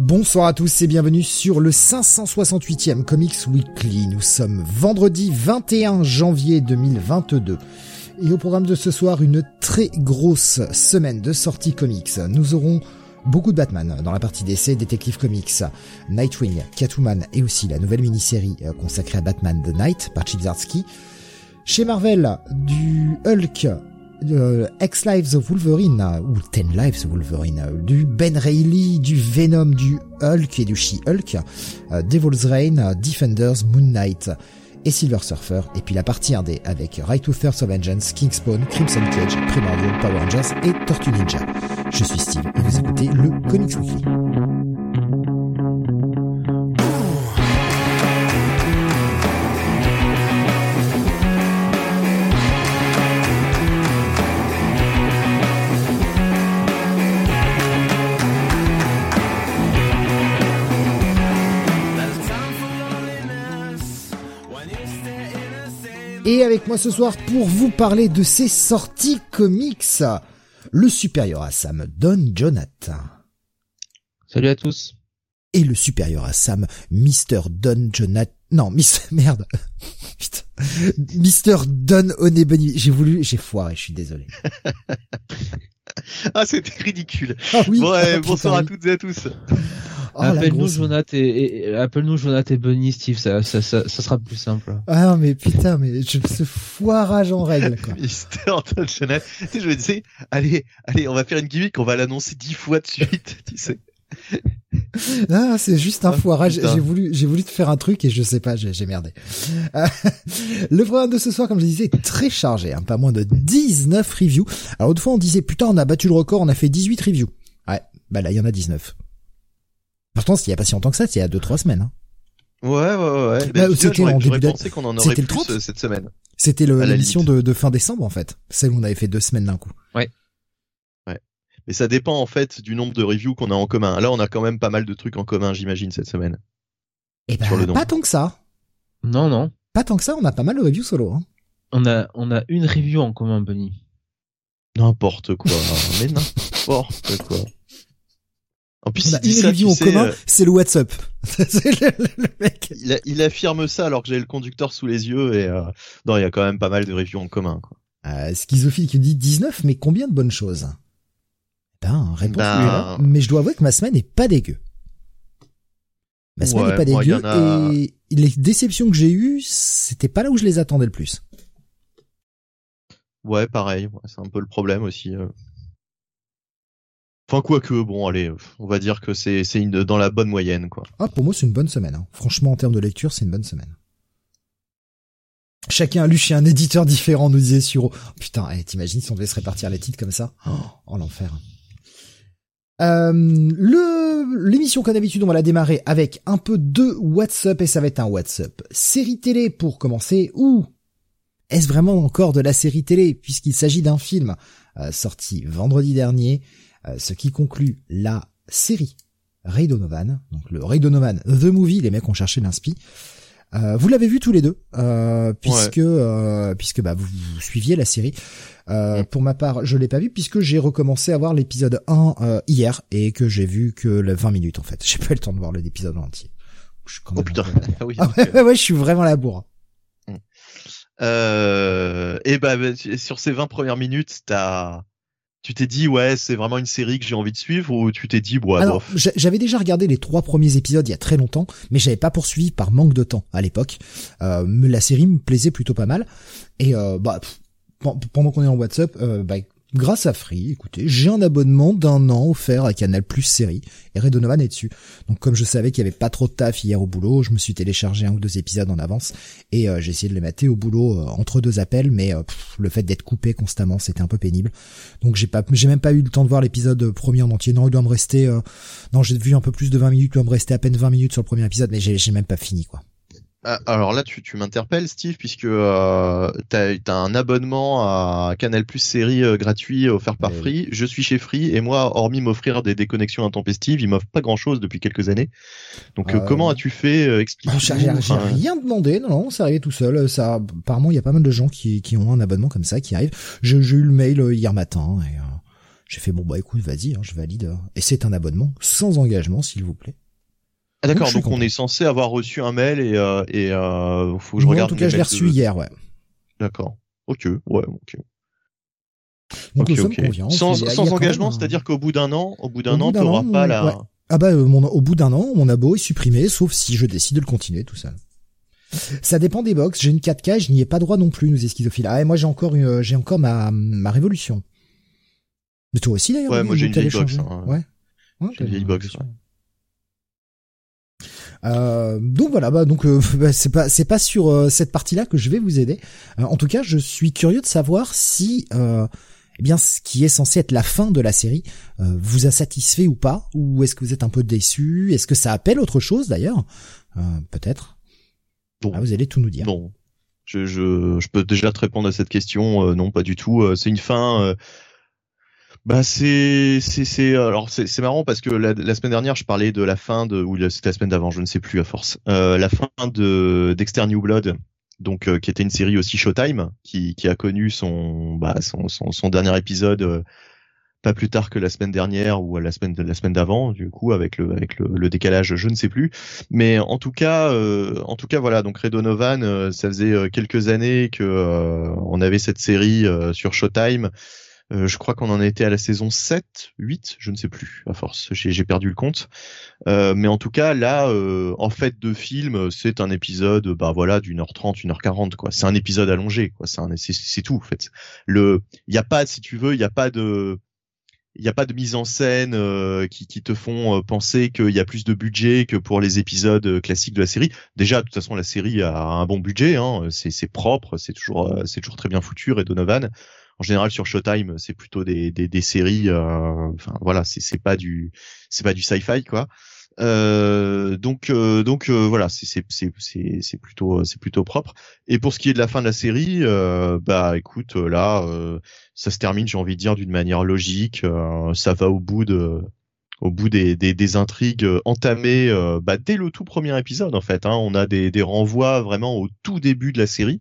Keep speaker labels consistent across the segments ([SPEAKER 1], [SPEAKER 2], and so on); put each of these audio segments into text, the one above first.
[SPEAKER 1] Bonsoir à tous et bienvenue sur le 568e Comics Weekly. Nous sommes vendredi 21 janvier 2022. Et au programme de ce soir, une très grosse semaine de sorties comics. Nous aurons beaucoup de Batman dans la partie d'essai Detective Comics, Nightwing, Catwoman et aussi la nouvelle mini-série euh, consacrée à Batman The Night par Chip Zdarsky. Chez Marvel, du Hulk, euh, X Lives of Wolverine ou Ten Lives of Wolverine, du Ben Reilly, du Venom, du Hulk et du She-Hulk, euh, Devil's Reign, Defenders, Moon Knight et Silver Surfer, et puis la partie 1D avec Right to Thirst of Vengeance, Kingspawn, Crimson Cage, Primordial, Power Rangers et Tortue Ninja. Je suis Steve et vous écoutez le Comics Weekly. Et avec moi ce soir pour vous parler de ces sorties comics, le supérieur à Sam, Don Jonathan.
[SPEAKER 2] Salut à tous.
[SPEAKER 1] Et le supérieur à Sam, Mr. Don Jonathan. Non, Miss, merde. Putain. Mr. Don Onebony. J'ai voulu, j'ai foiré, je suis désolé.
[SPEAKER 3] ah, c'était ridicule.
[SPEAKER 1] Ah oui.
[SPEAKER 3] Bon, ouais,
[SPEAKER 1] Ah,
[SPEAKER 3] bonsoir à toutes et à tous.
[SPEAKER 1] Oh, la
[SPEAKER 2] appelle-nous Jonathan et, et- appelle-nous Jonathan et Bunny, Steve, ça, ça, ça, ça sera plus simple.
[SPEAKER 1] Ah non, mais putain, mais je, ce foirage en règle, quoi.
[SPEAKER 3] Mister Antoine Chenel. Tu sais, je me disais, allez, allez, on va faire une gimmick, on va l'annoncer dix fois de suite, tu sais.
[SPEAKER 1] Ah, c'est juste un
[SPEAKER 3] Ah,
[SPEAKER 1] foirage. J'ai voulu, j'ai voulu te faire un truc et je sais pas, j'ai j'ai merdé. Euh, le programme de ce soir, comme je disais, est très chargé. Hein, pas moins de 19 reviews. Alors, autrefois, on disait, putain, on a battu le record, on a fait 18 reviews. Ouais, bah là, il y en a 19. Pourtant, c'était il y a pas si longtemps que ça, c'était il y a 2-3 semaines. hein.
[SPEAKER 3] Ouais, ouais, ouais. ouais.
[SPEAKER 1] Bah,
[SPEAKER 3] Mais
[SPEAKER 1] c'était en début
[SPEAKER 3] pensé qu'on en aurait
[SPEAKER 1] C'était le
[SPEAKER 3] plus
[SPEAKER 1] 30?
[SPEAKER 3] euh, cette semaine.
[SPEAKER 1] C'était l'émission de, de fin décembre, en fait. Celle où on avait fait deux semaines d'un coup.
[SPEAKER 3] Mais ça dépend, en fait, du nombre de reviews qu'on a en commun. Là, on a quand même pas mal de trucs en commun, j'imagine, cette semaine.
[SPEAKER 1] Et ben,
[SPEAKER 3] Sur le nom.
[SPEAKER 1] pas tant que ça.
[SPEAKER 2] Non, non.
[SPEAKER 1] Pas tant que ça, on a pas mal de reviews solo. Hein.
[SPEAKER 2] On a, on a une review en commun, Bunny.
[SPEAKER 3] N'importe quoi. mais n'importe quoi. En plus,
[SPEAKER 1] On a une review en
[SPEAKER 3] sais,
[SPEAKER 1] commun,
[SPEAKER 3] euh,
[SPEAKER 1] c'est le WhatsApp. c'est le, mec.
[SPEAKER 3] il, a- il affirme ça alors que j'ai le conducteur sous les yeux et euh, non, il y a quand même pas mal de reviews en commun. Quoi.
[SPEAKER 1] Euh, schizophile qui dit 19, mais combien de bonnes choses? Ben, réponse
[SPEAKER 3] Ben.
[SPEAKER 1] Mais je dois avouer que ma semaine est pas dégueu. Ma semaine
[SPEAKER 3] Ouais,
[SPEAKER 1] est pas dégueu
[SPEAKER 3] a-
[SPEAKER 1] et les déceptions que j'ai eues, c'était pas là où je les attendais le plus.
[SPEAKER 3] Ouais, pareil. c'est un peu le problème aussi. Enfin, quoique, bon, allez, on va dire que c'est dans la bonne moyenne, quoi.
[SPEAKER 1] Ah, pour moi, c'est une bonne semaine. hein. Franchement, en termes de lecture, c'est une bonne semaine. Chacun a lu chez un éditeur différent, nous disait Suro. Oh, putain, eh, t'imagines si on devait se répartir les titres comme ça? Oh, l'enfer. Euh, le l'émission comme d'habitude on va la démarrer avec un peu de WhatsApp et ça va être un WhatsApp série télé pour commencer ou est-ce vraiment encore de la série télé puisqu'il s'agit d'un film euh, sorti vendredi dernier ce qui conclut la série Ray Donovan donc le Ray Donovan The Movie les mecs ont cherché l'inspi euh, vous l'avez vu tous les deux, euh, puisque euh, puisque bah vous, vous suiviez la série. Euh,
[SPEAKER 3] Mm.
[SPEAKER 1] Pour ma part, je l'ai pas vu puisque j'ai recommencé à voir l'épisode 1 euh, hier et que j'ai vu que le 20 minutes en fait. J'ai pas eu le temps de voir l'épisode entier. Je suis quand
[SPEAKER 3] Oh putain. Ah oui,
[SPEAKER 1] Ah ouais, ouais, ouais, je suis vraiment à la bourre.
[SPEAKER 3] Euh, et bah, sur ces 20 premières minutes, t'as, tu t'es dit, ouais, c'est vraiment une série que j'ai envie de suivre ou tu t'es dit, ouais,
[SPEAKER 1] Alors, j'avais déjà regardé les trois premiers épisodes il y a très longtemps, mais j'avais pas poursuivi par manque de temps à l'époque. Euh, mais la série me plaisait plutôt pas mal. Et euh, bah, pff, pendant qu'on est en WhatsApp, euh, bah, grâce à Free, écoutez, j'ai un abonnement d'un an offert à Canal Plus série et Red Donovan est dessus. Donc comme je savais qu'il y avait pas trop de taf hier au boulot, je me suis téléchargé un ou deux épisodes en avance et euh, j'ai essayé de les mater au boulot euh, entre deux appels, mais euh, le fait d'être coupé constamment, c'était un peu pénible. Donc j'ai pas, j'ai même pas eu le temps de voir l'épisode premier en entier. Non, il doit me rester, non, j'ai vu un peu plus de 20 minutes, il doit me rester à peine 20 minutes sur le premier épisode, mais j'ai même pas fini quoi.
[SPEAKER 3] Ah, alors là, tu, tu m'interpelles, Steve, puisque euh, tu as, un abonnement à Canal Plus série euh, gratuit offert par Free. Je suis chez Free et moi, hormis m'offrir des déconnexions intempestives, ils m'offrent pas grand-chose depuis quelques années. Donc, euh, euh comment as-tu fait euh, Explique.
[SPEAKER 1] J'ai rien demandé, non, non, c'est arrivé tout seul. Ça, apparemment, il y a pas mal de gens qui, qui ont un abonnement comme ça qui arrive. J'ai eu le mail hier matin et j'ai fait bon bah écoute, vas-y, hein, je valide. Et c'est un abonnement sans engagement, s'il vous plaît.
[SPEAKER 3] Ah d'accord, donc, on est censé avoir reçu un mail et euh, et euh, faut que je regarde.
[SPEAKER 1] En tout cas, je l'ai reçu hier, ouais.
[SPEAKER 3] D'accord. Ok, ouais, ok.
[SPEAKER 1] Donc okay, okay.
[SPEAKER 3] sans, sans engagement, c'est-à-dire qu'au bout d'un an, au bout d'un an, tu n'auras pas la.
[SPEAKER 1] Ah bah euh, mon, au bout d'un an, mon abo est supprimé, sauf si je décide de le continuer tout seul. Ça dépend des box. J'ai une 4K, je n'y ai pas droit non plus, nous esquizophiles. Ah, et moi j'ai encore une, j'ai encore ma ma révolution. Mais toi aussi d'ailleurs.
[SPEAKER 3] Ouais, moi j'ai une vieille box. Hein. Ouais. ouais j'ai une vieille box.
[SPEAKER 1] Euh, donc voilà, bah donc euh, bah, c'est pas c'est pas sur euh, cette partie-là que je vais vous aider. en tout cas, je suis curieux de savoir si eh bien ce qui est censé être la fin de la série vous a satisfait ou pas, ou est-ce que vous êtes un peu déçu, est-ce que ça appelle autre chose d'ailleurs, peut-être. Bon, ah, vous allez tout nous dire.
[SPEAKER 3] Bon, je, je, je peux déjà te répondre à cette question. non, pas du tout. c'est une fin bah c'est c'est c'est alors c'est marrant parce que la, la, semaine dernière je parlais de la fin de ou c'était la semaine d'avant je ne sais plus à force euh, la fin de Dexter New Blood donc euh, qui était une série aussi Showtime qui qui a connu son bah son son, son dernier épisode euh, pas plus tard que la semaine dernière ou la semaine la semaine d'avant du coup avec le avec le, décalage je ne sais plus. Mais en tout cas euh, en tout cas voilà donc Redonovan ça faisait quelques années que on avait cette série sur Showtime euh, je crois qu'on en était à la saison 7, 8, je ne sais plus, à force, j'ai perdu le compte. Euh, mais en tout cas, là, euh, en fait, de film, c'est un épisode, bah voilà, d'une heure trente, une heure quarante, quoi. C'est un épisode allongé, quoi. C'est tout, en fait. Le, il y a pas, si tu veux, il n'y a pas de, il n'y a pas de mise en scène qui, qui, te font penser qu'il y a plus de budget que pour les épisodes classiques de la série. Déjà, de toute façon, la série a un bon budget, hein, c'est propre, c'est toujours, c'est toujours très bien foutu, et Donovan en général sur Showtime c'est plutôt des, des, des séries euh, enfin voilà c'est pas du c'est pas du sci-fi quoi. Euh, donc euh, donc euh, voilà c'est c'est c'est c'est plutôt c'est plutôt propre. Et pour ce qui est de la fin de la série bah écoute là ça se termine j'ai envie de dire d'une manière logique. Ça va au bout de au bout des, des, des intrigues entamées bah, dès le tout premier épisode en fait hein, on a des, des renvois vraiment au tout début de la série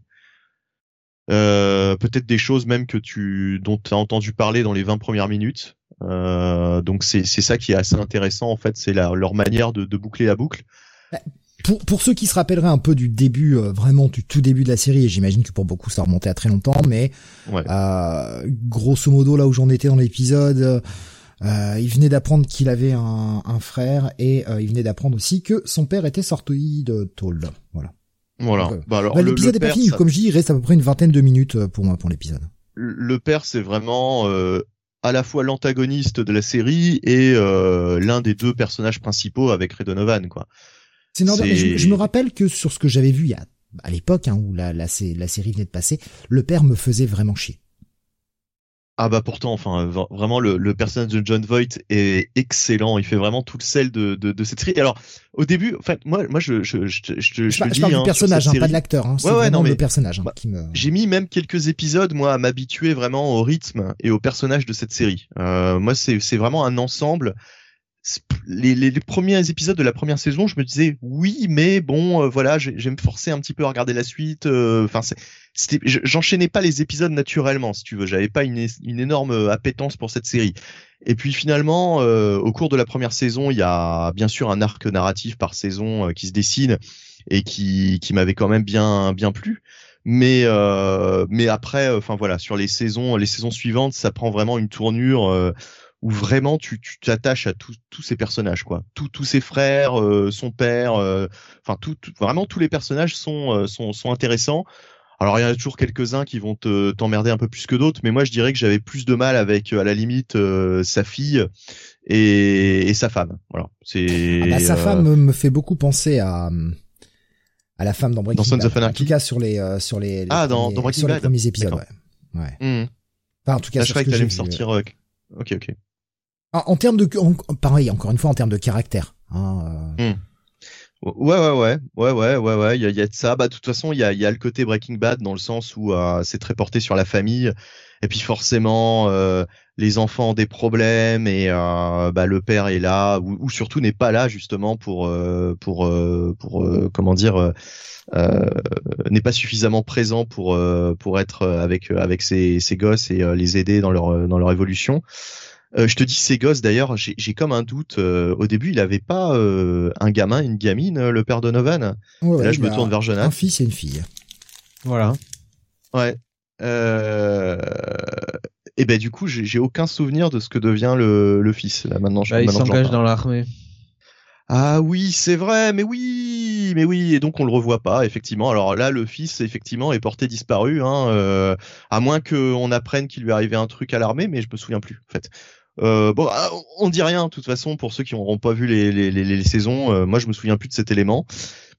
[SPEAKER 3] euh, peut-être des choses même que tu dont tu as entendu parler dans les 20 premières minutes. Euh, donc c'est c'est ça qui est assez intéressant en fait, c'est leur manière de, de boucler la boucle.
[SPEAKER 1] Bah, pour, pour ceux qui se rappelleraient un peu du début, euh, vraiment du tout début de la série, et j'imagine que pour beaucoup ça remontait à très longtemps, mais euh, grosso modo là où j'en étais dans l'épisode, euh, il venait d'apprendre qu'il avait un, un, frère et il venait d'apprendre aussi que son père était sorti de tôle. Voilà.
[SPEAKER 3] Voilà. bah alors,
[SPEAKER 1] bah, l'épisode est pas fini. Comme je dis, il reste à peu près une vingtaine de minutes euh, pour moi pour l'épisode.
[SPEAKER 3] Le père, c'est vraiment euh, à la fois l'antagoniste de la série et euh, l'un des deux personnages principaux avec Ray Donovan, quoi.
[SPEAKER 1] C'est normal. Je, je, me rappelle que sur ce que j'avais vu il y a à l'époque hein, où la, la, la série venait de passer, le père me faisait vraiment chier.
[SPEAKER 3] Ah bah pourtant, enfin vraiment le, le, personnage de John Voight est excellent. Il fait vraiment tout le sel de, de, de cette série. Alors au début, en fait, moi, moi je je je, je, je,
[SPEAKER 1] je, dis, parle
[SPEAKER 3] hein,
[SPEAKER 1] du personnage, hein, pas de l'acteur. Hein.
[SPEAKER 3] Ouais, ouais, non, mais
[SPEAKER 1] le personnage hein,
[SPEAKER 3] bah,
[SPEAKER 1] qui me.
[SPEAKER 3] J'ai mis même quelques épisodes moi à m'habituer vraiment au rythme et au personnage de cette série. Euh, moi, c'est c'est vraiment un ensemble les, premiers épisodes de la première saison, je me disais oui, mais bon, euh, voilà, je, me forcer un petit peu à regarder la suite. Euh, enfin, j'enchaînais pas les épisodes naturellement, si tu veux. J'avais pas une, une énorme euh, appétence pour cette série. Et puis finalement, au cours de la première saison, il y a bien sûr un arc narratif par saison qui se dessine et qui, qui m'avait quand même bien bien plu. Mais mais après, enfin voilà, sur les saisons les saisons suivantes, ça prend vraiment une tournure où vraiment tu t'attaches à tous ces personnages quoi tous tous ses frères euh, son père euh, enfin tout, vraiment tous les personnages sont, euh, sont sont intéressants Alors il y en a toujours quelques-uns qui vont te t'emmerder un peu plus que d'autres, mais moi je dirais que j'avais plus de mal avec à la limite sa fille et, sa femme. Voilà. C'est.
[SPEAKER 1] Ah bah, sa femme me fait beaucoup penser à à la femme dans Breaking
[SPEAKER 3] dans
[SPEAKER 1] Bad. En tout cas sur les sur les,
[SPEAKER 3] ah dans, dans Breaking
[SPEAKER 1] sur
[SPEAKER 3] Bad.
[SPEAKER 1] les premiers épisodes. Ouais. ouais.
[SPEAKER 3] Mmh.
[SPEAKER 1] Enfin, en tout cas,
[SPEAKER 3] je croyais que, que me sortir. Ok ok.
[SPEAKER 1] En, termes de, pareil, encore une fois, en termes de caractère. Hein,
[SPEAKER 3] euh... mmh. Ouais, ouais, ouais, ouais, ouais, ouais, ouais, il y a, de ça. Bah, de toute façon, il y a, y a le côté Breaking Bad dans le sens où euh, c'est très porté sur la famille. Et puis forcément, euh, les enfants ont des problèmes et euh, bah, le père est là ou, ou surtout n'est pas là justement pour euh, pour euh, pour comment dire n'est pas suffisamment présent pour pour être avec avec ses, ses gosses et les aider dans leur dans leur évolution. Euh, je te dis ces gosses d'ailleurs, j'ai comme un doute. Euh, au début, il avait pas euh, un gamin, une gamine, le père Donovan?
[SPEAKER 1] Ouais,
[SPEAKER 3] là, je me tourne vers Jonathan.
[SPEAKER 1] Un fils et une fille.
[SPEAKER 2] Voilà.
[SPEAKER 3] Ouais. Et ben du coup, j'ai aucun souvenir de ce que devient le, le fils. Là maintenant, je,
[SPEAKER 2] bah, il s'engage dans l'armée.
[SPEAKER 3] Ah oui, c'est vrai, mais oui, mais oui, et donc on le revoit pas, effectivement. Alors là, le fils, effectivement, est porté disparu, hein, à moins qu'on apprenne qu'il lui arrivait un truc à l'armée, mais je me souviens plus, en fait. Euh, bon, ah, on dit rien de toute façon pour ceux qui n'auront pas vu les, les, les, les saisons. Euh, moi, je me souviens plus de cet élément.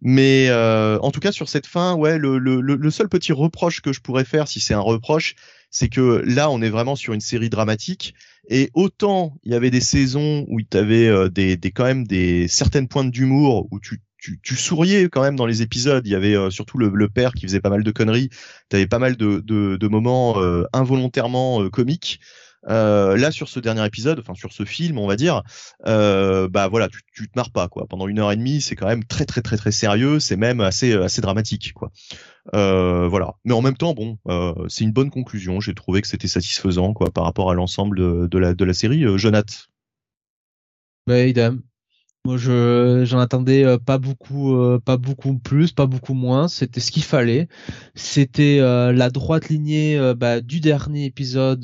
[SPEAKER 3] Mais euh, en tout cas, sur cette fin, ouais, le, le, le, seul petit reproche que je pourrais faire, si c'est un reproche, c'est que là, on est vraiment sur une série dramatique. Et autant il y avait des saisons où tu avais euh, des, des, quand même des certaines pointes d'humour où tu tu, tu, souriais quand même dans les épisodes. Il y avait euh, surtout le, le, père qui faisait pas mal de conneries. Tu avais pas mal de, de, de moments involontairement comiques. Euh, là, sur ce dernier épisode, enfin sur ce film, on va dire, euh, bah voilà, tu, tu te marres pas quoi. Pendant une heure et demie, c'est quand même très très très très sérieux. C'est même assez assez dramatique quoi. Euh, voilà. Mais en même temps, bon, euh, c'est une bonne conclusion. J'ai trouvé que c'était satisfaisant quoi par rapport à l'ensemble de, de, la de la série. Euh, Jonath.
[SPEAKER 2] Bah, idem. Moi, je j'en attendais euh, pas beaucoup, euh, pas beaucoup plus, pas beaucoup moins. C'était ce qu'il fallait. C'était euh, la droite lignée bah, du dernier épisode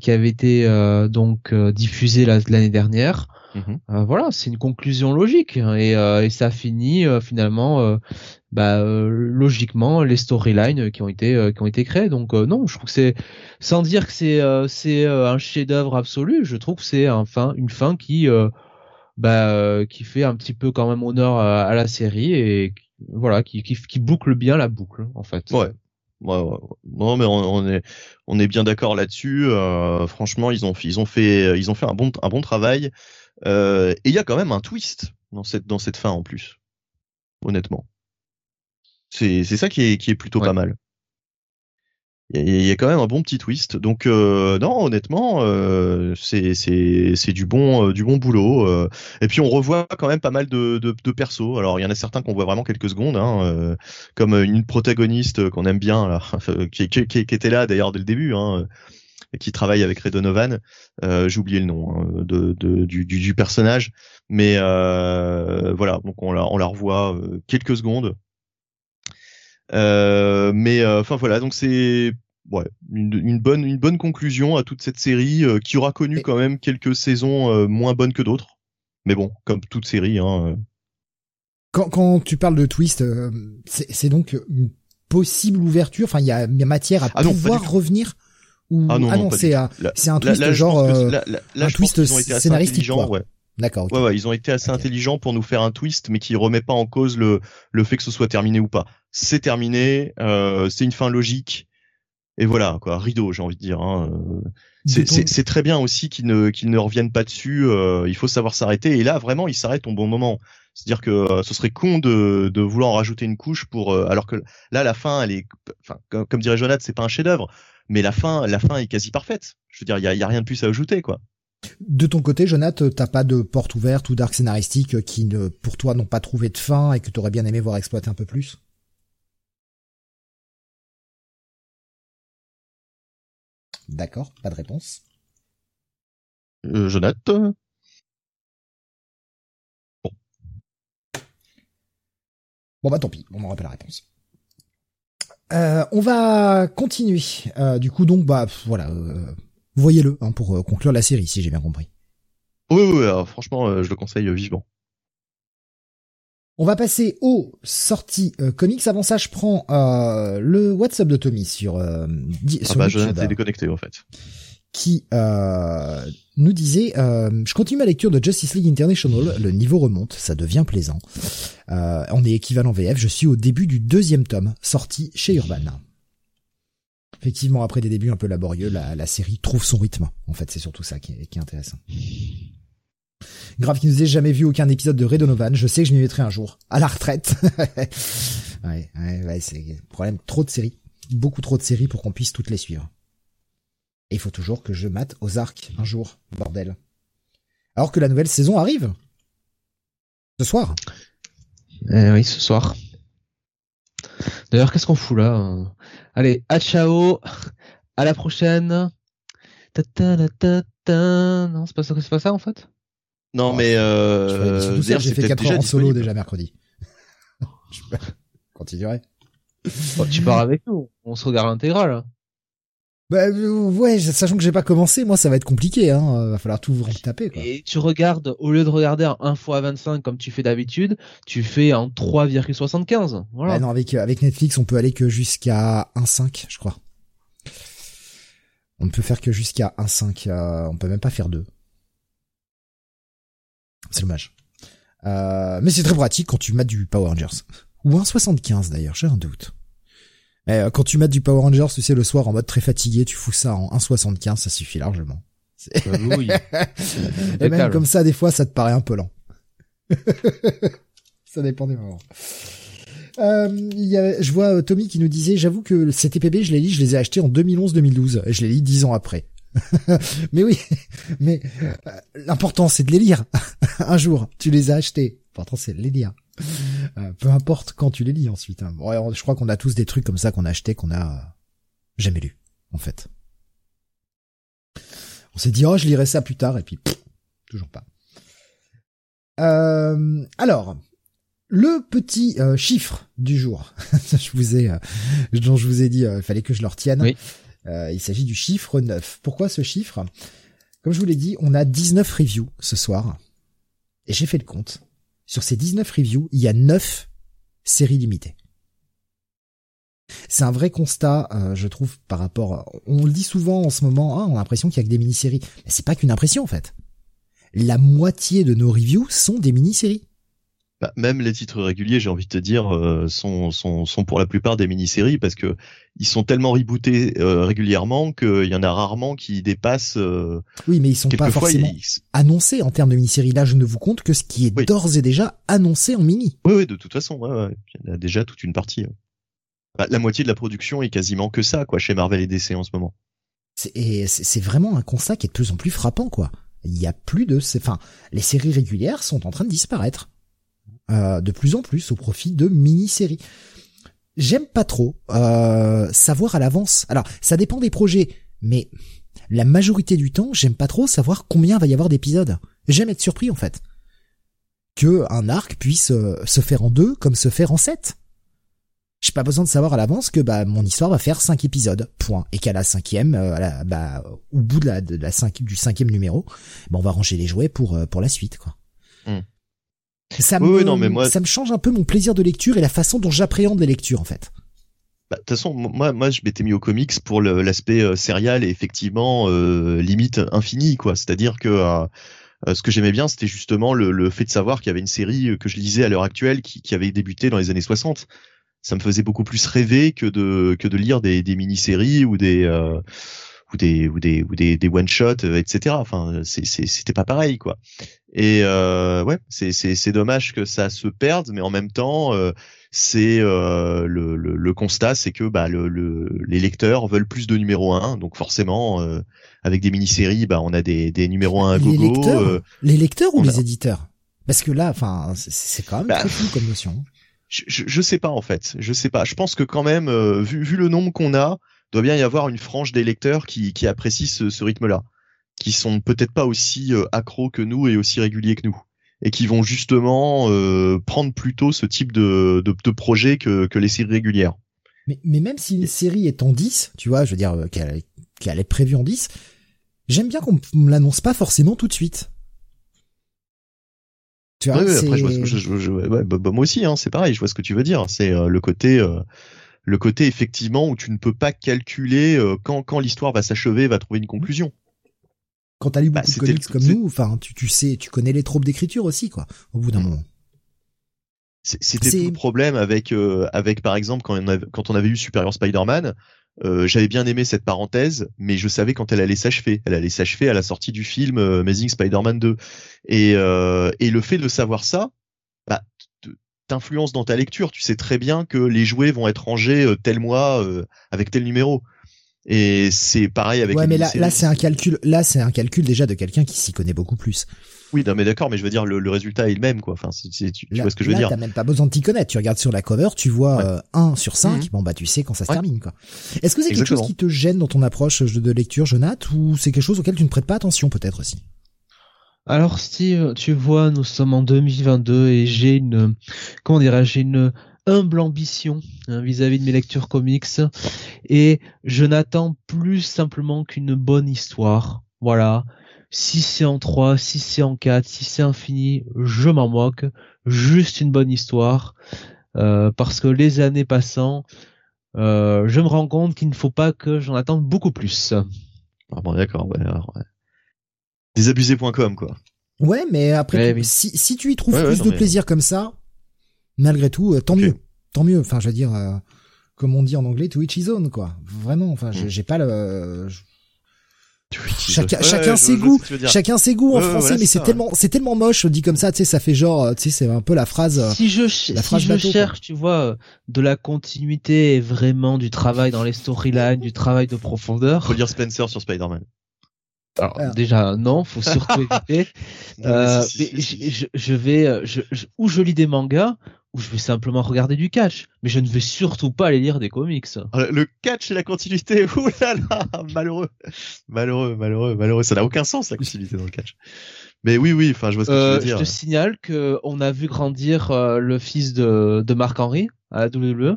[SPEAKER 2] qui avait été donc diffusé l'année dernière.
[SPEAKER 3] Mm-hmm.
[SPEAKER 2] voilà, c'est une conclusion logique et, et ça finit finalement bah, logiquement les storylines qui ont été qui ont été créées. Donc non, je trouve que c'est sans dire que c'est c'est un chef-d'œuvre absolu. Je trouve que c'est enfin une fin qui bah, euh, qui fait un petit peu quand même honneur à, la série et voilà, qui, qui, qui, boucle bien la boucle en fait.
[SPEAKER 3] Ouais. Ouais, ouais, Non, mais on, est on est bien d'accord là-dessus. Euh, franchement, ils ont ils ont fait ils ont fait un bon un bon travail. Euh, et il y a quand même un twist dans cette dans cette fin en plus. Honnêtement, c'est c'est ça qui est qui est plutôt pas mal il y, a quand même un bon petit twist. Donc euh, non, honnêtement, euh, c'est du bon euh, du bon boulot. Euh. Et puis on revoit quand même pas mal de de, de persos. Alors il y en a certains qu'on voit vraiment quelques secondes, hein, euh, comme une protagoniste qu'on aime bien là, qui, qui, qui, était là d'ailleurs dès le début. Hein, qui travaille avec Ray Donovan, j'ai oublié le nom hein, de, de du, du, personnage, mais voilà, donc on la on la revoit quelques secondes, mais enfin voilà, donc c'est ouais, une, bonne, une bonne conclusion à toute cette série euh, qui aura connu quand même quelques saisons euh, moins bonnes que d'autres. Mais bon, comme toute série. Hein, euh.
[SPEAKER 1] quand, quand tu parles de twist, c'est donc une possible ouverture. Enfin, il y a, y a, matière à ah pouvoir revenir. Ou...
[SPEAKER 3] Ah non,
[SPEAKER 1] ah non, c'est un, twist genre un twist scénaristique.
[SPEAKER 3] Ouais.
[SPEAKER 1] D'accord.
[SPEAKER 3] Ouais, ouais, ils ont été assez intelligents pour nous faire un twist, mais qui remet pas en cause le le fait que ce soit terminé ou pas. C'est terminé, euh, c'est une fin logique et voilà quoi rideau j'ai envie de dire hein. Euh, c'est très bien aussi qu'ils ne qu'ils ne reviennent pas dessus euh, il faut savoir s'arrêter et là vraiment ils s'arrêtent au bon moment c'est à dire que euh, ce serait con de de vouloir en rajouter une couche pour alors que là la fin elle est enfin comme, dirait Jonathan c'est pas un chef d'œuvre mais la fin la fin est quasi parfaite je veux dire il y a, y a rien de plus à ajouter quoi
[SPEAKER 1] de ton côté, Jonathan, t'as pas de porte ouverte ou d'arc scénaristique qui, ne, pour toi, n'ont pas trouvé de fin et que t'aurais bien aimé voir exploiter un peu plus? D'accord, pas de réponse.
[SPEAKER 3] Euh, Jonathan
[SPEAKER 1] Bon. Bon bah tant pis, on m'aura pas la réponse. Euh, on va continuer. Euh, du coup donc bah voilà, euh, voyez-le hein, pour euh, conclure la série si j'ai bien compris.
[SPEAKER 3] Oui oui, franchement je le conseille vivement.
[SPEAKER 1] On va passer aux sorties euh, comics. Avant ça, je prends euh, le WhatsApp de Tommy sur, euh,
[SPEAKER 3] ah bah, Jonathan déconnecté en fait.
[SPEAKER 1] Qui euh, nous disait Je continue ma lecture de Justice League International. Le niveau remonte, ça devient plaisant. on est équivalent VF. Je suis au début du deuxième tome, sorti chez Urban. Effectivement, après des débuts un peu laborieux, la, la série trouve son rythme. En fait, c'est surtout ça qui est, qui est intéressant. Grave qui nous ait jamais vu aucun épisode de Redonovan, je sais que je m'y mettrai un jour. À la retraite. ouais, ouais, ouais, c'est problème. Trop de séries. Beaucoup trop de séries pour qu'on puisse toutes les suivre. Et il faut toujours que je mate aux arcs un jour. Bordel. Alors que la nouvelle saison arrive. Ce soir.
[SPEAKER 2] Eh oui, ce soir. D'ailleurs, qu'est-ce qu'on fout là hein? Allez, à ciao, à la prochaine. Ta -ta -ta non, c'est pas ça, c'est pas ça en fait?
[SPEAKER 3] Non, mais euh,
[SPEAKER 1] j'ai fait 4 heures en solo déjà mercredi. je continuerai.
[SPEAKER 2] tu pars avec nous, on se regarde l'intégrale.
[SPEAKER 1] Bah ouais, sachant que j'ai pas commencé, moi ça va être compliqué, hein. Va falloir tout vous taper. Quoi.
[SPEAKER 2] Et tu regardes, au lieu de regarder en 1 fois 25 comme tu fais d'habitude, tu fais en 3,75. Voilà.
[SPEAKER 1] Bah non, avec avec Netflix, on peut aller que jusqu'à 1,5, je crois. On ne peut faire que jusqu'à 1,5. Euh, on peut même pas faire 2. C'est dommage. Euh, mais c'est très pratique quand tu mets du Power Rangers. Ou un 75 d'ailleurs, j'ai un doute. Mais euh, quand tu mets du Power Rangers, tu sais, le soir en mode très fatigué, tu fous ça en 1,75, ça suffit largement.
[SPEAKER 2] Oui.
[SPEAKER 1] Et même comme ça, des fois, ça te paraît un peu lent. ça dépend des moments. Euh, il y a, je vois Tommy qui nous disait, j'avoue que ces TPB, je les lis, je les ai achetés en 2011-2012, et je les lis dix ans après. mais oui, mais euh, l'important c'est de les lire. Un jour, tu les as achetés. L'important c'est de les lire. Euh, peu importe quand tu les lis ensuite. Hein. je crois qu'on a tous des trucs comme ça qu'on a acheté qu'on a jamais lu, en fait. On s'est dit oh je lirai ça plus tard et puis toujours pas. Euh, alors, le petit chiffre du jour, je vous ai, dont je vous ai dit, il fallait que je le retienne. Oui. Euh, il s'agit du chiffre 9. Pourquoi ce chiffre? Comme je vous l'ai dit, on a 19 reviews ce soir. Et j'ai fait le compte. Sur ces 19 reviews, il y a 9 séries limitées. C'est un vrai constat, euh, je trouve, par rapport. On le dit souvent en ce moment, hein, on a l'impression qu'il y a que des mini-séries. Mais c'est pas qu'une impression en fait. La moitié de nos reviews sont des mini-séries.
[SPEAKER 3] Bah, même les titres réguliers, j'ai envie de te dire, euh, sont, sont, sont pour la plupart des mini-séries parce que ils sont tellement rebootés euh, régulièrement qu'il y en a rarement qui dépassent. Euh,
[SPEAKER 1] oui, mais ils sont pas forcément annoncés en termes de mini-séries. Là, je ne vous compte que ce qui est d'ores et déjà annoncé en mini.
[SPEAKER 3] Oui, oui, de toute façon, ouais, ouais. il y en a déjà toute une partie. Hein. Bah, la moitié de la production est quasiment que ça, quoi, chez Marvel et DC en ce moment.
[SPEAKER 1] C'est vraiment un constat qui est de plus en plus frappant, quoi. Il y a plus de, enfin, les séries régulières sont en train de disparaître. Euh, de plus en plus au profit de mini-séries. J'aime pas trop euh, savoir à l'avance. Alors, ça dépend des projets, mais la majorité du temps, j'aime pas trop savoir combien va y avoir d'épisodes. J'aime être surpris en fait. Que un arc puisse euh, se faire en deux comme se faire en sept. J'ai pas besoin de savoir à l'avance que bah mon histoire va faire cinq épisodes, point, et qu'à la cinquième, bah au bout de la, la du cinquième numéro, bah, on va ranger les jouets pour pour la suite quoi. Hmm. Ça me, non, mais moi... ça me change un peu mon plaisir de lecture et la façon dont j'appréhende les lectures en fait.
[SPEAKER 3] Bah, de toute façon, moi, moi, je m'étais mis au comics pour l'aspect euh, serial et effectivement euh, limite infini, quoi. C'est-à-dire que euh, euh, ce que j'aimais bien, c'était justement le, le, fait de savoir qu'il y avait une série que je lisais à l'heure actuelle qui, qui, avait débuté dans les années 60. Ça me faisait beaucoup plus rêver que de que de lire des, des mini-séries ou des ou des ou des ou des, des one shot etc enfin c'était pas pareil quoi et euh, ouais c'est c'est dommage que ça se perde mais en même temps euh, c'est euh, le, le, le, constat c'est que bah le, le, les lecteurs veulent plus de numéro 1 donc forcément euh, avec des mini-séries bah on a des des numéros 1 à
[SPEAKER 1] les
[SPEAKER 3] gogo
[SPEAKER 1] lecteurs, euh, les lecteurs ou les éditeurs? Parce que là enfin c'est quand même bah, très fou comme notion.
[SPEAKER 3] je, je, je, sais pas en fait. Je sais pas. Je pense que quand même vu vu le nombre qu'on a doit bien y avoir une frange des lecteurs qui, qui apprécient ce, ce rythme-là, qui sont peut-être pas aussi euh, accros que nous et aussi réguliers que nous, et qui vont justement euh, prendre plutôt ce type de, de, de projet que, que les séries régulières.
[SPEAKER 1] Mais, mais même si une série est en 10, tu vois, je veux dire euh, qu'elle qu'elle est prévue en 10, j'aime bien qu'on me l'annonce pas forcément tout de suite. Tu vois,
[SPEAKER 3] Ouais, après, je vois ce que je, je- je- ouais, bah, bah, moi aussi, hein, c'est pareil. Je vois ce que tu veux dire. C'est euh, le côté, le côté effectivement où tu ne peux pas calculer quand quand l'histoire va s'achever, va trouver une conclusion.
[SPEAKER 1] Quand t'as lu
[SPEAKER 3] Bah,
[SPEAKER 1] beaucoup de comics
[SPEAKER 3] le-
[SPEAKER 1] comme nous, enfin, tu, tu sais, tu connais les tropes d'écriture aussi, quoi, au bout d'un
[SPEAKER 3] Mm.
[SPEAKER 1] moment.
[SPEAKER 3] C'était tout le problème avec euh, avec par exemple quand on avait, quand on avait eu Superior Spider-Man. euh, J'avais bien aimé cette parenthèse, mais je savais quand elle allait s'achever. Elle allait s'achever à la sortie du film euh, Amazing Spider-Man 2. Et euh, et le fait de savoir ça, bah, t'influence dans ta lecture. Tu sais très bien que les jouets vont être rangés euh, tel mois euh, avec tel numéro. Et c'est pareil avec
[SPEAKER 1] ouais, mais là, là, c'est un calcul, là, c'est un calcul déjà de quelqu'un qui s'y connaît beaucoup plus.
[SPEAKER 3] Oui, non, mais d'accord, mais je veux dire le, le résultat est le même, quoi. Enfin, c'est- c'est- tu, tu
[SPEAKER 1] Là,
[SPEAKER 3] vois ce que je veux
[SPEAKER 1] là,
[SPEAKER 3] dire.
[SPEAKER 1] T'as même pas besoin de t'y connaître. Tu regardes sur la cover, tu vois
[SPEAKER 3] Ouais.
[SPEAKER 1] euh, 1 sur 5.
[SPEAKER 3] Mhm.
[SPEAKER 1] Bon, bah, tu sais quand ça se
[SPEAKER 3] Ouais.
[SPEAKER 1] termine, quoi. Est-ce que c'est quelque chose qui te gêne dans ton approche de, de lecture, Jonath, ou c'est quelque chose auquel tu ne prêtes pas attention, peut-être aussi?
[SPEAKER 2] Alors Steve, tu vois, nous sommes en 2022 et j'ai une, comment dirais-je, j'ai une humble ambition hein, vis-à-vis de mes lectures comics et je n'attends plus simplement qu'une bonne histoire. Voilà. Si c'est en 3, si c'est en 4, si c'est infini, je m'en moque. Juste une bonne histoire. Euh, parce que les années passant, euh, je me rends compte qu'il ne faut pas que j'en attende beaucoup plus.
[SPEAKER 3] Ah bon, d'accord, ouais, alors, ouais. Désabusé.com, quoi.
[SPEAKER 1] Ouais, mais après,
[SPEAKER 2] Ouais,
[SPEAKER 1] si, si tu y trouves
[SPEAKER 3] Ouais, ouais,
[SPEAKER 1] plus
[SPEAKER 3] non,
[SPEAKER 1] de
[SPEAKER 3] mais-
[SPEAKER 1] plaisir comme ça, malgré tout, euh, tant mieux. Tant mieux. Enfin, je veux dire, euh, comme on dit en anglais, to each his own, quoi. Vraiment. Enfin, j'ai
[SPEAKER 3] Mm.
[SPEAKER 1] j'ai pas le, je-
[SPEAKER 3] Chacun,
[SPEAKER 1] Chacun- ses goûts. chacun ses goûts en
[SPEAKER 3] Ouais,
[SPEAKER 1] français, mais
[SPEAKER 3] c'est
[SPEAKER 1] tellement, c'est tellement moche, dit comme ça, tu sais, ça fait genre, euh, tu sais, c'est un peu la phrase, euh,
[SPEAKER 2] si je, si
[SPEAKER 1] phrase
[SPEAKER 2] je
[SPEAKER 1] bateau, quoi.
[SPEAKER 2] cherche, tu vois, euh, de la continuité et vraiment du travail dans les storylines, du travail de profondeur.
[SPEAKER 3] Faut lire Spencer sur Spider-Man.
[SPEAKER 2] Alors,
[SPEAKER 1] Ah.
[SPEAKER 2] déjà, non, faut surtout éviter.
[SPEAKER 3] Non, mais
[SPEAKER 2] Euh,
[SPEAKER 3] si, si,
[SPEAKER 2] mais
[SPEAKER 3] si,
[SPEAKER 2] je, vais, je, je- ou je lis des mangas, ou je vais simplement regarder du catch. Mais je ne vais surtout pas aller lire des comics.
[SPEAKER 3] Ah, Le catch et la continuité, là là, malheureux, malheureux, malheureux, malheureux. Ça n'a aucun sens la continuité dans le catch. Mais oui, oui, enfin, je vois ce que
[SPEAKER 2] Euh,
[SPEAKER 3] tu veux
[SPEAKER 2] je
[SPEAKER 3] dire.
[SPEAKER 2] te signale que on a vu grandir euh, le fils de, de Marc Henry à la WWE.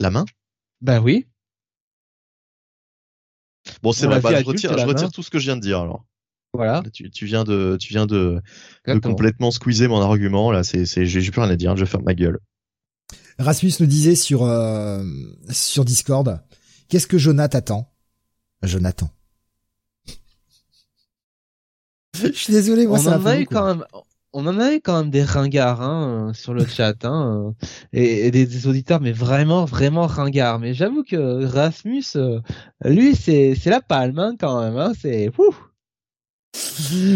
[SPEAKER 3] La main?
[SPEAKER 2] Ben oui.
[SPEAKER 3] Bon, c'est
[SPEAKER 2] vu
[SPEAKER 3] je retire, je retire tout ce que je viens de dire. Alors,
[SPEAKER 2] Voilà.
[SPEAKER 3] Tu, tu viens de, tu viens de, de
[SPEAKER 2] Exactement.
[SPEAKER 3] complètement squeezer mon argument. Là, c'est, c'est, j'ai plus rien à dire. Je vais faire ma gueule.
[SPEAKER 1] Rasmus nous disait sur, euh, sur Discord, qu'est-ce que Jonathan attend? Jonathan. Je suis désolé, moi,
[SPEAKER 2] on
[SPEAKER 1] ça
[SPEAKER 2] en a
[SPEAKER 1] fait
[SPEAKER 2] eu quand même on en a eu quand même des ringards hein, sur le chat hein, et, et des, des auditeurs mais vraiment vraiment ringards mais j'avoue que Rasmus euh, lui c'est c'est la palme hein, quand même hein, c'est.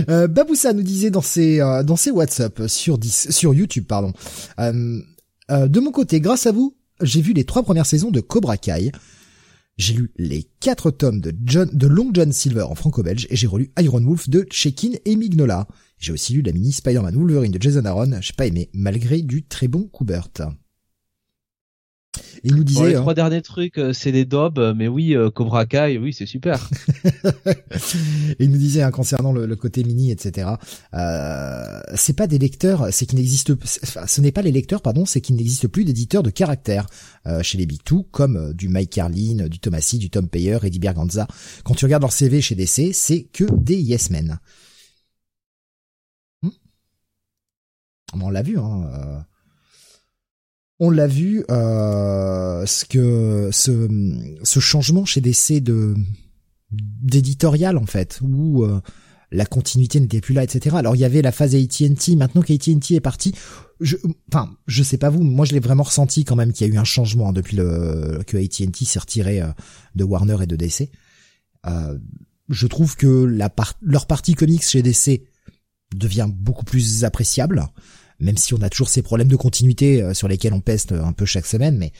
[SPEAKER 1] Euh, Baboussa nous disait dans ses euh, dans ses WhatsApp sur 10, sur YouTube pardon. Euh, euh, de mon côté, grâce à vous, j'ai vu les trois premières saisons de Cobra Kai. J'ai lu les quatre tomes de John de Long John Silver en franco-belge et j'ai relu Iron Wolf de Shekin et Mignola. J'ai aussi lu la mini Spider-Man Wolverine de Jason Aaron. J'ai pas aimé malgré du très bon Coubert. Et il nous
[SPEAKER 2] Bon,
[SPEAKER 1] disait
[SPEAKER 2] les
[SPEAKER 1] hein,
[SPEAKER 2] trois derniers trucs euh, c'est des daubes euh, mais oui euh, Cobra Kai oui c'est super
[SPEAKER 1] Et il nous disait hein, concernant le, le côté mini, etc. Euh, c'est pas des lecteurs, c'est qu'il n'existe, enfin, ce n'est pas les lecteurs, pardon, c'est qu'il n'existe plus d'éditeurs de caractère euh, chez les Big Two, comme du Mike Carlin, du Thomasy, du Tom Payer, Eddie Berganza. Quand tu regardes leur CV chez DC, c'est que des yes men. Hmm? On l'a vu, hein. On l'a vu, euh, ce que ce, changement chez DC de d'éditorial en fait, où euh, la continuité n'était plus là, etc. Alors il y avait la phase AT&T, maintenant qu'AT&T est parti, je, enfin, je sais pas vous, moi je l'ai vraiment ressenti quand même qu'il y a eu un changement hein, depuis que AT&T s'est retiré euh, de Warner et de DC. Euh, je trouve que leur partie comics chez DC devient beaucoup plus appréciable, même si on a toujours ces problèmes de continuité euh, sur lesquels on peste un peu chaque semaine, mais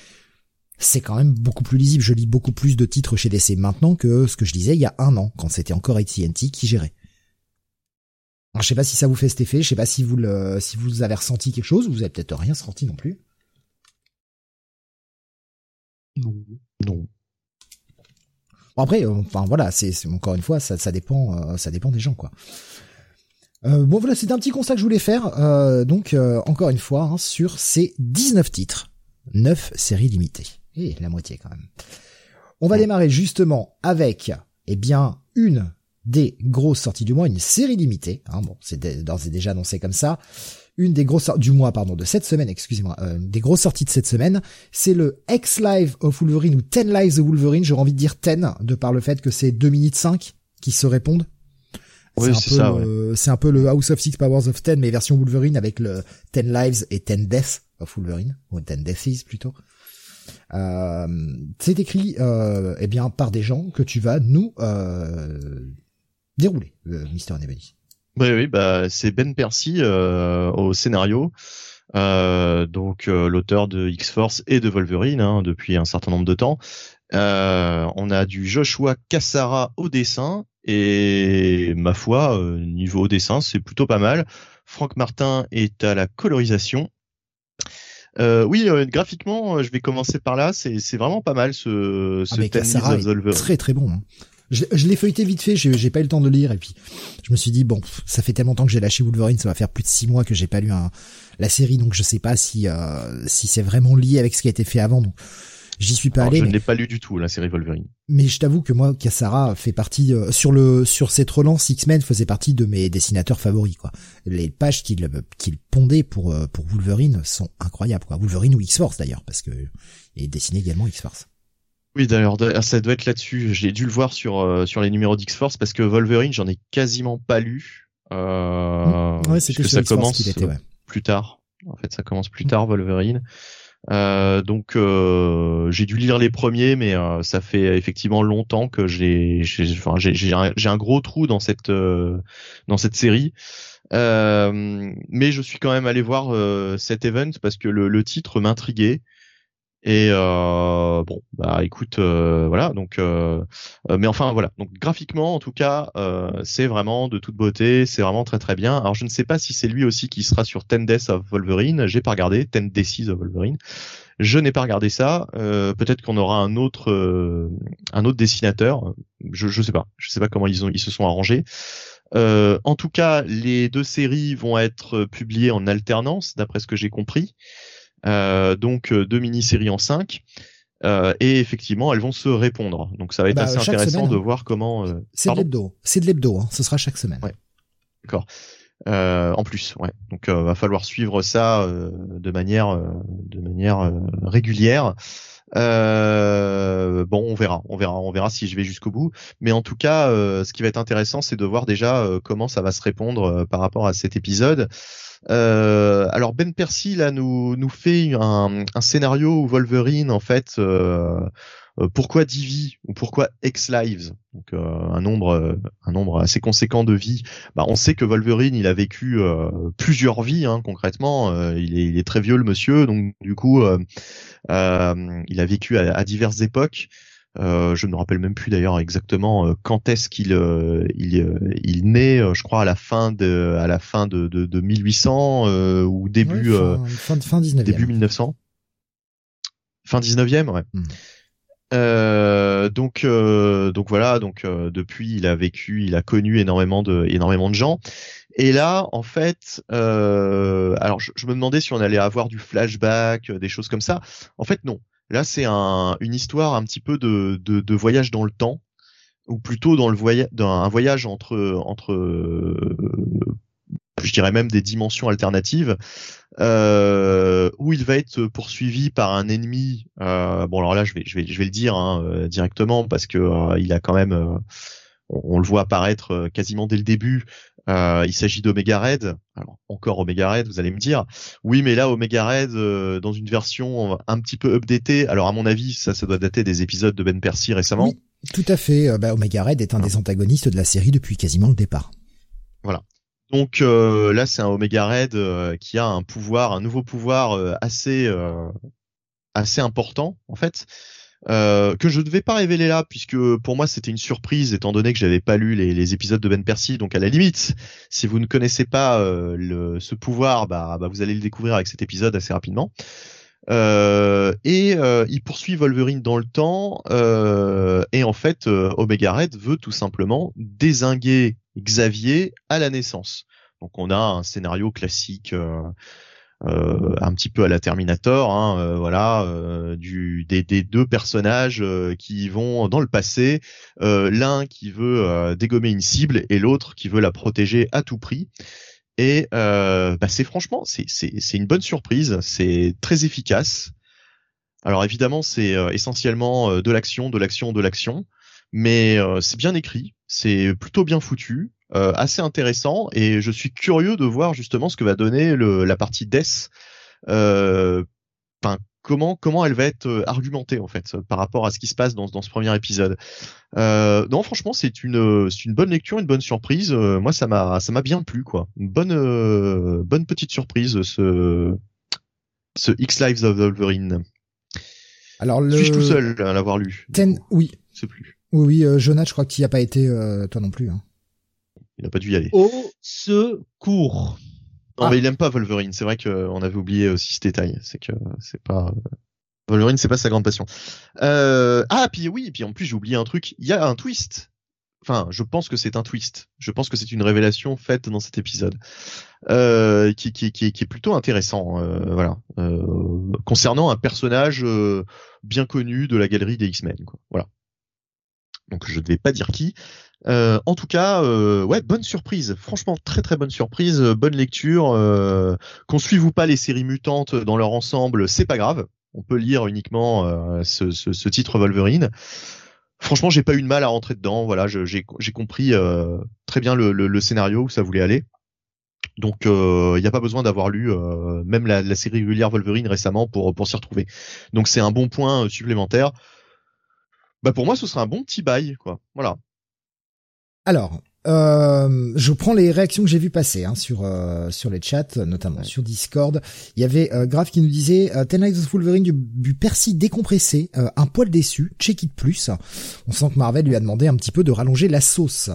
[SPEAKER 1] c'est quand même beaucoup plus lisible. Je lis beaucoup plus de titres chez DC maintenant que ce que je lisais il y a un an, quand c'était encore AT&T qui gérait. Alors, je sais pas si ça vous fait cet effet, je sais pas si vous le, si vous avez ressenti quelque chose, vous avez peut-être rien senti non plus.
[SPEAKER 3] Non. Non.
[SPEAKER 1] Bon, après, euh, enfin voilà, c'est c'est- encore une fois, ça, ça dépend, euh, ça dépend des gens quoi. Euh, bon voilà, c'était un petit constat que je voulais faire. euh, donc euh, encore une fois, hein, sur ces 19 titres, 9 séries limitées. Et la moitié quand même. On va démarrer justement avec, eh bien, une des grosses sorties du mois, une série limitée. Hein, bon, c'est d'ores et déjà annoncé comme ça. Une des grosses du mois, pardon, de cette semaine, excusez-moi, euh, des grosses sorties de cette semaine, c'est le X Live of Wolverine ou 10 Lives of Wolverine. J'aurais envie de dire 10 de par le fait que c'est 2 minutes 5 qui se répondent.
[SPEAKER 3] Oui, c'est ça.
[SPEAKER 1] C'est un peu le House of Six Powers of 10, mais version Wolverine avec le 10 Lives et 10 Deaths of Wolverine, ou 10 Deaths plutôt. Euh, c'est écrit euh, eh bien par des gens que tu vas nous euh, dérouler, euh, Mister Nebony.
[SPEAKER 3] Oui, oui, bah c'est Ben Percy euh, au scénario. Euh, donc l'auteur de X-Force et de Wolverine hein, depuis un certain nombre de temps. On a du Joshua Cassara au dessin et ma foi niveau dessin c'est plutôt pas mal. Franck Martin est à la colorisation euh, oui, euh, graphiquement, euh, je vais commencer par là. C'est vraiment pas mal ce, ce
[SPEAKER 1] ah, Très très bon. Hein. Je, je l'ai feuilleté vite fait, j'ai pas eu le temps de lire et puis je me suis dit bon, ça fait tellement longtemps que j'ai lâché Wolverine, ça va faire plus de six mois que j'ai pas lu un, la série, donc je sais pas si euh, si c'est vraiment lié avec ce qui a été fait avant. Donc J'y suis pas allé.
[SPEAKER 3] Je
[SPEAKER 1] ne
[SPEAKER 3] l'ai pas lu du tout la série Wolverine.
[SPEAKER 1] Mais je t'avoue que moi, Cassara fait partie euh, sur le sur cette relance X-Men faisait partie de mes dessinateurs favoris quoi. Les pages qu'il qu'il pondait pour euh, pour Wolverine sont incroyables quoi. Wolverine ou X-Force d'ailleurs parce que il dessiné également X-Force.
[SPEAKER 3] Oui, d'ailleurs, ah, ça doit être là-dessus. J'ai dû le voir sur euh, sur les numéros d'X-Force parce que Wolverine, j'en ai quasiment pas lu. Euh,
[SPEAKER 1] ouais, c'est que ça commence était, ouais.
[SPEAKER 3] plus tard. En fait, ça commence plus tard Wolverine. Euh, donc euh, j'ai dû lire les premiers, mais euh, ça fait effectivement longtemps que j'ai, un, gros trou dans cette série. mais je suis quand même allé voir cet event parce que le titre m'intriguait. Et euh, bon, bah écoute, euh, voilà. Donc, euh, mais enfin voilà. Donc graphiquement, en tout cas, c'est vraiment de toute beauté. C'est vraiment très très bien. Alors je ne sais pas si c'est lui aussi qui sera sur Ten Days of Wolverine. J'ai pas regardé Ten Days of Wolverine. Je n'ai pas regardé ça. Peut-être qu'on aura un autre un autre dessinateur. Je je sais pas. Je sais pas comment ils ont ils se sont arrangés. en tout cas, les deux séries vont être publiées en alternance, d'après ce que j'ai compris. Euh, donc euh, deux mini-séries en cinq. Euh, et effectivement, elles vont se répondre. Donc ça va être bah, assez intéressant de voir comment. Euh...
[SPEAKER 1] C'est de l'hebdo. C'est de l'hebdo. Hein. Ce sera chaque semaine.
[SPEAKER 3] Ouais. D'accord. Euh, en plus, ouais. Donc va falloir suivre ça de manière de manière régulière. Euh, bon, on verra, on verra, on verra si je vais jusqu'au bout. Mais en tout cas, ce qui va être intéressant, c'est de voir déjà comment ça va se répondre par rapport à cet épisode. Euh, alors Ben Percy là nous nous fait un, scénario où Wolverine en fait euh, euh pourquoi 10 vies ou pourquoi X lives donc un nombre un nombre assez conséquent de vies. Bah on sait que Wolverine il a vécu plusieurs vies hein, concrètement. Il est très vieux le monsieur. Donc du coup il a vécu à diverses époques euh, je ne me rappelle même plus d'ailleurs exactement euh, quand est-ce qu'il euh, il, il naît. je crois à la fin de à la fin de, de, de 1800 ou début
[SPEAKER 1] fin, fin, 19e.
[SPEAKER 3] début 1900. Fin 19e, ouais. Hmm. donc donc voilà donc depuis il a vécu il a connu énormément de énormément de gens et là en fait alors je, je, me demandais si on allait avoir du flashback des choses comme ça en fait non Là, c'est un, une histoire un petit peu de, de, de, voyage dans le temps, ou plutôt dans le voyage, un voyage entre, entre, euh, je dirais même des dimensions alternatives, euh, où il va être poursuivi par un ennemi. Euh, bon, alors là, je vais, je vais, je vais le dire hein, euh, directement parce que euh, il a quand même, on, on, le voit apparaître quasiment dès le début euh, il s'agit d'Omega Red. Alors encore Omega Red, vous allez me dire. Oui, mais là Omega Red euh, dans une version un petit peu updatée. Alors à mon avis, ça, ça doit dater des épisodes de Ben Percy récemment. Oui,
[SPEAKER 1] tout à fait. Euh, bah, Omega Red est un des antagonistes de la série depuis quasiment le départ.
[SPEAKER 3] Voilà. Donc là, c'est un Omega Red qui a un pouvoir, un nouveau pouvoir assez assez important en fait. Euh, que je ne vais pas révéler là puisque pour moi c'était une surprise étant donné que j'avais pas lu les, épisodes de Ben Percy. Donc à la limite si vous ne connaissez pas euh, le, ce pouvoir bah, bah, vous allez le découvrir avec cet épisode assez rapidement. Euh, et euh, il poursuit Wolverine dans le temps et en fait Omega Red veut tout simplement désinguer Xavier à la naissance. Donc on a un scénario classique euh, un petit peu à la Terminator, hein, euh, voilà, euh, du, des, des, deux personnages qui vont dans le passé, l'un qui veut dégommer une cible et l'autre qui veut la protéger à tout prix. Et bah c'est franchement, c'est une bonne surprise, c'est très efficace. Alors évidemment, c'est essentiellement de l'action, de l'action, de l'action, mais c'est bien écrit, c'est plutôt bien foutu. Euh, assez intéressant et je suis curieux de voir justement ce que va donner le, la partie Death. Euh, comment comment elle va être euh, argumentée en fait par rapport à ce qui se passe dans, dans ce premier épisode. Euh, non, franchement, c'est une c'est une bonne lecture, une bonne surprise. moi, ça m'a ça m'a bien plu quoi. Une bonne bonne petite surprise ce ce X Lives of Wolverine.
[SPEAKER 1] Alors le...
[SPEAKER 3] suis-je tout seul à l'avoir lu
[SPEAKER 1] Ten... oui.
[SPEAKER 3] C'est plus.
[SPEAKER 1] Oui, oui, Jonathan, je crois que tu n'y as pas été, toi non plus. Hein.
[SPEAKER 3] Il n'a pas dû y aller.
[SPEAKER 2] Au secours.
[SPEAKER 3] Non, ah. mais il aime pas Wolverine. C'est vrai qu'on avait oublié aussi ce détail. C'est que c'est pas Wolverine, c'est pas sa grande passion. Euh... Ah, puis oui, puis en plus j'ai oublié un truc. Il y a un twist. Enfin, je pense que c'est un twist. Je pense que c'est une révélation faite dans cet épisode, euh, qui, qui, qui, qui, est plutôt intéressant. Euh, voilà, euh, concernant un personnage euh, bien connu de la galerie des X-Men. Voilà. Donc je ne vais pas dire qui, euh, en tout cas, euh, ouais, bonne surprise. Franchement, très très bonne surprise, euh, bonne lecture. Euh, qu'on suive ou pas les séries mutantes dans leur ensemble, c'est pas grave. On peut lire uniquement ce, ce, ce, titre Wolverine. Franchement, j'ai pas eu de mal à rentrer dedans. Voilà, j'ai compris très bien le, le, le, scénario où ça voulait aller. Donc, il n'y a pas besoin d'avoir lu même la, la, série régulière Wolverine récemment pour pour s'y retrouver. Donc, c'est un bon point supplémentaire. Bah pour moi, ce sera un bon petit bail, quoi. Voilà.
[SPEAKER 1] Alors, euh, je prends les réactions que j'ai vues passer hein, sur euh, sur les chats, notamment sur Discord. Il y avait euh, Graf qui nous disait euh, Ten Nights of Wolverine du, du persil décompressé, euh, un poil déçu, check it plus. On sent que Marvel lui a demandé un petit peu de rallonger la sauce.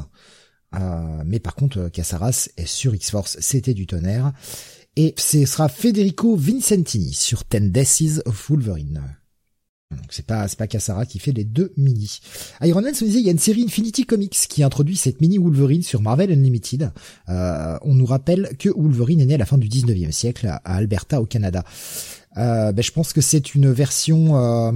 [SPEAKER 1] mais par contre, Cassaras est sur X-Force, c'était du tonnerre. Et ce sera Federico Vincentini sur Ten Days of Wolverine. Donc c'est pas c'est pas Cassara qui fait les deux mini. Iron Man se disait il y a une série Infinity Comics qui introduit cette mini Wolverine sur Marvel Unlimited. Euh, on nous rappelle que Wolverine est né à la fin du 19e siècle à Alberta au Canada. Euh, ben, je pense que c'est une version euh,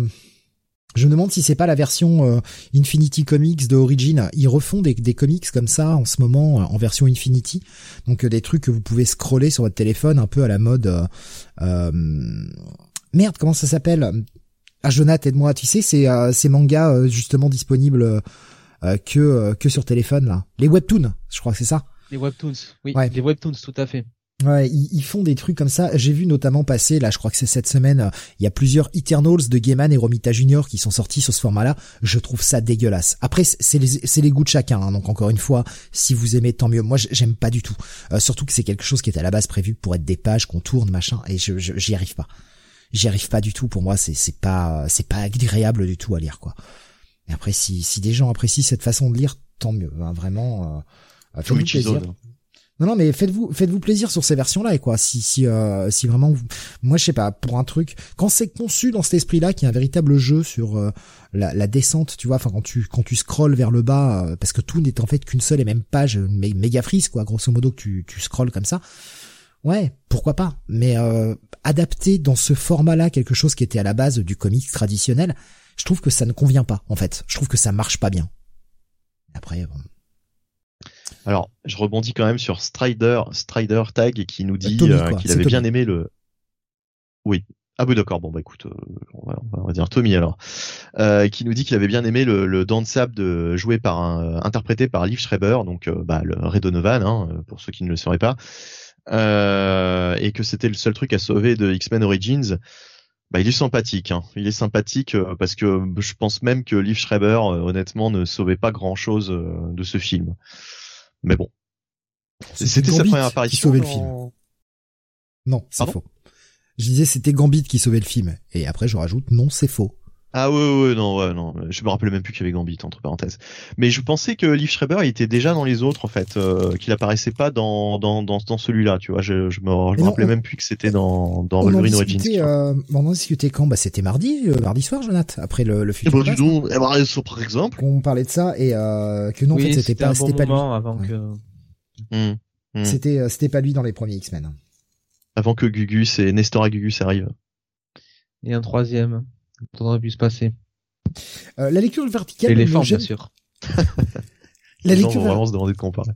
[SPEAKER 1] je me demande si c'est pas la version euh, Infinity Comics de Origin. Ils refont des, des, comics comme ça en ce moment en version Infinity. Donc des trucs que vous pouvez scroller sur votre téléphone un peu à la mode. Merde, comment ça s'appelle? Ah Jonathan, aide-moi, tu sais, c'est euh, ces mangas euh, justement disponibles euh, que que sur téléphone là. Les webtoons, je crois que c'est ça.
[SPEAKER 2] Les webtoons, oui. Ouais. Les webtoons, tout à fait.
[SPEAKER 1] Ouais, ils, font des trucs comme ça. J'ai vu notamment passer, là, je crois que c'est cette semaine, il y a plusieurs Eternals de Gaiman et Romita Junior qui sont sortis sur ce format-là. Je trouve ça dégueulasse. Après, c'est les, c'est les goûts de chacun. Hein. donc encore une fois, si vous aimez, tant mieux. Moi, j'aime pas du tout. surtout que c'est quelque chose qui est à la base prévu pour être des pages qu'on tourne, machin, et je, j'y arrive pas j'y arrive pas du tout. Pour moi, c'est c'est pas c'est pas agréable du tout à lire quoi. Et après, si si des gens apprécient cette façon de lire, tant mieux. Hein, vraiment, euh, faites-vous plaisir. Non non, mais faites-vous faites-vous plaisir sur ces versions-là et quoi. Si si euh, si vraiment, moi je sais pas pour un truc quand c'est conçu dans cet esprit-là, qui est un véritable jeu sur euh, la, la, descente, tu vois. Enfin quand tu quand tu scrolles vers le bas, euh, parce que tout n'est en fait qu'une seule et même page, méga frise quoi, grosso modo que tu tu scrolles comme ça Ouais, pourquoi pas. Mais euh, adapter dans ce format-là quelque chose qui était à la base du comics traditionnel, je trouve que ça ne convient pas, en fait. Je trouve que ça marche pas bien. Après. Bon.
[SPEAKER 3] Alors, je rebondis quand même sur Strider, Strider Tag qui nous dit euh, qu'il avait bien aimé le. Oui. Ah oui, d'accord. Bon bah écoute, euh, on, va, dire Tommy alors, euh, qui nous dit qu'il avait bien aimé le, le Dance de joué par un, interprété par Liv Schreiber, donc bah, le Redonovan, hein, pour ceux qui ne le sauraient pas. Euh, et que c'était le seul truc à sauver de X-Men Origins, bah, il est sympathique. Hein. Il est sympathique euh, parce que je pense même que Liv Schreiber, euh, honnêtement, ne sauvait pas grand-chose de ce film. Mais bon,
[SPEAKER 1] c'était sa première apparition. Qui sauvait le film. Non, c'est faux. Je disais c'était Gambit qui sauvait le film. Et après je rajoute non, c'est faux.
[SPEAKER 3] Ah ouais, ouais, non, ouais, non. Je me rappelais même plus qu'il y avait Gambit entre parenthèses. Mais je pensais que Liv Schreiber il était déjà dans les autres en fait, euh, qu'il apparaissait pas dans dans dans, dans celui-là, tu vois. Je, je me, je me rappelais même plus que c'était dans dans Wolverine Origins.
[SPEAKER 1] Euh, on en discutait quand? Bah c'était mardi, euh, mardi soir, Jonathan, après le le
[SPEAKER 3] film. Eh ben, dis donc, eh ben, par exemple.
[SPEAKER 1] On parlait de ça et euh, que non, en fait, c'était pas, c'était pas lui.
[SPEAKER 2] Avant que...
[SPEAKER 1] Mmh, mmh. C'était euh, c'était pas lui dans les premiers X-Men.
[SPEAKER 3] avant que Gugus et Nestor Gugus arrivent.
[SPEAKER 2] Et un troisième. Ça aurait pu se passer.
[SPEAKER 1] Euh, la lecture verticale.
[SPEAKER 2] L'éléphant, bien sûr.
[SPEAKER 3] la lecture vraiment se demander de comparer.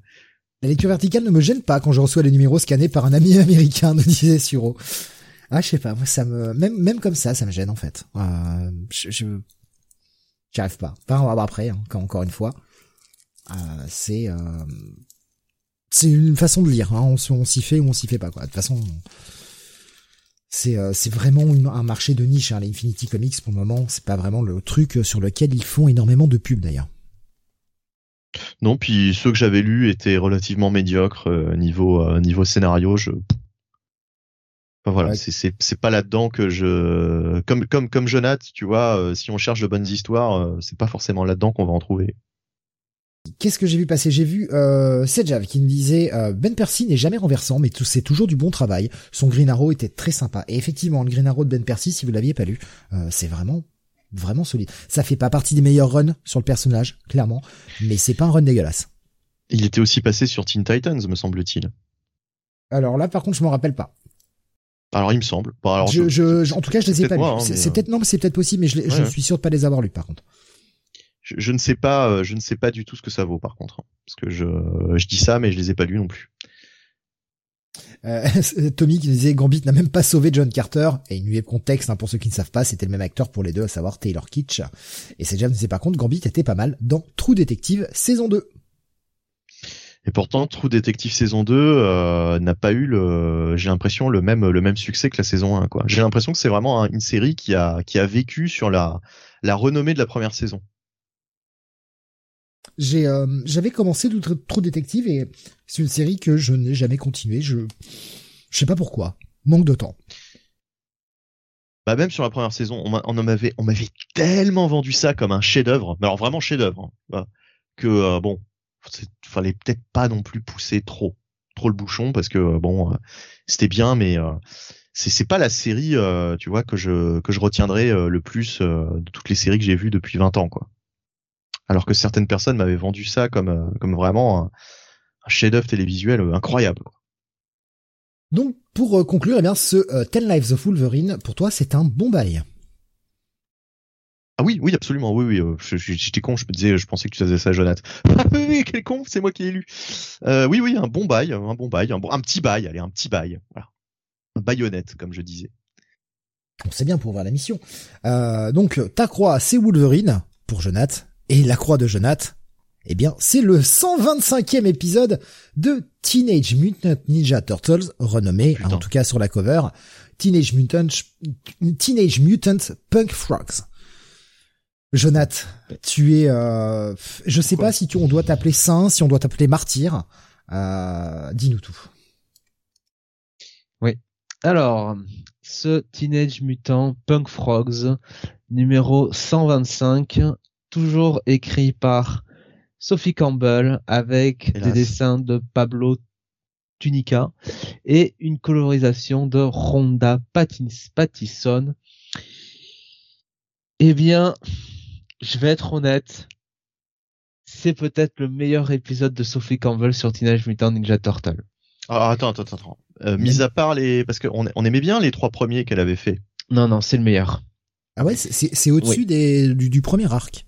[SPEAKER 1] La lecture verticale ne me gêne pas quand je reçois les numéros scannés par un ami américain, nous disait Suro. Ah, je sais pas, moi ça me, même même comme ça, ça me gêne en fait. Euh, je, je, j'y arrive pas. Enfin, après, hein, encore une fois, euh, c'est euh, c'est une façon de lire. Hein. On, on s'y fait ou on s'y fait pas quoi. De toute façon, c'est euh, c'est vraiment un marché de niche. Hein, les Infinity Comics pour le moment, c'est pas vraiment le truc sur lequel ils font énormément de pubs d'ailleurs.
[SPEAKER 3] Non, puis ceux que j'avais lus étaient relativement médiocres euh, niveau euh, niveau scénario. Je enfin, voilà, c'est c'est c'est pas là-dedans que je comme comme comme Jonath, tu vois, si on cherche de bonnes histoires, c'est pas forcément là-dedans qu'on va en trouver.
[SPEAKER 1] Qu'est-ce que j'ai vu passer? J'ai vu euh, Sejav qui me disait euh, Ben Percy n'est jamais renversant, mais c'est toujours du bon travail. Son Green Arrow était très sympa. Et effectivement, le Green Arrow de Ben Percy, si vous l'aviez pas lu, euh, c'est vraiment vraiment solide. Ça fait pas partie des meilleurs runs sur le personnage, clairement, mais c'est pas un run dégueulasse.
[SPEAKER 3] Il était aussi passé sur Teen Titans, me semble-t-il.
[SPEAKER 1] Alors là, par contre, je m'en rappelle pas.
[SPEAKER 3] Alors il me semble.
[SPEAKER 1] alors, je, en tout cas, je les ai pas lus. Hein, c'est peut-être non, mais c'est peut-être possible, mais je, je suis sûr de pas les avoir lus, par contre
[SPEAKER 3] je, ne sais pas, euh, je ne sais pas du tout ce que ça vaut par contre, hein. parce que je, je dis ça, mais je les ai pas lus non plus.
[SPEAKER 1] Euh, Tommy qui disait Gambit n'a même pas sauvé John Carter et une nuée contexte hein, pour ceux qui ne savent pas c'était le même acteur pour les deux à savoir Taylor Kitsch et c'est déjà ne sait pas compte Gambit était pas mal dans True Detective saison 2
[SPEAKER 3] et pourtant True Detective saison 2 euh, n'a pas eu le j'ai l'impression le même le même succès que la saison 1 quoi j'ai l'impression que c'est vraiment une série qui a qui a vécu sur la la renommée de la première saison
[SPEAKER 1] euh, j'avais commencé Trop Détective et c'est une série que je n'ai jamais continué. Je, je sais pas pourquoi. Manque de temps.
[SPEAKER 3] Bah même sur la première saison, on, m'avait, on m'avait tellement vendu ça comme un chef-d'œuvre, mais alors vraiment chef-d'œuvre, hein, que euh, bon, fallait peut-être pas non plus pousser trop, trop le bouchon parce que euh, bon, c'était bien, mais c'est c'est pas la série, tu vois, que je que je retiendrai le plus de toutes les séries que j'ai vues depuis 20 ans, quoi alors que certaines personnes m'avaient vendu ça comme euh, comme vraiment un, chef-d'œuvre télévisuel euh, incroyable.
[SPEAKER 1] Donc pour euh, conclure, eh bien ce Ten Lives of Wolverine pour toi c'est un bon bail.
[SPEAKER 3] Ah oui, oui, absolument, oui, oui. J'étais con, je me disais, je pensais que tu faisais ça, Jonathan. Ah oui, quel con, c'est moi qui l'ai lu. oui, oui, un bon bail, un bon bail, un, bon, un petit bail, allez, un petit bail, voilà, un baïonnette, comme je disais.
[SPEAKER 1] On sait bien pour voir la mission. donc ta croix, c'est Wolverine pour Jonathan. Et la croix de Jonath, eh bien, c'est le 125e épisode de Teenage Mutant Ninja Turtles, renommé, en tout cas sur la cover, Teenage Mutant, Teenage Mutant Punk Frogs. Jonath, tu es, euh, je sais pas si tu, on doit t'appeler saint, si on doit t'appeler martyr. Euh, dis-nous tout.
[SPEAKER 2] Oui. Alors, ce Teenage Mutant Punk Frogs, numéro 125, toujours écrit par Sophie Campbell avec des dessins de Pablo Tunica et une colorisation de Rhonda Pattison. Eh bien, je vais être honnête, c'est peut-être le meilleur épisode de Sophie Campbell sur Teenage Mutant Ninja Turtle.
[SPEAKER 3] Ah, attends, attends, attends. Euh, mis à part les, parce qu'on on aimait bien les trois premiers qu'elle avait fait.
[SPEAKER 2] Non, non, c'est le meilleur.
[SPEAKER 1] Ah ouais, c'est au-dessus des du, premier arc.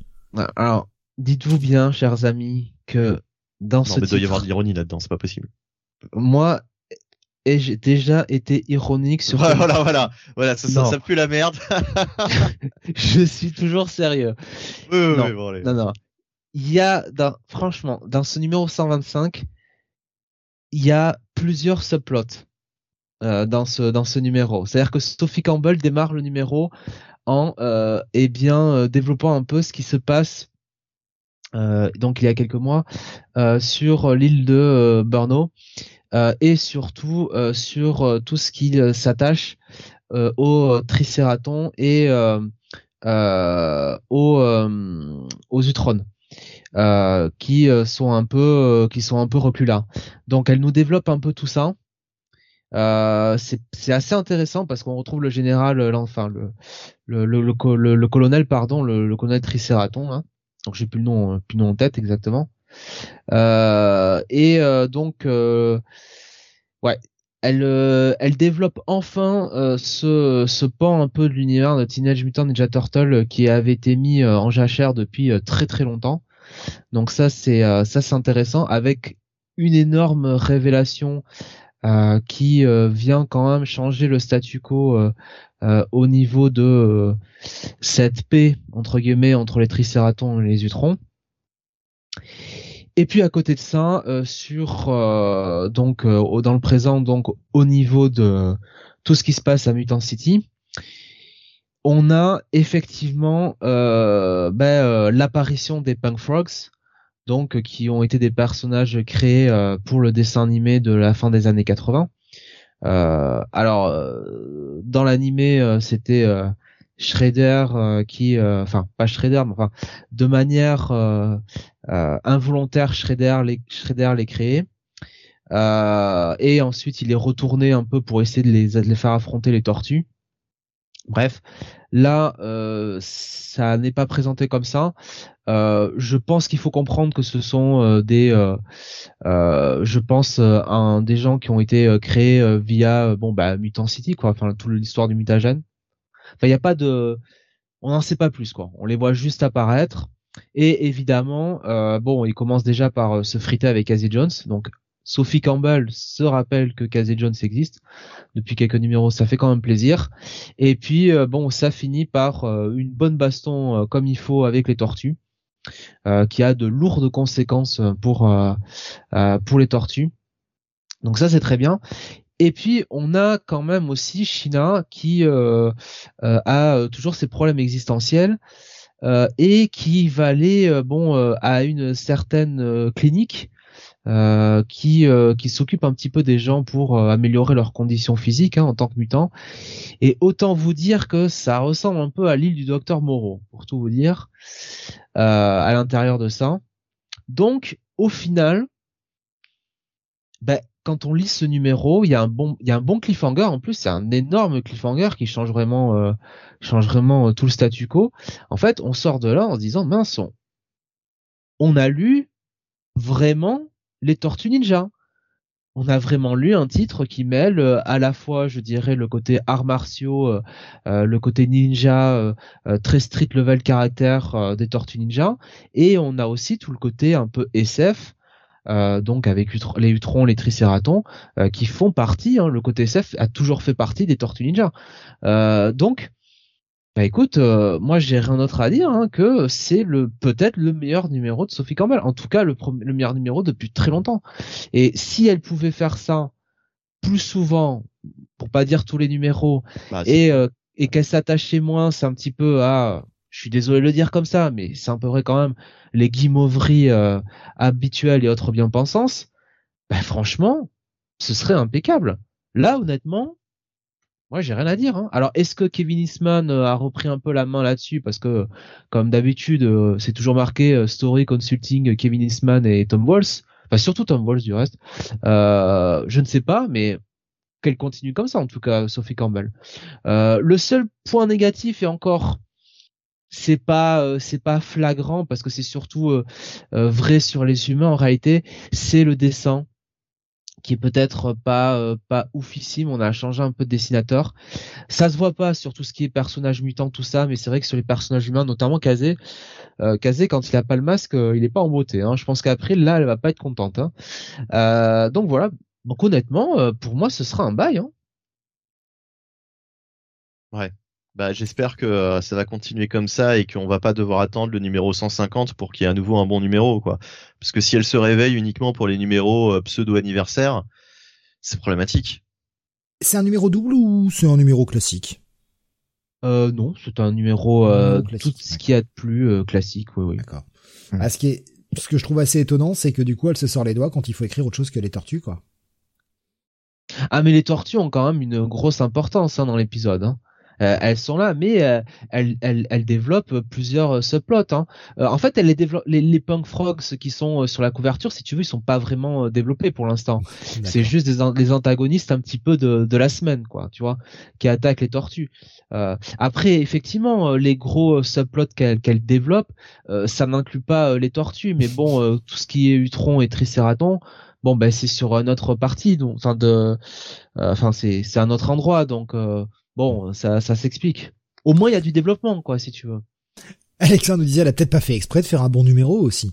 [SPEAKER 2] Alors, dites-vous bien, chers amis, que dans ce
[SPEAKER 3] mais il doit y avoir de l'ironie là-dedans, c'est pas possible.
[SPEAKER 2] Moi, et j'ai déjà été ironique sur.
[SPEAKER 3] voilà, voilà, voilà, ça, ça, pue la merde.
[SPEAKER 2] je suis toujours sérieux.
[SPEAKER 3] Oui, oui,
[SPEAKER 2] non,
[SPEAKER 3] oui, bon,
[SPEAKER 2] non, non. Il y a, dans, franchement, dans ce numéro 125, il y a plusieurs subplots euh, dans ce dans ce numéro. C'est-à-dire que Sophie Campbell démarre le numéro en euh, eh bien euh, développant un peu ce qui se passe euh, donc il y a quelques mois euh, sur l'île de Burno et surtout sur tout ce qui s'attache aux tricératons et aux aux utrones. qui sont un peu qui sont un peu reculants. Donc elle nous développe un peu tout ça euh, c'est assez intéressant parce qu'on retrouve le général, euh, enfin le le, le, le, colonel, pardon, le, colonel Triceraton. Hein. Donc j'ai plus le nom, euh, plus le nom en tête exactement. Euh, et donc ouais, elle, elle développe enfin ce, ce pan un peu de l'univers de Teenage Mutant Ninja Turtle qui avait été mis en jachère depuis très très longtemps. Donc ça c'est ça c'est intéressant avec une énorme révélation euh, qui euh, vient quand même changer le statu quo euh, au niveau de cette paix entre guillemets entre les tricératons et les utrons. Et puis à côté de ça, sur donc dans le présent, donc au niveau de tout ce qui se passe à Mutant City, on a effectivement ben, l'apparition des Punk Frogs, donc qui ont été des personnages créés euh, pour le dessin animé de la fin des années 80. Euh, alors euh, dans l'animé c'était Shredder qui, enfin pas Shredder, mais enfin de manière involontaire Shredder les Shredder les et ensuite il est retourné un peu pour essayer de les, de les faire affronter les tortues. Bref, là, euh, ça n'est pas présenté comme ça. Euh, je pense qu'il faut comprendre que ce sont euh, des, je pense, un, des gens qui ont été créés via, bon, bah, Mutant City, quoi. Enfin, toute l'histoire du mutagène. Enfin, il n'y a pas de, on n'en sait pas plus, quoi. On les voit juste apparaître. Et évidemment, bon, il commence déjà par se friter avec Casey Jones, donc Sophie Campbell se rappelle que Casey Jones existe depuis quelques numéros, ça fait quand même plaisir. Et puis euh, bon, ça finit par euh, une bonne baston euh, comme il faut avec les tortues, qui a de lourdes conséquences pour pour les tortues. Donc ça c'est très bien. Et puis on a quand même aussi Shina qui a toujours ses problèmes existentiels. et qui va aller bon à une certaine clinique euh, qui euh, qui s'occupe un petit peu des gens pour euh, améliorer leurs conditions physiques hein, en tant que mutant. Et autant vous dire que ça ressemble un peu à l'île du docteur Moreau, pour tout vous dire, à l'intérieur de ça. Donc, au final, ben, quand on lit ce numéro, il y a un bon, il y a un bon cliffhanger. En plus, c'est un énorme cliffhanger qui change vraiment, change vraiment tout le statu quo. En fait, on sort de là en se disant mince, on a lu vraiment les Tortues Ninja. On a vraiment lu un titre qui mêle euh, à la fois, je dirais, le côté arts martiaux, euh, euh, le côté ninja, très street level caractère des Tortues Ninja, et on a aussi tout le côté un peu SF, donc avec les Utrons, les Tricératons, qui font partie. Hein, le côté SF a toujours fait partie des Tortues Ninja. donc bah écoute, euh, moi j'ai rien d'autre à dire hein, que c'est le peut-être le meilleur numéro de Sophie Campbell. En tout cas, le, le meilleur numéro depuis très longtemps. Et si elle pouvait faire ça plus souvent, pour pas dire tous les numéros, bah, et euh, et qu'elle s'attachait moins, c'est un petit peu à, je suis désolé de le dire comme ça, mais c'est un peu vrai quand même les guimauveries euh, habituelles et autres bien-pensances. Bah franchement, ce serait impeccable. Là, honnêtement, moi, j'ai rien à dire. Hein. Alors, est-ce que Kevin Eastman euh, a repris un peu la main là-dessus? Parce que, comme d'habitude, euh, c'est toujours marqué euh, Story Consulting, Kevin Eastman et Tom Walsh. Enfin, surtout Tom Walsh du reste. je ne sais pas, mais qu'elle continue comme ça, en tout cas, Sophie Campbell. le seul point négatif, et encore, c'est pas c'est pas flagrant parce que c'est surtout vrai sur les humains en réalité, c'est le dessin qui est peut-être pas euh, pas oufissime. On a changé un peu de dessinateur. Ça se voit pas sur tout ce qui est personnage mutant, tout ça, mais c'est vrai que sur les personnages humains, notamment Kazé, euh, Kazé quand il a pas le masque, euh, il est pas en beauté. Hein. Je pense qu'après là, elle va pas être contente. Hein. Euh, donc voilà. Donc honnêtement, pour moi, ce sera un bail. Hein.
[SPEAKER 3] Ouais. Bah, j'espère que euh, ça va continuer comme ça et qu'on va pas devoir attendre le numéro 150 pour qu'il y ait à nouveau un bon numéro, quoi. Parce que si elle se réveille uniquement pour les numéros euh, pseudo anniversaires, c'est problématique.
[SPEAKER 1] C'est un numéro double ou c'est un numéro classique?
[SPEAKER 2] Euh, Non, c'est un numéro euh, tout ce qu'il y a de plus classique, oui, oui.
[SPEAKER 1] D'accord. Ah, ce qui est, ce que je trouve assez étonnant, c'est que du coup, elle se sort les doigts quand il faut écrire autre chose que les tortues, quoi.
[SPEAKER 2] Ah mais les tortues ont quand même une grosse importance hein, dans l'épisode. Hein. Euh, elles sont là, mais euh, elles, elles, elles, développent plusieurs euh, subplots. Hein. en fait, elles les. Les, les, punk frogs qui sont sur la couverture, si tu veux, ils sont pas vraiment développés pour l'instant. C'est juste des, des, antagonistes un petit peu de, de la semaine, quoi, tu vois, qui attaquent les tortues. après, effectivement, les gros subplots qu'elles qu'elles développent, ça n'inclut pas les tortues, mais bon, tout ce qui est Utron et Triceraton bon ben c'est sur notre partie, donc enfin de, enfin c'est c'est un autre endroit, donc bon ça ça s'explique. Au moins il y a du développement quoi, si tu veux.
[SPEAKER 1] Alexandre nous disait, elle a peut-être pas fait exprès de faire un bon numéro aussi.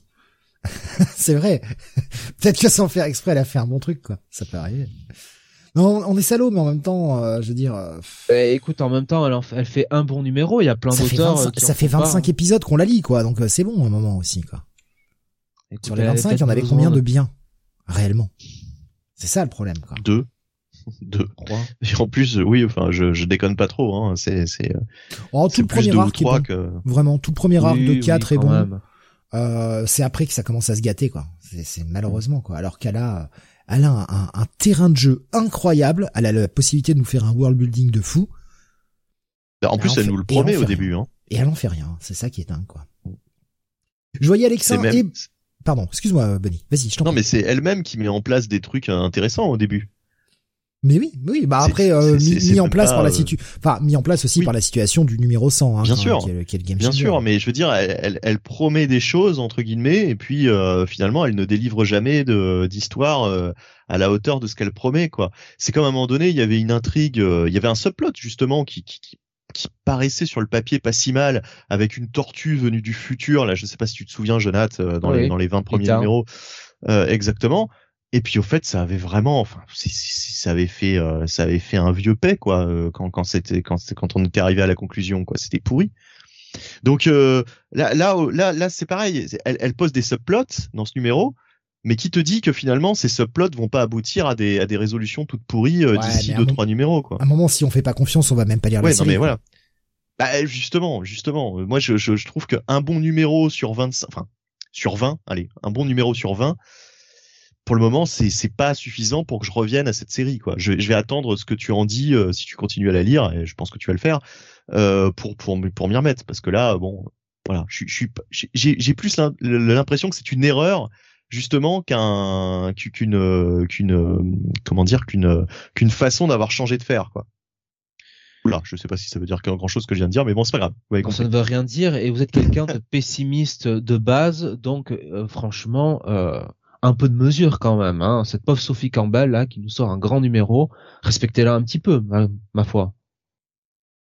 [SPEAKER 1] c'est vrai. peut-être que sans faire exprès, elle a fait un bon truc, quoi. Ça peut arriver. Non, on est salaud, mais en même temps, euh, je veux dire. Euh,
[SPEAKER 2] eh, écoute, en même temps, elle, elle, fait un bon numéro. Il y a plein d'auteurs.
[SPEAKER 1] Euh, ça fait 25 hein. épisodes qu'on la lit, quoi. Donc c'est bon, un moment aussi, quoi. Sur les 25, il y en avait combien de biens réellement? C'est ça le problème, quoi.
[SPEAKER 3] Deux. Deux. Trois. Et en plus, oui, enfin, je, je déconne pas trop. Hein. C'est, c'est.
[SPEAKER 1] Oh, tout le premier arc est bon. Que... Vraiment, tout le premier arc de 4 est bon. Euh, c'est après que ça commence à se gâter, quoi. C'est malheureusement, quoi. Alors qu'elle a, elle a un, un, terrain de jeu incroyable. Elle a la possibilité de nous faire un world building de fou.
[SPEAKER 3] Bah, en plus, elle, nous le promet au début, hein.
[SPEAKER 1] Et elle en fait rien. C'est ça qui est dingue, quoi. Je voyais Alexandre et... Pardon, excuse-moi, Benny. Vas-y, je t'en
[SPEAKER 3] Non, mais c'est elle-même qui met en place des trucs intéressants au début.
[SPEAKER 1] Mais oui, oui, bah après euh, mis, en place par la euh, situ, enfin mis en place aussi par la situation du numéro 100. Hein,
[SPEAKER 3] bien sûr, bien sûr, mais je veux dire, elle, elle, promet des choses entre guillemets et puis euh, finalement elle ne délivre jamais de d'histoire à la hauteur de ce qu'elle promet quoi. C'est comme à un moment donné il y avait une intrigue, il y avait un subplot justement qui, qui, qui paraissait sur le papier pas si mal avec une tortue venue du futur. Là je sais pas si tu te souviens Jonathan dans les dans les 20 premiers numéros. Euh, exactement et puis au fait, ça avait vraiment, enfin, ça avait fait, euh, ça avait fait un vieux paix quoi. Euh, quand quand c'était quand quand on était arrivé à la conclusion quoi, c'était pourri. Donc euh, là là là là c'est pareil. Elle, elle pose des subplots dans ce numéro, mais qui te dit que finalement ces subplots vont pas aboutir à des à des résolutions toutes pourries d'ici deux trois numéros quoi.
[SPEAKER 1] À un moment, si on fait pas confiance, on va même pas lire
[SPEAKER 3] ouais,
[SPEAKER 1] la série.
[SPEAKER 3] mais voilà. Bah justement, justement, moi je, je, je trouve qu'un bon numéro sur 25, enfin sur 20, allez, un bon numéro sur 20, pour le moment, c'est c'est pas suffisant pour que je revienne à cette série. Quoi. Je, je vais attendre ce que tu en dis euh, si tu continues à la lire, et je pense que tu vas le faire euh, pour pour pour m'y remettre, parce que là, bon, voilà, je suis j'ai j'ai plus l'impression que c'est une erreur justement qu'un qu'une qu'une comment dire qu'une qu'une façon d'avoir changé de faire quoi. Oula, je sais pas si ça veut dire grand chose que je viens de dire, mais bon, c'est pas grave.
[SPEAKER 2] ça ne veut rien dire et vous êtes quelqu'un de pessimiste de base, donc euh, franchement, euh, un peu de mesure quand même. Hein. Cette pauvre Sophie Campbell là qui nous sort un grand numéro, respectez-la un petit peu, ma, foi.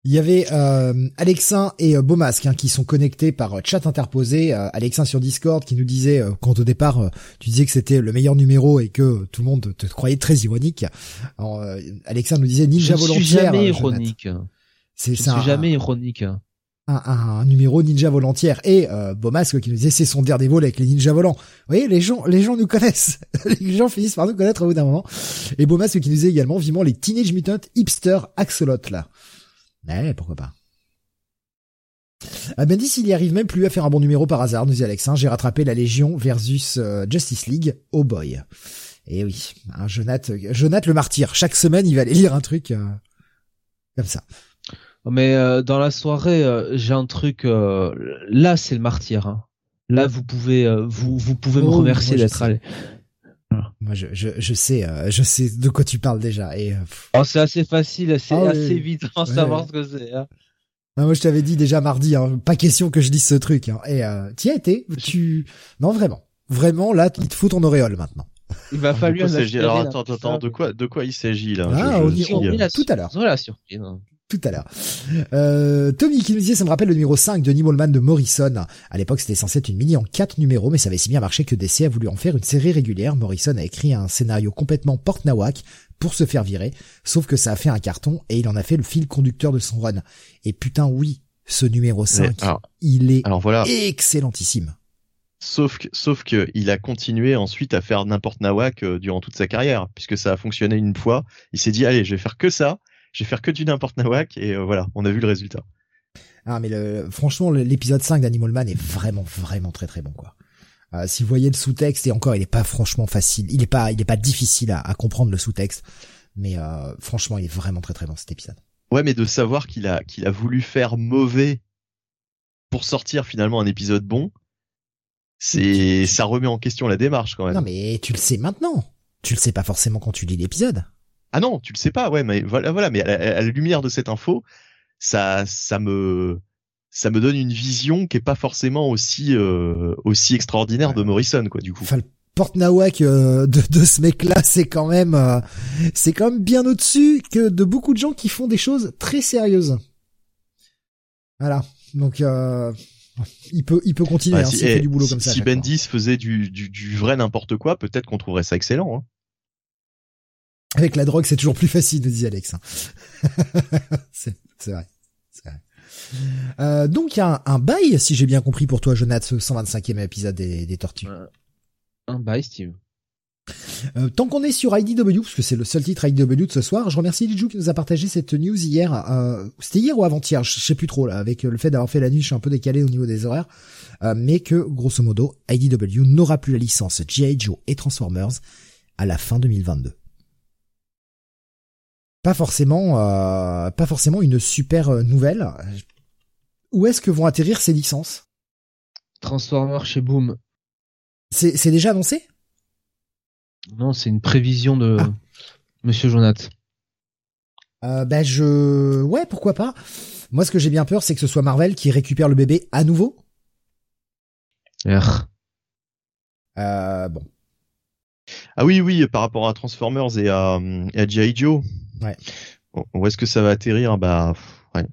[SPEAKER 1] Il y avait euh, Alexin et euh, Beaumasque hein, qui sont connectés par euh, chat interposé. Euh, Alexin sur Discord qui nous disait quand au départ tu disais que c'était le meilleur numéro et que tout le monde te, croyait très ironique. Alors, Alexin nous disait Ninja
[SPEAKER 2] je
[SPEAKER 1] volontaire.
[SPEAKER 2] Suis jamais ironique. C'est je suis jamais ironique
[SPEAKER 1] un, numéro ninja volontière et euh, Beaumasque qui nous disait c'est son Daredevil avec les ninjas volants. Vous voyez, les gens, les gens nous connaissent. les gens finissent par nous connaître au bout d'un moment. Et Beaumasque qui nous disait également vivement les Teenage Mutant Hipster Axolot là. Mais pourquoi pas. Ah ben dit s'il y arrive même plus à faire un bon numéro par hasard, nous dit Alex. Hein, J'ai rattrapé la Légion versus euh, Justice League. Oh boy. Et oui, un hein, Jonath le martyr. Chaque semaine, il va aller lire un truc euh, comme ça.
[SPEAKER 2] Mais euh, dans la soirée, euh, j'ai un truc. Euh, là, c'est le martyr. Hein. Là, vous pouvez, vous, vous pouvez me oh, remercier d'être allé.
[SPEAKER 1] Moi, je, je, je sais, je sais de quoi tu parles déjà. Et
[SPEAKER 2] oh, c'est assez facile, c'est ah assez vite sans savoir ce que c'est. Hein.
[SPEAKER 1] moi, je t'avais dit déjà mardi, hein, pas question que je dise ce truc. Hein. Et euh, t'y as été Tu non vraiment, vraiment là, il te faut ton auréole maintenant.
[SPEAKER 2] Il va falloir.
[SPEAKER 3] Alors attends, attends, de quoi, de quoi il s'agit là?
[SPEAKER 1] Ah, on y, tout à l'heure.
[SPEAKER 2] Voilà, surprise
[SPEAKER 1] tout à l'heure. Euh, Tommy qui nous disait, ça me rappelle le numéro 5 de Nimolman de Morrison. À l'époque, c'était censé être une mini en 4 numéros, mais ça avait si bien marché que DC a voulu en faire une série régulière. Morrison a écrit un scénario complètement porte-nawak pour se faire virer, sauf que ça a fait un carton et il en a fait le fil conducteur de son run. Et putain, oui, ce numéro 5, il est alors voilà. excellentissime.
[SPEAKER 3] Sauf que, sauf que il a continué ensuite à faire n'importe nawak euh, durant toute sa carrière, puisque ça a fonctionné une fois. Il s'est dit, allez, je vais faire que ça je vais faire que du n'importe nawak et euh, voilà, on a vu le résultat.
[SPEAKER 1] Ah mais le, franchement l'épisode 5 d'Animal Man est vraiment vraiment très très bon quoi. Euh, si vous voyez le sous-texte et encore il est pas franchement facile, il est pas il est pas difficile à, comprendre le sous-texte, mais euh, franchement il est vraiment très très bon cet épisode.
[SPEAKER 3] Ouais mais de savoir qu'il a qu'il a voulu faire mauvais pour sortir finalement un épisode bon, c'est ça remet en question la démarche quand même.
[SPEAKER 1] Non mais tu le sais maintenant. Tu le sais pas forcément quand tu lis l'épisode.
[SPEAKER 3] Ah non, tu le sais pas, ouais, mais voilà, voilà, mais à, la lumière de cette info, ça, ça me, ça me donne une vision qui est pas forcément aussi, euh, aussi extraordinaire de Morrison, quoi, du coup.
[SPEAKER 1] Enfin, le porte-nawak de, de ce mec-là, c'est quand même, c'est quand même bien au-dessus que de beaucoup de gens qui font des choses très sérieuses. Voilà. Donc, il peut, il peut continuer. Ah, hein, fait du boulot
[SPEAKER 3] si,
[SPEAKER 1] comme ça.
[SPEAKER 3] Si Bendis faisait du, du, du vrai n'importe quoi, peut-être qu'on trouverait ça excellent. Hein.
[SPEAKER 1] Avec la drogue, c'est toujours plus facile, nous dit Alex. C'est vrai. vrai. Euh, donc il y a un, bail, si j'ai bien compris pour toi, Jonathan, ce 125e épisode des, des Tortues. Euh,
[SPEAKER 2] un bail, Steve.
[SPEAKER 1] Euh, tant qu'on est sur IDW, parce que c'est le seul titre IDW de ce soir, je remercie Lijou qui nous a partagé cette news hier. Euh, C'était hier ou avant-hier, je sais plus trop là, avec le fait d'avoir fait la nuit, je suis un peu décalé au niveau des horaires, euh, mais que grosso modo, IDW n'aura plus la licence G.I. Joe et Transformers à la fin 2022 pas forcément euh, pas forcément une super euh, nouvelle. Où est-ce que vont atterrir ces licences?
[SPEAKER 2] Transformers chez Boom.
[SPEAKER 1] C'est déjà annoncé?
[SPEAKER 2] Non, c'est une prévision de ah. Monsieur Jonath.
[SPEAKER 1] Euh, ben je ouais pourquoi pas. Moi ce que j'ai bien peur c'est que ce soit Marvel qui récupère le bébé à nouveau.
[SPEAKER 2] R.
[SPEAKER 1] Euh, bon.
[SPEAKER 3] Ah oui oui par rapport à Transformers et à, et à G.I. Joe.
[SPEAKER 1] Ouais.
[SPEAKER 3] Où est-ce que ça va atterrir? Bah, ouais,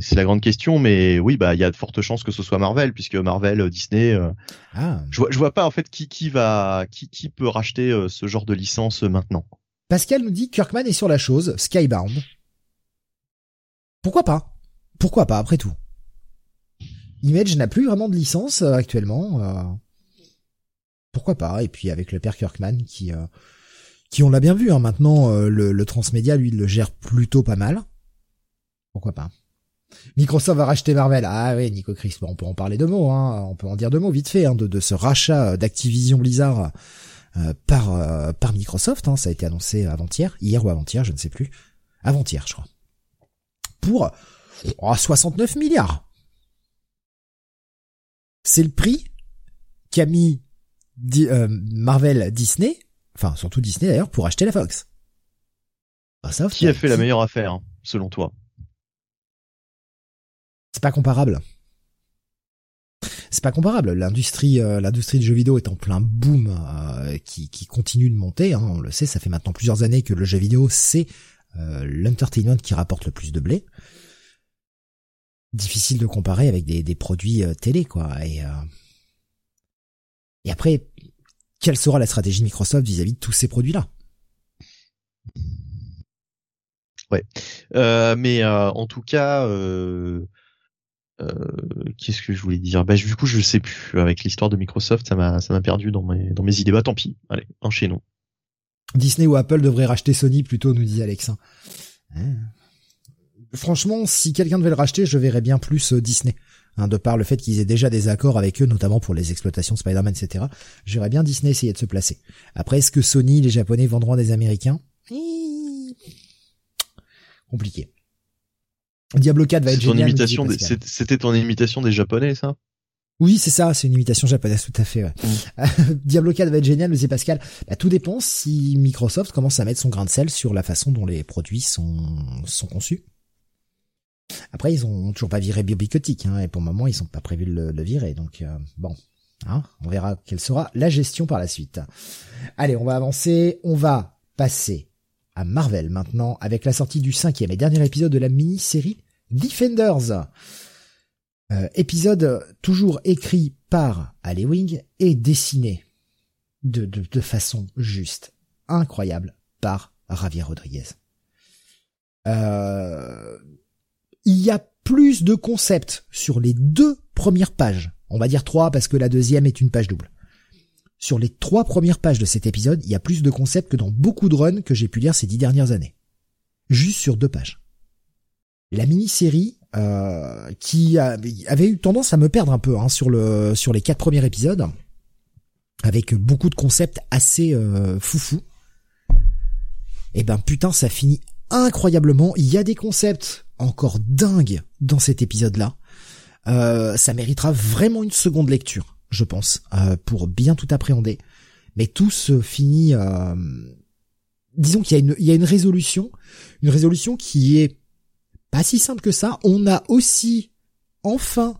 [SPEAKER 3] c'est la grande question, mais oui, bah, il y a de fortes chances que ce soit Marvel, puisque Marvel, euh, Disney, euh,
[SPEAKER 1] ah.
[SPEAKER 3] je vois, je vois pas en fait qui qui va, qui qui peut racheter euh, ce genre de licence maintenant.
[SPEAKER 1] Pascal nous dit Kirkman est sur la chose, Skybound. Pourquoi pas? Pourquoi pas après tout? Image n'a plus vraiment de licence actuellement. Pourquoi pas? Et puis avec le père Kirkman qui qui on l'a bien vu, hein, maintenant euh, le, le transmédia lui le gère plutôt pas mal. Pourquoi pas Microsoft va racheter Marvel. Ah oui, Nico Chris, on peut en parler de mots, hein, on peut en dire deux mots vite fait, hein, de, ce rachat d'Activision Blizzard euh, par euh, par Microsoft. Hein, ça a été annoncé avant-hier, hier ou avant-hier, je ne sais plus. Avant-hier, je crois. Pour 69 milliards. C'est le prix qu'a mis Marvel Disney enfin surtout Disney d'ailleurs, pour acheter la Fox.
[SPEAKER 3] qui a fait la meilleure affaire, hein, selon toi?
[SPEAKER 1] C'est pas comparable. C'est pas comparable. L'industrie, euh, l'industrie du jeu vidéo est en plein boom euh, qui, qui continue de monter. Hein, on le sait, ça fait maintenant plusieurs années que le jeu vidéo c'est euh, l'entertainment qui rapporte le plus de blé. Difficile de comparer avec des, des produits télé, quoi. Et, et après, quelle sera la stratégie de Microsoft vis-à-vis de tous ces produits-là?
[SPEAKER 3] Ouais, euh, mais euh, en tout cas, euh, qu'est-ce que je voulais dire? Bah du coup, je sais plus. Avec l'histoire de Microsoft, ça m'a ça m'a perdu dans mes dans mes idées. Bah tant pis. Allez, enchaînons.
[SPEAKER 1] Disney ou Apple devraient racheter Sony plutôt, nous dit Alex. Hein Franchement, si quelqu'un devait le racheter, je verrais bien plus Disney. Hein, de par le fait qu'ils aient déjà des accords avec eux, notamment pour les exploitations de Spider-Man, etc. J'aimerais bien Disney essayer de se placer. Après, est-ce que Sony, les Japonais vendront à des Américains? Compliqué. Diablo 4 va être génial.
[SPEAKER 3] C'était ton imitation des Japonais, ça?
[SPEAKER 1] Oui, c'est ça, c'est une imitation japonaise, tout à fait. Ouais. Mm. Diablo 4 va être génial, mais Pascal. Bah, tout dépend si Microsoft commence à mettre son grain de sel sur la façon dont les produits sont, sont conçus. Après, ils ont toujours pas viré Bobby hein, et pour le moment, ils sont pas prévus de le, virer. Donc euh, bon, hein, on verra quelle sera la gestion par la suite. Allez, on va avancer. On va passer à Marvel maintenant avec la sortie du cinquième et dernier épisode de la mini-série Defenders. Euh, épisode toujours écrit par Wing et dessiné de, de, de façon juste incroyable par Javier Rodriguez. Euh, il y a plus de concepts sur les deux premières pages. On va dire trois parce que la deuxième est une page double. Sur les trois premières pages de cet épisode, il y a plus de concepts que dans beaucoup de runs que j'ai pu lire ces dix dernières années. Juste sur deux pages. La mini-série, euh, qui avait eu tendance à me perdre un peu hein, sur le sur les quatre premiers épisodes, avec beaucoup de concepts assez euh, foufou. Et eh ben putain, ça finit incroyablement. Il y a des concepts encore dingues dans cet épisode-là. Euh, ça méritera vraiment une seconde lecture, je pense, euh, pour bien tout appréhender. Mais tout se finit. Euh, disons qu'il y a une, y a une résolution, une résolution qui est pas si simple que ça. On a aussi enfin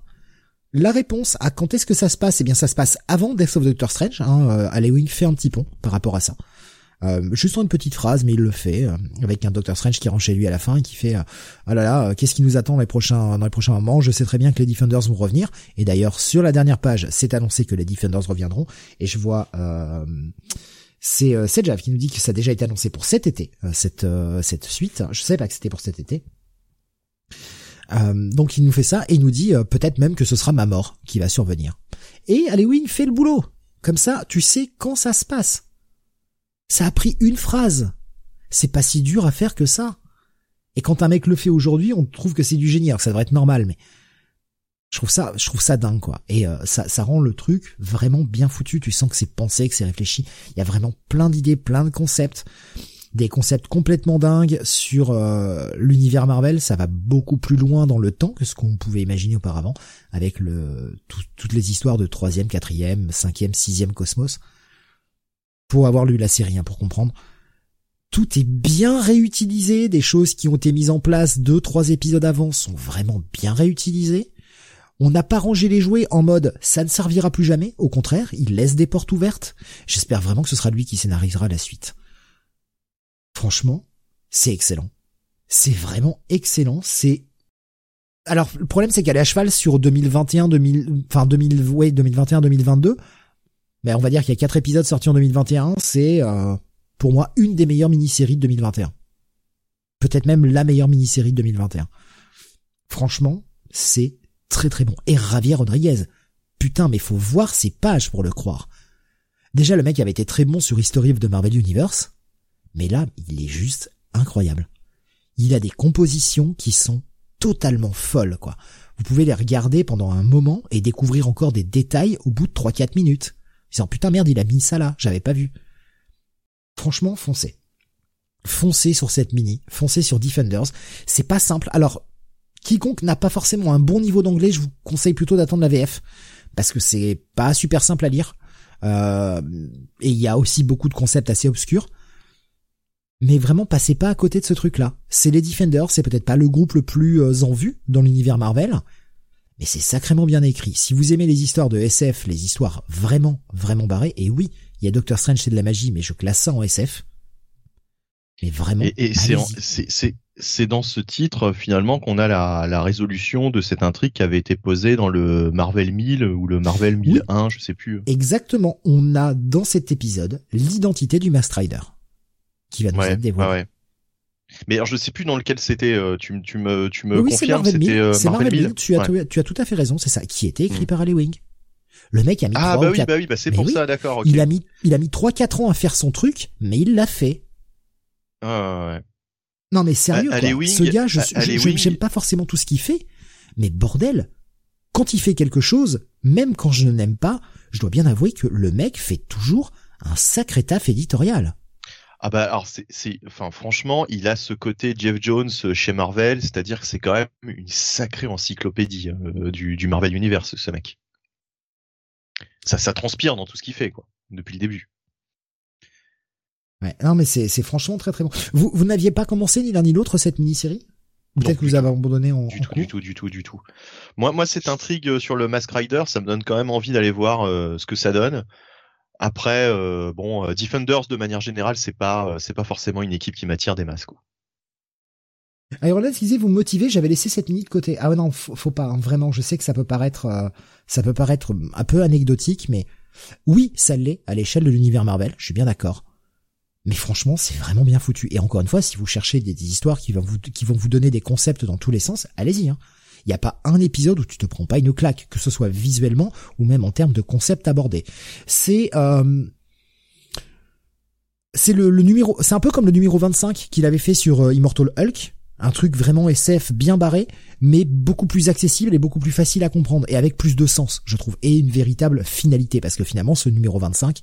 [SPEAKER 1] La réponse à quand est-ce que ça se passe Eh bien, ça se passe avant Death of Doctor Strange. Hein, euh, fait un petit pont par rapport à ça. Euh, juste en une petite phrase, mais il le fait euh, avec un Doctor Strange qui rentre chez lui à la fin et qui fait "Ah là là, qu'est-ce qui nous attend dans les prochains dans les prochains moments? Je sais très bien que les Defenders vont revenir." Et d'ailleurs, sur la dernière page, c'est annoncé que les Defenders reviendront. Et je vois c'est euh, Jav qui nous dit que ça a déjà été annoncé pour cet été, cette cette suite. Je sais pas que c'était pour cet été. Euh, donc il nous fait ça et il nous dit euh, peut-être même que ce sera ma mort qui va survenir. Et Halloween fait le boulot. Comme ça, tu sais quand ça se passe. Ça a pris une phrase. C'est pas si dur à faire que ça. Et quand un mec le fait aujourd'hui, on trouve que c'est du génie. Alors ça devrait être normal, mais je trouve ça, je trouve ça dingue quoi. Et euh, ça, ça rend le truc vraiment bien foutu. Tu sens que c'est pensé, que c'est réfléchi. Il y a vraiment plein d'idées, plein de concepts des concepts complètement dingues sur euh, l'univers Marvel. Ça va beaucoup plus loin dans le temps que ce qu'on pouvait imaginer auparavant, avec le toutes les histoires de troisième, quatrième, cinquième, sixième cosmos. Pour avoir lu la série, hein, pour comprendre. Tout est bien réutilisé, des choses qui ont été mises en place deux, trois épisodes avant sont vraiment bien réutilisées. On n'a pas rangé les jouets en mode ça ne servira plus jamais, au contraire, il laisse des portes ouvertes. J'espère vraiment que ce sera lui qui scénarisera la suite. Franchement, c'est excellent. C'est vraiment excellent. C'est alors le problème c'est qu'elle est à cheval sur 2021, 2000, enfin 2000, ouais 2021, 2022. Mais on va dire qu'il y a quatre épisodes sortis en 2021. C'est euh, pour moi une des meilleures mini-séries de 2021. Peut-être même la meilleure mini-série de 2021. Franchement, c'est très très bon. Et Javier Rodriguez. Putain, mais faut voir ses pages pour le croire. Déjà, le mec avait été très bon sur History of the Marvel Universe. Mais là, il est juste incroyable. Il a des compositions qui sont totalement folles, quoi. Vous pouvez les regarder pendant un moment et découvrir encore des détails au bout de 3-4 minutes. Disant putain merde, il a mis ça là, j'avais pas vu. Franchement, foncez. Foncez sur cette mini, foncez sur Defenders. C'est pas simple. Alors, quiconque n'a pas forcément un bon niveau d'anglais, je vous conseille plutôt d'attendre la VF. Parce que c'est pas super simple à lire. Euh, et il y a aussi beaucoup de concepts assez obscurs mais vraiment passez pas à côté de ce truc-là. C'est les Defenders, c'est peut-être pas le groupe le plus euh, en vue dans l'univers Marvel, mais c'est sacrément bien écrit. Si vous aimez les histoires de SF, les histoires vraiment, vraiment barrées, et oui, il y a Doctor Strange, c'est de la magie, mais je classe ça en SF. Mais vraiment.
[SPEAKER 3] Et, c'est c'est dans ce titre finalement qu'on a la, la, résolution de cette intrigue qui avait été posée dans le Marvel 1000 ou le Marvel 1001, je sais plus.
[SPEAKER 1] Exactement. On a dans cet épisode l'identité du Master Rider qui va nous être dévoilé.
[SPEAKER 3] Mais alors je sais plus dans lequel c'était. Euh, tu, tu me tu me oui, confirmes c'était euh, Marvel,
[SPEAKER 1] Marvel Tu as tu as tout à fait raison. C'est ça qui était écrit mm. par Ali Wing. Le mec a mis
[SPEAKER 3] ah
[SPEAKER 1] 3
[SPEAKER 3] bah oui bah oui bah c'est pour ça d'accord.
[SPEAKER 1] Il a mis il a mis trois quatre ans à faire son truc, mais il l'a fait.
[SPEAKER 3] Ah ouais.
[SPEAKER 1] Non mais sérieux quoi. Ce gars, je j'aime pas forcément tout ce qu'il fait, mais bordel, quand il fait quelque chose, même quand je n'aime pas, je dois bien avouer que le mec fait toujours un sacré taf éditorial.
[SPEAKER 3] Ah bah alors c'est, enfin franchement, il a ce côté Jeff Jones chez Marvel, c'est-à-dire que c'est quand même une sacrée encyclopédie euh, du, du, Marvel Universe, ce mec. Ça, ça transpire dans tout ce qu'il fait, quoi, depuis le début.
[SPEAKER 1] Ouais, non mais c'est, c'est franchement très très bon. Vous, vous n'aviez pas commencé ni l'un ni l'autre cette mini-série? Peut-être que vous avez abandonné en.
[SPEAKER 3] Du tout, du tout, du tout, du tout. Moi, moi, cette intrigue sur le Mask Rider, ça me donne quand même envie d'aller voir euh, ce que ça donne. Après, euh, bon, euh, Defenders de manière générale, c'est pas, euh, c'est pas forcément une équipe qui m'attire des masses. Quoi.
[SPEAKER 1] Iron Man disait vous motiver, j'avais laissé cette minute de côté. Ah non, faut, pas, hein, vraiment, je sais que ça peut paraître ça peut paraître un peu anecdotique, mais oui, ça l'est à l'échelle de l'univers Marvel, je suis bien d'accord. Mais franchement, c'est vraiment bien foutu. Et encore une fois, si vous cherchez des, histoires qui vont vous qui vont vous donner des concepts dans tous les sens, allez-y. Hein. Il n'y a pas un épisode où tu te prends pas une claque, que ce soit visuellement ou même en termes de concept abordé. C'est euh, c'est le, numéro, c'est un peu comme le numéro 25 qu'il avait fait sur euh, Immortal Hulk, un truc vraiment SF bien barré, mais beaucoup plus accessible et beaucoup plus facile à comprendre et avec plus de sens, je trouve, et une véritable finalité parce que finalement ce numéro 25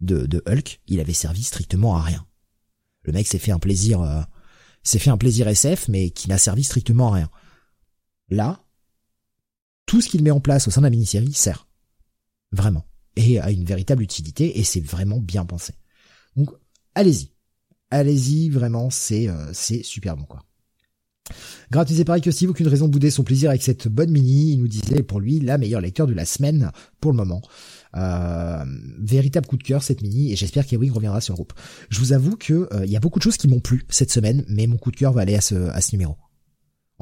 [SPEAKER 1] de, de Hulk, il avait servi strictement à rien. Le mec s'est fait un plaisir, euh, s'est fait un plaisir SF, mais qui n'a servi strictement à rien. Là, tout ce qu'il met en place au sein de la mini-série sert. Vraiment. Et a une véritable utilité et c'est vraiment bien pensé. Donc, allez-y. Allez-y, vraiment, c'est, euh, c'est super bon, quoi. Gratuit pareil que Steve, aucune raison de bouder son plaisir avec cette bonne mini. Il nous disait pour lui la meilleure lecture de la semaine pour le moment. Euh, véritable coup de cœur cette mini et j'espère qu'Ewing reviendra sur le groupe. Je vous avoue que il y a beaucoup de choses qui m'ont plu cette semaine, mais mon coup de cœur va aller à ce, à ce numéro.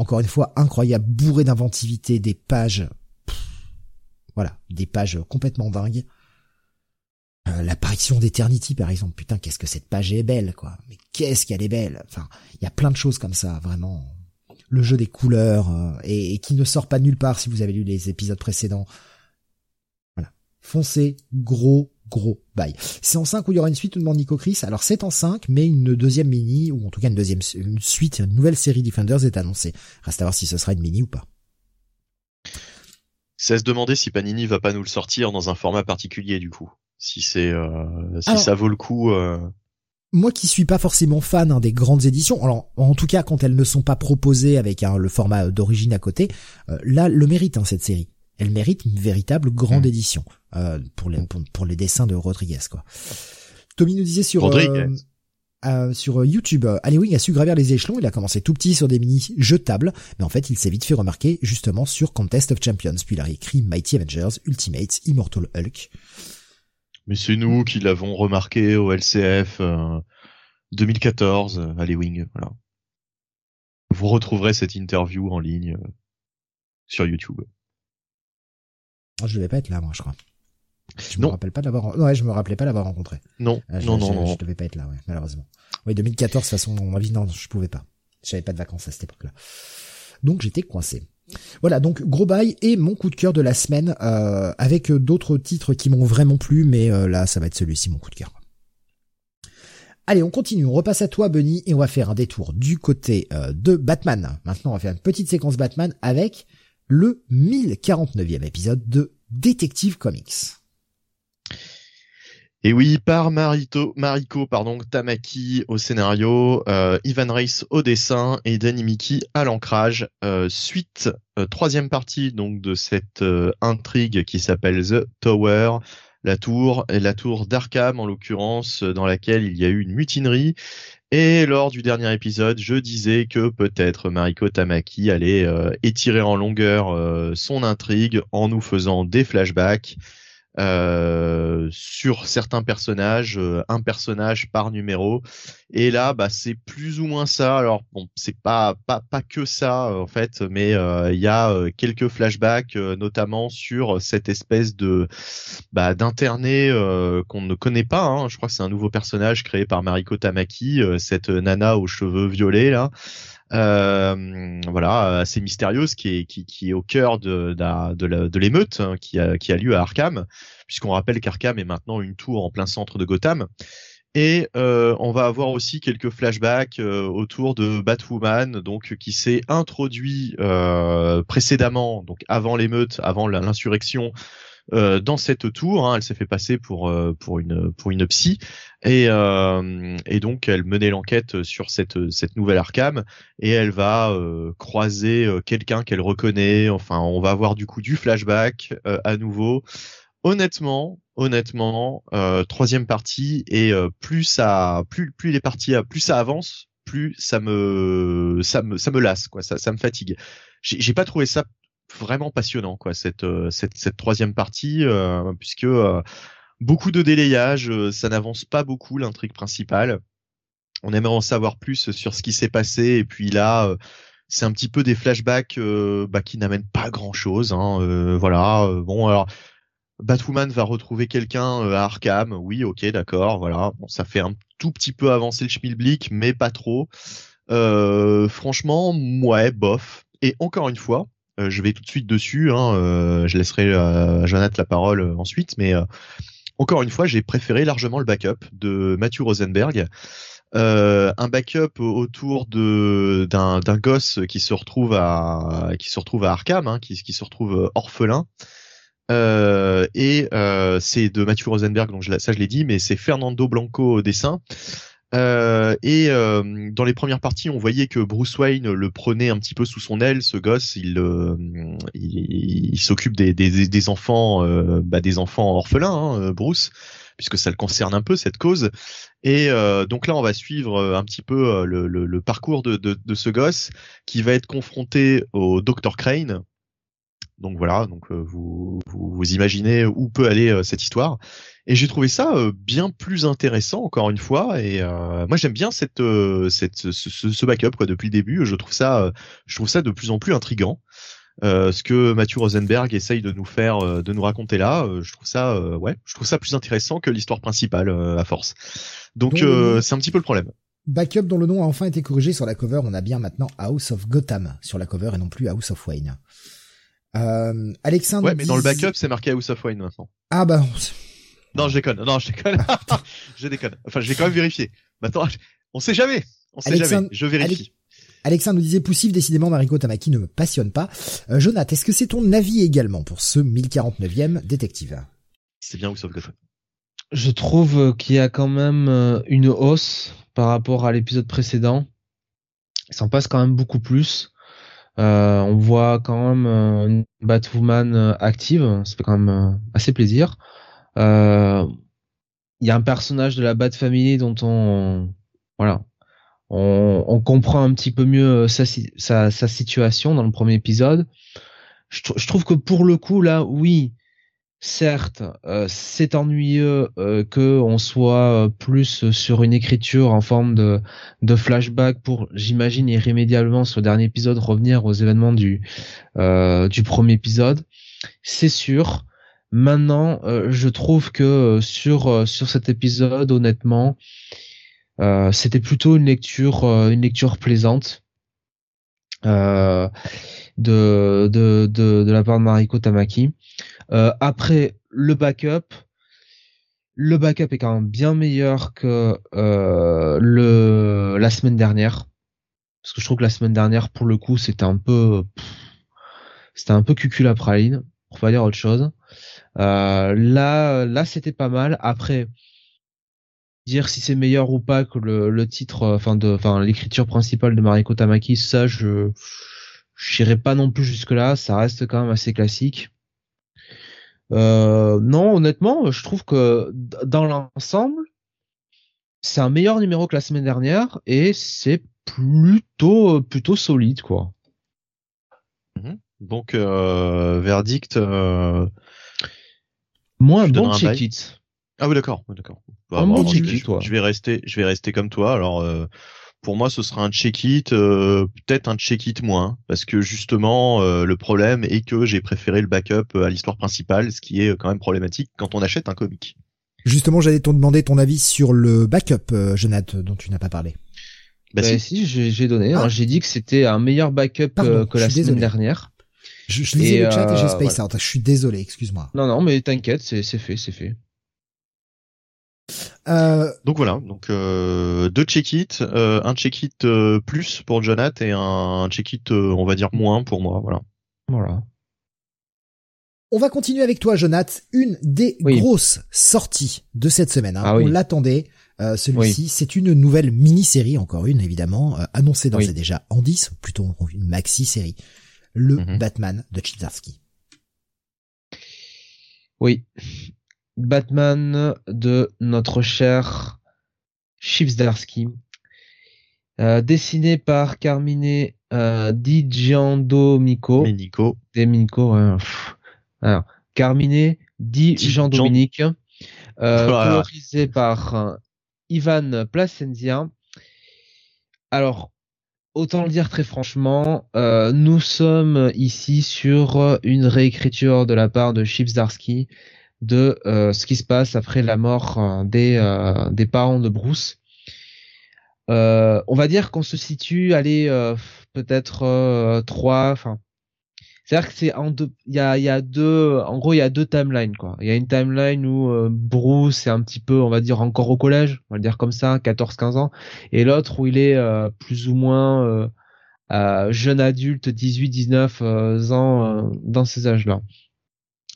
[SPEAKER 1] Encore une fois, incroyable, bourré d'inventivité, des pages, voilà, des pages complètement dingues. Euh, l'apparition d'Eternity, par exemple. Putain, qu'est-ce que cette page est belle, quoi. Mais qu'est-ce qu'elle est belle. Enfin, il y a plein de choses comme ça, vraiment. Le jeu des couleurs, euh, et, qui ne sort pas nulle part si vous avez lu les épisodes précédents. Voilà. Foncez, gros, gros bail. C'est en 5 où il y aura une suite, nous demande Nico Chris. Alors c'est en 5, mais une deuxième mini, ou en tout cas une deuxième une suite, une nouvelle série Defenders est annoncée. Reste à voir si ce sera une mini ou pas.
[SPEAKER 3] C'est à se demander si Panini va pas nous le sortir dans un format particulier du coup si c'est euh, si ça vaut le coup. Euh...
[SPEAKER 1] Moi qui suis pas forcément fan hein, des grandes éditions, alors en tout cas quand elles ne sont pas proposées avec hein, le format d'origine à côté, euh, là le mérite hein, cette série. Elle mérite une véritable grande mm. édition pour, les, pour, les dessins de Rodriguez quoi. Tommy nous disait sur euh, sur YouTube, Wing a su gravir les échelons. Il a commencé tout petit sur des mini jetables, mais en fait, il s'est vite fait remarquer justement sur Contest of Champions. Puis il a écrit Mighty Avengers, Ultimates, Immortal Hulk.
[SPEAKER 3] Mais c'est nous qui l'avons remarqué au LCF 2014 euh, à Wing, voilà. Vous retrouverez cette interview en ligne euh, sur YouTube.
[SPEAKER 1] Oh, je devais pas être là, moi, je crois. Je me rappelle pas l'avoir. Ouais, je me rappelais pas l'avoir rencontré.
[SPEAKER 3] Non,
[SPEAKER 1] euh,
[SPEAKER 3] non, non,
[SPEAKER 1] non. Je devais pas être là, ouais, malheureusement. Oui, 2014, de toute façon, ma vie, non, je pouvais pas. J'avais pas de vacances à cette époque-là. Donc j'étais coincé. Voilà, donc gros bail et mon coup de cœur de la semaine, euh, avec d'autres titres qui m'ont vraiment plu, mais euh, là, ça va être celui-ci, mon coup de cœur. Allez, on continue, on repasse à toi, Bunny, et on va faire un détour du côté euh, de Batman. Maintenant, on va faire une petite séquence Batman avec le 1049e épisode de Detective Comics.
[SPEAKER 3] Et oui, par Mariko pardon, Tamaki au scénario, euh, Ivan Reis au dessin et Danny Miki à l'ancrage. Euh, suite, euh, troisième partie donc de cette intrigue qui s'appelle The Tower, la tour, la tour d'Arkham en l'occurrence, dans laquelle il y a eu une mutinerie. Et lors du dernier épisode, je disais que peut-être Mariko Tamaki allait étirer en longueur son intrigue en nous faisant des flashbacks euh, sur certains personnages, euh, un personnage par numéro. Et là, bah, c'est plus ou moins ça. Alors bon, c'est pas pas pas que ça en fait, mais euh, il y a quelques flashbacks, notamment sur cette espèce de bah, d'interné qu'on ne connaît pas. Hein. Je crois que c'est un nouveau personnage créé par Mariko Tamaki, cette nana aux cheveux violets là. Euh, voilà, assez mystérieuse, qui est, au cœur de, l'émeute hein, qui, a, lieu à Arkham, puisqu'on rappelle qu'Arkham est maintenant une tour en plein centre de Gotham. Et euh, on va avoir aussi quelques flashbacks euh, autour de Batwoman, donc qui s'est introduit précédemment, donc avant l'émeute, avant l'insurrection, euh, dans cette tour. Hein, elle s'est fait passer pour euh, pour une pour une psy et euh, et donc elle menait l'enquête sur cette cette nouvelle Arkham et elle va croiser quelqu'un qu'elle reconnaît. Enfin, on va avoir du coup du flashback à nouveau. Honnêtement, honnêtement, troisième partie et plus ça plus plus les parties plus ça avance, plus ça me ça me ça me lasse quoi, ça ça me fatigue. J'ai pas trouvé ça vraiment passionnant quoi cette euh, cette, cette troisième partie euh, puisque euh, beaucoup de délayage, ça n'avance pas beaucoup l'intrigue principale. On aimerait en savoir plus sur ce qui s'est passé et puis là c'est un petit peu des flashbacks bah, qui n'amènent pas grand chose. Hein, voilà. bon alors Batwoman va retrouver quelqu'un à Arkham. Oui, ok, d'accord. Voilà. Bon, ça fait un tout petit peu avancer le schmilblick, mais pas trop. franchement, ouais, bof. Et encore une fois, euh, je vais tout de suite dessus. Hein, euh, je laisserai à Jonathan la parole euh, ensuite, mais encore une fois, j'ai préféré largement le backup de Matthew Rosenberg. Euh, un backup autour de d'un gosse qui se retrouve à qui se retrouve à Arkham, hein, qui se retrouve orphelin. Euh, et euh, c'est de Matthew Rosenberg, donc ça je l'ai dit, mais c'est Fernando Blanco au dessin. Euh, et euh, dans les premières parties, on voyait que Bruce Wayne le prenait un petit peu sous son aile. Ce gosse, il, euh, il, s'occupe des, des, des, enfants, bah, des enfants orphelins, hein, Bruce, puisque ça le concerne un peu cette cause. Et donc là, on va suivre un petit peu le, le, le parcours de, de, de, ce gosse qui va être confronté au Dr Crane. Donc voilà, donc vous, vous, vous imaginez où peut aller cette histoire. Et j'ai trouvé ça bien plus intéressant encore une fois. Et moi j'aime bien cette, cette ce, ce, backup quoi depuis le début. Je trouve ça, je trouve ça de plus en plus intrigant. Euh, ce que Mathieu Rosenberg essaye de nous faire, euh, de nous raconter là, euh, je trouve ça, ouais, je trouve ça plus intéressant que l'histoire principale à force. Donc c'est un petit peu le problème.
[SPEAKER 1] Backup dont le nom a enfin été corrigé sur la cover, on a bien maintenant House of Gotham sur la cover et non plus House of Wayne. Euh, Alexandre.
[SPEAKER 3] Ouais, mais dans le backup, c'est marqué House of Wayne maintenant.
[SPEAKER 1] Ah bah.
[SPEAKER 3] Non, je déconne. Non, je déconne. je déconne. Enfin, j'ai quand même vérifié. Maintenant, on sait jamais. On sait jamais. Je vérifie.
[SPEAKER 1] Alexandre nous disait poussif, décidément Mariko Tamaki ne me passionne pas. Euh, Jonathan, est-ce que c'est ton avis également pour ce 1049e détective?
[SPEAKER 3] C'est bien ou sauf que
[SPEAKER 2] Je trouve qu'il y a quand même euh, une hausse par rapport à l'épisode précédent. Il s'en passe quand même beaucoup plus. Euh, on voit quand même une Batwoman active, ça fait quand même assez plaisir. Il y a un personnage de la Bat Family dont on voilà, on, comprend un petit peu mieux euh, sa, situation dans le premier épisode. Je, trouve que pour le coup là, oui, certes, euh, c'est ennuyeux euh, que on soit euh, plus sur une écriture en forme de, flashback pour, j'imagine irrémédiablement sur le dernier épisode revenir aux événements du du premier épisode. C'est sûr. Maintenant, je trouve que sur sur cet épisode, honnêtement, euh, c'était plutôt une lecture, euh, une lecture plaisante euh, de, de, de, la part de Mariko Tamaki. Après le backup, le backup est quand même bien meilleur que le la semaine dernière. Parce que je trouve que la semaine dernière pour le coup c'était un peu c'était un peu cucul praline pour pas dire autre chose. Euh, là là c'était pas mal. Après dire si c'est meilleur ou pas que le, le titre, euh, enfin de, enfin l'écriture principale de Mariko Tamaki, ça je j'irai pas non plus jusque là, ça reste quand même assez classique. Euh, non, honnêtement, je trouve que dans l'ensemble, c'est un meilleur numéro que la semaine dernière et c'est plutôt plutôt solide quoi.
[SPEAKER 3] Mhm. Donc euh, verdict. Euh...
[SPEAKER 2] Moins bon check it.
[SPEAKER 3] Ah oui, d'accord, d'accord. Bah, je, vais rester, je vais rester comme toi. Alors, euh, pour moi, ce sera un check-it, euh, peut-être un check-it moins, parce que justement, euh, le problème est que j'ai préféré le backup à l'histoire principale, ce qui est quand même problématique quand on achète un comic.
[SPEAKER 1] Justement, j'allais te demander ton avis sur le backup, Jonathan, dont tu n'as pas parlé.
[SPEAKER 2] Bah, bah si, j'ai donné. Hein. Ah. j'ai dit que c'était un meilleur backup que la semaine dernière.
[SPEAKER 1] Je, je lisais le chat et j'ai space out. Je suis désolé, excuse-moi.
[SPEAKER 2] Non, non, mais t'inquiète, c'est fait, c'est fait.
[SPEAKER 3] Euh, donc voilà, donc euh, deux check-it, euh, un check-it euh, plus pour Jonathan et un, check-it on va dire moins pour moi, voilà.
[SPEAKER 2] Voilà.
[SPEAKER 1] On va continuer avec toi, Jonathan. Une des grosses sorties de cette semaine. Hein. Ah on l'attendait. Celui-ci, c'est une nouvelle mini-série, encore une évidemment, annoncée dans et déjà en 10, plutôt une maxi-série. Le mhm. Batman de Chizarski.
[SPEAKER 2] Oui, Batman de notre cher Chipsdarsky, euh, dessiné par Carmine euh, Di.
[SPEAKER 3] Domenico,
[SPEAKER 2] Alors, Carmine Di Giandomenic, euh, colorisé par euh, Ivan Plasenzia. Alors, autant le dire très franchement, euh, nous sommes ici sur une réécriture de la part de Chipsdarsky de euh, ce qui se passe après la mort euh, des, euh, des parents de Bruce. on va dire qu'on se situe, allez, peut-être trois, enfin, c'est-à-dire que c'est en deux, il y a, y a deux, en gros, il y a deux timelines, quoi. Il y a une timeline où Bruce est un petit peu, on va dire, encore au collège, on va le dire comme ça, 14-15 ans, et l'autre où il est plus ou moins jeune adulte, 18-19 ans dans ces âges-là.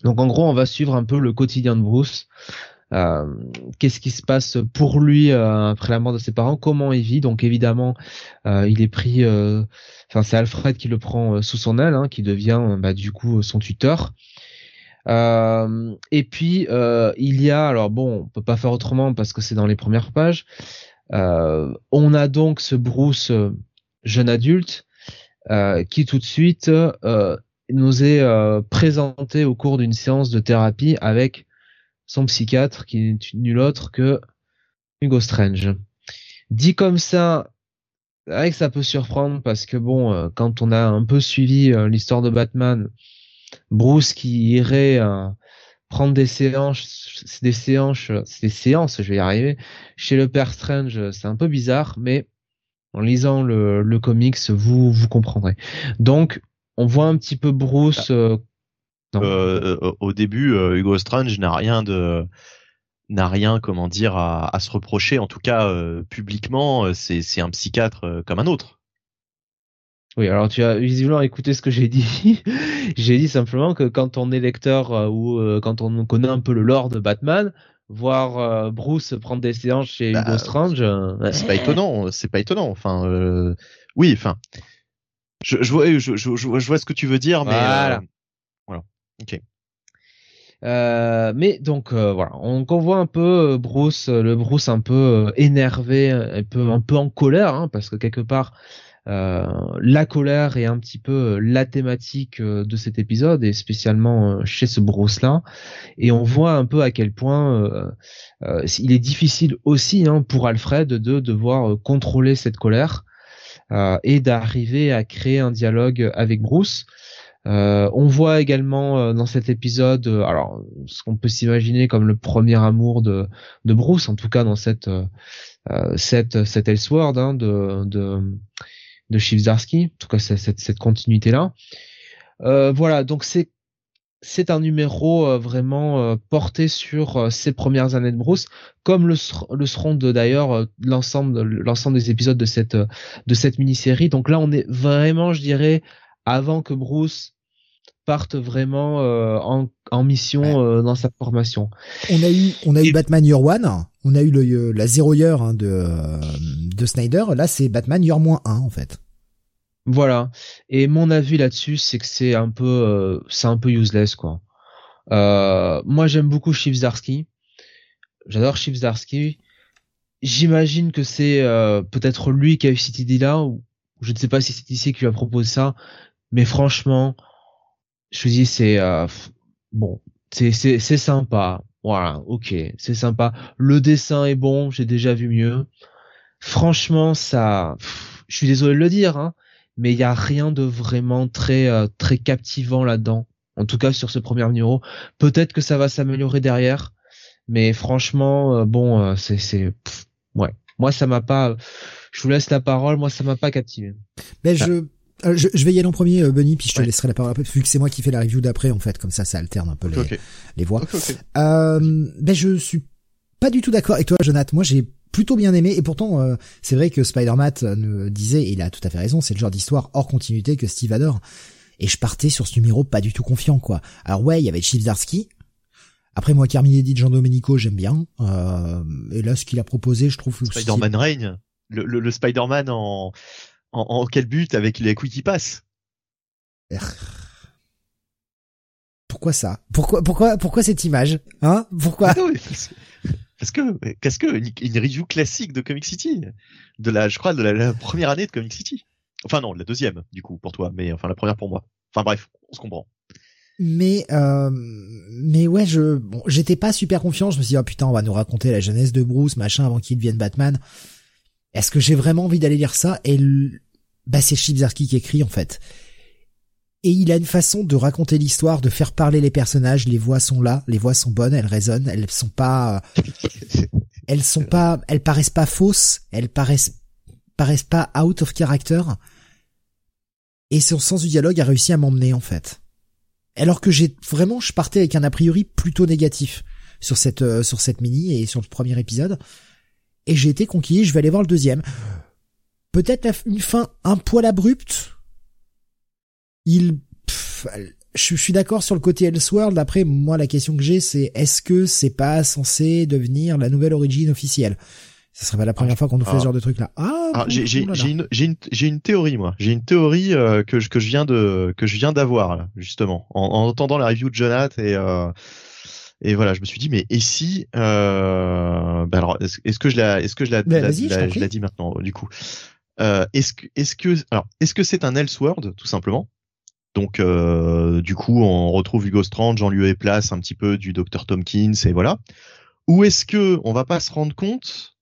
[SPEAKER 2] Donc en gros, on va suivre un peu le quotidien de Bruce. Euh, qu'est-ce qui se passe pour lui euh, après la mort de ses parents, comment il vit? Donc évidemment, euh, il est pris, enfin c'est Alfred qui le prend sous son aile, hein, qui devient bah, du coup son tuteur. Et puis il y a, alors bon, on peut pas faire autrement parce que c'est dans les premières pages. On a donc ce Bruce jeune adulte qui tout de suite nous est présenté au cours d'une séance de thérapie avec son psychiatre qui n'est nul autre que Hugo Strange. Dit comme ça, c'est vrai que ça peut surprendre parce que bon, quand on a un peu suivi l'histoire de Batman, Bruce qui irait euh, prendre des séances, des séances, des séances, je vais y arriver, chez le Père Strange, c'est un peu bizarre, mais en lisant le, le comics, vous vous comprendrez. Donc, on voit un petit peu Bruce. Euh,
[SPEAKER 3] euh, au début, Hugo Strange n'a rien de n'a rien, comment dire, à, à, se reprocher. En tout cas, publiquement, c'est un psychiatre comme un autre.
[SPEAKER 2] Oui, alors tu as visiblement écouté ce que j'ai dit. j'ai dit simplement que quand on est lecteur euh, ou euh, quand on connaît un peu le lore de Batman, voir euh, Bruce prendre des séances chez bah, Hugo Strange,
[SPEAKER 3] c'est pas étonnant. C'est pas étonnant. Enfin, oui, enfin, je, je, vois, je, je, je, vois ce que tu veux dire, mais voilà. voilà. Ok.
[SPEAKER 2] mais donc voilà, on, on, voit un peu Bruce, le Bruce un peu énervé, un peu un peu en colère, hein, parce que quelque part euh, la colère est un petit peu euh, la thématique euh, de cet épisode et spécialement chez ce Bruce là et on voit un peu à quel point il est difficile aussi hein, pour Alfred de devoir contrôler cette colère et d'arriver à créer un dialogue avec Bruce. on voit également dans cet épisode, alors ce qu'on peut s'imaginer comme le premier amour de, Bruce, en tout cas dans cette cette cette Elseworld hein, de, de de Chivzarsky, en tout cas cette, cette continuité là. Euh, voilà, donc c'est c'est un numéro euh, vraiment euh, porté sur ces premières années de Bruce, comme le, le seront d'ailleurs l'ensemble l'ensemble des épisodes de cette de cette mini-série. Donc là, on est vraiment, je dirais, avant que Bruce parte vraiment en, en mission dans sa formation.
[SPEAKER 1] On a eu on a eu Batman Year One, on a eu le, la zéro year hein, de de Snyder. Là, c'est Batman Year moins 1 en fait.
[SPEAKER 2] Voilà. Et mon avis là-dessus, c'est que c'est un peu, euh, c'est un peu useless quoi. Euh, moi, j'aime beaucoup Zarsky. J'adore Zarsky. J'imagine que c'est euh, peut-être lui qui a eu cette idée-là, ou je ne sais pas si c'est ici qui lui a proposé ça, mais franchement, je vous dis, c'est bon, c'est c'est c'est sympa. Voilà, ok, c'est sympa. Le dessin est bon, j'ai déjà vu mieux. Franchement, ça, je suis désolé de le dire, hein, mais il y a rien de vraiment très euh, très captivant là-dedans. En tout cas sur ce premier numéro. Peut-être que ça va s'améliorer derrière, mais franchement, euh, bon, euh, c'est c'est ouais. Moi, ça m'a pas. Je vous laisse la parole. Moi, ça m'a pas captivé.
[SPEAKER 1] Mais je, je, vais y aller en premier, Bunny, puis je te laisserai la parole après, vu que c'est moi qui fais la review d'après, en fait, comme ça, ça alterne un peu les, les voix. Euh, ben, je suis pas du tout d'accord avec toi, Jonathan. Moi, j'ai plutôt bien aimé. Et pourtant euh, c'est vrai que Spider-Man nous disait et il a tout à fait raison c'est le genre d'histoire hors continuité que Steve adore. Et je partais sur ce numéro pas du tout confiant quoi. Alors ouais il y avait Chip Zarsky après moi Carmine dit Jean Domenico j'aime bien. Euh, et là ce qu'il a proposé je trouve
[SPEAKER 3] Spider-Man règne le, le, Spider-Man en, en, en quel but avec les qui passe
[SPEAKER 1] pourquoi ça? Pourquoi pourquoi pourquoi cette image? Hein? Pourquoi?
[SPEAKER 3] Parce que qu'est-ce que une, review classique de Comic City? De la je crois de la, première année de Comic City. Enfin non la deuxième du coup pour toi mais enfin la première pour moi. Enfin bref on se comprend.
[SPEAKER 1] Mais euh, mais ouais je bon j'étais pas super confiant. Je me suis dit oh putain on va nous raconter la jeunesse de Bruce machin avant qu'il devienne Batman. Est-ce que j'ai vraiment envie d'aller lire ça? Et bah c'est Chip Zdarsky qui écrit en fait et il a une façon de raconter l'histoire, de faire parler les personnages. Les voix sont là, les voix sont bonnes, elles résonnent, elles sont pas, elles sont pas, elles paraissent pas fausses, elles paraissent paraissent pas out of character. Et son sens du dialogue a réussi à m'emmener en fait. Alors que j'ai vraiment, je partais avec un a priori plutôt négatif sur cette euh, sur cette mini et sur le premier épisode. Et j'ai été conquis. Je vais aller voir le deuxième. Peut-être une fin un poil abrupte il je, suis d'accord sur le côté Elseworld. Après, moi, la question que j'ai, c'est est-ce que c'est pas censé devenir la nouvelle origine officielle? Ce serait pas la première fois qu'on nous fait
[SPEAKER 3] ah.
[SPEAKER 1] ce genre de truc là. Ah,
[SPEAKER 3] Ah, j'ai une, théorie moi. J'ai une théorie euh, que je que je viens de que je viens d'avoir justement en, en entendant la review de Jonathan et euh, et voilà, je me suis dit mais et si euh, bah alors est-ce que je la est-ce que je la, la-
[SPEAKER 1] je
[SPEAKER 3] la-
[SPEAKER 1] t'en
[SPEAKER 3] je
[SPEAKER 1] prie.
[SPEAKER 3] la dis maintenant du coup. Est-ce que est-ce que alors est-ce que c'est un Elseworld tout simplement? Donc euh, du coup on retrouve Hugo Strange en lieu et place un petit peu du Dr Tompkins et voilà. Ou est-ce que on va pas se rendre compte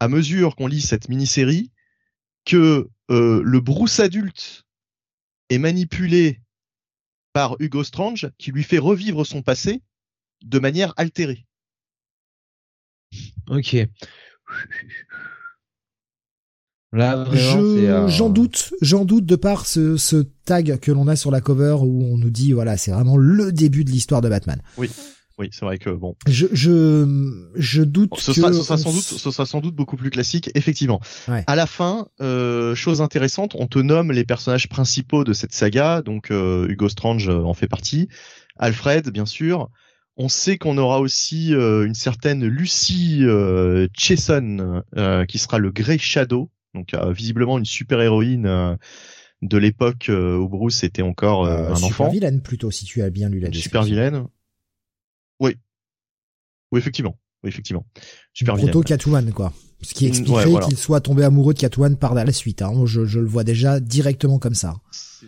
[SPEAKER 3] à mesure qu'on lit cette mini-série que euh, le Bruce adulte est manipulé par Hugo Strange qui lui fait revivre son passé de manière altérée?
[SPEAKER 2] Ok. Là, vraiment, c'est,
[SPEAKER 1] Je,
[SPEAKER 2] euh,
[SPEAKER 1] j'en doute, j'en doute de par ce, ce tag que l'on a sur la cover où on nous dit voilà c'est vraiment le début de l'histoire de Batman.
[SPEAKER 3] Oui, c'est vrai que bon,
[SPEAKER 1] Je, je, je doute
[SPEAKER 3] ce
[SPEAKER 1] que
[SPEAKER 3] sera, ce sera
[SPEAKER 1] on
[SPEAKER 3] sans doute, ce sera sans doute beaucoup plus classique, effectivement.
[SPEAKER 1] Ouais.
[SPEAKER 3] À la fin, euh, chose intéressante, on te nomme les personnages principaux de cette saga, donc euh, Hugo Strange euh, en fait partie, Alfred bien sûr. On sait qu'on aura aussi euh, une certaine Lucy euh, Chesson euh, qui sera le Grey Shadow, donc euh, visiblement une super héroïne euh, de l'époque euh, où Bruce était encore un
[SPEAKER 1] super
[SPEAKER 3] enfant,
[SPEAKER 1] vilaine plutôt si tu as bien lu la
[SPEAKER 3] super vilaine. Oui, oui effectivement, oui effectivement, super vilaine.
[SPEAKER 1] proto Catwoman quoi. Ce qui
[SPEAKER 3] Mm,
[SPEAKER 1] expliquerait
[SPEAKER 3] ouais, voilà.
[SPEAKER 1] qu'il soit tombé amoureux de Catwoman par la suite. Hein. Je, je le vois déjà directement comme ça.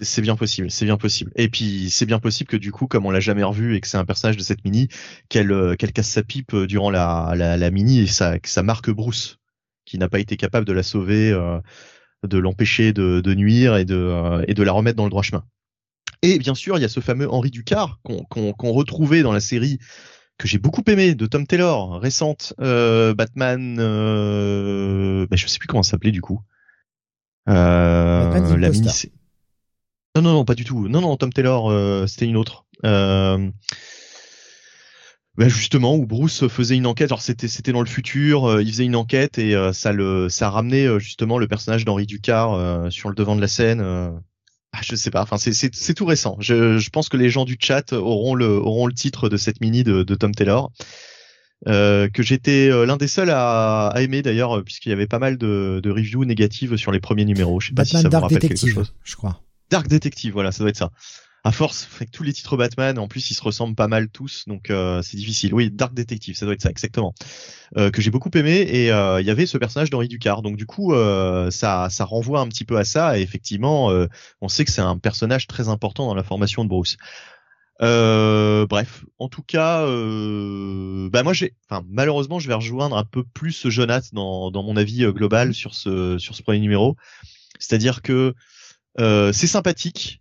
[SPEAKER 3] C'est- bien possible, c'est bien possible. Et puis c'est bien possible que du coup, comme on l'a jamais revu et que c'est un personnage de cette mini, qu'elle qu'elle casse sa pipe durant la, la, la mini et ça, que ça marque Bruce, qui n'a pas été capable de la sauver, euh, de l'empêcher de, de nuire et de, euh, et de la remettre dans le droit chemin. Et bien sûr, il y a ce fameux Henri Ducard qu'on retrouvait dans la série que j'ai beaucoup aimé de Tom Taylor, récente euh, Batman, euh, bah, je sais plus comment ça s'appelait du coup. Euh,
[SPEAKER 1] Batman
[SPEAKER 3] la mini. Non non non pas du tout. Non non Tom Taylor c'était une autre. Bah, justement où Bruce faisait une enquête. Alors c'était c'était dans le futur. euh, il faisait une enquête et euh, ça le ça ramenait euh, justement le personnage d'Henri Ducard euh, sur le devant de la scène. euh. Ah, je sais pas. Enfin c'est c'est c'est tout récent. Je je pense que les gens du chat auront le auront le titre de cette mini de, de Tom Taylor. Euh, que j'étais euh, l'un des seuls à, à aimer d'ailleurs puisqu'il y avait pas mal de, de reviews négatives sur les premiers numéros. Je sais pas si ça vous rappelle quelque chose.
[SPEAKER 1] je crois.
[SPEAKER 3] Dark Detective, voilà, ça doit être ça. À force, avec tous les titres Batman, en plus ils se ressemblent pas mal tous, donc euh, c'est difficile. Oui, Dark Detective, ça doit être ça, exactement. Euh, que j'ai beaucoup aimé et euh, il y avait ce personnage d'Henri Ducard, donc du coup euh, ça ça renvoie un petit peu à ça et effectivement on sait que c'est un personnage très important dans la formation de Bruce. Bref, en tout cas, bah moi j'ai, enfin malheureusement je vais rejoindre un peu plus Jonath dans dans mon avis global sur ce sur ce premier numéro, c'est-à-dire que c'est sympathique,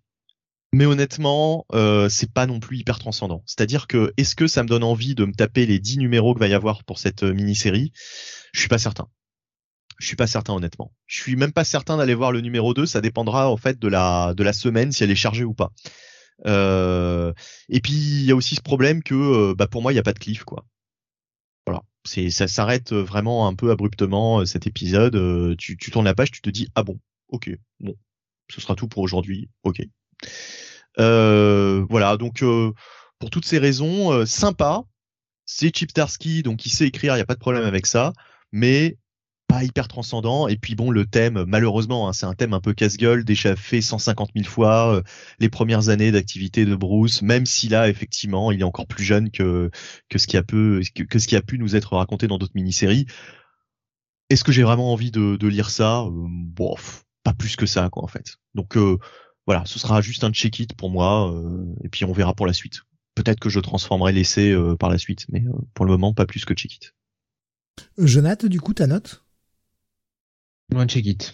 [SPEAKER 3] mais honnêtement, euh, c'est pas non plus hyper transcendant. C'est-à-dire que est-ce que ça me donne envie de me taper les 10 numéros que va y avoir pour cette euh, mini-série? Je suis pas certain. Je suis pas certain honnêtement. Je suis même pas certain d'aller voir le numéro 2, ça dépendra en fait de la de la semaine si elle est chargée ou pas. Euh, et puis il y a aussi ce problème que euh, bah pour moi il y a pas de cliff quoi. Voilà, c'est ça s'arrête vraiment un peu abruptement cet épisode. tu tu tournes la page, tu te dis ah bon, ok, bon, ce sera tout pour aujourd'hui, ok. Euh, voilà, donc euh, pour toutes ces raisons, euh, sympa. C'est Chip Starsky, donc il sait écrire, il y a pas de problème avec ça, mais pas hyper transcendant. Et puis bon, le thème, malheureusement, hein, c'est un thème un peu casse-gueule, déjà fait 150 000 fois. les premières années d'activité de Bruce, même si là, effectivement, il est encore plus jeune que que ce qui a pu que, ce qui a pu nous être raconté dans d'autres mini-séries. Est-ce que j'ai vraiment envie de, lire ça? Bof, pas plus que ça, quoi, en fait. Donc euh, voilà, ce sera juste un check-it pour moi, euh, et puis on verra pour la suite. Peut-être que je transformerai l'essai euh, par la suite, mais euh, pour le moment, pas plus que check-it.
[SPEAKER 1] Jonath, du coup, ta note?
[SPEAKER 2] One check it.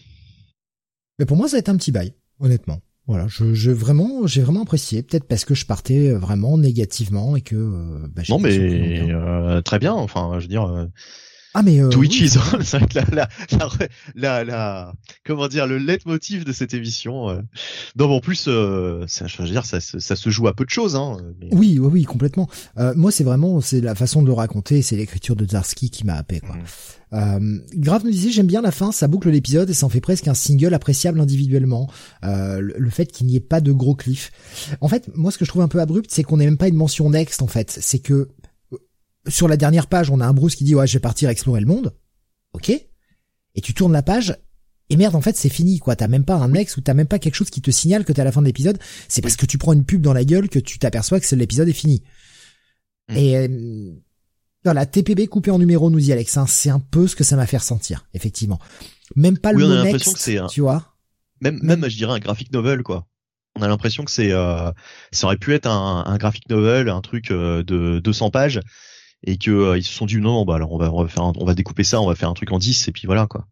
[SPEAKER 1] Mais pour moi, ça va être un petit bail, honnêtement. Voilà, je, je vraiment, j'ai vraiment apprécié. Peut-être parce que je partais vraiment négativement et que. euh, bah, j'ai
[SPEAKER 3] Non,
[SPEAKER 1] été
[SPEAKER 3] mais
[SPEAKER 1] longtemps.
[SPEAKER 3] euh, très bien. Enfin, je veux dire, euh,
[SPEAKER 1] ah mais euh,
[SPEAKER 3] Twitch
[SPEAKER 1] oui,
[SPEAKER 3] is on. C'est vrai que la, la, la, la, comment dire, le leitmotiv de cette émission. Euh... Non, mais en plus, euh, ça, je veux dire, ça, se- ça se joue à peu de choses. Hein, mais-
[SPEAKER 1] Oui, oui, oui, complètement. Euh, moi, c'est vraiment, c'est la façon de le raconter, c'est l'écriture de Zarsky qui m'a happé, quoi. Euh, Grave nous disait, j'aime bien la fin, ça boucle l'épisode et ça en fait presque un single appréciable individuellement. Euh, le, le fait qu'il n'y ait pas de gros cliff. En fait, moi, ce que je trouve un peu abrupt, c'est qu'on n'ait même pas une mention next, en fait. C'est que, sur la dernière page, on a un Bruce qui dit, ouais, je vais partir explorer le monde. ok, et tu tournes la page et merde, en fait, c'est fini, quoi. T'as même pas un ex ou t'as même pas quelque chose qui te signale que t'es à la fin de l'épisode. C'est parce que tu prends une pub dans la gueule que tu t'aperçois que l'épisode est fini. Mm. Et euh, voilà, TPB coupé en numéro, nous dit Alex. Hein, c'est un peu ce que ça m'a fait ressentir, effectivement. Même pas le
[SPEAKER 3] mot
[SPEAKER 1] next, tu vois.
[SPEAKER 3] Même, même, je dirais un graphic novel, quoi. On a l'impression que c'est, euh, ça aurait pu être un, un graphic novel, un truc euh, de 200 pages, et que euh, ils se sont dit non, bah alors on va, on va faire, on va découper ça, on va faire un truc en 10, et puis voilà, quoi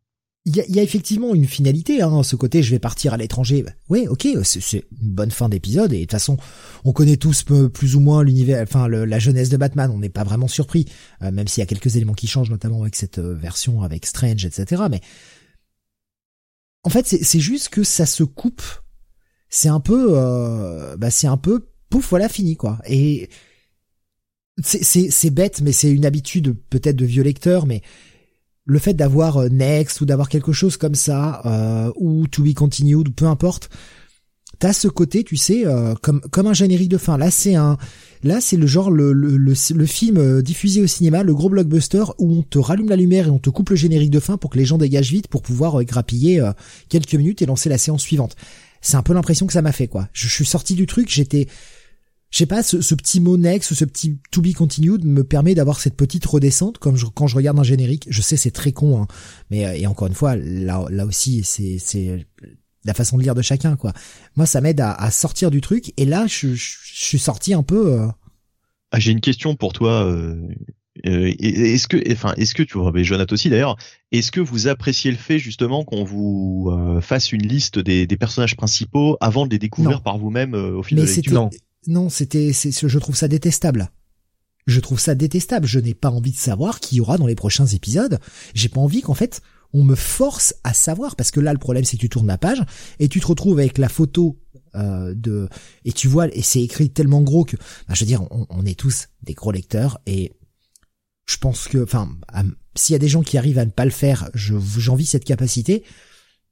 [SPEAKER 1] il y a, effectivement une finalité, hein, ce côté je vais partir à l'étranger. Oui, ok, c'est une bonne fin d'épisode et de toute façon, on connaît tous plus ou moins l'univers, enfin la jeunesse de Batman. On n'est pas vraiment surpris, euh, même s'il y a quelques éléments qui changent, notamment avec cette euh, version avec Strange, etc. Mais en fait, c'est juste que ça se coupe. C'est un peu, euh, bah c'est un peu pouf, voilà, fini quoi. Et c'est bête, mais c'est une habitude peut-être de vieux lecteurs, mais le fait d'avoir euh, Next ou d'avoir quelque chose comme ça euh, ou To Be Continued peu importe, t'as ce côté, tu sais, euh, comme comme un générique de fin. Là, c'est un, là, c'est le genre le, le, le, film diffusé au cinéma, le gros blockbuster où on te rallume la lumière et on te coupe le générique de fin pour que les gens dégagent vite pour pouvoir grappiller quelques minutes et lancer la séance suivante. C'est un peu l'impression que ça m'a fait quoi. Je suis sorti du truc, j'étais je sais pas, ce, petit mot next ou ce petit to be continued me permet d'avoir cette petite redescente comme quand je regarde un générique. Je sais, c'est très con, hein, mais euh, et encore une fois, là, là aussi, c'est c'est la façon de lire de chacun, quoi. Moi, ça m'aide à, sortir du truc. Et là, je, suis sorti un peu. Euh,
[SPEAKER 3] ah, j'ai une question pour toi. Euh, est-ce que, enfin, est-ce que tu vois, mais Jonathan aussi d'ailleurs, est-ce que vous appréciez le fait justement qu'on vous fasse une liste des, personnages principaux avant de les découvrir par vous-même au fil de la lecture?
[SPEAKER 1] Non, c'était, je trouve ça détestable. Je trouve ça détestable. Je n'ai pas envie de savoir qui y aura dans les prochains épisodes. J'ai pas envie qu'en fait, on me force à savoir parce que là, le problème, c'est que tu tournes la page et tu te retrouves avec la photo euh, de et tu vois et c'est écrit tellement gros que, bah, je veux dire, on, est tous des gros lecteurs et je pense que, enfin, s'il y a des gens qui arrivent à ne pas le faire, je j'envie cette capacité.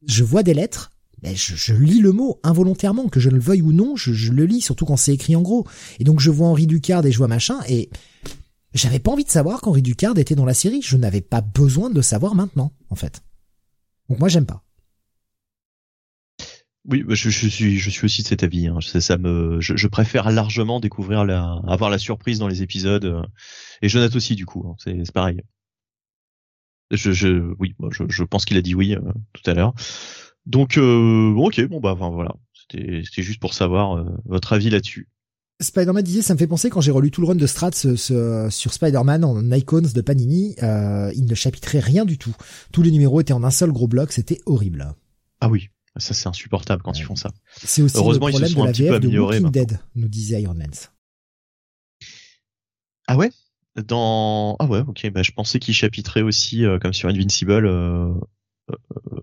[SPEAKER 1] Je vois des lettres ben je, lis le mot involontairement, que je le veuille ou non, je, le lis, surtout quand c'est écrit en gros. Et donc je vois Henri Ducard et je vois machin, et j'avais pas envie de savoir qu'Henri Ducard était dans la série. Je n'avais pas besoin de le savoir maintenant, en fait. Donc moi j'aime pas.
[SPEAKER 3] Oui, bah, je, suis je suis aussi de cet avis. Hein. Ça, me, je, préfère largement découvrir la, avoir la surprise dans les épisodes. Euh, et Jonathan aussi du coup, hein. c'est pareil. Je, je oui, je, je pense qu'il a dit oui euh, tout à l'heure. Donc, euh, ok, bon bah voilà, c'était juste pour savoir euh, votre avis là-dessus.
[SPEAKER 1] Spider-Man disait, ça me fait penser quand j'ai relu tout le run de Strat sur Spider-Man en icons de Panini, euh, il ne chapitrait rien du tout. Tous les numéros étaient en un seul gros bloc, c'était horrible.
[SPEAKER 3] Ah oui, ça c'est insupportable quand ils font ça.
[SPEAKER 1] C'est aussi Heureusement, le problème de la VF de Walking Dead, nous disait Iron Man.
[SPEAKER 3] Ah ouais? Dans ah ouais, ok, bah je pensais qu'il chapitrait aussi euh, comme sur Invincible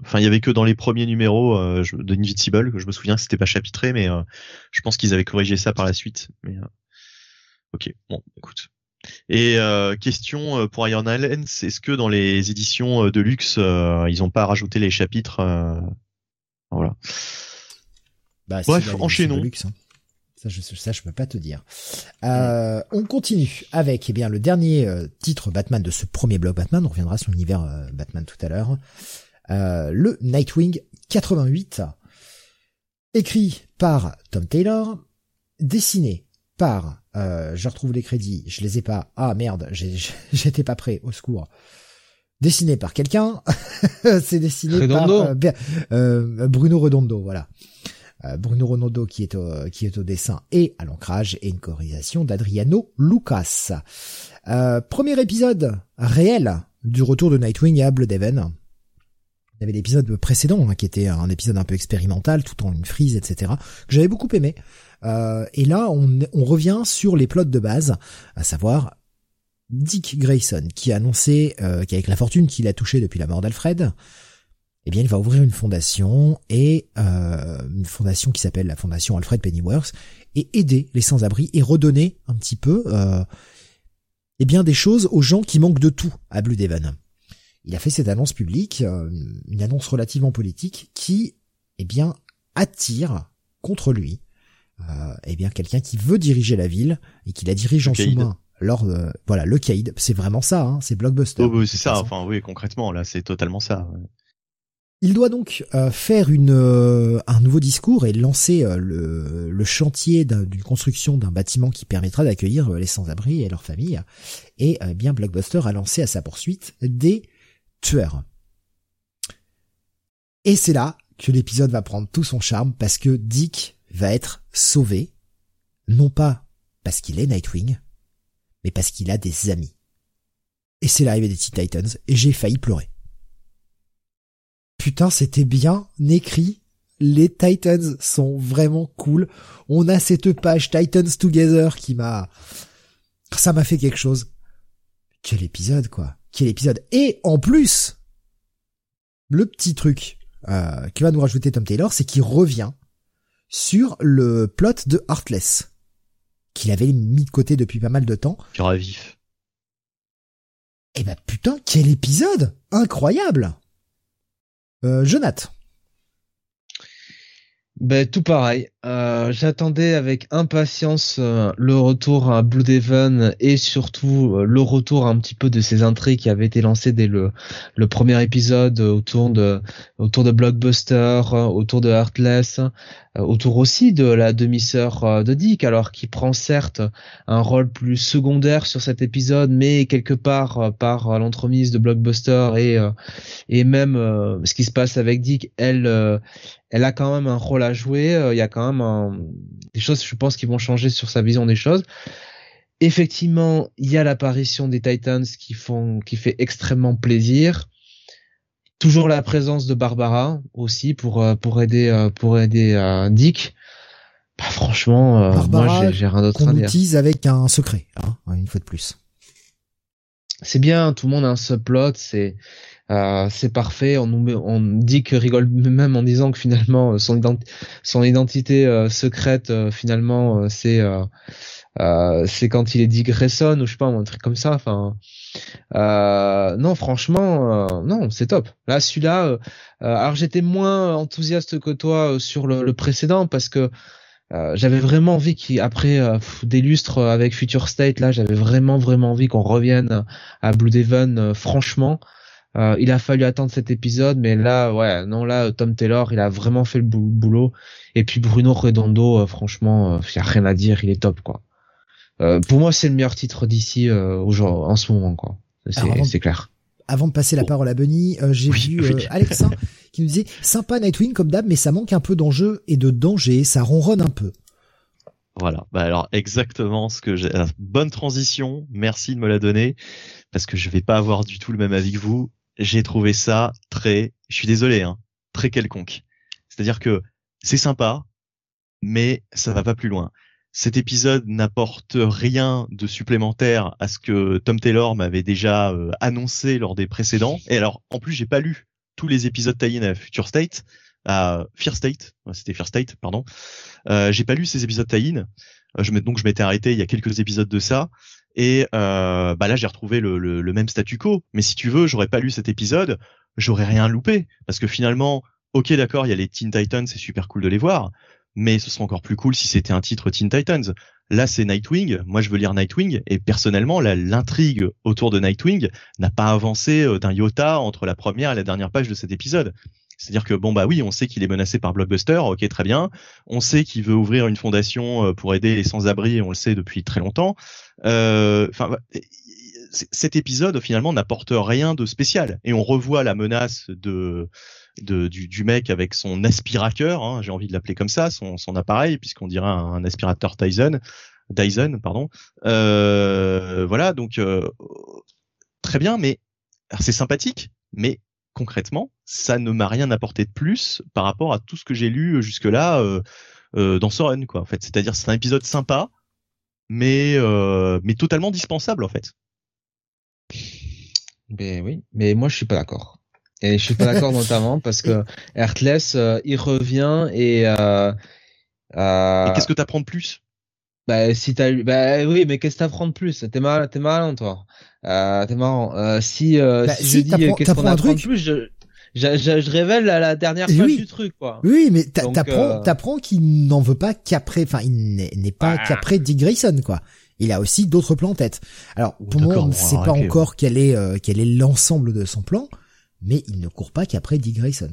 [SPEAKER 3] enfin il y avait que dans les premiers numéros euh, de Invincible que je me souviens que c'était pas chapitré mais euh, je pense qu'ils avaient corrigé ça par la suite mais euh, ok bon écoute et question pour Iron Allen est-ce que dans les éditions de luxe ils ont pas rajouté les chapitres voilà
[SPEAKER 1] bah, bref enchaînons luxe, hein. Ça je, ça, je peux pas te dire. Euh, on continue avec eh bien le dernier titre Batman de ce premier bloc Batman. On reviendra sur l'univers Batman tout à l'heure. Euh, le Nightwing 88, écrit par Tom Taylor, dessiné par, euh, je retrouve les crédits, je les ai pas, ah merde, j'étais pas prêt, au secours. Dessiné par quelqu'un, c'est dessiné par euh, Bruno Redondo, voilà. Bruno Redondo qui est au, qui est au dessin et à l'ancrage et une colorisation d'Adriano Lucas. premier épisode réel du retour de Nightwing à Bloodhaven. Il y avait l'épisode précédent hein, qui était un épisode un peu expérimental, tout en une frise, etc. que j'avais beaucoup aimé. Euh, et là, on, revient sur les plots de base, à savoir Dick Grayson qui a annoncé euh, qu'avec la fortune qu'il a touchée depuis la mort d'Alfred, eh bien, il va ouvrir une fondation et euh, une fondation qui s'appelle la fondation Alfred Pennyworth et aider les sans-abri et redonner un petit peu, euh, eh bien, des choses aux gens qui manquent de tout à Blue Devon il a fait cette annonce publique, euh, une annonce relativement politique, qui, eh bien, attire contre lui, euh, eh bien, quelqu'un qui veut diriger la ville et qui la dirige en sous-main lors de, voilà le Cade, c'est vraiment ça, hein, c'est blockbuster.
[SPEAKER 3] Oh, c'est ça, enfin oui, concrètement là, c'est totalement ça.
[SPEAKER 1] Il doit donc euh, faire une, euh, un nouveau discours et lancer euh, le, le, chantier d'une construction d'un bâtiment qui permettra d'accueillir les sans-abri et leurs familles. Et bien Blockbuster a lancé à sa poursuite des tueurs. Et c'est là que l'épisode va prendre tout son charme parce que Dick va être sauvé, non pas parce qu'il est Nightwing, mais parce qu'il a des amis. Et c'est l'arrivée des Teen Titans et j'ai failli pleurer putain, c'était bien écrit. Les Titans sont vraiment cool. On a cette page Titans Together qui m'a, ça m'a fait quelque chose. Quel épisode, quoi. Quel épisode. Et en plus, le petit truc euh, qui va nous rajouter Tom Taylor, c'est qu'il revient sur le plot de Heartless, qu'il avait mis de côté depuis pas mal de temps.
[SPEAKER 3] Tu vif.
[SPEAKER 1] Eh ben putain, quel épisode Incroyable euh, Jonath.
[SPEAKER 2] Ben tout pareil. Euh, j'attendais avec impatience euh, le retour à Blue Devon et surtout euh, le retour un petit peu de ces intrigues qui avaient été lancées dès le, le premier épisode autour de autour de Blockbuster, autour de Heartless, autour aussi de la demi-sœur de Dick, alors qui prend certes un rôle plus secondaire sur cet épisode, mais quelque part par l'entremise de Blockbuster et et même ce qui se passe avec Dick, elle elle a quand même un rôle à jouer. Il y a quand même des choses, je pense, qui vont changer sur sa vision des choses. Effectivement, il y a l'apparition des Titans qui font, qui fait extrêmement plaisir. Toujours la présence de Barbara aussi pour euh, pour aider euh, pour aider euh, Dick. Bah, franchement, moi j'ai rien d'autre à dire.
[SPEAKER 1] utilise avec un secret, hein, une fois de plus.
[SPEAKER 2] C'est bien, tout le monde a un subplot, c'est euh, c'est parfait. On nous on dit que rigole même en disant que finalement euh, son, son identité euh, secrète finalement c'est c'est quand il est dit Grayson ou je sais pas un truc comme ça. Enfin non franchement non c'est top. Là celui-là alors j'étais moins enthousiaste que toi sur le, le précédent parce que j'avais vraiment envie qu'après des lustres avec Future State là j'avais vraiment vraiment envie qu'on revienne à Blue Devon franchement euh, il a fallu attendre cet épisode, mais là, ouais, non, là, Tom Taylor, il a vraiment fait le boulot. Et puis Bruno Redondo, euh, franchement, il euh, y a rien à dire, il est top, quoi. pour moi, c'est le meilleur titre d'ici en ce moment, quoi. C'est clair.
[SPEAKER 1] Avant de passer la parole à Bunny, j'ai vu Alexa qui nous disait sympa Nightwing comme d'hab, mais ça manque un peu d'enjeu et de danger, ça ronronne un peu.
[SPEAKER 3] Voilà. Bah alors exactement ce que j'ai. Bonne transition. Merci de me la donner parce que je vais pas avoir du tout le même avis que vous j'ai trouvé ça très, je suis désolé, hein, très quelconque. C'est-à-dire que c'est sympa, mais ça va pas plus loin. Cet épisode n'apporte rien de supplémentaire à ce que Tom Taylor m'avait déjà euh, annoncé lors des précédents. Et alors, en plus, j'ai pas lu tous les épisodes taillés à Future State, à Fear State, c'était Fear State, pardon. Euh, j'ai pas lu ces épisodes tie euh, je donc je m'étais arrêté il y a quelques épisodes de ça et euh, bah là j'ai retrouvé le, le, même statu quo. Mais si tu veux, j'aurais pas lu cet épisode, j'aurais rien loupé parce que finalement, ok d'accord, il y a les Teen Titans, c'est super cool de les voir, mais ce serait encore plus cool si c'était un titre Teen Titans. Là c'est Nightwing, moi je veux lire Nightwing et personnellement l'intrigue autour de Nightwing n'a pas avancé euh, d'un iota entre la première et la dernière page de cet épisode. C'est-à-dire que bon bah oui, on sait qu'il est menacé par Blockbuster, ok très bien. On sait qu'il veut ouvrir une fondation euh, pour aider les sans-abri, on le sait depuis très longtemps. Euh, enfin, cet épisode finalement n'apporte rien de spécial et on revoit la menace de, de du, du, mec avec son aspirateur, hein, j'ai envie de l'appeler comme ça, son, son appareil puisqu'on dirait un, aspirateur Dyson, Dyson pardon. Euh, voilà donc euh, très bien, mais c'est sympathique, mais concrètement, ça ne m'a rien apporté de plus par rapport à tout ce que j'ai lu jusque-là euh, euh, dans Soren, quoi. En fait, c'est-à-dire c'est un épisode sympa, mais euh, mais totalement dispensable en fait.
[SPEAKER 2] Ben oui, mais moi je suis pas d'accord. Et je suis pas d'accord notamment parce que Heartless, il revient et. Euh,
[SPEAKER 3] qu'est-ce que t'apprends de plus?
[SPEAKER 2] Bah si t'as bah oui mais qu'est-ce que t'apprends de plus? T'es mal t'es malin toi euh, t'es marrant euh, si, euh, bah, si, je dis qu'est-ce qu'on apprend de plus je, je, je, révèle la, la dernière page du truc quoi
[SPEAKER 1] oui mais t'apprends euh, t'apprends qu'il n'en veut pas qu'après enfin il n'est pas ah. qu'après Dick Grayson quoi il a aussi d'autres plans en tête. Alors pour moi, on ne sait pas encore quel est euh, quel est l'ensemble de son plan, mais il ne court pas qu'après Dick Grayson.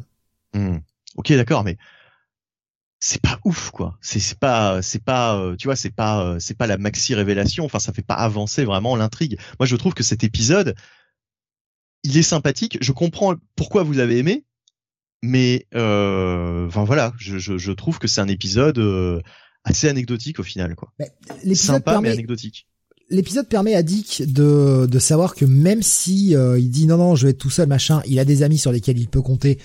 [SPEAKER 3] Hmm. Ok, d'accord, mais c'est pas ouf quoi. C'est pas c'est pas euh, tu vois c'est pas euh, c'est pas la maxi révélation. Enfin ça fait pas avancer vraiment l'intrigue. Moi je trouve que cet épisode il est sympathique. Je comprends pourquoi vous l'avez aimé, mais euh, enfin voilà, je, je, je trouve que c'est un épisode assez anecdotique au final quoi. Sympa mais anecdotique.
[SPEAKER 1] L'épisode permet à Dick de, de savoir que même si euh, il dit non non je vais être tout seul machin, il a des amis sur lesquels il peut compter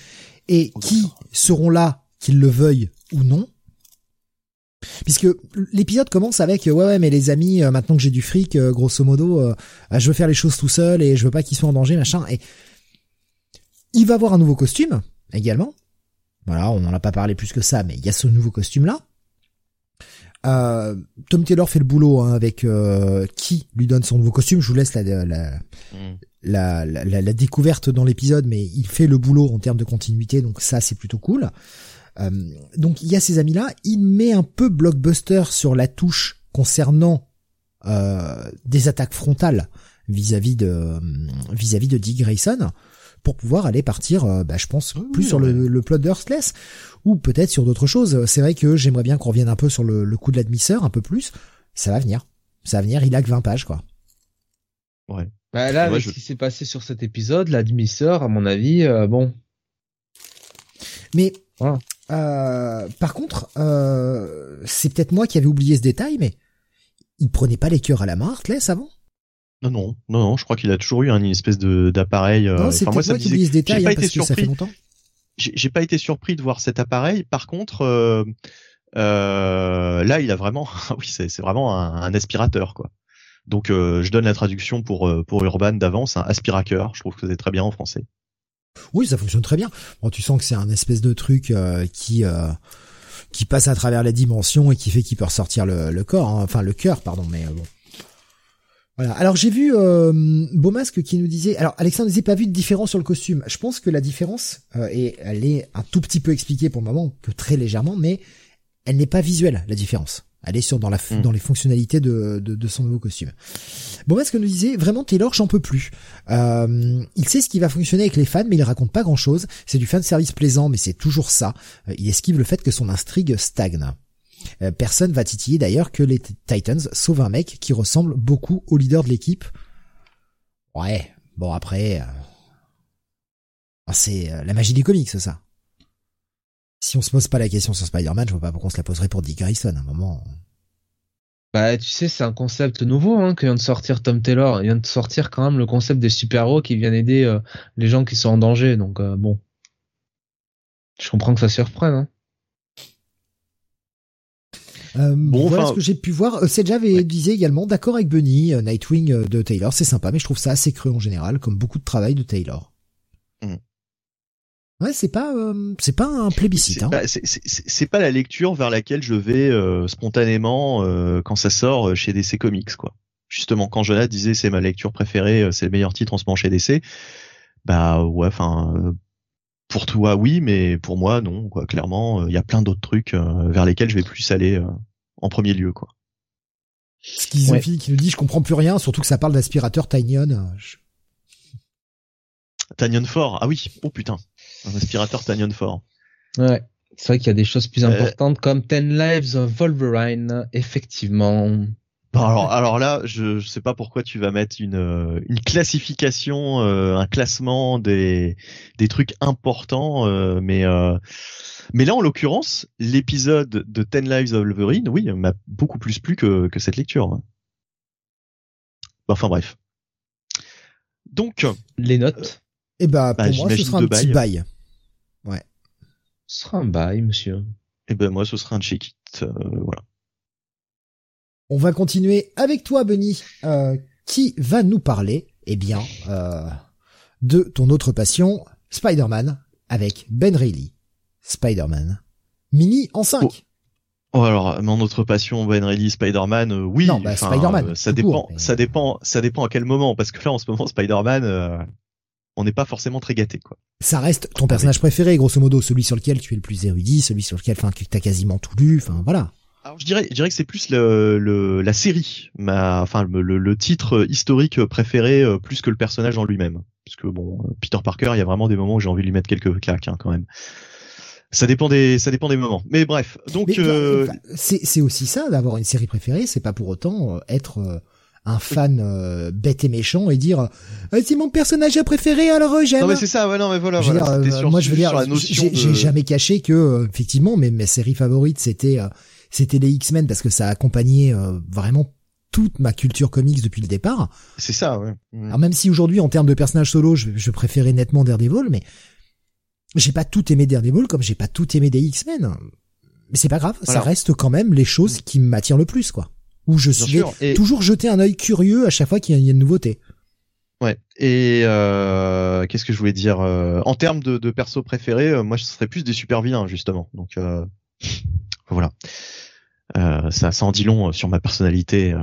[SPEAKER 1] et qui seront là qu'ils le veuillent ou non. Puisque l'épisode commence avec ouais ouais mais les amis euh, maintenant que j'ai du fric euh, grosso modo je veux faire les choses tout seul et je veux pas qu'ils soient en danger machin et il va avoir un nouveau costume également. Voilà, on n'en a pas parlé plus que ça mais il y a ce nouveau costume là. Euh, Tom Taylor fait le boulot hein, avec euh, qui lui donne son nouveau costume. Je vous laisse la la, mm. la, la, la, découverte dans l'épisode, mais il fait le boulot en termes de continuité, donc ça c'est plutôt cool. Euh, donc il y a ces amis là. Il met un peu blockbuster sur la touche concernant euh, des attaques frontales vis-à-vis de vis-à-vis de Dick Grayson pour pouvoir aller partir, euh, bah, je pense, plus sur le, le plot d'Earthless ou peut-être sur d'autres choses. C'est vrai que j'aimerais bien qu'on revienne un peu sur le, le coup de l'admisseur, un peu plus. Ça va venir. Ça va venir, il a que 20 pages, quoi.
[SPEAKER 2] Ouais. Bah là, avec ce qui s'est passé sur cet épisode, l'admisseur, à mon avis, euh, bon.
[SPEAKER 1] Mais, euh, par contre, euh, c'est peut-être moi qui avais oublié ce détail, mais il prenait pas les cœurs à la main, Heartless, avant?
[SPEAKER 3] Non, non, non, non, je crois qu'il a toujours eu une espèce de d'appareil.
[SPEAKER 1] Euh, non, c'est enfin, moi, ça ce détail, hein, parce que ça fait longtemps
[SPEAKER 3] j'ai pas été surpris de voir cet appareil. Par contre, là, il a vraiment, oui, c'est vraiment un, aspirateur, quoi. Donc, je donne la traduction pour pour Urban d'avance, un aspirateur. Je trouve que c'est très bien en français.
[SPEAKER 1] Oui, ça fonctionne très bien. Bon, tu sens que c'est un espèce de truc qui qui passe à travers les dimensions et qui fait qu'il peut ressortir le, corps, hein. enfin le cœur, pardon. Mais bon, voilà. Alors j'ai vu euh, Beaumasque qui nous disait. Alors Alexandre disait pas vu de différence sur le costume. Je pense que la différence euh, et elle est un tout petit peu expliquée pour le moment, que très légèrement, mais elle n'est pas visuelle la différence. Elle est sur dans la hmm. dans les fonctionnalités de, de, son nouveau costume. Beaumasque nous disait vraiment Taylor j'en peux plus. Euh, il sait ce qui va fonctionner avec les fans, mais il raconte pas grand chose. C'est du fan service plaisant, mais c'est toujours ça. Euh, il esquive le fait que son intrigue stagne. Euh, personne va titiller d'ailleurs que les Titans sauvent un mec qui ressemble beaucoup au leader de l'équipe. Ouais, bon après, euh, c'est euh, la magie du comics, ça. Si on se pose pas la question sur Spider-Man, je vois pas pourquoi on se la poserait pour Dick Grayson à un moment.
[SPEAKER 2] Bah, tu sais, c'est un concept nouveau hein, que vient de sortir Tom Taylor. Il vient de sortir quand même le concept des super-héros qui viennent aider les gens qui sont en danger. Donc bon, je comprends que ça surprenne. Hein.
[SPEAKER 1] Euh, bon, voilà ce que j'ai pu voir. Euh, Sedja avait disait également d'accord avec Bunny, euh, Nightwing euh, de Taylor, c'est sympa, mais je trouve ça assez creux en général, comme beaucoup de travail de Taylor. Mm. Ouais, c'est pas c'est pas un plébiscite.
[SPEAKER 3] C'est hein. pas, la lecture vers laquelle je vais spontanément quand ça sort chez DC Comics, quoi. Justement, quand Jonathan disait c'est ma lecture préférée, c'est le meilleur titre en ce moment chez DC, bah ouais, enfin pour toi oui, mais pour moi non. Quoi. Clairement, euh, il y a plein d'autres trucs euh, vers lesquels je vais plus aller euh, en premier lieu. quoi.
[SPEAKER 1] Schizophile qui nous dit je comprends plus rien, surtout que ça parle d'aspirateur Tinyon. Je...
[SPEAKER 3] Tinyon fort, ah oui, oh putain, un aspirateur Tinyon fort.
[SPEAKER 2] Ouais, c'est vrai qu'il y a des choses plus importantes comme Ten Lives of Wolverine, effectivement
[SPEAKER 3] alors, alors là, je, je sais pas pourquoi tu vas mettre une, euh, une classification, euh, un classement des, des trucs importants, euh, mais mais là en l'occurrence, l'épisode de Ten Lives of Wolverine, oui, m'a beaucoup plus plu que, que cette lecture. Enfin bref. Donc
[SPEAKER 2] les notes.
[SPEAKER 1] Eh ben pour bah, moi ce sera un petit bail. Ouais.
[SPEAKER 2] Ce sera un bail, monsieur.
[SPEAKER 3] Eh ben moi ce sera un check it, voilà.
[SPEAKER 1] On va continuer avec toi, Benny, euh, qui va nous parler, eh bien, euh, de ton autre passion, Spider-Man, avec Ben Reilly. Spider-Man. Mini en 5.
[SPEAKER 3] Oh. alors mon autre passion Ben Reilly Spider-Man euh, oui
[SPEAKER 1] non, bah, Spider-Man
[SPEAKER 3] ça dépend ça dépend ça dépend à quel moment parce que là en ce moment Spider-Man on n'est pas forcément très gâté quoi.
[SPEAKER 1] Ça reste ton personnage préféré grosso modo celui sur lequel tu es le plus érudit celui sur lequel enfin tu as quasiment tout lu enfin voilà.
[SPEAKER 3] Alors je dirais, je dirais que c'est plus le, le, la série, ma, enfin le, le, titre historique préféré euh, plus que le personnage en lui-même. Parce que bon, Peter Parker, il y a vraiment des moments où j'ai envie de lui mettre quelques claques hein, quand même. Ça dépend des, ça dépend des moments. Mais bref, donc euh...
[SPEAKER 1] c'est aussi ça d'avoir une série préférée. C'est pas pour autant euh, être euh, un fan euh, bête et méchant et dire c'est mon personnage préféré alors j'aime.
[SPEAKER 3] Non mais c'est ça, ouais non mais voilà. voilà
[SPEAKER 1] moi je veux dire, j'ai jamais caché que effectivement mes, mes séries favorites c'était c'était les X-Men parce que ça accompagnait vraiment toute ma culture comics depuis le départ.
[SPEAKER 3] C'est ça, ouais.
[SPEAKER 1] Alors même si aujourd'hui en termes de personnages solo, je, je préférais nettement Daredevil, mais j'ai pas tout aimé Daredevil comme j'ai pas tout aimé des X-Men. Mais c'est pas grave, ça reste quand même les choses qui m'attirent le plus, quoi. Où je suis toujours jeter un œil curieux à chaque fois qu'il y, a une nouveauté.
[SPEAKER 3] Ouais. Et euh, qu'est-ce que je voulais dire euh, En termes de, de perso préférés, euh, moi, je serais plus des super vilains justement. Donc voilà. ça, ça en dit long sur ma personnalité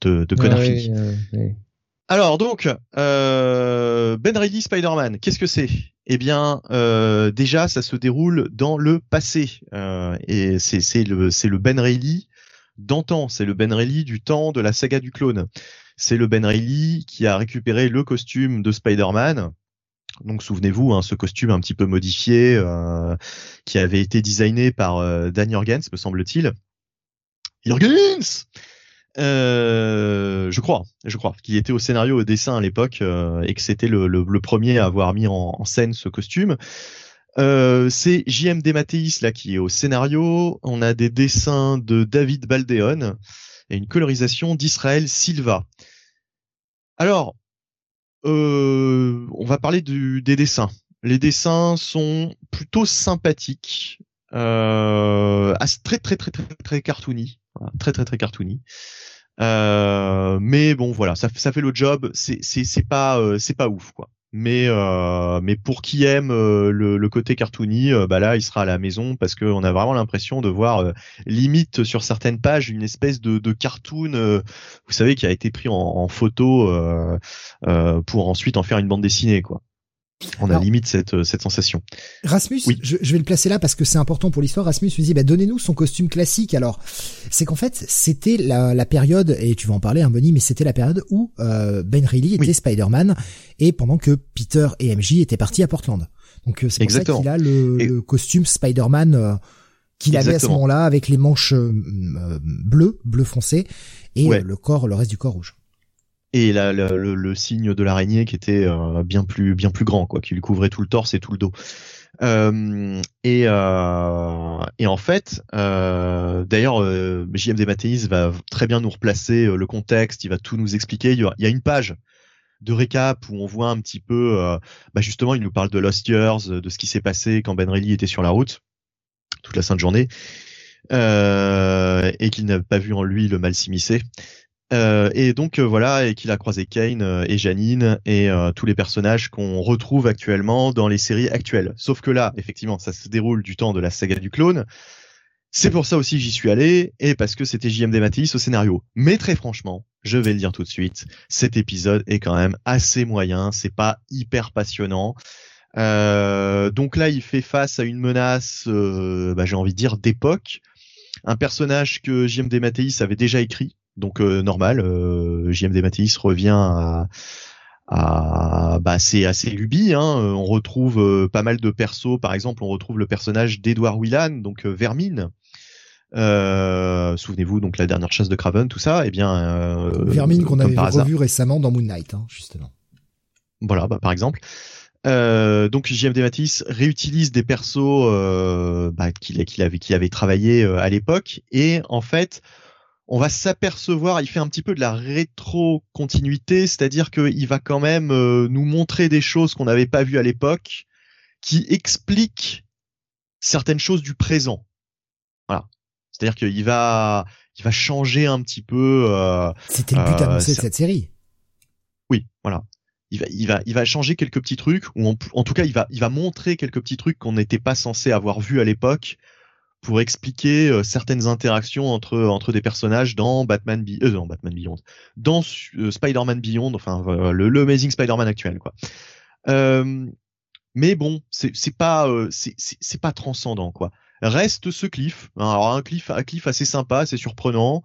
[SPEAKER 3] de, de connard Alors donc, Ben Reilly Spider-Man, qu'est-ce que c'est? Eh bien, euh, déjà, ça se déroule dans le passé. Euh, et c'est le, le Ben Reilly d'antan. C'est le Ben Reilly du temps de la saga du clone. C'est le Ben Reilly qui a récupéré le costume de Spider-Man. Donc souvenez-vous, hein, ce costume un petit peu modifié, euh, qui avait été designé par euh, Dan Jorgens, me semble-t-il. Jorgens euh, je crois, je crois, qu'il était au scénario au dessin à l'époque euh, et que c'était le, le, premier à avoir mis en scène ce costume. Euh, c'est JMD Mathéis là qui est au scénario. On a des dessins de David Baldeon et une colorisation d'Israël Silva. Alors, euh, on va parler des dessins. Les dessins sont plutôt sympathiques, euh, très très très très très cartoony, très très très cartoony. Euh, mais bon, voilà, ça, fait le job. C'est pas c'est pas ouf quoi. Mais euh, mais pour qui aime euh, le, côté cartoony, euh, bah là il sera à la maison parce qu'on a vraiment l'impression de voir limite sur certaines pages une espèce de, de cartoon, vous savez, qui a été pris en, en photo pour ensuite en faire une bande dessinée quoi. On a limite cette, euh, cette sensation.
[SPEAKER 1] Rasmus, je, je, vais le placer là parce que c'est important pour l'histoire. Rasmus lui dit, bah, donnez-nous son costume classique. Alors, c'est qu'en fait, c'était la, la, période, et tu vas en parler, hein, Bonnie, mais c'était la période où euh, Ben Reilly était Spider-Man et pendant que Peter et MJ étaient partis à Portland. Donc, euh, c'est pour ça qu'il a le, le costume Spider-Man qu'il avait à ce moment-là avec les manches bleues, bleu foncé, et le corps, le reste du corps rouge
[SPEAKER 3] et la, le, le, signe de l'araignée qui était euh, bien plus bien plus grand quoi qui lui couvrait tout le torse et tout le dos. Euh, et, euh, et en fait euh, d'ailleurs euh, JMD Mathéis va très bien nous replacer euh, le contexte il va tout nous expliquer. Il y, a, une page de récap où on voit un petit peu bah justement il nous parle de Lost Years de ce qui s'est passé quand Ben Reilly était sur la route toute la sainte journée et qu'il n'a pas vu en lui le mal s'immiscer euh, et donc euh, voilà, et qu'il a croisé Kane euh, et Janine et tous les personnages qu'on retrouve actuellement dans les séries actuelles. Sauf que là, effectivement, ça se déroule du temps de la saga du clone. C'est pour ça aussi que j'y suis allé, et parce que c'était JMD Matisse au scénario. Mais très franchement, je vais le dire tout de suite, cet épisode est quand même assez moyen, c'est pas hyper passionnant. Donc là, il fait face à une menace, bah, j'ai envie de dire, d'époque. Un personnage que JMD Mathéis avait déjà écrit, donc euh, normal, euh, JMD Matisse revient à, à bah c'est assez lubi. Hein. Euh, on retrouve euh, pas mal de persos. Par exemple, on retrouve le personnage d'Edward Willan, donc Vermine. Souvenez-vous donc la dernière chasse de Craven, tout ça. Eh bien,
[SPEAKER 1] Vermine qu'on avait revu récemment dans Moon Knight, hein, justement.
[SPEAKER 3] Voilà, bah, par exemple. Donc JMD Matisse réutilise des persos bah, qu'il avait, qu'il avait travaillé à l'époque et en fait on va s'apercevoir, il fait un petit peu de la rétro-continuité, c'est-à-dire qu'il va quand même euh, nous montrer des choses qu'on n'avait pas vues à l'époque, qui expliquent certaines choses du présent. Voilà. C'est-à-dire qu'il va, il va changer un petit peu. Euh,
[SPEAKER 1] C'était le but euh, annoncé de cette série.
[SPEAKER 3] Oui, voilà. Il va, il va, il va changer quelques petits trucs, ou en, en tout cas, il va, il va montrer quelques petits trucs qu'on n'était pas censé avoir vus à l'époque pour expliquer euh, certaines interactions entre entre des personnages dans Batman, euh, Beyond, dans euh, Spider-Man Beyond, enfin le, le, Amazing Spider-Man actuel quoi. mais bon, c'est c'est pas c'est c'est pas transcendant quoi. reste ce cliff. Alors un cliff, un cliff assez sympa, assez surprenant.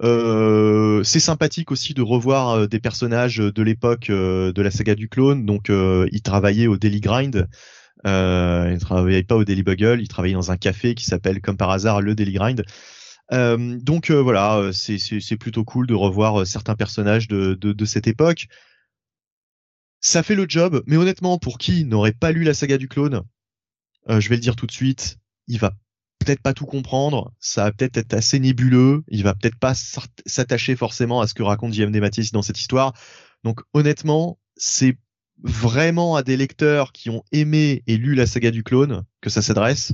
[SPEAKER 3] C'est sympathique aussi de revoir des personnages de l'époque de la saga du clone. Donc, il travaillait au Daily Grind. Il travaillait pas au Daily Bugle. Il travaillait dans un café qui s'appelle, comme par hasard, le Daily Grind. donc voilà, c'est plutôt cool de revoir certains personnages de, de, de cette époque. Ça fait le job, mais honnêtement, pour qui n'aurait pas lu la saga du clone, je vais le dire tout de suite, il va peut-être pas tout comprendre, ça va peut-être être assez nébuleux, il va peut-être pas s'attacher forcément à ce que raconte JMD Matisse dans cette histoire. Donc honnêtement, c'est vraiment à des lecteurs qui ont aimé et lu la saga du clone que ça s'adresse.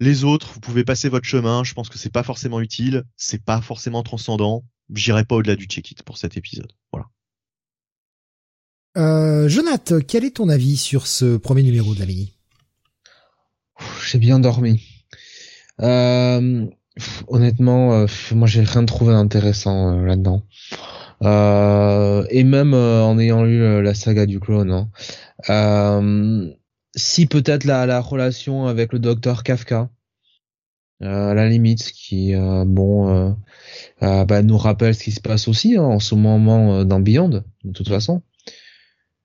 [SPEAKER 3] Les autres, vous pouvez passer votre chemin, je pense que c'est pas forcément utile, c'est pas forcément transcendant, j'irai pas au-delà du check-it pour cet épisode. Voilà.
[SPEAKER 1] Euh, Jonathan, quel est ton avis sur ce premier numéro de la mini
[SPEAKER 2] j'ai bien dormi. Euh, honnêtement, euh, moi j'ai rien trouvé d'intéressant euh, là-dedans. Et même en ayant lu la saga du clone, hein. si peut-être la, la relation avec le docteur Kafka, à la limite, qui bon bah, nous rappelle ce qui se passe aussi hein, en ce moment dans Beyond, de toute façon.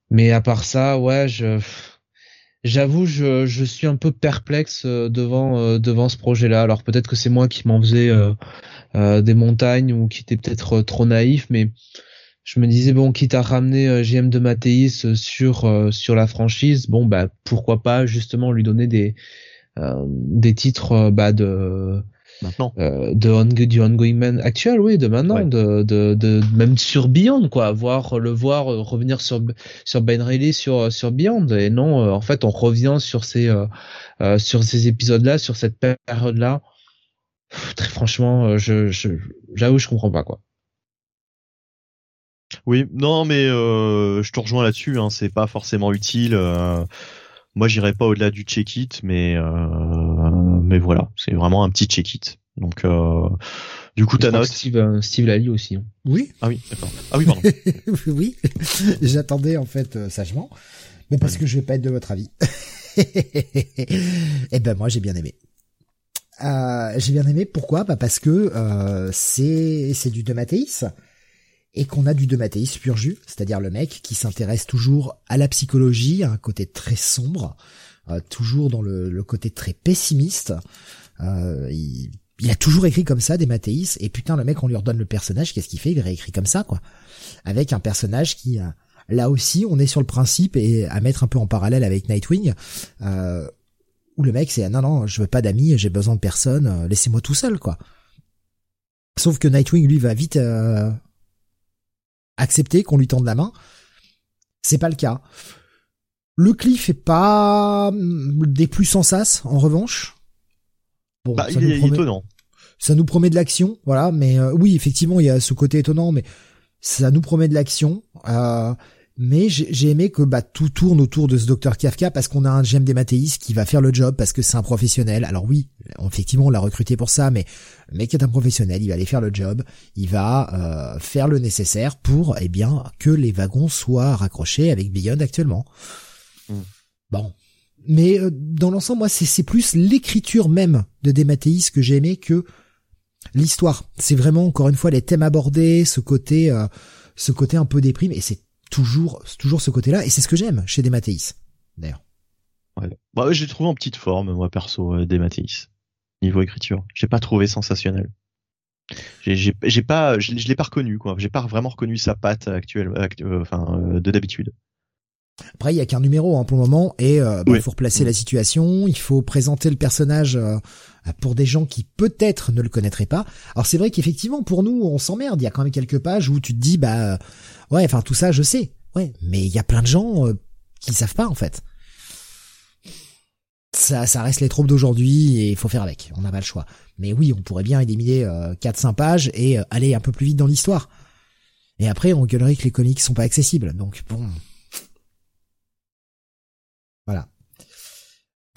[SPEAKER 2] Mais à part ça, ouais, je J'avoue, je, je suis un peu perplexe euh, devant euh, devant ce projet-là. Alors peut-être que c'est moi qui m'en faisais euh, des montagnes ou qui était peut-être trop naïf, mais je me disais bon, quitte à ramener JM de Mathéis sur sur la franchise, bon bah pourquoi pas justement lui donner des des titres bah de
[SPEAKER 3] maintenant.
[SPEAKER 2] Euh, de du ongoing man actuel oui de maintenant de, de, de même sur Beyond quoi. Voir le voir revenir sur sur Ben Reilly sur sur Beyond. Et non euh, en fait on revient sur ces euh, euh, sur ces épisodes là sur cette période là très franchement je j'avoue je, comprends pas quoi.
[SPEAKER 3] Oui non mais je te rejoins là-dessus hein, c'est pas forcément utile moi, j'irai pas au-delà du check-it, mais euh, mais voilà, c'est vraiment un petit check-it. Donc, euh, du coup, ta note.
[SPEAKER 2] Steve, euh, Steve Lally aussi. Hein.
[SPEAKER 1] Oui.
[SPEAKER 3] Ah oui, d'accord. Ah oui, pardon.
[SPEAKER 1] oui. J'attendais en fait euh, sagement, mais parce que je vais pas être de votre avis. eh ben moi, j'ai bien aimé. Euh, j'ai bien aimé. Pourquoi? Bah parce que euh, c'est c'est du de Mathéis et qu'on a du de Mathéis pur jus, c'est-à-dire le mec qui s'intéresse toujours à la psychologie, à un côté très sombre, euh, toujours dans le, côté très pessimiste. Euh, il, a toujours écrit comme ça des Mathéis, et putain le mec on lui redonne le personnage, qu'est-ce qu'il fait? Il réécrit comme ça quoi, avec un personnage qui euh, là aussi on est sur le principe et à mettre un peu en parallèle avec Nightwing. où le mec c'est non non je veux pas d'amis j'ai besoin de personne laissez-moi tout seul quoi sauf que Nightwing lui va vite accepter qu'on lui tende la main. C'est pas le cas. Le cliff est pas mm, des plus sans sas, en revanche.
[SPEAKER 3] Bon, bah, il est étonnant.
[SPEAKER 1] Ça nous promet de l'action, voilà. Mais euh, oui, effectivement, il y a ce côté étonnant, mais ça nous promet de l'action. Euh, mais j'ai aimé que bah, tout tourne autour de ce docteur Kafka parce qu'on a un GM des Mathéis qui va faire le job parce que c'est un professionnel. Alors oui, effectivement, on l'a recruté pour ça, mais le mec est un professionnel, il va aller faire le job, il va euh, faire le nécessaire pour eh bien que les wagons soient raccrochés avec Beyond actuellement. Bon. Mais euh, dans l'ensemble, moi, c'est plus l'écriture même de Dematteis que j'ai aimé que l'histoire. C'est vraiment encore une fois les thèmes abordés, ce côté, euh, ce côté un peu déprime, et c'est toujours, toujours ce côté-là, et c'est ce que j'aime chez Dematteis, d'ailleurs.
[SPEAKER 3] Ouais. Bah, j'ai trouvé en petite forme, moi perso, euh, Dematteis. Niveau écriture, j'ai pas trouvé sensationnel. J'ai pas, je, l'ai pas reconnu quoi. J'ai pas vraiment reconnu sa patte actuelle, euh, enfin euh, de d'habitude.
[SPEAKER 1] Après, il y a qu'un numéro hein, pour le moment, et euh, bah, il faut replacer la situation, il faut présenter le personnage pour des gens qui peut-être ne le connaîtraient pas. Alors c'est vrai qu'effectivement, pour nous, on s'emmerde. Il y a quand même quelques pages où tu te dis, bah ouais, enfin tout ça, je sais, ouais, mais il y a plein de gens qui savent pas en fait. Ça, ça reste les troupes d'aujourd'hui et il faut faire avec. On n'a pas le choix. Mais oui, on pourrait bien éliminer euh, 4-5 pages et aller un peu plus vite dans l'histoire. Et après, on gueulerait que les comics sont pas accessibles. Donc bon. Voilà.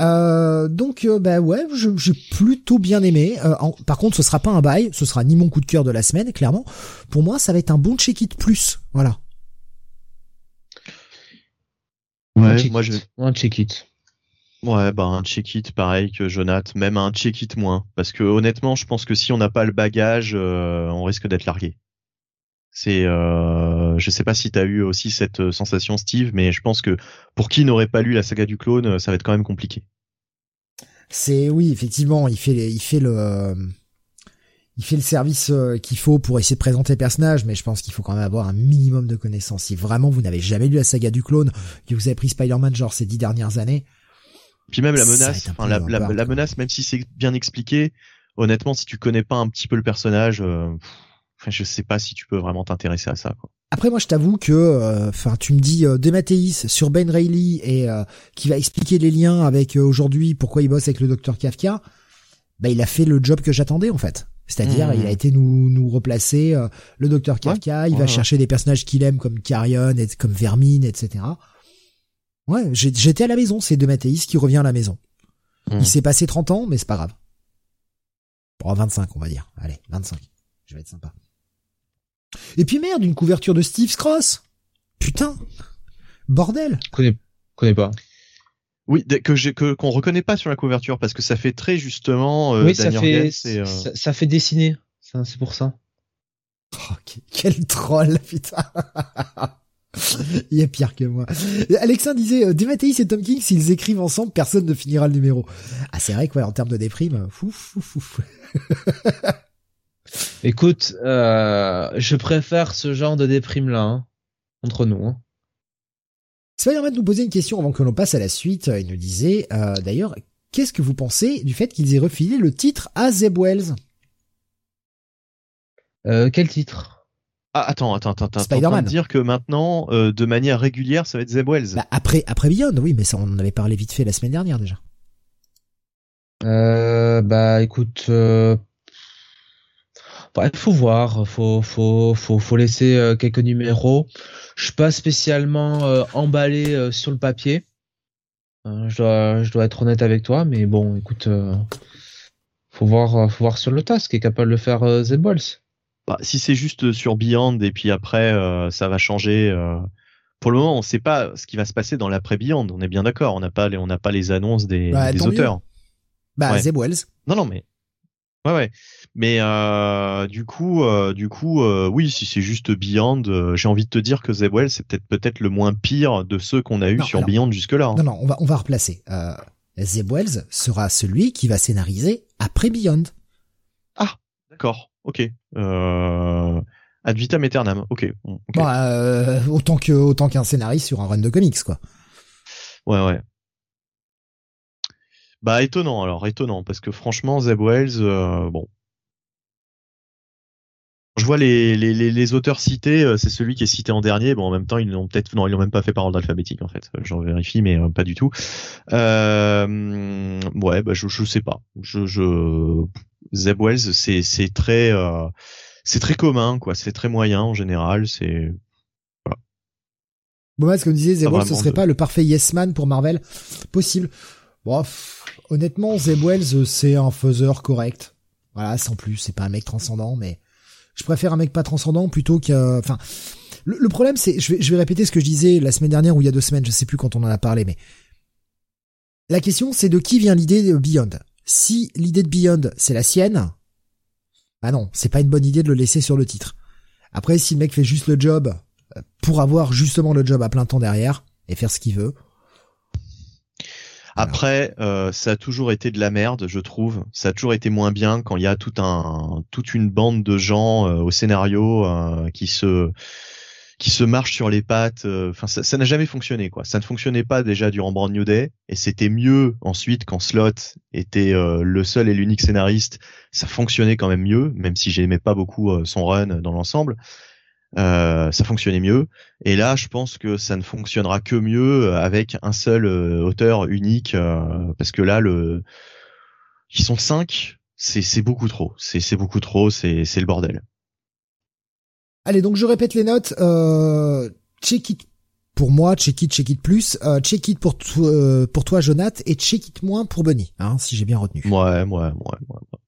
[SPEAKER 1] Euh, donc euh, bah ouais, j'ai plutôt bien aimé. Euh, par contre, ce sera pas un bail, ce sera ni mon coup de cœur de la semaine, clairement. Pour moi, ça va être un bon check-it plus, voilà.
[SPEAKER 3] Ouais, moi je
[SPEAKER 2] un check-it.
[SPEAKER 3] Ouais, bah un check it pareil que Jonath, même un check it moins, parce que honnêtement, je pense que si on n'a pas le bagage, euh, on risque d'être largué. C'est, euh, je sais pas si t'as eu aussi cette sensation, Steve, mais je pense que pour qui n'aurait pas lu la saga du clone, ça va être quand même compliqué.
[SPEAKER 1] C'est oui, effectivement, il fait, il fait le, il fait le service euh, qu'il faut pour essayer de présenter le personnage, mais je pense qu'il faut quand même avoir un minimum de connaissances. Si vraiment vous n'avez jamais lu la saga du clone, que vous avez pris Spider-Man genre ces dix dernières années.
[SPEAKER 3] Puis même la menace, enfin, la, la, menace, même si c'est bien expliqué, honnêtement, si tu connais pas un petit peu le personnage, euh, enfin, je sais pas si tu peux vraiment t'intéresser à ça. Quoi.
[SPEAKER 1] Après, moi, je t'avoue que, euh, enfin, tu me dis euh, Dematteis sur Ben Reilly et euh, qui va expliquer les liens avec euh, aujourd'hui pourquoi il bosse avec le docteur Kafka. Bah, il a fait le job que j'attendais en fait. C'est-à-dire, il a mmh. été nous nous replacer le docteur Kafka. il va chercher des personnages qu'il aime comme Carrion, et comme Vermine, etc. Ouais, j'étais à la maison. C'est Dematteis qui revient à la maison. Mmh. Il s'est passé 30 ans, mais c'est pas grave. Bon, 25, on va dire. Allez, 25. Je vais être sympa. Et puis merde, une couverture de Steve Cross. Putain. Bordel.
[SPEAKER 2] Connais, connais pas.
[SPEAKER 3] Oui, que j'ai que qu'on reconnaît pas sur la couverture parce que ça fait très justement.
[SPEAKER 2] Euh, oui, ça fait euh, ça, fait dessiner. c'est pour ça.
[SPEAKER 1] Oh, quel troll, putain. Il est pire que moi. Alexandre disait, euh, et Tom King, s'ils écrivent ensemble, personne ne finira le numéro. Ah, c'est vrai quoi, en termes de déprime, fou, fou, fou.
[SPEAKER 2] Écoute, euh, je préfère ce genre de déprime là hein, entre nous. Hein.
[SPEAKER 1] Spider-Man nous posait une question avant que l'on passe à la suite. Il nous disait euh, d'ailleurs, qu'est-ce que vous pensez du fait qu'ils aient refilé le titre à Zeb Wells?
[SPEAKER 2] Euh, Quel titre?
[SPEAKER 3] Ah, attends, attends, attends, Spider-Man. dire que maintenant, euh, de manière régulière, ça va être Zeb Wells?
[SPEAKER 1] Bah, après, après Beyond, oui, mais ça, on en avait parlé vite fait la semaine dernière déjà.
[SPEAKER 2] Euh, bah, écoute, euh, il faut voir, faut faut faut faut laisser euh, quelques numéros. Je suis pas spécialement euh, emballé euh, sur le papier. je dois je dois être honnête avec toi, mais bon, écoute, faut voir faut voir sur le tas ce qu'est capable de faire The Balls.
[SPEAKER 3] Bah, si c'est juste sur Beyond et puis après ça va changer. Pour le moment, on sait pas ce qui va se passer dans l'après Beyond. On est bien d'accord. On n'a pas les on n'a pas les annonces des, bah, des auteurs.
[SPEAKER 1] Bah, ouais. Wells.
[SPEAKER 3] Non, non, mais Ouais, ouais. Mais euh, du coup, euh, du coup, euh, oui, si c'est juste Beyond, j'ai envie de te dire que Zeb Wells c'est peut-être peut-être le moins pire de ceux qu'on a eu sur Beyond jusque-là. Hein.
[SPEAKER 1] Non, non, on va on va replacer. Euh, Zeb Wells sera celui qui va scénariser après Beyond.
[SPEAKER 3] Ah, d'accord, ok. Euh, ad vitam aeternam, ok.
[SPEAKER 1] Bah, autant que autant qu'un scénariste sur un run de comics, quoi.
[SPEAKER 3] Ouais, ouais. Bah étonnant alors, étonnant parce que franchement Zeb Wells, euh, bon, je vois les, les, les, auteurs cités, euh, c'est celui qui est cité en dernier. Bon, en même temps, ils n'ont peut-être non, ils n'ont même pas fait par ordre alphabétique en fait. J'en vérifie, mais euh, pas du tout. Euh, ouais, bah je je sais pas. Je je Zeb Wells, c'est c'est très c'est très commun quoi. C'est très moyen en général. C'est voilà.
[SPEAKER 1] Bon, ce que disait Zeb Wells, ce serait pas le parfait yes man pour Marvel Possible. Bon, honnêtement, Zeb Wells, euh, c'est un faiseur correct. Voilà, sans plus, c'est pas un mec transcendant, mais je préfère un mec pas transcendant plutôt que, enfin, le, problème c'est, je vais, je vais répéter ce que je disais la semaine dernière ou il y a deux semaines, je sais plus quand on en a parlé, mais la question c'est de qui vient l'idée de Beyond. Si l'idée de Beyond c'est la sienne, bah non, c'est pas une bonne idée de le laisser sur le titre. Après, si le mec fait juste le job euh, pour avoir justement le job à plein temps derrière et faire ce qu'il veut,
[SPEAKER 3] après, euh, ça a toujours été de la merde, je trouve. Ça a toujours été moins bien quand il y a tout un, toute une bande de gens euh, au scénario euh, qui se qui se marchent sur les pattes. Enfin, ça n'a jamais fonctionné, quoi. Ça ne fonctionnait pas déjà durant Brand New Day, et c'était mieux ensuite quand Slot était le seul et l'unique scénariste. Ça fonctionnait quand même mieux, même si j'aimais pas beaucoup son run dans l'ensemble. Euh, ça fonctionnait mieux. Et là, je pense que ça ne fonctionnera que mieux avec un seul euh, auteur unique, euh, parce que là, le, ils sont cinq, c'est beaucoup trop. C'est beaucoup trop. C'est le bordel.
[SPEAKER 1] Allez, donc je répète les notes. Euh, check it pour moi, check it, check it plus, euh, check it pour, pour toi, Jonath, et check it moins pour Bunny, hein, si j'ai bien retenu.
[SPEAKER 3] Ouais, ouais, ouais, ouais.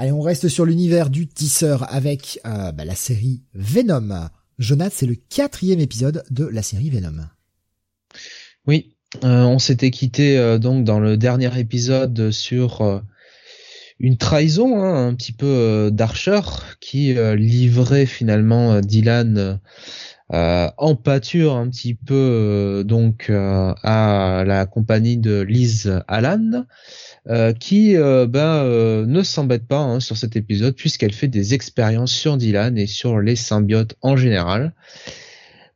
[SPEAKER 1] Allez, on reste sur l'univers du tisseur avec euh, bah, la série Venom. Jonath, c'est le quatrième épisode de la série Venom.
[SPEAKER 2] Oui, on s'était quitté donc dans le dernier épisode sur une trahison hein, un petit peu d'Archer qui livrait finalement Dylan en pâture un petit peu donc à la compagnie de Liz Allan euh, qui euh, ben, euh, ne s'embête pas hein, sur cet épisode puisqu'elle fait des expériences sur Dylan et sur les symbiotes en général.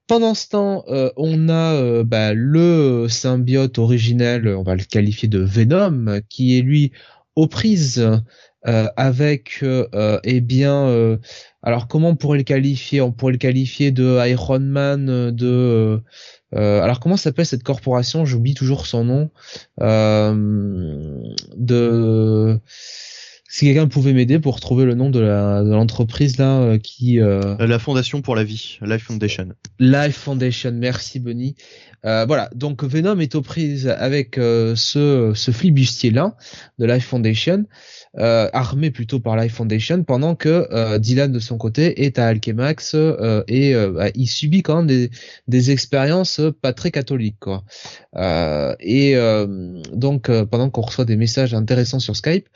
[SPEAKER 2] Pendant ce temps, on a ben, le symbiote originel, on va le qualifier de Venom, qui est lui aux prises avec, eh bien, alors comment on pourrait le qualifier? On pourrait le qualifier de Iron Man, de euh, alors comment s'appelle cette corporation? J'oublie toujours son nom. Euh, de si quelqu'un pouvait m'aider pour trouver le nom de l'entreprise là euh, qui
[SPEAKER 3] la Fondation pour la vie, Life Foundation.
[SPEAKER 2] Life Foundation, merci Bonnie. voilà, donc Venom est aux prises avec ce ce flibustier là de Life Foundation euh, armé plutôt par Life Foundation, pendant que euh, Dylan de son côté est à Alchemax euh, et bah, il subit quand même des, des expériences pas très catholiques quoi. et donc pendant qu'on reçoit des messages intéressants sur Skype,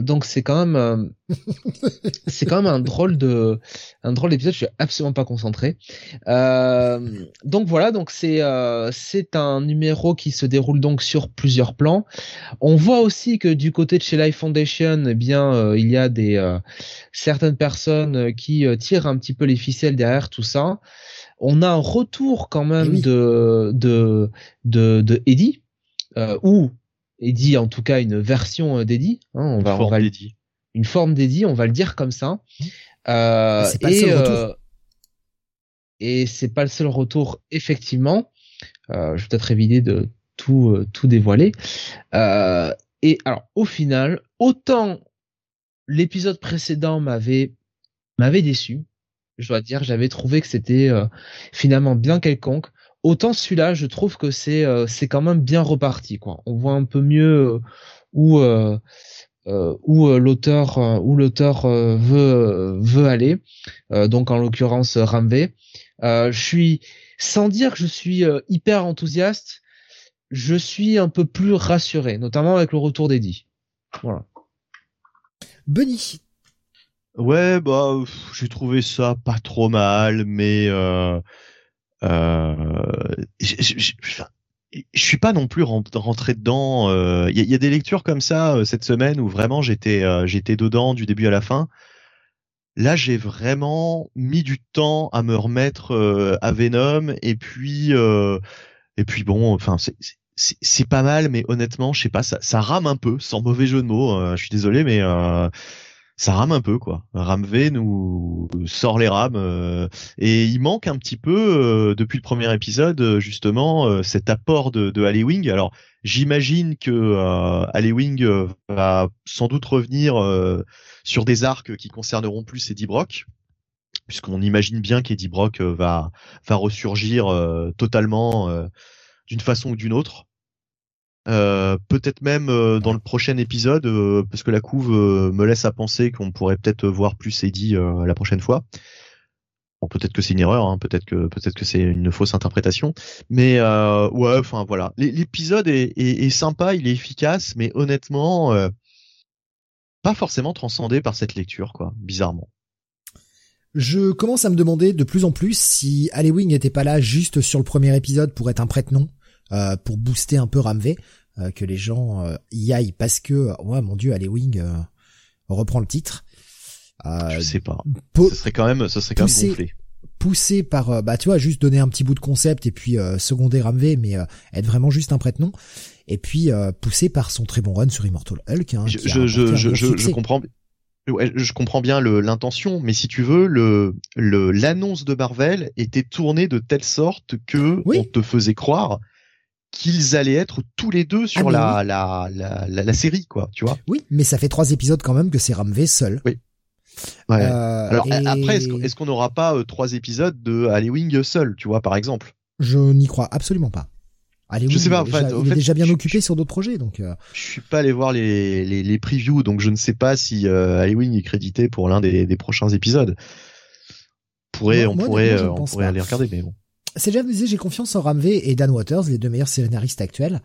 [SPEAKER 2] donc c'est quand même c'est quand même un drôle de un drôle d'épisode. Je suis absolument pas concentré. donc voilà, donc c'est c'est un numéro qui se déroule donc sur plusieurs plans. On voit aussi que du côté de chez Life Foundation eh bien, euh, il y a des euh, certaines personnes euh, qui tirent un petit peu les ficelles derrière tout ça. On a un retour quand même eh de, de de Eddie ou Eddie en tout cas une version d'Eddie. Hein, on va,
[SPEAKER 3] on va
[SPEAKER 2] une forme d'Eddie, on va le dire comme ça.
[SPEAKER 1] Euh, et, pas le seul retour.
[SPEAKER 2] et c'est pas le seul retour effectivement. je vais peut-être éviter de tout tout dévoiler. et alors au final, autant l'épisode précédent m'avait m'avait déçu, je dois dire, j'avais trouvé que c'était euh, finalement bien quelconque. Autant celui-là, je trouve que c'est euh, c'est quand même bien reparti quoi. On voit un peu mieux euh, où où l'auteur où l'auteur veut veut aller. donc en l'occurrence Ramvé. je suis sans dire que je suis hyper enthousiaste, je suis un peu plus rassuré, notamment avec le retour d'Eddie. Voilà.
[SPEAKER 1] Benny.
[SPEAKER 3] Ouais, bah, j'ai trouvé ça pas trop mal, mais euh, euh, je suis pas non plus rentré dedans. Il y, a des lectures comme ça euh, cette semaine où vraiment j'étais euh, j'étais dedans du début à la fin. Là, j'ai vraiment mis du temps à me remettre à Venom et puis et puis bon, enfin c'est pas mal, mais honnêtement, je sais pas, ça, ça rame un peu, sans mauvais jeu de mots. Euh, je suis désolé, mais euh, ça rame un peu, quoi. V nous sort les rames euh, et il manque un petit peu depuis le premier épisode, justement, cet apport de, de Wing. Alors, j'imagine que euh, Wing va sans doute revenir sur des arcs qui concerneront plus Eddie Brock puisqu'on imagine bien qu'Eddie Brock va va ressurgir totalement d'une façon ou d'une autre. Euh, peut-être même euh, dans le prochain épisode, euh, parce que la couve me laisse à penser qu'on pourrait peut-être voir plus Eddie la prochaine fois. Bon, peut-être que c'est une erreur, hein, peut-être que peut-être que c'est une fausse interprétation, mais ouais, enfin voilà. L'épisode est, est, sympa, il est efficace, mais honnêtement, pas forcément transcendé par cette lecture, quoi, bizarrement.
[SPEAKER 1] Je commence à me demander de plus en plus si Halloween n'était pas là juste sur le premier épisode pour être un prête-nom, euh, pour booster un peu Ramvé, euh, que les gens euh, y aillent parce que, ouais, mon dieu, Halloween reprend le titre.
[SPEAKER 3] je sais pas. Ce serait quand même, ce serait quand même gonflé.
[SPEAKER 1] Poussé par, bah tu vois, juste donner un petit bout de concept et puis seconder Ramvé, mais être vraiment juste un prête-nom. Et puis poussé par son très bon run sur Immortal Hulk. Hein,
[SPEAKER 3] je, je, je, comprends je comprends bien l'intention, mais si tu veux, le l'annonce de Marvel était tournée de telle sorte que on te faisait croire qu'ils allaient être tous les deux sur ah, la, la, la, la, série, quoi, tu vois.
[SPEAKER 1] Oui, mais ça fait trois épisodes quand même que c'est Ramvé seul.
[SPEAKER 3] Oui. Ouais. Euh, Alors après, est-ce qu'on n'aura pas euh, trois épisodes de Halloween seul, tu vois, par exemple?
[SPEAKER 1] Je n'y crois absolument pas. Allez, je sais pas. En fait, il est déjà bien occupé sur d'autres projets, donc. Euh...
[SPEAKER 3] Je suis pas allé voir les, les, les previews, donc je ne sais pas si euh, Halloween est crédité pour l'un des, des prochains épisodes. Pourrait, on pourrait, euh, on pourrait aller regarder, mais bon.
[SPEAKER 1] C'est déjà disait j'ai confiance en Ramvé et Dan Waters, les deux meilleurs scénaristes actuels.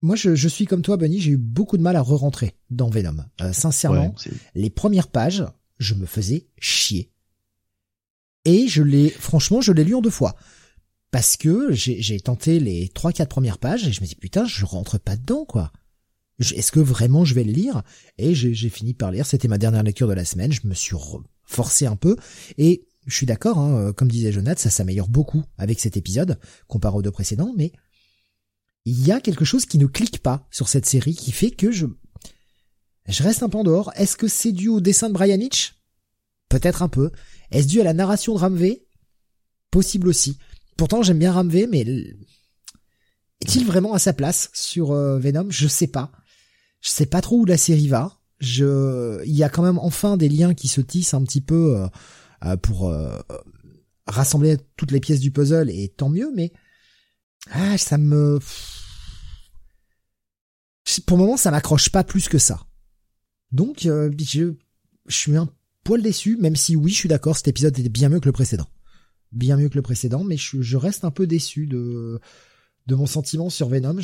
[SPEAKER 1] Moi, je, je suis comme toi, Bunny, j'ai eu beaucoup de mal à re-rentrer dans Venom. Euh, sincèrement, les premières pages, je me faisais chier. Et je l'ai, franchement, je l'ai lu en deux fois. Parce que j'ai tenté les trois, quatre premières pages et je me dis, putain, je rentre pas dedans, quoi. Est-ce que vraiment je vais le lire? Et j'ai fini par lire. C'était ma dernière lecture de la semaine. Je me suis forcé un peu et je suis d'accord. Hein, comme disait Jonathan, ça s'améliore beaucoup avec cet épisode comparé aux deux précédents, mais il y a quelque chose qui ne clique pas sur cette série qui fait que je je reste un peu en dehors. Est-ce que c'est dû au dessin de Brian Hitch? Peut-être un peu. Est-ce dû à la narration de Ramvé Possible aussi. Pourtant, j'aime bien Ramvé, mais est-il vraiment à sa place sur euh, Venom? Je sais pas. Je sais pas trop où la série va. Je, il y a quand même enfin des liens qui se tissent un petit peu euh, euh, pour rassembler toutes les pièces du puzzle et tant mieux. Mais ah, ça me, pour le moment, ça m'accroche pas plus que ça. Donc, je, je suis un poil déçu, même si oui, je suis d'accord, cet épisode était bien mieux que le précédent. Bien mieux que le précédent, mais je, je reste un peu déçu de de mon sentiment sur Venom.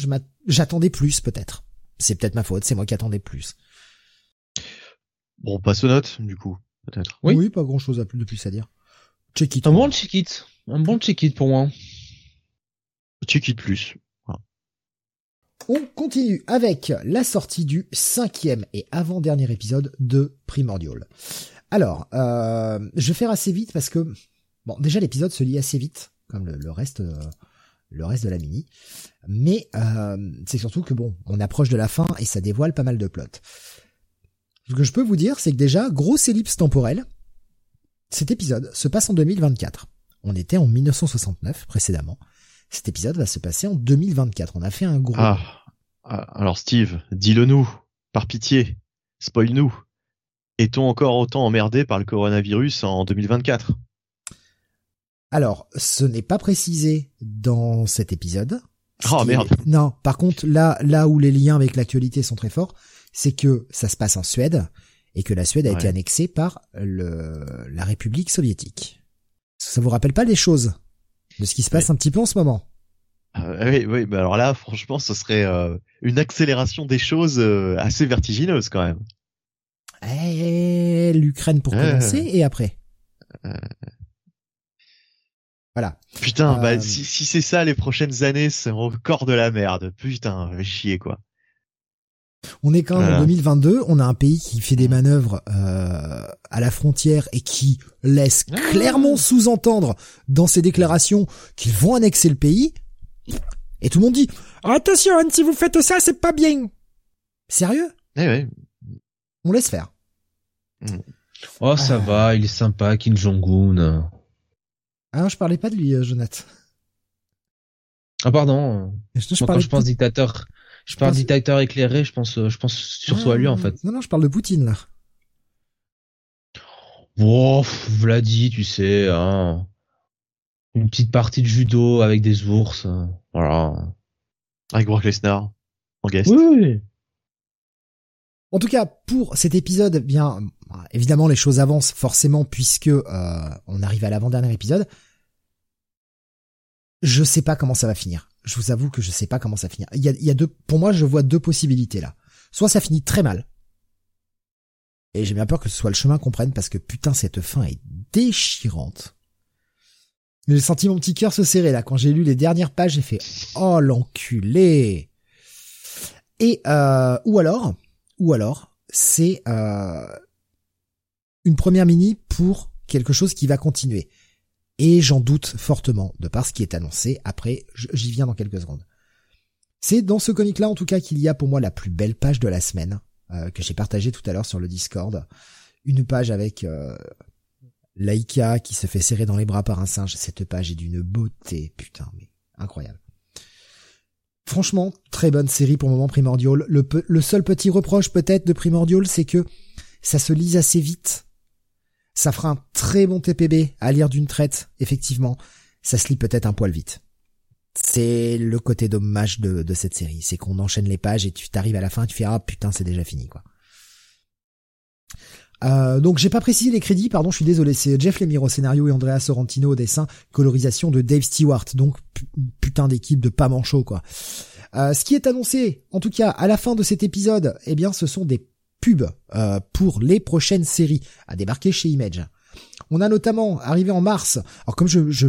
[SPEAKER 1] J'attendais plus, peut-être. C'est peut-être ma faute, c'est moi qui attendais plus.
[SPEAKER 3] Bon, passe aux notes, du coup, peut-être.
[SPEAKER 1] Oui. oui, pas grand chose de plus à dire.
[SPEAKER 2] Check it. Un bon check it. Un bon check it pour moi.
[SPEAKER 3] Check it plus.
[SPEAKER 1] On continue avec la sortie du cinquième et avant-dernier épisode de Primordial. Alors, euh, je vais faire assez vite parce que, bon, déjà l'épisode se lit assez vite, comme le, reste, euh, le reste de la mini. Mais euh, c'est surtout que bon, on approche de la fin et ça dévoile pas mal de plots. Ce que je peux vous dire, c'est que déjà, grosse ellipse temporelle, cet épisode se passe en 2024. On était en 1969 précédemment. Cet épisode va se passer en 2024. On a fait un gros...
[SPEAKER 3] Ah, ah alors Steve, dis-le nous, par pitié, spoil-nous. Est-on encore autant emmerdé par le coronavirus en 2024
[SPEAKER 1] alors, ce n'est pas précisé dans cet épisode.
[SPEAKER 3] Oh merde.
[SPEAKER 1] Non, par contre, là, là où les liens avec l'actualité sont très forts, c'est que ça se passe en Suède et que la Suède a été annexée par le, la République soviétique. Ça vous rappelle pas les choses de ce qui se passe un petit peu en ce moment?
[SPEAKER 3] Euh, Oui, oui, mais alors là, franchement, ce serait euh, une accélération des choses euh, assez vertigineuse quand même.
[SPEAKER 1] Eh, l'Ukraine pour commencer et après. Voilà.
[SPEAKER 3] Putain, bah, euh, si, si c'est ça les prochaines années, c'est encore de la merde. Putain, chier quoi.
[SPEAKER 1] On est quand même en 2022, on a un pays qui fait des manœuvres euh, à la frontière et qui laisse ah. clairement sous-entendre dans ses déclarations qu'ils vont annexer le pays. Et tout le monde dit attention, si vous faites ça, c'est pas bien. Sérieux?
[SPEAKER 3] Eh ouais.
[SPEAKER 1] On laisse faire.
[SPEAKER 2] Mm. Oh, ça va, il est sympa, Kim Jong-un.
[SPEAKER 1] Ah non, je parlais pas de lui, euh, Jonathan.
[SPEAKER 2] Ah pardon. Je, quand je pense dictateur, je, parle dictateur éclairé, je pense, euh, je pense surtout à lui en fait.
[SPEAKER 1] Non non, je parle de Poutine là.
[SPEAKER 2] Oh, Vladi, tu sais, hein. Une petite partie de judo avec des ours, euh, voilà.
[SPEAKER 3] Avec Brock Lesnar en guest.
[SPEAKER 2] Oui.
[SPEAKER 1] En tout cas, pour cet épisode, bien évidemment les choses avancent forcément puisque on arrive à l'avant-dernier épisode je sais pas comment ça va finir. Je vous avoue que je sais pas comment ça a, il y a deux, pour moi, je vois deux possibilités là. Soit ça finit très mal. Et j'ai bien peur que ce soit le chemin qu'on prenne parce que putain, cette fin est déchirante. J'ai senti mon petit cœur se serrer là. Quand j'ai lu les dernières pages, j'ai fait oh l'enculé. Et euh, ou alors, ou alors, c'est euh, une première mini pour quelque chose qui va continuer. Et j'en doute fortement, de par ce qui est annoncé. Après, j'y viens dans quelques secondes. C'est dans ce comic-là, en tout cas, qu'il y a pour moi la plus belle page de la semaine, euh, que j'ai partagé tout à l'heure sur le Discord. Une page avec euh, Laika qui se fait serrer dans les bras par un singe. Cette page est d'une beauté, putain, mais incroyable. Franchement, très bonne série pour le moment Primordial. Le, le seul petit reproche peut-être de Primordial, c'est que ça se lise assez vite. Ça fera un très bon TPB à lire d'une traite, effectivement. Ça se lit peut-être un poil vite. C'est le côté dommage de, cette série, c'est qu'on enchaîne les pages et tu t'arrives à la fin, tu fais ah putain c'est déjà fini quoi. Euh, donc j'ai pas précisé les crédits, pardon, je suis désolé. C'est Jeff Lemire au scénario et Andrea Sorrentino au dessin, colorisation de Dave Stewart. Donc putain d'équipe de pas manchot quoi. Euh, ce qui est annoncé, en tout cas à la fin de cet épisode, eh bien ce sont des pubs euh, pour les prochaines séries à débarquer chez Image. On a notamment arrivé en mars. Alors comme je, je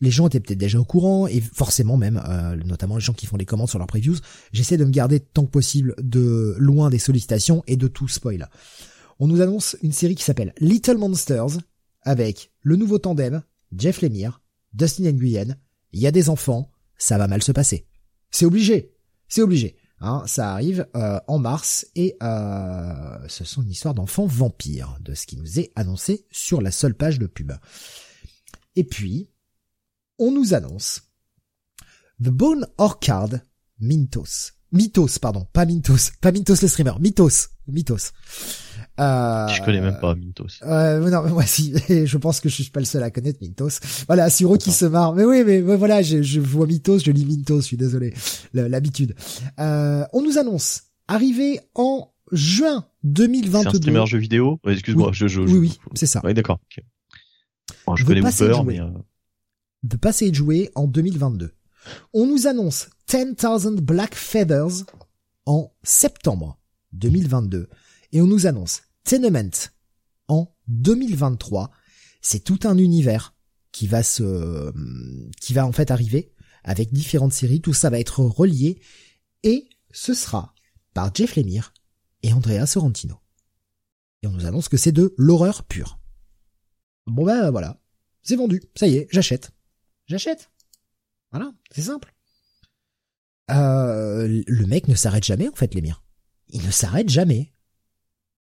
[SPEAKER 1] les gens étaient peut-être déjà au courant et forcément même, euh, notamment les gens qui font des commandes sur leurs previews, j'essaie de me garder tant que possible de loin des sollicitations et de tout spoil. On nous annonce une série qui s'appelle Little Monsters avec le nouveau tandem Jeff Lemire, Dustin Nguyen. Il y a des enfants, ça va mal se passer. C'est obligé, c'est obligé. Hein, ça arrive euh, en mars et euh, ce sont une histoire d'enfants vampires, de ce qui nous est annoncé sur la seule page de pub. Et puis, on nous annonce The Bone Orchard Mintos. Mythos, pardon, pas Mintos, pas Mintos le streamer, Mythos, Mythos.
[SPEAKER 3] Euh, je connais même pas Mintos.
[SPEAKER 1] Euh, non, mais moi si, je pense que je suis pas le seul à connaître Mintos. Voilà, Siro qui se marre. Mais oui, mais, voilà, je, je, vois Mythos, je lis Mintos, je suis désolé, l'habitude. Euh, on nous annonce, arrivé en juin 2022. C'est un
[SPEAKER 3] streamer jeu vidéo? Excuse-moi, je, je,
[SPEAKER 1] Oui, oui, c'est ça.
[SPEAKER 3] Oui, d'accord. je connais Wooper, mais...
[SPEAKER 1] Euh... De passer jouer en 2022. On nous annonce 10,000 Black Feathers en septembre 2022. Et on nous annonce Tenement en 2023. C'est tout un univers qui va se, qui va en fait arriver avec différentes séries. Tout ça va être relié et ce sera par Jeff Lemire et Andrea Sorrentino. Et on nous annonce que c'est de l'horreur pure. Bon ben voilà, c'est vendu, ça y est, j'achète. J'achète. Voilà, c'est simple. Euh, le mec ne s'arrête jamais en fait, Lemire. Il ne s'arrête jamais.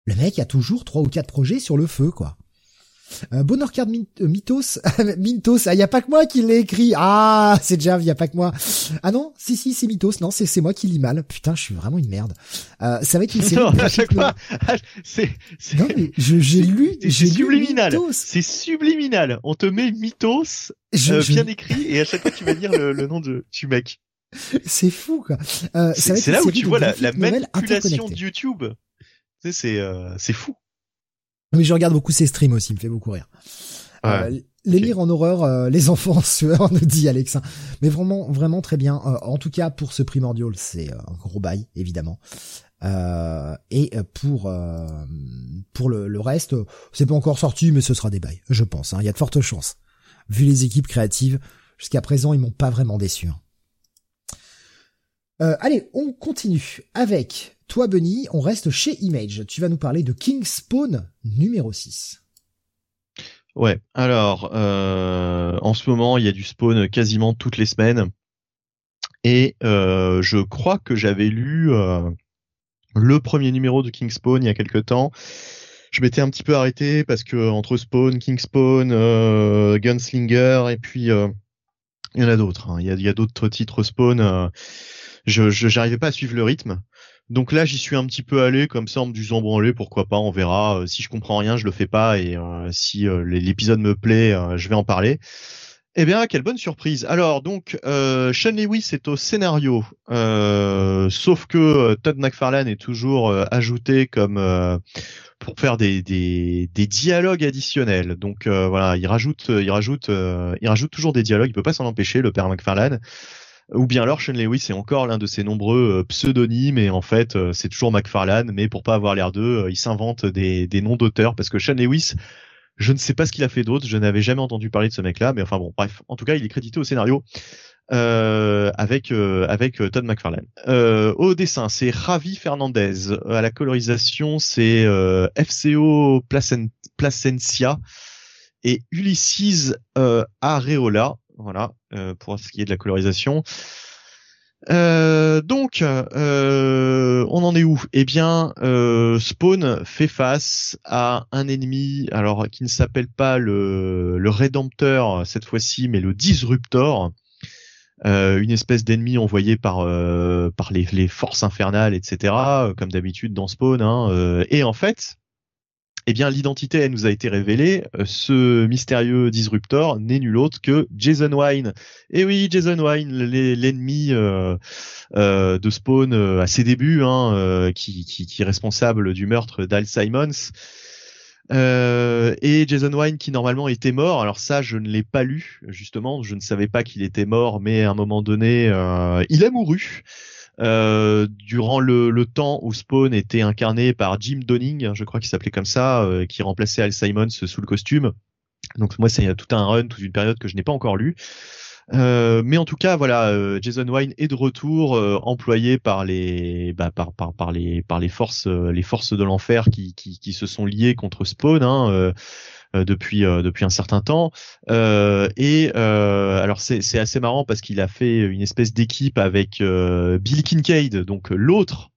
[SPEAKER 1] Le mec a toujours trois ou quatre projets sur le feu, quoi. Euh, Bonheur Card euh, Mythos, Mintos, ah, y a pas que moi qui l'ai écrit. Ah, c'est déjà, y a pas que moi. Ah non, si si, c'est Mythos. Non, c'est c'est moi qui lis mal. Putain, je suis vraiment une merde. Euh, ça va être une série.
[SPEAKER 3] à chaque fois, c'est
[SPEAKER 1] non mais j'ai lu, j'ai
[SPEAKER 3] subliminal. C'est subliminal. On te met Mythos euh, bien écrit et à chaque fois tu vas dire le, le nom de du mec.
[SPEAKER 1] C'est fou quoi. Euh,
[SPEAKER 3] c'est là où tu vois la, la manipulation de YouTube. C'est euh, c'est fou.
[SPEAKER 1] Mais je regarde beaucoup ses streams aussi, il me fait beaucoup rire. Euh, les lire en horreur, euh, les enfants en sueur, nous dit Alex. Mais vraiment, vraiment très bien. Euh, en tout cas, pour ce Primordial, c'est un gros bail, évidemment. et pour pour le, le reste, c'est pas encore sorti, mais ce sera des bails, je pense. Hein. Il y a de fortes chances. Vu les équipes créatives, jusqu'à présent, ils m'ont pas vraiment déçu. Hein. allez, on continue avec toi, Benny, on reste chez Image. Tu vas nous parler de King Spawn numéro 6.
[SPEAKER 3] Ouais, alors, euh, en ce moment, il y a du spawn quasiment toutes les semaines. Et euh, je crois que j'avais lu euh, le premier numéro de King Spawn il y a quelque temps. Je m'étais un petit peu arrêté parce que entre Spawn, King Spawn, Gunslinger et puis il y en a d'autres. Hein. Il y a, d'autres titres Spawn. je j'arrivais pas à suivre le rythme. Donc là, j'y suis un petit peu allé comme ça en me disant bon allez, pourquoi pas, on verra. Euh, si je comprends rien, je le fais pas et euh, si euh, l'épisode me plaît, je vais en parler. Eh bien, quelle bonne surprise. Alors donc, Sean Lewis est au scénario, sauf que Todd McFarlane est toujours ajouté comme pour faire des, des, des, dialogues additionnels. Donc voilà, il rajoute, il rajoute, il rajoute toujours des dialogues. Il peut pas s'en empêcher, le père McFarlane ou bien alors Sean Lewis est encore l'un de ses nombreux euh, pseudonymes et en fait euh, c'est toujours McFarlane mais pour pas avoir l'air d'eux euh, il s'invente des, noms d'auteurs parce que Sean Lewis je ne sais pas ce qu'il a fait d'autre je n'avais jamais entendu parler de ce mec là mais enfin bon bref en tout cas il est crédité au scénario euh, avec avec Todd McFarlane. au dessin, c'est Ravi Fernandez. À la colorisation, c'est FCO Placencia et Ulysses Areola voilà, euh, pour ce qui est de la colorisation. Euh, donc, euh, on en est où? Eh bien, Spawn fait face à un ennemi, alors qui ne s'appelle pas le, le Rédempteur cette fois-ci, mais le Disruptor, une espèce d'ennemi envoyé par par les, les, forces infernales, etc. Comme d'habitude dans Spawn. Hein, et en fait, eh bien l'identité elle nous a été révélée. Euh, ce mystérieux disruptor n'est nul autre que Jason Wine. Et oui, Jason Wine, l'ennemi euh, euh, de Spawn à ses débuts, hein, qui, est responsable du meurtre d'Al Simons. Et Jason Wine qui normalement était mort. Alors ça, je ne l'ai pas lu justement. Je ne savais pas qu'il était mort, mais à un moment donné, il a mouru. Euh, durant le, le, temps où Spawn était incarné par Jim Donning, je crois qu'il s'appelait comme ça, euh, qui remplaçait Al Simons sous le costume. Donc moi, c'est tout un run, toute une période que je n'ai pas encore lu. Euh, mais en tout cas, voilà, euh, Jason Wine est de retour, euh, employé par les, bah, par, par, par les, par les forces, les forces de l'enfer qui, qui, qui, se sont liées contre Spawn. Hein, depuis depuis un certain temps et alors c'est assez marrant parce qu'il a fait une espèce d'équipe avec Bill Kincaid donc l'autre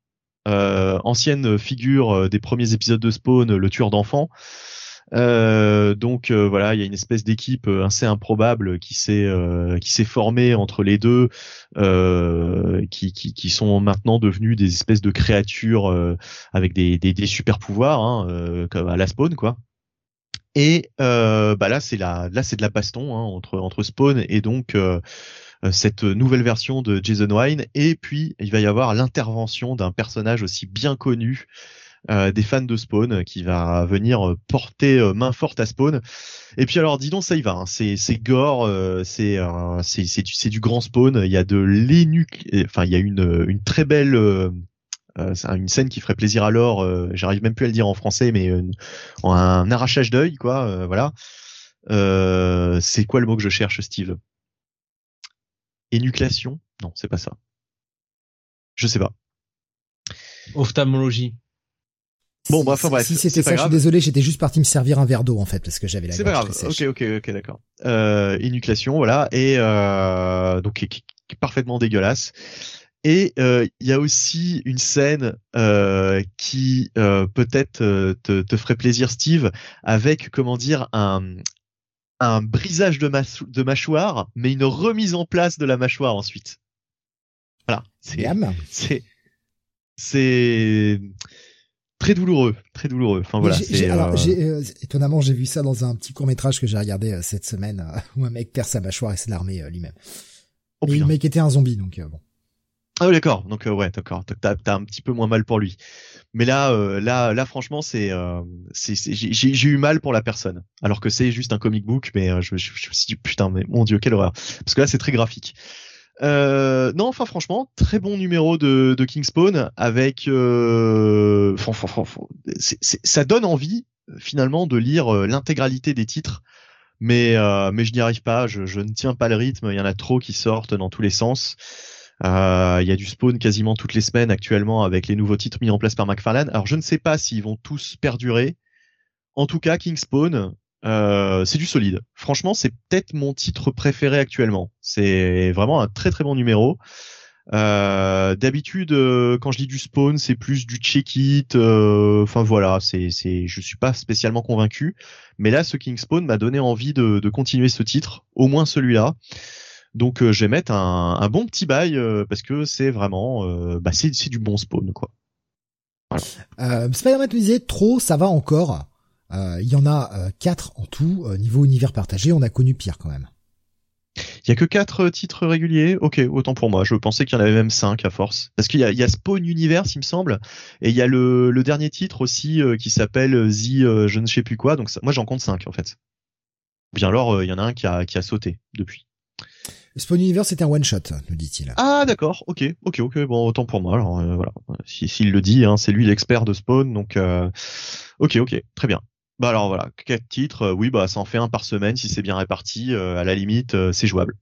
[SPEAKER 3] ancienne figure des premiers épisodes de Spawn le tueur d'enfants euh, donc euh, voilà, il y a une espèce d'équipe euh, assez improbable qui s'est qui s'est formée entre les deux, qui, qui, qui sont maintenant devenus des espèces de créatures avec des, des, des super pouvoirs, hein, comme à la Spawn quoi. Et bah là c'est la là c'est de la baston hein, entre entre Spawn et donc cette nouvelle version de Jason Wine. Et puis il va y avoir l'intervention d'un personnage aussi bien connu euh, des fans de Spawn qui va venir euh, porter euh, main forte à Spawn. Et puis alors dis donc ça y va, hein. c'est c'est gore, c'est c'est c'est du, du grand Spawn. Il y a de l'énuc, enfin il y a une une très belle c'est une scène qui ferait plaisir à l'or. J'arrive même plus à le dire en français, mais un arrachage d'œil quoi. voilà. c'est quoi le mot que je cherche, Steve? Énucléation? Non, c'est pas ça. Je sais pas.
[SPEAKER 2] Ophtalmologie.
[SPEAKER 1] Bon, bref, enfin, bref. Si c'était ça, je suis désolé, j'étais juste parti me servir un verre d'eau en fait parce que j'avais la.
[SPEAKER 3] C'est pas grave. Ok, ok, ok, d'accord. Euh, voilà, et euh, donc qui, est parfaitement dégueulasse. Et euh, il y a aussi une scène euh, qui euh, peut-être te, te, ferait plaisir, Steve, avec comment dire un un brisage de, de mâchoire, mais une remise en place de la mâchoire ensuite. Voilà. C'est très douloureux, très douloureux. Enfin voilà.
[SPEAKER 1] alors, étonnamment, j'ai vu ça dans un petit court métrage que j'ai regardé cette semaine où un mec perd sa mâchoire et c'est l'armée lui-même. Oh, le mec était un zombie, donc bon.
[SPEAKER 3] Ah oui, d'accord. Donc ouais, d'accord. T'as as un petit peu moins mal pour lui. Mais là, là, là, franchement, c'est, c'est, j'ai eu mal pour la personne. Alors que c'est juste un comic book, mais je, je, je, me suis dit putain, mais mon dieu, quelle horreur. Parce que là, c'est très graphique. Euh, non, enfin franchement, très bon numéro de, de Kingspawn avec. Euh, ça donne envie finalement de lire euh, l'intégralité des titres, mais euh, mais je n'y arrive pas. Je, je, ne tiens pas le rythme. Il y en a trop qui sortent dans tous les sens. Euh, il y a du spawn quasiment toutes les semaines actuellement avec les nouveaux titres mis en place par McFarlane. Alors je ne sais pas s'ils vont tous perdurer. En tout cas, Kingspawn, euh, c'est du solide. Franchement, c'est peut-être mon titre préféré actuellement. C'est vraiment un très très bon numéro. Euh, D'habitude, euh, quand je dis du spawn, c'est plus du check-it. Enfin voilà, c'est c'est, je suis pas spécialement convaincu. Mais là, ce King Spawn m'a donné envie de, de continuer ce titre, au moins celui-là. Donc je vais mettre un, un bon petit bail parce que c'est vraiment, bah c'est du bon spawn quoi.
[SPEAKER 1] Voilà. Spider-Man disait trop, ça va encore. Euh, il y en a euh, quatre en tout. Euh, niveau univers partagé, on a connu pire quand même.
[SPEAKER 3] Il y a que quatre titres réguliers? Ok, autant pour moi. Je pensais qu'il y en avait même cinq à force. Parce qu'il y a, il y a Spawn Universe, il me semble, et il y a le, le dernier titre aussi qui s'appelle The je ne sais plus quoi. Donc moi j'en compte cinq en fait. Bien alors, il y en a un qui a, qui a sauté depuis.
[SPEAKER 1] Spawn Universe c'est un one shot, nous dit-il.
[SPEAKER 3] Ah d'accord, ok, ok, ok. Bon, autant pour moi. Alors voilà, s'il le dit, hein, c'est lui l'expert de Spawn, donc ok, ok, très bien. Bah alors voilà, quatre titres, euh, oui bah ça en fait un par semaine si c'est bien réparti, euh, à la limite euh, c'est jouable.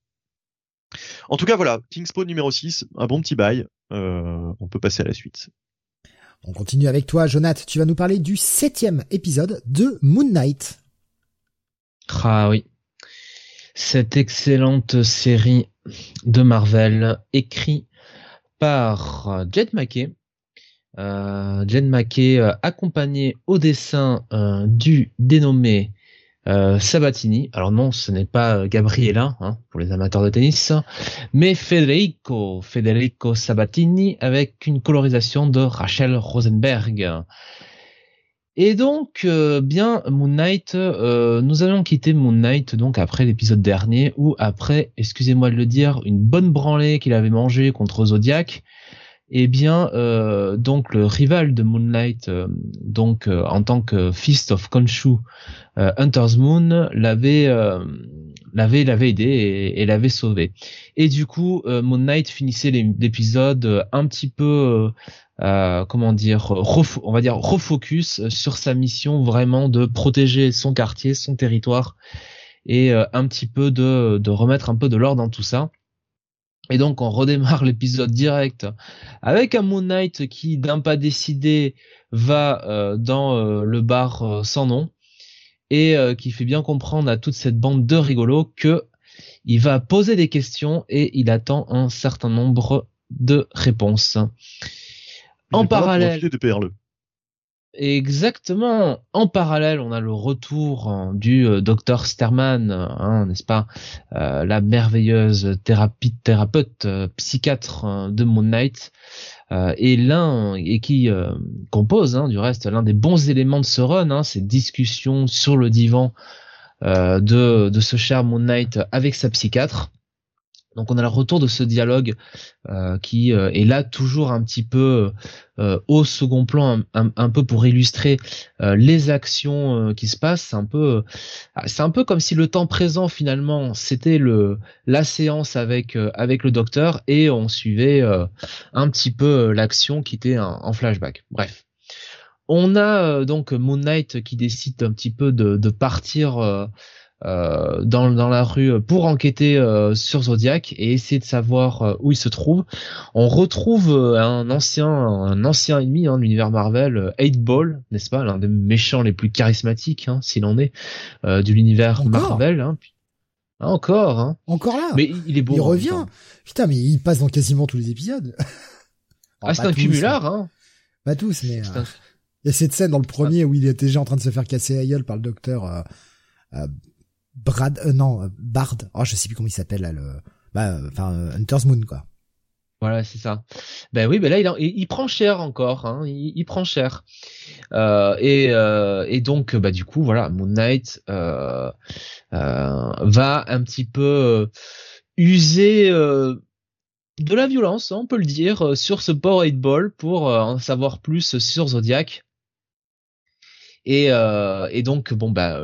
[SPEAKER 3] En tout cas voilà, Kingspawn numéro 6, un bon petit bail, on peut passer à la suite.
[SPEAKER 1] On continue avec toi Jonath, tu vas nous parler du septième épisode de Moon Knight.
[SPEAKER 2] Ah oui, cette excellente série de Marvel écrite par Jet McKay euh, Mackey euh, accompagné au dessin euh, du dénommé Sabatini. Alors non, ce n'est pas Gabriela hein, pour les amateurs de tennis, mais Federico, Federico Sabatini avec une colorisation de Rachel Rosenberg. Et donc, bien Moon Knight, nous allons quitter Moon Knight donc après l'épisode dernier ou après, excusez-moi de le dire, une bonne branlée qu'il avait mangée contre Zodiac eh bien, euh, donc le rival de Moonlight, euh, donc euh, en tant que Fist of Khonshu, Hunter's Moon l'avait l'avait l'avait aidé et, l'avait sauvé. Et du coup, Moon Knight finissait l'épisode un petit peu, comment dire, on va dire refocus sur sa mission vraiment de protéger son quartier, son territoire et un petit peu de de remettre un peu de l'ordre dans tout ça. Et donc on redémarre l'épisode direct avec un Moon Knight qui d'un pas décidé va euh, dans euh, le bar euh, sans nom et qui fait bien comprendre à toute cette bande de rigolos que il va poser des questions et il attend un certain nombre de réponses.
[SPEAKER 3] en parallèle, de
[SPEAKER 2] Exactement. En parallèle, on a le retour hein, du euh, docteur Sterman, hein, n'est-ce pas, euh, la merveilleuse thérapeute euh, psychiatre hein, de Moon Knight, et l'un et qui compose, du reste, l'un des bons éléments de ce run, hein, ces discussions sur le divan de de ce cher Moon Knight avec sa psychiatre. Donc on a le retour de ce dialogue euh, qui euh, est là toujours un petit peu euh, au second plan, un, peu pour illustrer les actions qui se passent. C'est un peu, c'est un peu comme si le temps présent finalement c'était le la séance avec avec le docteur et on suivait un petit peu l'action qui était en flashback. Bref. On a donc Moon Knight qui décide un petit peu de partir euh, dans, dans la rue pour enquêter euh, sur Zodiac et essayer de savoir euh, où il se trouve. On retrouve un ancien un ancien ennemi hein, de l'univers Marvel, 8 Ball, n'est-ce pas, l'un des méchants les plus charismatiques, hein, s'il en est, de l'univers Marvel. Hein. Ah, encore, hein.
[SPEAKER 1] Encore là?
[SPEAKER 2] Mais il est beau.
[SPEAKER 1] Il revient. Putain, mais il passe dans quasiment tous les épisodes.
[SPEAKER 2] ah, c'est un cumulard, hein.
[SPEAKER 1] Pas tous, mais. Il y a cette scène dans le premier où il était déjà en train de se faire casser la gueule par le docteur. Euh, Brad, euh, non, euh, Bard. Oh, je sais plus comment il s'appelle là, le, bah, euh, enfin, Hunter's Moon quoi.
[SPEAKER 2] Voilà, c'est ça. Ben oui, ben là, il, il, prend cher encore. Hein, il, prend cher. Euh, et, euh, et donc, bah du coup, voilà, Moon Knight euh, va un petit peu user de la violence, hein, on peut le dire, sur ce Power 8 Ball pour en savoir plus sur Zodiac. Et, et donc, bon, bah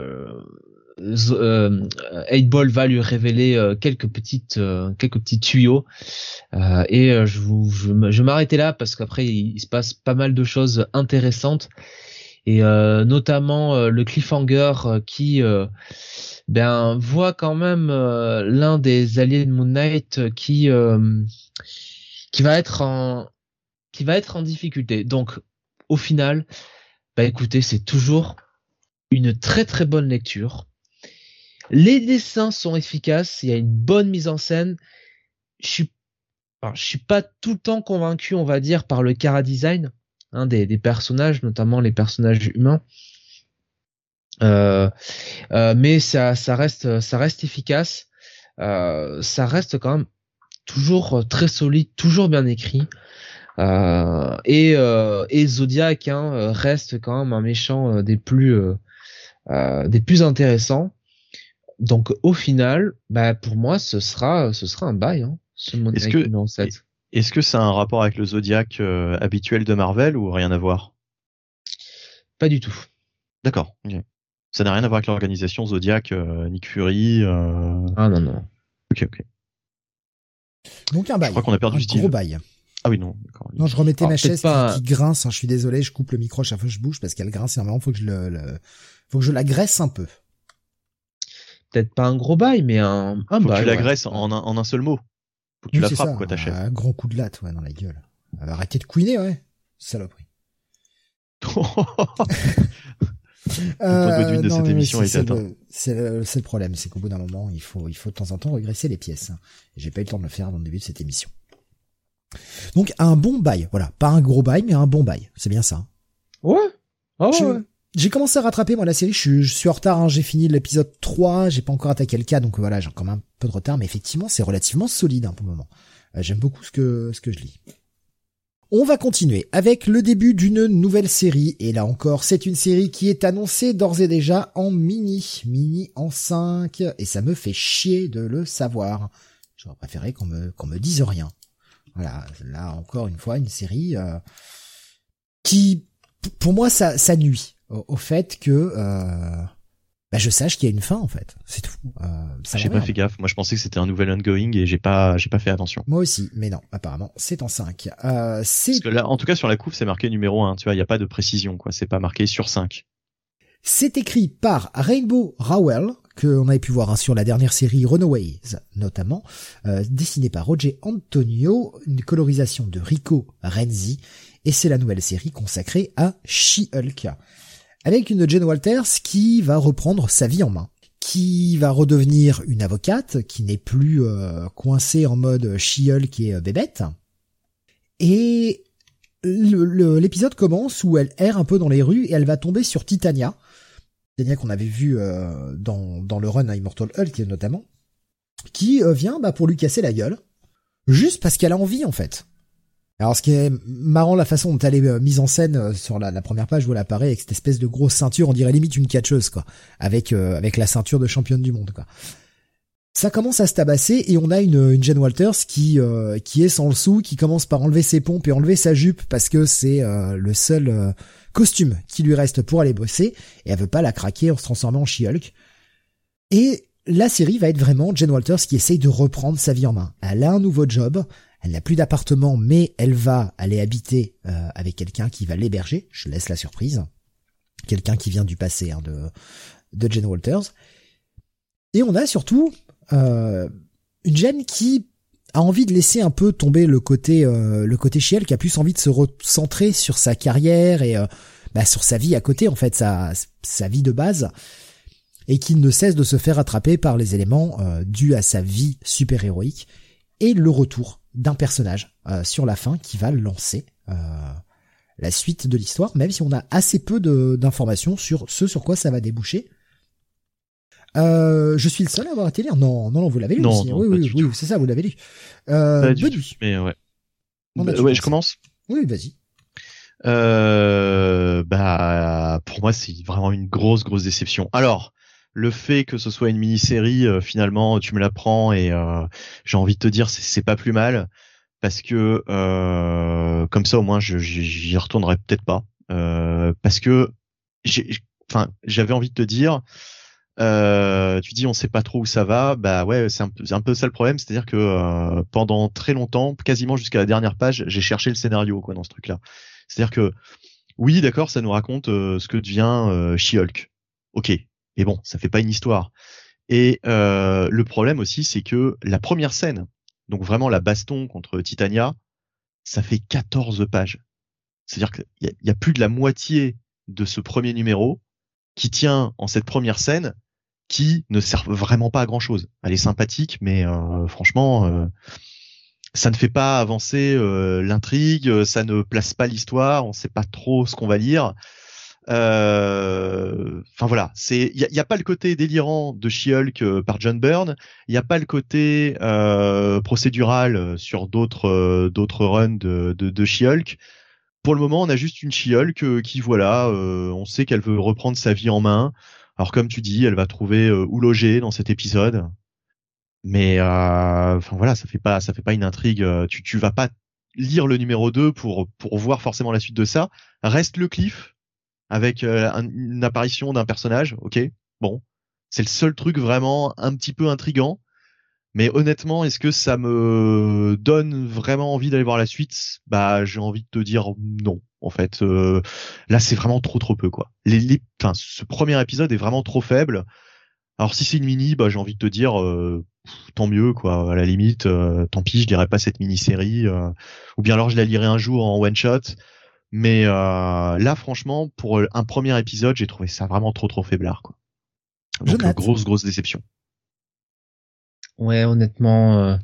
[SPEAKER 2] euh, 8 Ball va lui révéler euh, quelques petites euh, quelques petits tuyaux. Euh, et je vous je, m'arrêtais là parce qu'après il, se passe pas mal de choses intéressantes. Et notamment le cliffhanger qui ben voit quand même l'un des alliés de Moon Knight qui qui va être en qui va être en difficulté. Donc au final bah écoutez c'est toujours une très très bonne lecture les dessins sont efficaces, il y a une bonne mise en scène. Je suis, suis pas tout le temps convaincu, on va dire, par le cara design hein, des, personnages, notamment les personnages humains. Euh, euh, mais ça, reste, efficace. Euh, ça reste quand même toujours très solide, toujours bien écrit. Et, et Zodiac hein, reste quand même un méchant des plus intéressants. Donc au final, bah pour moi ce sera ce sera un bail hein, ce
[SPEAKER 3] Est-ce que est-ce que ça a un rapport avec le Zodiac euh, habituel de Marvel ou rien à voir?
[SPEAKER 2] Pas du tout.
[SPEAKER 3] D'accord. Ça n'a rien à voir avec l'organisation Zodiac, euh, Nick Fury. Euh...
[SPEAKER 2] Ah non non.
[SPEAKER 3] Ok ok.
[SPEAKER 1] Donc un bail.
[SPEAKER 3] Je crois qu'on a perdu
[SPEAKER 1] un
[SPEAKER 3] Steve.
[SPEAKER 1] Gros bail.
[SPEAKER 3] Ah oui non.
[SPEAKER 1] Non je remettais ma chaise qui, grince. Hein, je suis désolé, je coupe le micro chaque fois que je bouge parce qu'elle grince énormément. Faut que je le, faut que je la graisse un peu
[SPEAKER 2] peut-être pas un gros bail, mais un, un
[SPEAKER 3] Faut
[SPEAKER 2] bail.
[SPEAKER 3] Que tu l'agresses en, un, en un seul mot. Faut que tu la frappes, quoi, ta chaîne.
[SPEAKER 1] Un grand coup de latte, ouais, dans la gueule. Elle va arrêter de couiner, ouais. Saloperie.
[SPEAKER 3] euh, de cette émission
[SPEAKER 1] c'est le, c'est le, le, problème, c'est qu'au bout d'un moment, il faut, il faut de temps en temps regresser les pièces. J'ai pas eu le temps de le faire avant le début de cette émission. Donc un bon bail, voilà, pas un gros bail, mais un bon bail, c'est bien ça.
[SPEAKER 2] Ouais. Ah ouais
[SPEAKER 1] j'ai commencé à rattraper moi la série, je, suis en retard, hein. j'ai fini l'épisode 3, j'ai pas encore attaqué le cas, donc voilà, j'ai même un peu de retard, mais effectivement c'est relativement solide hein, pour le moment. Euh, j'aime beaucoup ce que, ce que je lis. On va continuer avec le début d'une nouvelle série, et là encore c'est une série qui est annoncée d'ores et déjà en mini, mini en 5, et ça me fait chier de le savoir. J'aurais préféré qu'on me, qu'on me dise rien. Voilà, là encore une fois, une série qui, pour moi, ça, ça nuit au, fait que euh, bah, je sache qu'il y a une fin en fait. C'est tout. Euh,
[SPEAKER 3] j'ai pas fait gaffe. Moi, je pensais que c'était un nouvel ongoing et j'ai pas, j'ai pas fait attention.
[SPEAKER 1] Moi aussi, mais non. Apparemment, c'est en 5. Euh, c'est.
[SPEAKER 3] Parce que là, en tout cas, sur la couve, c'est marqué numéro 1. Tu vois, il y a pas de précision, quoi. C'est pas marqué sur 5.
[SPEAKER 1] C'est écrit par Rainbow Rowell, qu'on avait pu voir hein, sur la dernière série Runaways notamment, euh, dessiné par Roger Antonio, une colorisation de Rico Renzi, et c'est la nouvelle série consacrée à She-Hulk avec une Jen Walters qui va reprendre sa vie en main, qui va redevenir une avocate, qui n'est plus euh, coincée en mode She-Hulk et euh, bébête. Et l'épisode commence où elle erre un peu dans les rues et elle va tomber sur Titania, Titania qu'on avait vu euh, dans, le run à Immortal Hulk notamment, qui vient bah, pour lui casser la gueule, juste parce qu'elle a envie en fait. Alors ce qui est marrant la façon dont elle est euh, mise en scène euh, sur la, première page où elle apparaît avec cette espèce de grosse ceinture, on dirait limite une catcheuse quoi, avec euh, avec la ceinture de championne du monde quoi. Ça commence à se tabasser et on a une, une Jen Walters qui qui est sans le sou, qui commence par enlever ses pompes et enlever sa jupe parce que c'est le seul costume qui lui reste pour aller bosser et elle veut pas la craquer en se transformant en She-Hulk. Et la série va être vraiment Jen Walters qui essaye de reprendre sa vie en main. Elle a un nouveau job, elle n'a plus d'appartement, mais elle va aller habiter euh, avec quelqu'un qui va l'héberger. Je laisse la surprise. Quelqu'un qui vient du passé hein, de, de Jen Walters. Et on a surtout euh, une Jen qui a envie de laisser un peu tomber le côté euh, le côté chiel, qui a plus envie de se recentrer sur sa carrière et bah, sur sa vie à côté, en fait, sa, sa vie de base, et qui ne cesse de se faire attraper par les éléments dus à sa vie super héroïque et le retour d'un personnage euh, sur la fin qui va lancer euh, la suite de l'histoire, même si on a assez peu d'informations sur ce sur quoi ça va déboucher. Euh, je suis le seul à avoir été lire. Non, non, non, vous l'avez lu
[SPEAKER 3] non,
[SPEAKER 1] oui, oui, oui, c'est ça, vous l'avez lu.
[SPEAKER 3] Euh, pas mais ouais. Bah, ouais, je commence.
[SPEAKER 1] Oui, vas-y.
[SPEAKER 3] Euh, bah, pour moi, c'est vraiment une grosse, grosse déception. Alors, le fait que ce soit une mini-série, euh, finalement, tu me la prends et euh, j'ai envie de te dire, c'est pas plus mal parce que euh, comme ça au moins j'y retournerai peut-être pas. Parce que enfin j'avais envie de te dire tu dis on sait pas trop où ça va. Bah ouais c'est un, un, peu ça le problème. C'est à dire que pendant très longtemps quasiment jusqu'à la dernière page j'ai cherché le scénario quoi dans ce truc là c'est à dire que oui d'accord ça nous raconte ce que devient She-Hulk. Ok mais bon, ça fait pas une histoire. Et euh, le problème aussi, c'est que la première scène, donc vraiment la baston contre Titania, ça fait 14 pages. C'est-à-dire qu'il y, a plus de la moitié de ce premier numéro qui tient en cette première scène qui ne sert vraiment pas à grand chose. Elle est sympathique, mais euh, franchement, euh, ça ne fait pas avancer l'intrigue, ça ne place pas l'histoire, on ne sait pas trop ce qu'on va lire. Euh, enfin voilà, c'est il y a, pas le côté délirant de She-Hulk euh, par John Byrne, il n'y a pas le côté euh, procédural sur d'autres d'autres runs de, de, de She-Hulk. Pour le moment, on a juste une She-Hulk qui voilà, on sait qu'elle veut reprendre sa vie en main. Alors comme tu dis, elle va trouver où loger dans cet épisode. Mais enfin voilà, ça fait pas ça fait pas une intrigue. Tu tu vas pas lire le numéro 2 pour pour voir forcément la suite de ça. Reste le cliff avec euh, une apparition d'un personnage, ok, bon, c'est le seul truc vraiment un petit peu intrigant. Mais honnêtement, est-ce que ça me donne vraiment envie d'aller voir la suite? Bah, j'ai envie de te dire non. En fait, euh, là, c'est vraiment trop trop peu quoi. Les, les, ce premier épisode est vraiment trop faible. Alors si c'est une mini, bah j'ai envie de te dire euh, tant mieux quoi. À la limite, tant pis, je dirais pas cette mini série. ou bien alors je la lirai un jour en one shot. Mais euh, là, franchement, pour un premier épisode, j'ai trouvé ça vraiment trop trop faiblard. Quoi. Donc euh, grosse grosse déception.
[SPEAKER 2] Ouais, honnêtement, euh,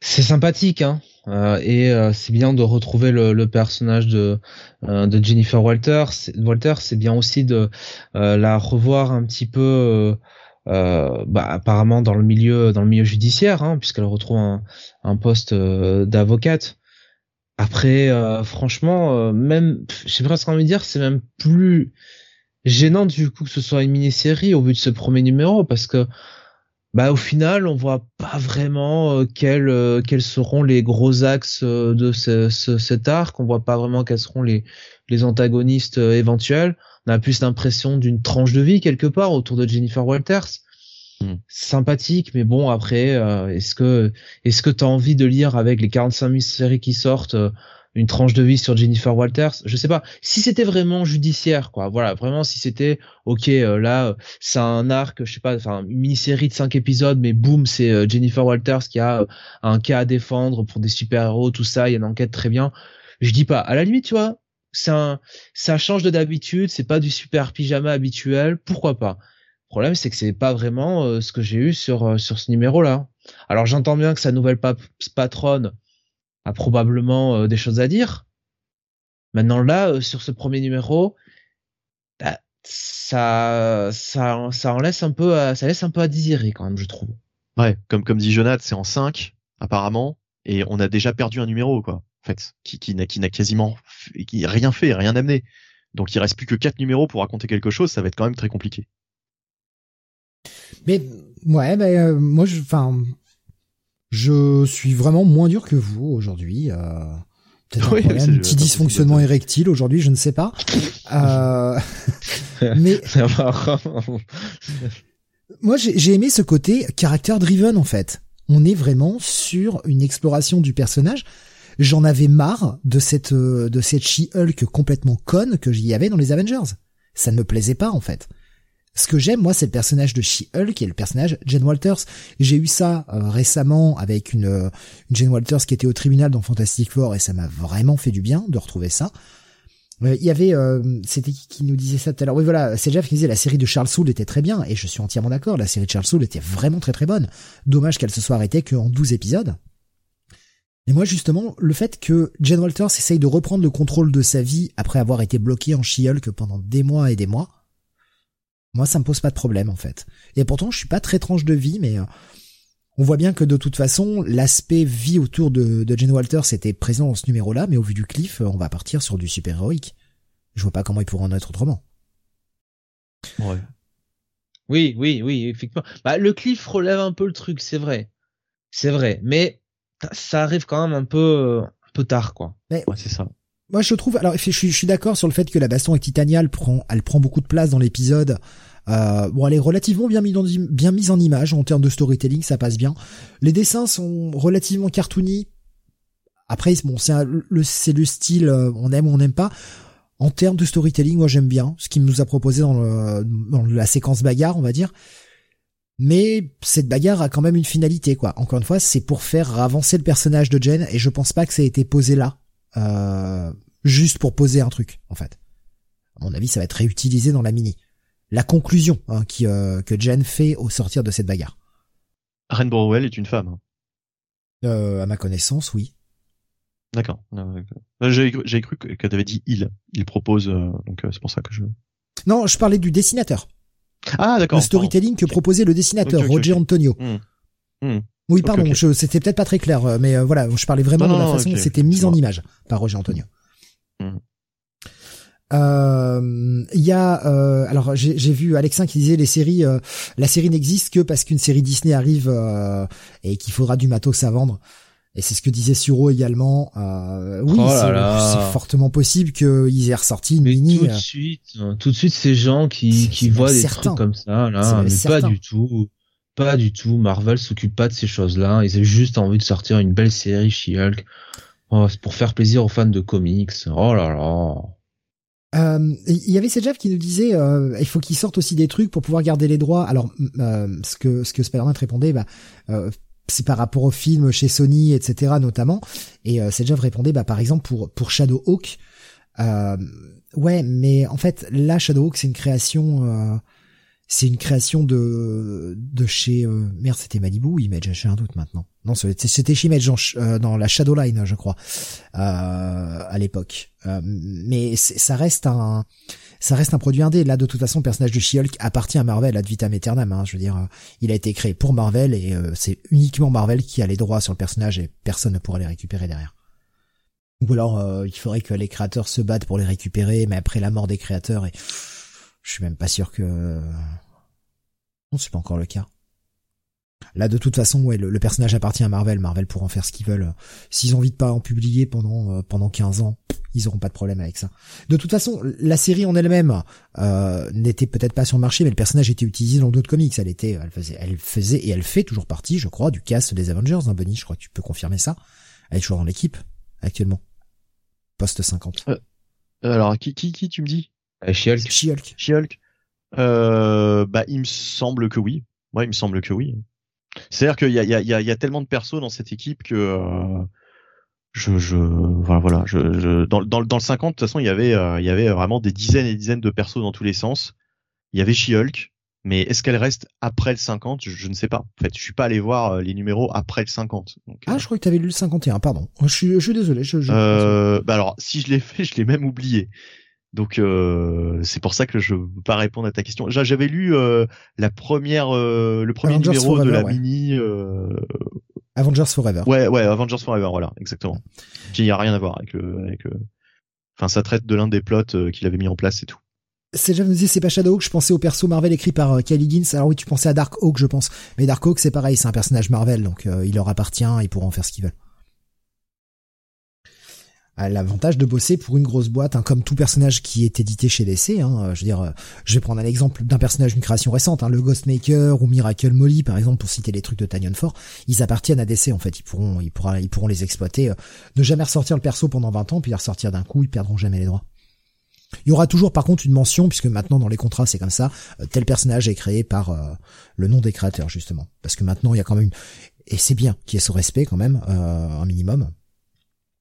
[SPEAKER 2] c'est sympathique, hein. et c'est bien de retrouver le, personnage de, de Jennifer Walter. Walter, c'est bien aussi de la revoir un petit peu. bah, apparemment dans le milieu dans le milieu judiciaire hein, puisqu'elle retrouve un, un poste d'avocate après, euh, franchement, euh, même, j'ai presque envie de dire, c'est même plus gênant du coup que ce soit une mini-série au bout de ce premier numéro, parce que bah au final, on voit pas vraiment euh, quels euh, quels seront les gros axes euh, de ce, ce, cet arc. On voit pas vraiment quels seront les les antagonistes éventuels. On a plus l'impression d'une tranche de vie quelque part autour de Jennifer Walters. Hmm. Sympathique, mais bon après, est-ce que est-ce que t'as envie de lire avec les 45 000 séries qui sortent une tranche de vie sur Jennifer Walters, je sais pas. Si c'était vraiment judiciaire, quoi, voilà, vraiment si c'était, ok, euh, là, c'est un arc, je sais pas, enfin une mini-série de cinq épisodes, mais boum, c'est euh, Jennifer Walters qui a euh, un cas à défendre pour des super-héros, tout ça, il y a une enquête très bien. Je dis pas, à la limite, tu vois, un, ça change de d'habitude, c'est pas du super pyjama habituel, pourquoi pas? Le problème, c'est que c'est pas vraiment ce que j'ai eu sur sur ce numéro-là. Alors j'entends bien que sa nouvelle patronne a probablement euh, des choses à dire. Maintenant là, euh, sur ce premier numéro, bah, ça, ça, ça en laisse un peu, ça laisse un peu à désirer quand même, je trouve.
[SPEAKER 3] Ouais, comme comme dit Jonathan, c'est en 5 apparemment, et on a déjà perdu un numéro quoi. En fait, qui qui n'a qui n'a quasiment qui rien fait, rien amené. Donc il reste plus que quatre numéros pour raconter quelque chose, ça va être quand même très compliqué.
[SPEAKER 1] Mais ouais, ben euh, moi je, enfin, je suis vraiment moins dur que vous aujourd'hui. Euh, Peut-être un, petit dysfonctionnement érectile aujourd'hui, je ne sais pas. Euh, mais moi, j'ai aimé ce côté caractère driven en fait. On est vraiment sur une exploration du personnage. J'en avais marre de cette euh, de cette She-Hulk complètement conne que j'y avais dans les Avengers. Ça ne me plaisait pas en fait. Ce que j'aime, moi, c'est le personnage de She-Hulk et le personnage Jen Walters. J'ai eu ça euh, récemment avec une, euh, une, Jen Walters qui était au tribunal dans Fantastic Four et ça m'a vraiment fait du bien de retrouver ça. Euh, il y avait, c'était qui, qui nous disait ça tout à l'heure? Oui, voilà, c'est Jeff qui disait la série de Charles Soule était très bien et je suis entièrement d'accord. La série de Charles Soule était vraiment très très bonne. Dommage qu'elle se soit arrêtée qu'en 12 épisodes. Et moi, justement, le fait que Jen Walters essaye de reprendre le contrôle de sa vie après avoir été bloqué en She-Hulk pendant des mois et des mois, moi, ça me pose pas de problème en fait. Et pourtant, je suis pas très tranche de vie, mais euh, on voit bien que de toute façon, l'aspect vie autour de, de Jen Walters était présent dans ce numéro-là, mais au vu du cliff, on va partir sur du super héroïque. Je vois pas comment il pourrait en être autrement.
[SPEAKER 2] Ouais. Oui, oui, oui, effectivement. Bah, le cliff relève un peu le truc, c'est vrai. C'est vrai, mais ça arrive quand même un peu, un peu tard, quoi.
[SPEAKER 3] ouais, c'est ça.
[SPEAKER 1] Moi, je trouve. Alors, je suis, je suis d'accord sur le fait que la baston avec Titania, elle prend, elle prend beaucoup de place dans l'épisode. Euh, bon, elle est relativement bien mise, en, image en termes de storytelling, ça passe bien. Les dessins sont relativement cartoony. Après, bon, c'est le, style, euh, on aime ou on n'aime pas. En termes de storytelling, moi j'aime bien ce qu'il nous a proposé dans, la séquence bagarre, on va dire. Mais cette bagarre a quand même une finalité, quoi. Encore une fois, c'est pour faire avancer le personnage de Jen, et je pense pas que ça ait été posé là euh, juste pour poser un truc, en fait. À mon avis, ça va être réutilisé dans la mini. La conclusion hein, qui, euh, que Jen fait au sortir de cette bagarre.
[SPEAKER 3] Rainbow Rowell est une femme. Hein.
[SPEAKER 1] Euh, à ma connaissance, oui.
[SPEAKER 3] D'accord. J'ai cru que tu avais dit il. Il propose, donc c'est pour ça que je.
[SPEAKER 1] Non, je parlais du dessinateur.
[SPEAKER 3] Ah d'accord.
[SPEAKER 1] Le storytelling que proposait le dessinateur Roger Antonio. Hmm. Hmm. Oui, pardon, c'était peut-être pas très clair, euh, mais euh, voilà, je parlais vraiment de la façon dont c'était mis en image par Roger Antonio. Mhm. Euh, il y a, alors j'ai vu Alexin qui disait les séries, la série n'existe que parce qu'une série Disney arrive et qu'il faudra du matos à vendre. Et c'est ce que disait Suro également. oui, oh c'est fortement possible qu'ils aient ressorti une mini.
[SPEAKER 2] Tout de suite, tout de suite, ces gens qui qui voient des trucs comme ça, là, mais pas du tout. Pas du tout. Marvel s'occupe pas de ces choses-là. Ils ont juste envie de sortir une belle série She-Hulk. Oh, c'est pour faire plaisir aux fans de comics. Oh là là.
[SPEAKER 1] Euh, il y avait Jeff qui nous disait euh, il faut qu'ils sortent aussi des trucs pour pouvoir garder les droits. Alors euh, ce que ce que Spider-Man répondait, bah euh, c'est par rapport au film chez Sony, etc. notamment. Et euh, Jeff répondait bah par exemple pour pour Shadow Hawk. Euh, ouais, mais en fait là Shadow Hawk c'est une création c'est une création de de chez euh, merde c'était Malibu ou Image? J'ai un doute maintenant. Non c'était chez Image euh, dans, la Shadowline je crois euh, à l'époque. Euh, mais ça reste un ça reste un produit indé. Là de toute façon le personnage de She-Hulk appartient à Marvel ad vitam aeternam hein, je veux dire il a été créé pour Marvel et c'est uniquement Marvel qui a les droits sur le personnage et personne ne pourra les récupérer derrière. Ou alors il faudrait que les créateurs se battent pour les récupérer mais après la mort des créateurs et je suis même pas sûr que... Non, c'est pas encore le cas. Là, de toute façon, ouais, le, personnage appartient à Marvel. Marvel pourra en faire ce qu'ils veulent. S'ils ont envie de pas en publier pendant euh, pendant 15 ans, ils auront pas de problème avec ça. De toute façon, la série en elle-même euh, n'était peut-être pas sur le marché, mais le personnage était utilisé dans d'autres comics. Elle était, elle faisait, elle faisait et elle fait toujours partie, je crois, du cast des Avengers. Hein, Bunny, je crois que tu peux confirmer ça. Elle est toujours dans l'équipe actuellement, post 50.
[SPEAKER 3] Euh, alors, qui, qui, qui tu me dis?
[SPEAKER 2] She-Hulk.
[SPEAKER 1] She-Hulk.
[SPEAKER 3] Euh, bah, il me semble que oui. Ouais, il me semble que oui. C'est-à-dire qu'il y a, y, a, il y a tellement de persos dans cette équipe que euh, je, je, voilà, voilà, je, je dans, dans, dans, le 50, de toute façon, il y avait, euh, il y avait vraiment des dizaines et dizaines de persos dans tous les sens. Il y avait She-Hulk, mais est-ce qu'elle reste après le 50 je, ne sais pas. En fait, je suis pas allé voir euh, les numéros après le 50. Donc,
[SPEAKER 1] ah, je crois que tu avais lu le 51, pardon. Je suis, je suis désolé. Je...
[SPEAKER 3] Euh, bah alors, si je l'ai fait, je l'ai même oublié. Donc euh, c'est pour ça que je peux pas répondre à ta question. J'avais lu euh, la première, euh, le premier numéro de la mini.
[SPEAKER 1] Avengers Forever.
[SPEAKER 3] Ouais, ouais, Avengers Forever, voilà, exactement. Qui n'y a rien à voir avec le, avec Enfin, ça traite de l'un des plots qu'il avait mis en place et tout.
[SPEAKER 1] C'est je me disais c'est pas Shadowhawk, je pensais au perso Marvel écrit par Kelly Gins. Alors oui, tu pensais à Darkhawk, je pense. Mais Darkhawk c'est pareil, c'est un personnage Marvel, donc il leur appartient, ils pourront en faire ce qu'ils veulent l'avantage de bosser pour une grosse boîte, hein, comme tout personnage qui est édité chez DC. Hein, je veux dire, je vais prendre un exemple d'un personnage d'une création récente, hein, le Ghostmaker ou Miracle Molly par exemple, pour citer les trucs de Tanyon Fort, ils appartiennent à DC en fait. Ils pourront, ils pourront, ils pourront les exploiter, euh, ne jamais ressortir le perso pendant 20 ans, puis les ressortir d'un coup, ils perdront jamais les droits. Il y aura toujours par contre une mention, puisque maintenant dans les contrats c'est comme ça, euh, tel personnage est créé par euh, le nom des créateurs justement. Parce que maintenant il y a quand même. Et c'est bien qu'il y ait ce respect quand même, un minimum.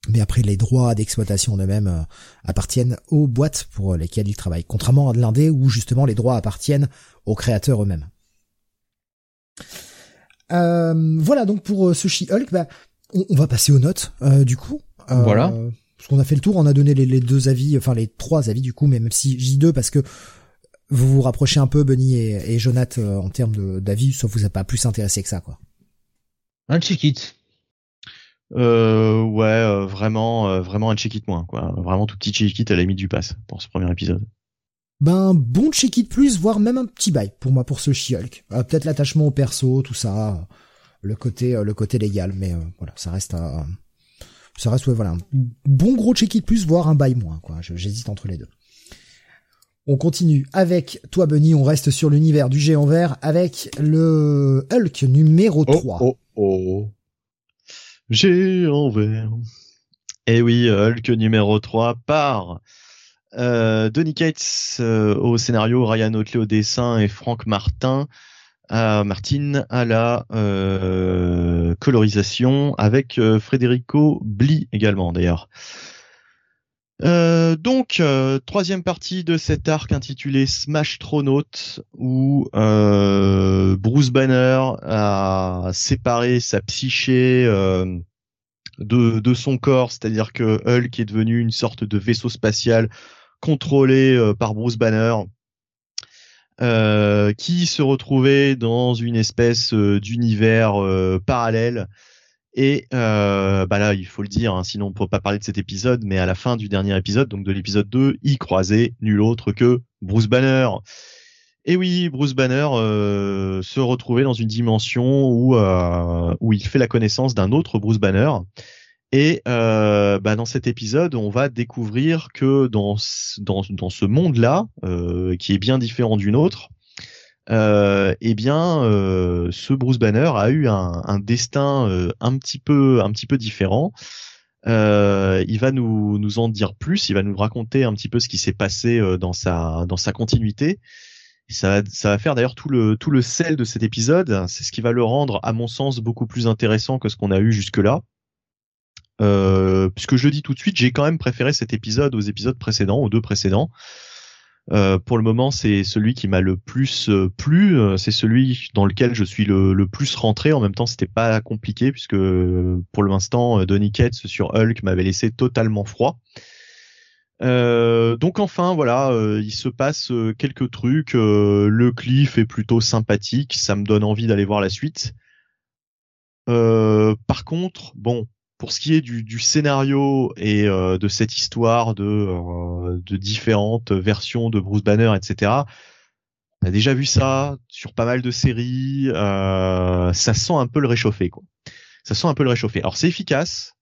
[SPEAKER 1] Mais après, les droits d'exploitation eux-mêmes euh, appartiennent aux boîtes pour lesquelles ils travaillent, contrairement à de l'indé où justement les droits appartiennent aux créateurs eux-mêmes. Euh, voilà donc pour euh, ce She-Hulk, bah, on, va passer aux notes du coup.
[SPEAKER 2] voilà.
[SPEAKER 1] Parce qu'on a fait le tour, on a donné les, deux avis, enfin les trois avis du coup, mais même si j'ai deux parce que vous vous rapprochez un peu, Bunny et, et Jonathan, en termes d'avis, sauf vous n'êtes pas plus intéressé que ça, quoi.
[SPEAKER 2] Un check-it.
[SPEAKER 3] Euh, ouais, euh, vraiment, euh, vraiment un check-it moins, quoi. Vraiment tout petit check-it à la limite du pass pour ce premier épisode.
[SPEAKER 1] Ben bon check-it plus, voire même un petit bail pour moi pour ce She-Hulk. Euh, peut-être l'attachement au perso, tout ça, le côté, le côté légal, mais voilà, ça reste, à, ça reste ouais, voilà, un bon gros check-it plus, voire un bail moins, quoi. J'hésite entre les deux. On continue avec toi, Bunny. On reste sur l'univers du géant vert avec le Hulk numéro 3.
[SPEAKER 3] Oh, oh, oh. Géant vert. Eh oui, Hulk numéro 3 par euh, Donny Cates euh, au scénario, Ryan Otley au dessin et Frank Martin à à la euh, colorisation avec euh, Federico Bli également d'ailleurs. Euh, donc, euh, troisième partie de cet arc intitulé Smash Tronaut, où euh, Bruce Banner a séparé sa psyché de, de, son corps, c'est-à-dire que Hulk est devenu une sorte de vaisseau spatial contrôlé par Bruce Banner, qui se retrouvait dans une espèce d'univers parallèle et euh, bah là, il faut le dire, hein, sinon on ne peut pas parler de cet épisode, mais à la fin du dernier épisode, donc de l'épisode 2, il croisait nul autre que Bruce Banner. Et oui, Bruce Banner euh, se retrouvait dans une dimension où euh, où il fait la connaissance d'un autre Bruce Banner. Et euh, bah dans cet épisode, on va découvrir que dans dans, dans ce monde-là, qui est bien différent du nôtre, euh, eh bien, euh, ce Bruce Banner a eu un, un destin euh, un petit peu, un petit peu différent. Euh, il va nous, nous en dire plus. Il va nous raconter un petit peu ce qui s'est passé euh, dans sa, dans sa continuité. ça, ça va faire d'ailleurs tout le, tout le sel de cet épisode. C'est ce qui va le rendre, à mon sens, beaucoup plus intéressant que ce qu'on a eu jusque-là. puisque je dis tout de suite, j'ai quand même préféré cet épisode aux épisodes précédents, aux deux précédents. Euh, pour le moment, c'est celui qui m'a le plus euh, plu. Euh, c'est celui dans lequel je suis le, plus rentré. En même temps, c'était pas compliqué puisque pour l'instant, Donny Cates sur Hulk m'avait laissé totalement froid. donc enfin, voilà, il se passe quelques trucs. le cliff est plutôt sympathique. Ça me donne envie d'aller voir la suite. par contre, bon, pour ce qui est du, du scénario et euh, de cette histoire de, euh, de différentes versions de Bruce Banner, etc., On a déjà vu ça sur pas mal de séries. Euh, ça sent un peu le réchauffer, quoi. Ça sent un peu le réchauffer. Alors c'est efficace,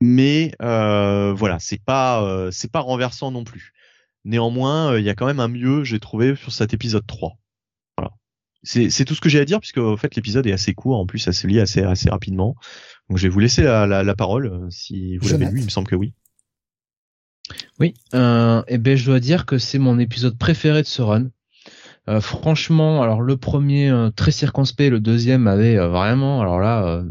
[SPEAKER 3] mais euh, voilà, c'est pas euh, c'est pas renversant non plus. Néanmoins, euh, il y a quand même un mieux, j'ai trouvé, sur cet épisode 3. Voilà. C'est c'est tout ce que j'ai à dire puisque en fait l'épisode est assez court, en plus ça se lit assez assez rapidement. Donc je vais vous laisser la, la, la parole euh, si vous l'avez lu, il me semble que oui.
[SPEAKER 2] Oui, euh, et ben je dois dire que c'est mon épisode préféré de ce run. Euh, franchement, alors le premier euh, très circonspect, le deuxième avait euh, vraiment, alors là, euh,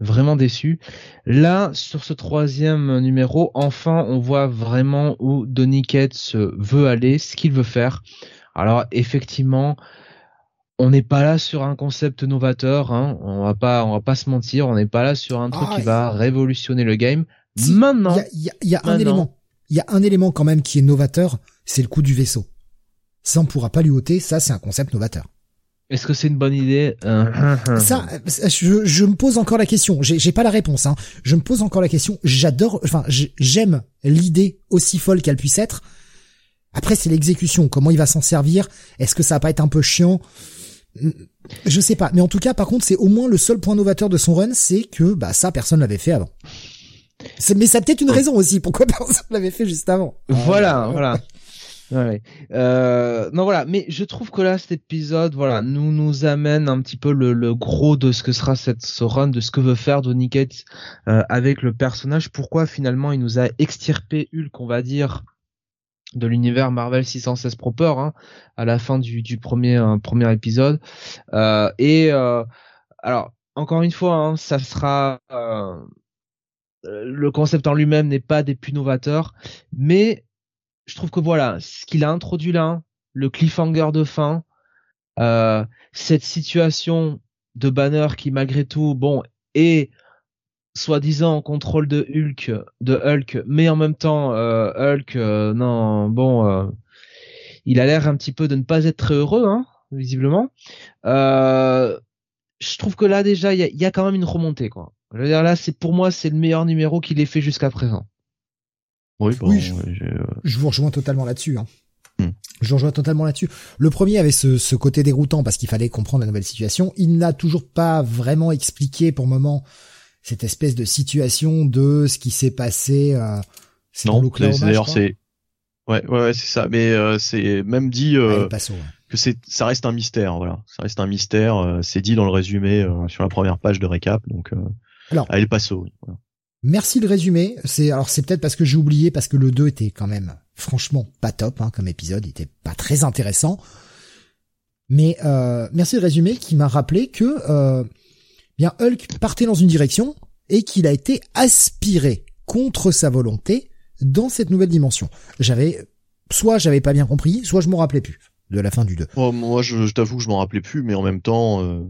[SPEAKER 2] vraiment déçu. Là, sur ce troisième numéro, enfin, on voit vraiment où Donny Cates veut aller, ce qu'il veut faire. Alors effectivement, on n'est pas là sur un concept novateur, hein. on va pas, on va pas se mentir, on n'est pas là sur un truc
[SPEAKER 1] Ah,
[SPEAKER 2] qui va révolutionner le game.
[SPEAKER 1] Si,
[SPEAKER 2] Maintenant,
[SPEAKER 1] Il y a, il y a- il y a un élément. Il y a un élément quand même qui est novateur, c'est le coup du vaisseau. Ça, on pourra pas lui ôter. Ça, c'est un concept novateur.
[SPEAKER 2] est-ce que c'est une bonne idée? Euh,
[SPEAKER 1] Ça, je, je me pose encore la question. J'ai pas la réponse. Hein. Je me pose encore la question. J'adore. Enfin, j'ai- j'aime l'idée aussi folle qu'elle puisse être. Après, c'est l'exécution. Comment il va s'en servir? Est-ce que ça va pas être un peu chiant? Je sais pas. Mais en tout cas, par contre, c'est au moins le seul point novateur de son run, c'est que bah ça, personne l'avait fait avant. C'est- Mais ça a peut-être une raison aussi. Pourquoi personne l'avait fait juste avant
[SPEAKER 2] Voilà,
[SPEAKER 1] Euh,
[SPEAKER 2] voilà. Ouais. Euh, non voilà, mais je trouve que là cet épisode, voilà, nous nous amène un petit peu le, le gros de ce que sera cette ce run, de ce que veut faire Donny Cates euh, avec le personnage. Pourquoi finalement il nous a extirpé Hulk, on va dire, de l'univers Marvel 616 proper hein, à la fin du, du premier euh, premier épisode. Euh, et euh, alors encore une fois, hein, ça sera euh, le concept en lui-même n'est pas des plus novateurs, mais je trouve que voilà, ce qu'il a introduit là, le cliffhanger de fin, cette situation de Banner qui malgré tout, bon, est soi-disant en contrôle de Hulk, de Hulk, mais en même temps, euh, Hulk, euh, non, bon, euh, il a l'air un petit peu de ne pas être très heureux, hein, visiblement. Euh, je trouve que là déjà, il y a, il y a quand même une remontée, quoi. Je veux dire là, c'est pour moi, c'est le meilleur numéro qu'il ait fait jusqu'à présent.
[SPEAKER 3] Oui, bon,
[SPEAKER 1] Oui, je- vous rejoins totalement là-dessus. Hein.
[SPEAKER 3] Hmm.
[SPEAKER 1] Je vous rejoins totalement là-dessus. Le premier avait ce, ce côté déroutant parce qu'il fallait comprendre la nouvelle situation. Il n'a toujours pas vraiment expliqué pour le moment cette espèce de situation de ce qui s'est passé. Euh,
[SPEAKER 3] non, d'ailleurs c'est ouais ouais, ouais c'est ça mais euh, c'est même dit euh,
[SPEAKER 1] ouais.
[SPEAKER 3] que c'est ça reste un mystère voilà ça reste un mystère euh, c'est dit dans le résumé euh, sur la première page de récap donc euh,
[SPEAKER 1] Alors.
[SPEAKER 3] à El Paso oui, voilà.
[SPEAKER 1] Merci le résumé. C'est alors c'est peut-être parce que j'ai oublié parce que le 2 était quand même franchement pas top hein, comme épisode, il était pas très intéressant. Mais euh, merci le résumé qui m'a rappelé que euh, bien Hulk partait dans une direction et qu'il a été aspiré contre sa volonté dans cette nouvelle dimension. J'avais soit j'avais pas bien compris, soit je m'en rappelais plus de la fin du 2.
[SPEAKER 3] Moi, moi, je, je t'avoue que je m'en rappelais plus mais en même temps euh,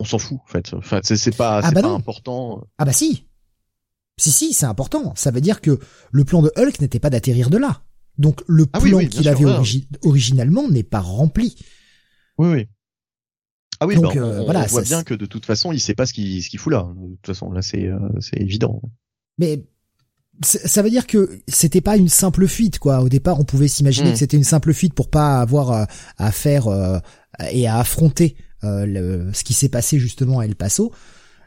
[SPEAKER 3] on s'en fout en fait enfin c'est pas
[SPEAKER 1] Ah bah
[SPEAKER 3] pas
[SPEAKER 1] non.
[SPEAKER 3] important
[SPEAKER 1] Ah bah si. Si si, c'est important. Ça veut dire que le plan de Hulk n'était pas d'atterrir de là. Donc le
[SPEAKER 3] Ah
[SPEAKER 1] plan
[SPEAKER 3] oui,
[SPEAKER 1] qu'il avait origi- originalement n'est pas rempli.
[SPEAKER 3] oui oui ah oui,
[SPEAKER 1] Donc,
[SPEAKER 3] bah,
[SPEAKER 1] euh,
[SPEAKER 3] on,
[SPEAKER 1] voilà,
[SPEAKER 3] on voit bien que de toute façon, il sait pas ce qu'il ce qu'il fout là. De toute façon, là, c'est euh, c'est évident.
[SPEAKER 1] Mais ça veut dire que c'était pas une simple fuite quoi. Au départ, on pouvait s'imaginer
[SPEAKER 3] Mm.
[SPEAKER 1] que c'était une simple fuite pour pas avoir euh, à faire euh, et à affronter euh, le- ce qui s'est passé justement à El Paso.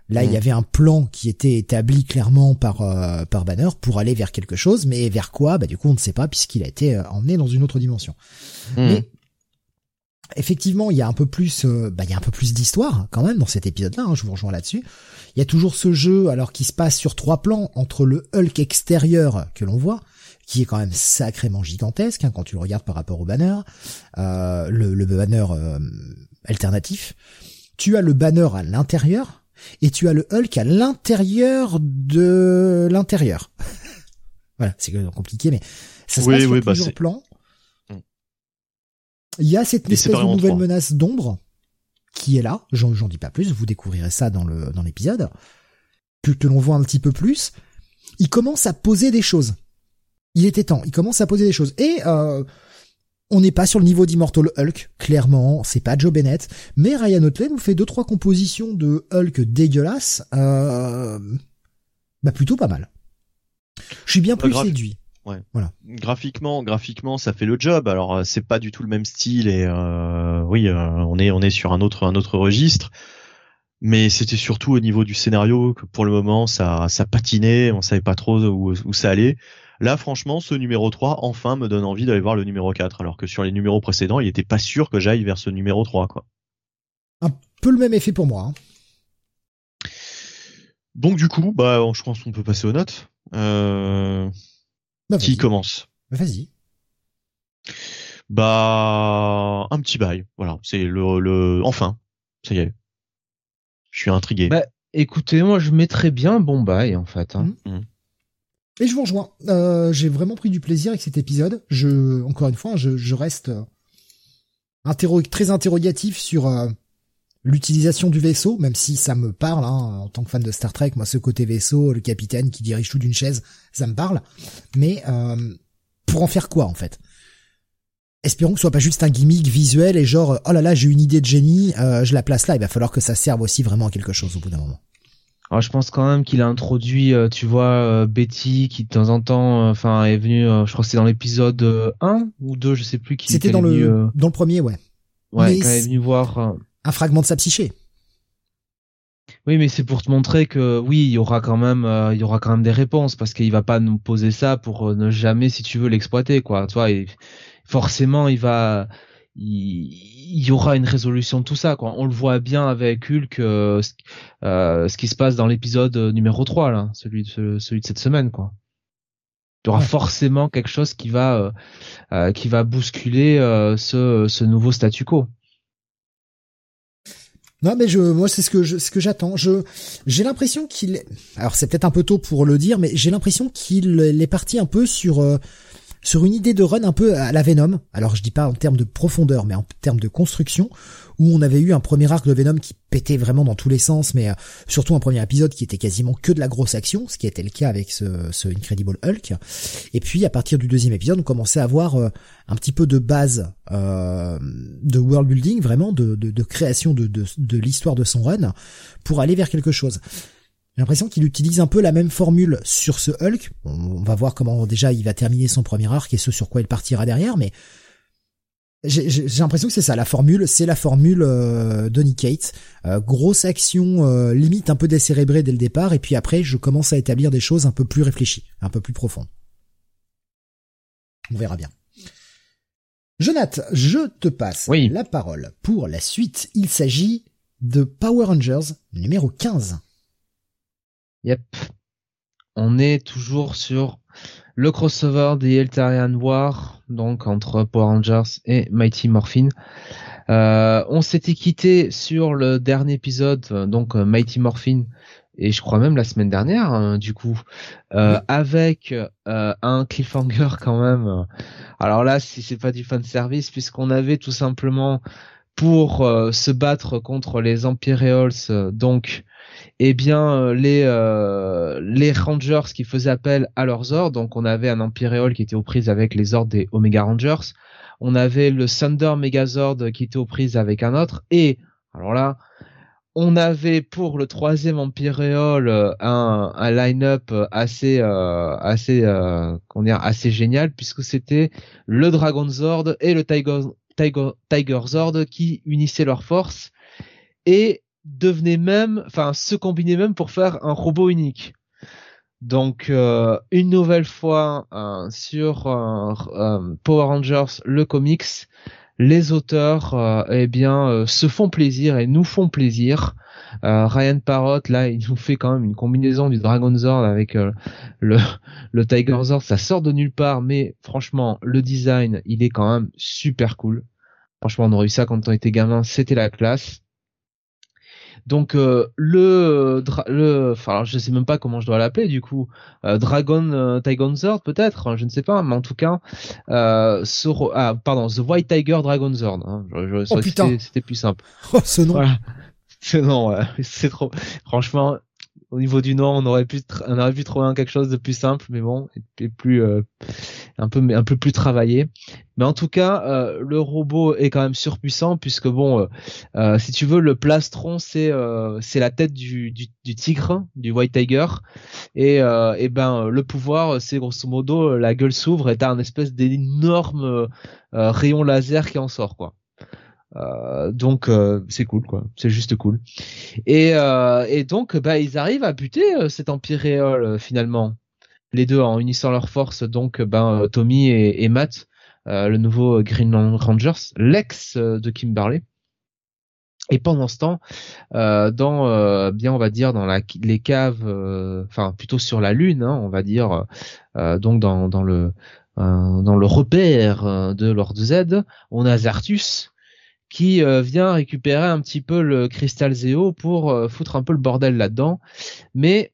[SPEAKER 1] Là, il y
[SPEAKER 3] Mm.
[SPEAKER 1] avait un plan qui était établi clairement par euh, par Banner pour aller vers quelque chose, mais vers quoi? Bah du coup, on ne sait pas puisqu'il a été emmené dans une autre dimension. Mais effectivement, il y a un peu plus, euh, bah, il y a un peu plus d'histoire quand même dans cet épisode-là. hein, je vous rejoins là-dessus. Il y a toujours ce jeu, alors qui se passe sur trois plans entre le Hulk extérieur que l'on voit, qui est quand même sacrément gigantesque hein, quand tu le regardes par rapport au banner, euh, le, le banner euh, alternatif. Tu as le banner à l'intérieur et tu as le Hulk à l'intérieur de l'intérieur. voilà, c'est compliqué, mais ça se
[SPEAKER 3] Oui,
[SPEAKER 1] passe sur
[SPEAKER 3] bah,
[SPEAKER 1] plusieurs plans. Il y a cette
[SPEAKER 3] Et
[SPEAKER 1] espèce de nouvelle menace d'ombre qui est là. J'en, j'en dis pas plus. Vous découvrirez ça dans le dans l'épisode. Que, que l'on voit un petit peu plus. Il commence à poser des choses. Il était temps. Il commence à poser des choses. Et euh, on n'est pas sur le niveau d'Immortal Hulk, clairement. C'est pas Joe Bennett. Mais Ryan Otley nous fait deux trois compositions de Hulk dégueulasses. Euh, bah plutôt pas mal. Je suis bien
[SPEAKER 3] Pas
[SPEAKER 1] plus
[SPEAKER 3] grave.
[SPEAKER 1] séduit.
[SPEAKER 3] Ouais.
[SPEAKER 1] Voilà.
[SPEAKER 3] Graphiquement, graphiquement, ça fait le job. Alors euh, c'est pas du tout le même style et euh, oui, euh, on est on est sur un autre un autre registre. Mais c'était surtout au niveau du scénario que pour le moment ça ça patinait, on savait pas trop où, où ça allait. Là, franchement, ce numéro 3, enfin, me donne envie d'aller voir le numéro 4, alors que sur les numéros précédents, il était pas sûr que j'aille vers ce numéro 3, quoi.
[SPEAKER 1] Un peu le même effet pour moi. Hein.
[SPEAKER 3] Donc, du coup, bah, je pense qu'on peut passer aux notes. Euh...
[SPEAKER 1] Bah,
[SPEAKER 3] Qui commence
[SPEAKER 1] Bah, Vas-y.
[SPEAKER 3] Bah, un petit bail. Voilà, c'est le, le, enfin, ça y est. Je suis intrigué.
[SPEAKER 2] Bah, écoutez, moi je mettrais bien bon bail en fait. Hein.
[SPEAKER 1] Et je vous rejoins. Euh, j'ai vraiment pris du plaisir avec cet épisode. Je, encore une fois, je, je reste euh, interro- très interrogatif sur euh, l'utilisation du vaisseau, même si ça me parle hein, en tant que fan de Star Trek. Moi, ce côté vaisseau, le capitaine qui dirige tout d'une chaise, ça me parle. Mais euh, pour en faire quoi en fait? Espérons que ce soit pas juste un gimmick visuel et genre oh là là j'ai une idée de génie, euh, je la place là. Il va falloir que ça serve aussi vraiment à quelque chose au bout d'un moment.
[SPEAKER 2] Alors, je pense quand même qu'il a introduit, euh, tu vois, euh, Betty qui de temps en temps, euh, enfin, est venue, euh, je crois que c'est dans l'épisode euh, 1 ou 2, je sais plus qui.
[SPEAKER 1] C'était dans le
[SPEAKER 2] euh,
[SPEAKER 1] dans le premier, ouais.
[SPEAKER 2] ouais,
[SPEAKER 1] mais
[SPEAKER 2] quand elle est venue voir.
[SPEAKER 1] Un fragment de sa psyché.
[SPEAKER 2] Oui, mais c'est pour te montrer que oui, il y aura quand même, euh, il y aura quand même des réponses parce qu'il va pas nous poser ça pour euh, ne jamais, si tu veux, l'exploiter, quoi. Tu vois, et forcément, il va, il, y aura une résolution de tout ça, quoi. On le voit bien avec Hulk, euh, ce, euh, ce qui se passe dans l'épisode numéro 3, là, celui de, ce- celui de cette semaine, quoi. Il y aura
[SPEAKER 1] Ouais.
[SPEAKER 2] forcément quelque chose qui va, euh, euh, qui va bousculer euh, ce, ce nouveau statu quo.
[SPEAKER 1] Non, mais je, moi, c'est ce que je, ce que j'attends. Je, j'ai l'impression qu'il, alors c'est peut-être un peu tôt pour le dire, mais j'ai l'impression qu'il est parti un peu sur, euh, sur une idée de run un peu à la Venom. Alors je dis pas en termes de profondeur, mais en termes de construction, où on avait eu un premier arc de Venom qui pétait vraiment dans tous les sens, mais euh, surtout un premier épisode qui était quasiment que de la grosse action, ce qui était le cas avec ce, ce Incredible Hulk. Et puis à partir du deuxième épisode, on commençait à avoir euh, un petit peu de base euh, de world building, vraiment de, de, de création de, de, de l'histoire de son run, pour aller vers quelque chose. J'ai l'impression qu'il utilise un peu la même formule sur ce Hulk. On, va voir comment déjà il va terminer son premier arc et ce sur quoi il partira derrière, mais j'ai l'impression que c'est ça la formule, c'est la formule euh, Donny Cates. Euh, grosse action, euh, limite un peu décérébrée dès le départ, et puis après je commence à établir des choses un peu plus réfléchies, un peu plus profondes. On verra bien. Jonathan, je te passe
[SPEAKER 2] Oui.
[SPEAKER 1] la parole pour la suite. Il s'agit de Power Rangers numéro 15.
[SPEAKER 2] Yep. On est toujours sur le crossover des Eltarian War, donc entre Power Rangers et Mighty Morphin. Euh, on s'était quitté sur le dernier épisode, donc euh, Mighty Morphin, et je crois même la semaine dernière, hein, du coup, euh,
[SPEAKER 1] Oui.
[SPEAKER 2] avec euh, un cliffhanger quand même. Alors là, si c'est pas du fan service, puisqu'on avait tout simplement pour euh, se battre contre les Imperials, euh, donc eh bien euh, les euh, les Rangers qui faisaient appel à leurs ordres. Donc on avait un Imperial qui était aux prises avec les ordres des Omega Rangers. On avait le Thunder Megazord qui était aux prises avec un autre. Et alors là, on avait pour le troisième Imperial euh, un, un line-up assez euh, assez euh, dire assez génial puisque c'était le Dragon Zord et le Tiger Tiger Tiger Zord qui unissaient leurs forces et devenaient même, enfin se combinaient même pour faire un robot unique. Donc euh, une nouvelle fois euh, sur euh, euh, Power Rangers le comics, les auteurs euh, eh bien se font plaisir et nous font plaisir. Ryan Parrott là il nous fait quand même une combinaison du Dragon Zord avec le le Tiger Zord, ça sort de nulle part mais franchement le design il est quand même super cool. Franchement on aurait eu ça quand on était gamin, c'était la classe. Donc euh, le le enfin je sais même pas comment je dois l'appeler du coup euh, Dragon euh, Tiger Zord peut-être hein, je ne sais pas mais en tout cas euh, ce ro- ah pardon The White Tiger Dragon Zord hein, je, je, ça,
[SPEAKER 1] putain.
[SPEAKER 2] c'était- plus simple
[SPEAKER 1] Oh, ce nom.
[SPEAKER 2] voilà non ouais, c'est trop franchement au niveau du nom on aurait pu on aurait pu trouver quelque chose de plus simple mais bon et, plus euh, un peu un peu plus travaillé Mais en tout cas, euh, le robot est quand même surpuissant puisque bon, euh, si tu veux, le plastron c'est c'est la tête du, du, du, tigre, du white tiger, et, et ben le pouvoir c'est grosso modo la gueule s'ouvre et t'as un espèce d'énorme rayon laser qui en sort quoi. Donc c'est cool quoi, c'est juste cool. Et, et donc bah ils arrivent à buter cet empire réel finalement, les deux en unissant leurs forces donc ben Tommy et, et Matt euh, le nouveau Green Rangers, l'ex euh, de Kimberley. Et pendant ce temps, euh, dans bien on va dire dans la, les caves, enfin plutôt sur la lune, hein, on va dire, donc dans, dans le dans le repère de Lord Z, on a Zartus qui vient récupérer un petit peu le cristal Zéo pour foutre un peu le bordel là-dedans. Mais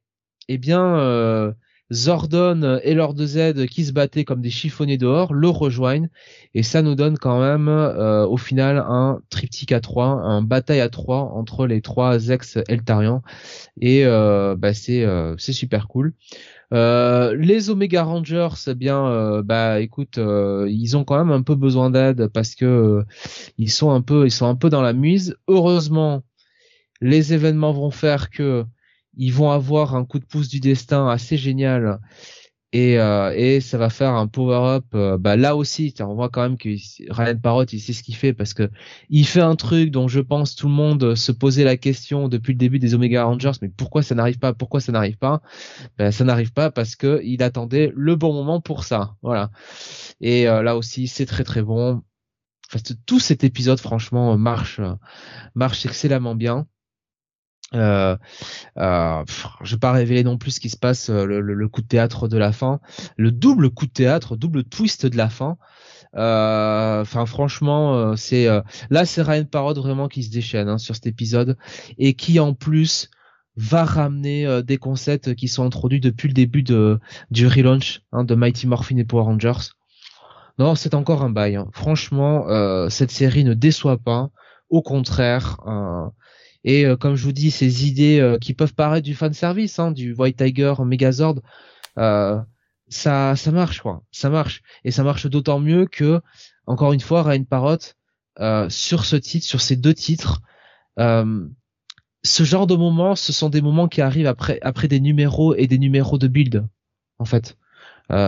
[SPEAKER 2] eh bien Zordon et Lord Z qui se battaient comme des chiffonniers dehors le rejoignent et ça nous donne quand même euh, au final un triptyque à 3, un bataille à 3 entre les trois ex Eltarians et euh, bah c'est euh, c'est super cool. Les Omega Rangers, eh bien, bah, écoute, ils ont quand même un peu besoin d'aide parce que ils sont un peu, ils sont un peu dans la mise. Heureusement, les événements vont faire que ils vont avoir un coup de pouce du destin assez génial et, euh, et ça va faire un power up euh, bah là aussi on voit quand même que Ryan Parrott il sait ce qu'il fait parce que il fait un truc dont je pense tout le monde se posait la question depuis le début des Omega Rangers mais pourquoi ça n'arrive pas? Pourquoi ça n'arrive pas? Ben, ça n'arrive pas parce que il attendait le bon moment pour ça. Voilà. Et euh, là aussi c'est très très bon. Enfin, tout cet épisode franchement marche marche excellemment bien euh, euh, je vais pas révéler non plus ce qui se passe, euh, le, coup de théâtre de la fin, le double coup de théâtre, double twist de la fin. Euh, enfin, franchement, c'est là, c'est Ryan Parrot vraiment qui se déchaîne hein, sur cet épisode et qui en plus va ramener des concepts qui sont introduits depuis le début de du relaunch hein, de Mighty Morphin et Power Rangers. Non, c'est encore un bail. Hein. Franchement, cette série ne déçoit pas. Au contraire, et euh, comme je vous dis, ces idées euh, qui peuvent paraître du fan service, hein, du White Tiger Megazord, euh, ça, ça marche quoi, ça marche. Et ça marche d'autant mieux que, encore une fois, Ryan Parrot, sur ce titre, sur ces deux titres, ce genre de moments, ce sont des moments qui arrivent après, après des numéros et des numéros de build, en fait.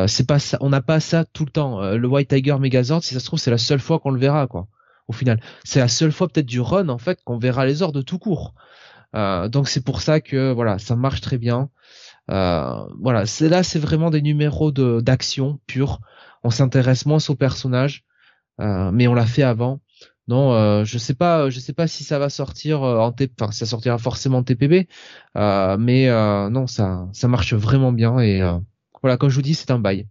[SPEAKER 2] c'est pas on n'a pas ça tout le temps. le White Tiger Megazord, si ça se trouve, c'est la seule fois qu'on le verra, quoi au final. C'est la seule fois peut-être du run en fait qu'on verra les ordres tout court. Euh, donc c'est pour ça que voilà, ça marche très bien. Euh, voilà, c'est là c'est vraiment des numéros de d'action pure. On s'intéresse moins aux personnages, euh, mais on l'a fait avant. Non, euh, je sais pas, je sais pas si ça va sortir en TP, enfin ça sortira forcément en TPB, mais non, ça ça marche vraiment bien et voilà, comme je vous dis, c'est un bail.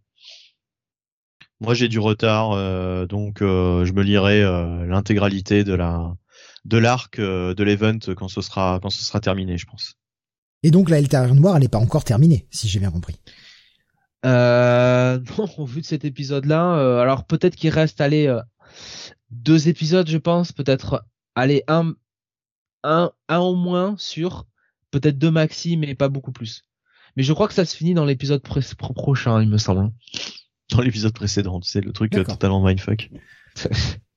[SPEAKER 3] Moi, j'ai du retard, euh, donc euh, je me lirai euh, l'intégralité de la de l'arc de l'event quand ce sera quand ce sera terminé, je pense.
[SPEAKER 1] Et donc la Eltarion noire, elle n'est pas encore terminée, si j'ai bien compris.
[SPEAKER 2] Euh, non, au vu de cet épisode-là, alors peut-être qu'il reste aller deux épisodes, je pense, peut-être aller un un un au moins sur peut-être deux maxi, mais pas beaucoup plus. Mais je crois que ça se finit dans l'épisode prochain, il me semble.
[SPEAKER 3] Dans l'épisode précédent, tu sais, le truc euh, totalement mindfuck.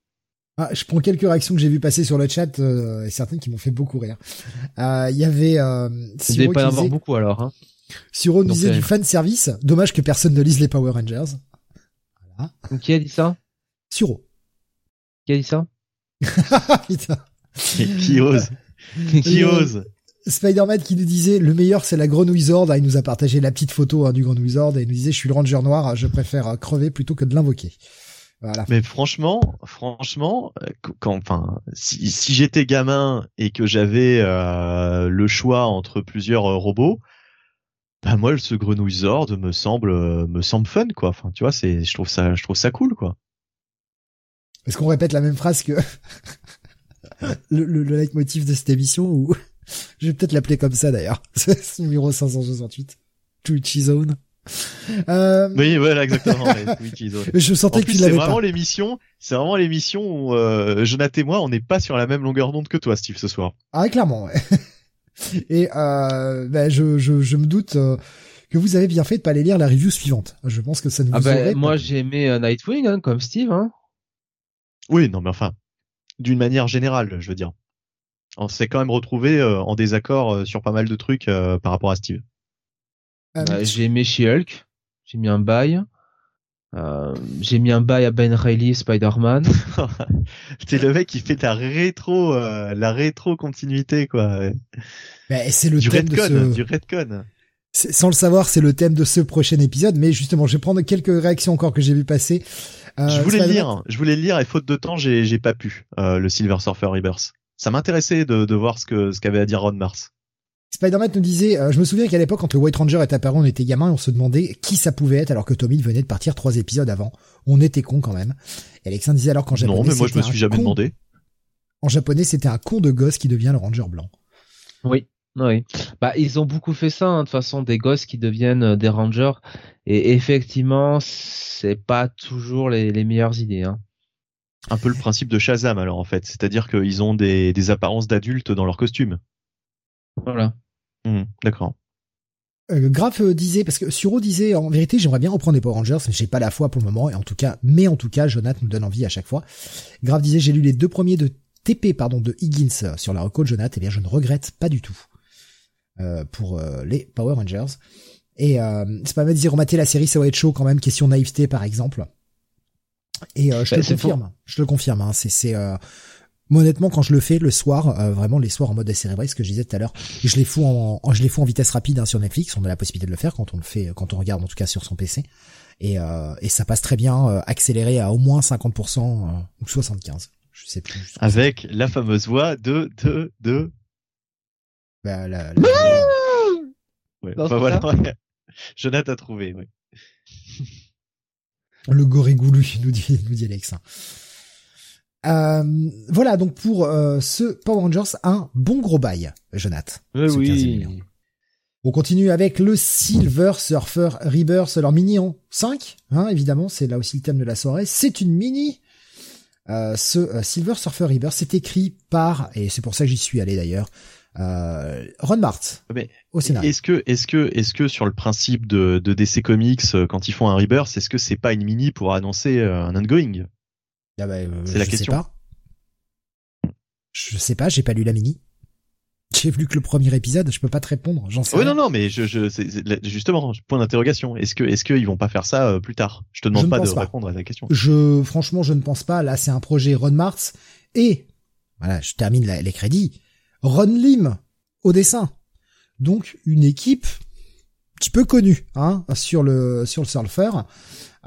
[SPEAKER 1] Ah, je prends quelques réactions que j'ai vu passer sur le chat euh, et certaines qui m'ont fait beaucoup rire. Euh, il y avait euh,
[SPEAKER 2] Il pas y avoir beaucoup alors. Hein.
[SPEAKER 1] Siro disait du fan service. Dommage que personne ne lise les Power Rangers.
[SPEAKER 2] Voilà. Qui a dit ça?
[SPEAKER 1] Suro.
[SPEAKER 2] Qui a dit ça?
[SPEAKER 1] Putain.
[SPEAKER 3] qui ose? Qui ose?
[SPEAKER 1] Spider-Man qui nous disait le meilleur c'est la grenouille Zord. Ah, il nous a partagé la petite photo hein, du grenouille Zord et il nous disait je suis le ranger noir, je préfère euh, crever plutôt que de l'invoquer. Voilà.
[SPEAKER 3] Mais franchement, franchement, euh, quand, enfin, si, si j'étais gamin et que j'avais euh, le choix entre plusieurs robots, bah moi ce grenouille Zord me semble me semble fun quoi. Enfin, tu vois, c'est, je trouve ça, je trouve ça cool quoi.
[SPEAKER 1] Est-ce qu'on répète la même phrase que le, le, le leitmotiv de cette émission ou? Je vais peut-être l'appeler comme ça d'ailleurs. C'est numéro 568. Twitchy Zone.
[SPEAKER 3] Euh... Oui, voilà, exactement.
[SPEAKER 1] Zone. Je sentais que tu l'avais
[SPEAKER 3] C'est vraiment l'émission, c'est vraiment l'émission où euh, Jonathan et moi, on n'est pas sur la même longueur d'onde que toi, Steve, ce soir.
[SPEAKER 1] Ah, clairement, ouais. Et euh, ben, je, je, je me doute euh, que vous avez bien fait de pas aller lire la review suivante. Je pense que ça ne vous
[SPEAKER 2] Ah bah,
[SPEAKER 1] aurait
[SPEAKER 2] moi j'ai aimé Nightwing hein, comme Steve. Hein.
[SPEAKER 3] Oui, non, mais enfin, d'une manière générale, je veux dire. On s'est quand même retrouvé euh, en désaccord euh, sur pas mal de trucs euh, par rapport à Steve.
[SPEAKER 2] J'ai aimé She-Hulk. J'ai mis un bail. Euh, j'ai mis un bail à Ben Reilly, Spider-Man.
[SPEAKER 3] T'es le mec qui fait la rétro, euh, la rétro continuité quoi.
[SPEAKER 1] bah, c'est le
[SPEAKER 3] du
[SPEAKER 1] thème de
[SPEAKER 3] redcon,
[SPEAKER 1] ce...
[SPEAKER 3] du redcon.
[SPEAKER 1] c'est- Sans le savoir, c'est le thème de ce prochain épisode, mais justement, je vais prendre quelques réactions encore que j'ai vu passer. Euh,
[SPEAKER 3] je voulais lire, je voulais lire et faute de temps, j'ai j'ai pas pu euh, le Silver Surfer Rebirth. Ça m'intéressait de, de voir ce que ce qu'avait à dire Ron Mars.
[SPEAKER 1] Spider-Man nous disait, euh, je me souviens qu'à l'époque, quand le White Ranger est apparu, on était gamin et on se demandait qui ça pouvait être alors que Tommy venait de partir trois épisodes avant. On était con quand même. Et Alexandre disait alors qu'en japonais,
[SPEAKER 3] Non, mais moi je me suis jamais
[SPEAKER 1] con-
[SPEAKER 3] demandé.
[SPEAKER 1] En japonais, c'était un con de gosse qui devient le Ranger blanc.
[SPEAKER 2] Oui. Oui. Bah, ils ont beaucoup fait ça, hein, de toute façon, des gosses qui deviennent euh, des rangers. Et effectivement, c'est pas toujours les, les meilleures idées. Hein.
[SPEAKER 3] Un peu le principe de Shazam alors en fait, c'est-à-dire qu'ils ont des, des apparences d'adultes dans leur costume.
[SPEAKER 2] Voilà.
[SPEAKER 3] Hmm, D'accord.
[SPEAKER 1] Euh, Graf euh, disait, parce que Suro disait, en vérité, j'aimerais bien reprendre les Power Rangers, mais j'ai pas la foi pour le moment, et en tout cas, mais en tout cas, Jonathan nous donne envie à chaque fois. Graf disait, j'ai lu les deux premiers de TP, pardon, de Higgins euh, sur la reco de Jonathan, et bien, je ne regrette pas du tout, euh, pour euh, les Power Rangers. Et euh, c'est pas mal de dire, remater la série, ça va être chaud quand même, question naïveté, par exemple. Et euh, je te
[SPEAKER 2] Bah,
[SPEAKER 1] le
[SPEAKER 2] c'est
[SPEAKER 1] confirme, je te le confirme, hein, c'est, c'est, euh, honnêtement, quand je le fais le soir, euh, vraiment les soirs en mode décérébré, ce que je disais tout à l'heure, je les fous en, en- je les fous en vitesse rapide hein, sur Netflix. On a la possibilité de le faire quand on le fait, quand on regarde en tout cas sur son PC, et, euh, et ça passe très bien, euh, accéléré à au moins 50% euh, ou 75. Je sais plus. je trouve ça-
[SPEAKER 3] Avec la fameuse voix de de de.
[SPEAKER 1] bah, la- la-
[SPEAKER 3] Ouais,
[SPEAKER 2] Non,
[SPEAKER 3] enfin,
[SPEAKER 2] c'est
[SPEAKER 3] voilà. ouais. Jonathan a trouvé. Oui.
[SPEAKER 1] Le gorégoulu, nous dit, nous dit Alex. Euh, voilà donc pour euh, ce Power Rangers un bon gros bail, Jonathan. 15
[SPEAKER 2] oui.
[SPEAKER 1] On continue avec le Silver Surfer Rebirth. Alors mini en 5, hein, évidemment, c'est là aussi le thème de la soirée. C'est une mini. Euh, ce euh, Silver Surfer Rebirth, c'est écrit par, et c'est pour ça que j'y suis allé d'ailleurs, euh, Ron Mart
[SPEAKER 3] Mais
[SPEAKER 1] au scénario.
[SPEAKER 3] Est-ce que est-ce que est-ce que sur le principe de, de DC Comics euh, quand ils font un rebirth, est-ce que c'est pas une mini pour annoncer euh, un ongoing?
[SPEAKER 1] Ah bah, euh,
[SPEAKER 3] c'est la
[SPEAKER 1] je
[SPEAKER 3] question.
[SPEAKER 1] Sais pas. Je sais pas, j'ai pas lu la mini. J'ai vu que le premier épisode, je peux pas te répondre, j'en sais
[SPEAKER 3] Oui
[SPEAKER 1] rien.
[SPEAKER 3] non non mais je, je justement point d'interrogation. Est-ce que est-ce qu'ils vont pas faire ça plus tard? Je te demande pas de
[SPEAKER 1] pas.
[SPEAKER 3] répondre à ta question.
[SPEAKER 1] Je, franchement, je ne pense pas. Là, c'est un projet Ron Martz et, voilà, je termine la- les crédits, Ron Lim au dessin. Donc, une équipe un petit peu connue, hein, sur le, sur le surfer.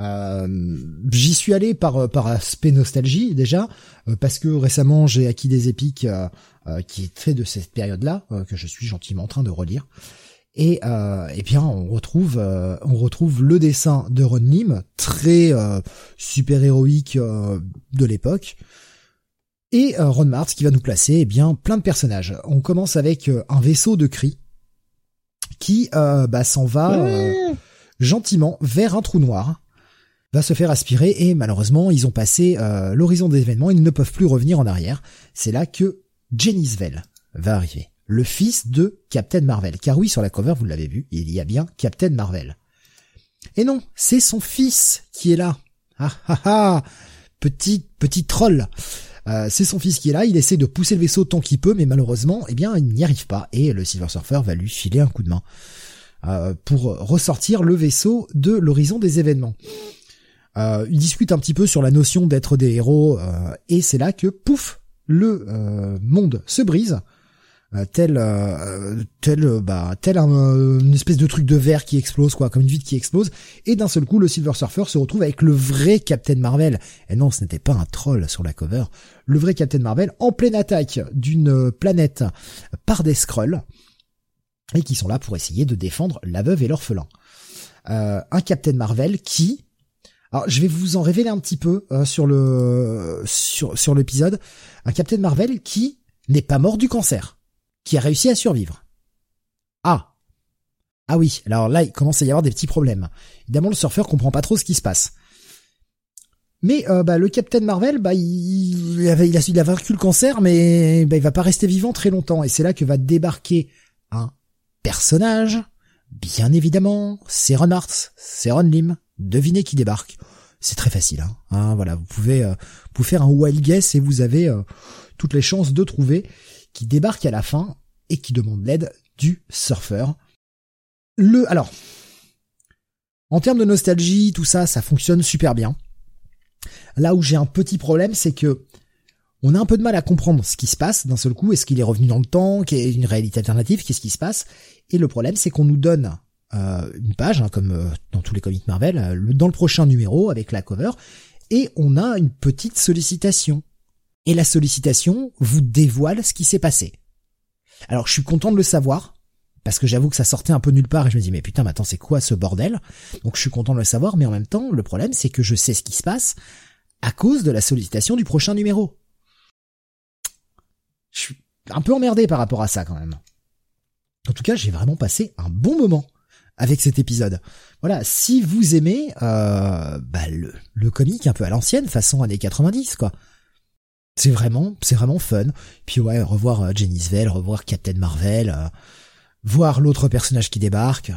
[SPEAKER 1] Euh, j'y suis allé par, par aspect nostalgie, déjà, euh, parce que récemment, j'ai acquis des épiques, euh, euh, qui fait de cette période-là, que je suis gentiment en train de relire. Et euh, eh bien, on retrouve, on retrouve le dessin de Ron Lim, très euh, super héroïque de l'époque, et euh, Ron Martz qui va nous placer eh bien plein de personnages. On commence avec euh, un vaisseau de cris qui euh, bah, s'en va euh, gentiment vers un trou noir, va se faire aspirer et malheureusement ils ont passé euh, l'horizon des événements, ils ne peuvent plus revenir en arrière. C'est là que Jennisville va arriver, le fils de Captain Marvel. Car oui, sur la cover, vous l'avez vu, il y a bien Captain Marvel. Et non, c'est son fils qui est là. Ah ah ah Petit, petit troll. Euh, c'est son fils qui est là, il essaie de pousser le vaisseau tant qu'il peut, mais malheureusement, eh bien, il n'y arrive pas. Et le Silver Surfer va lui filer un coup de main euh, pour ressortir le vaisseau de l'horizon des événements. Euh, il discute un petit peu sur la notion d'être des héros, euh, et c'est là que, pouf, le monde se brise, tel, euh, tel, euh, bah, tel un, euh, une espèce de truc de verre qui explose, quoi, comme une vitre qui explose, et d'un seul coup, le Silver Surfer se retrouve avec le vrai Captain Marvel. Et non, ce n'était pas un troll sur la cover, le vrai Captain Marvel en pleine attaque d'une planète par des Skrulls, et qui sont là pour essayer de défendre la veuve et l'orphelin. Euh, un Captain Marvel qui, alors je vais vous en révéler un petit peu euh, sur le sur l'épisode, un Captain Marvel qui n'est pas mort du cancer, qui a réussi à survivre. Ah. Ah oui, alors là il commence à y avoir des petits problèmes. Évidemment le surfeur comprend pas trop ce qui se passe. Mais euh, bah, le Captain Marvel, bah, il, a, il a vaincu le cancer, mais bah, il va pas rester vivant très longtemps. Et c'est là que va débarquer un personnage Bien évidemment, c'est Ron Martz, c'est Ron Lim. Devinez qui débarque. C'est très facile. Hein. hein voilà, vous pouvez, euh, vous faire un wild guess et vous avez euh, toutes les chances de trouver qui débarque à la fin et qui demande l'aide du surfeur. Le, alors, en termes de nostalgie, tout ça, ça fonctionne super bien. Là où j'ai un petit problème, c'est que on a un peu de mal à comprendre ce qui se passe d'un seul coup. Est-ce qu'il est revenu dans le temps? Quelle est une réalité alternative? Qu'est-ce qui se passe? Et le problème, c'est qu'on nous donne euh, une page, hein, comme euh, dans tous les comics Marvel, euh, dans le prochain numéro avec la cover, et on a une petite sollicitation. Et la sollicitation vous dévoile ce qui s'est passé. Alors je suis content de le savoir, parce que j'avoue que ça sortait un peu nulle part et je me dis mais putain mais attends c'est quoi ce bordel? Donc je suis content de le savoir mais en même temps le problème c'est que je sais ce qui se passe à cause de la sollicitation du prochain numéro. Je suis un peu emmerdé par rapport à ça quand même. En tout cas, j'ai vraiment passé un bon moment avec cet épisode. Voilà, si vous aimez euh, bah, le, le comique un peu à l'ancienne, façon années 90, quoi. C'est vraiment, c'est vraiment fun. Puis ouais, revoir euh, Jenny Svel, revoir Captain Marvel, euh, voir l'autre personnage qui débarque.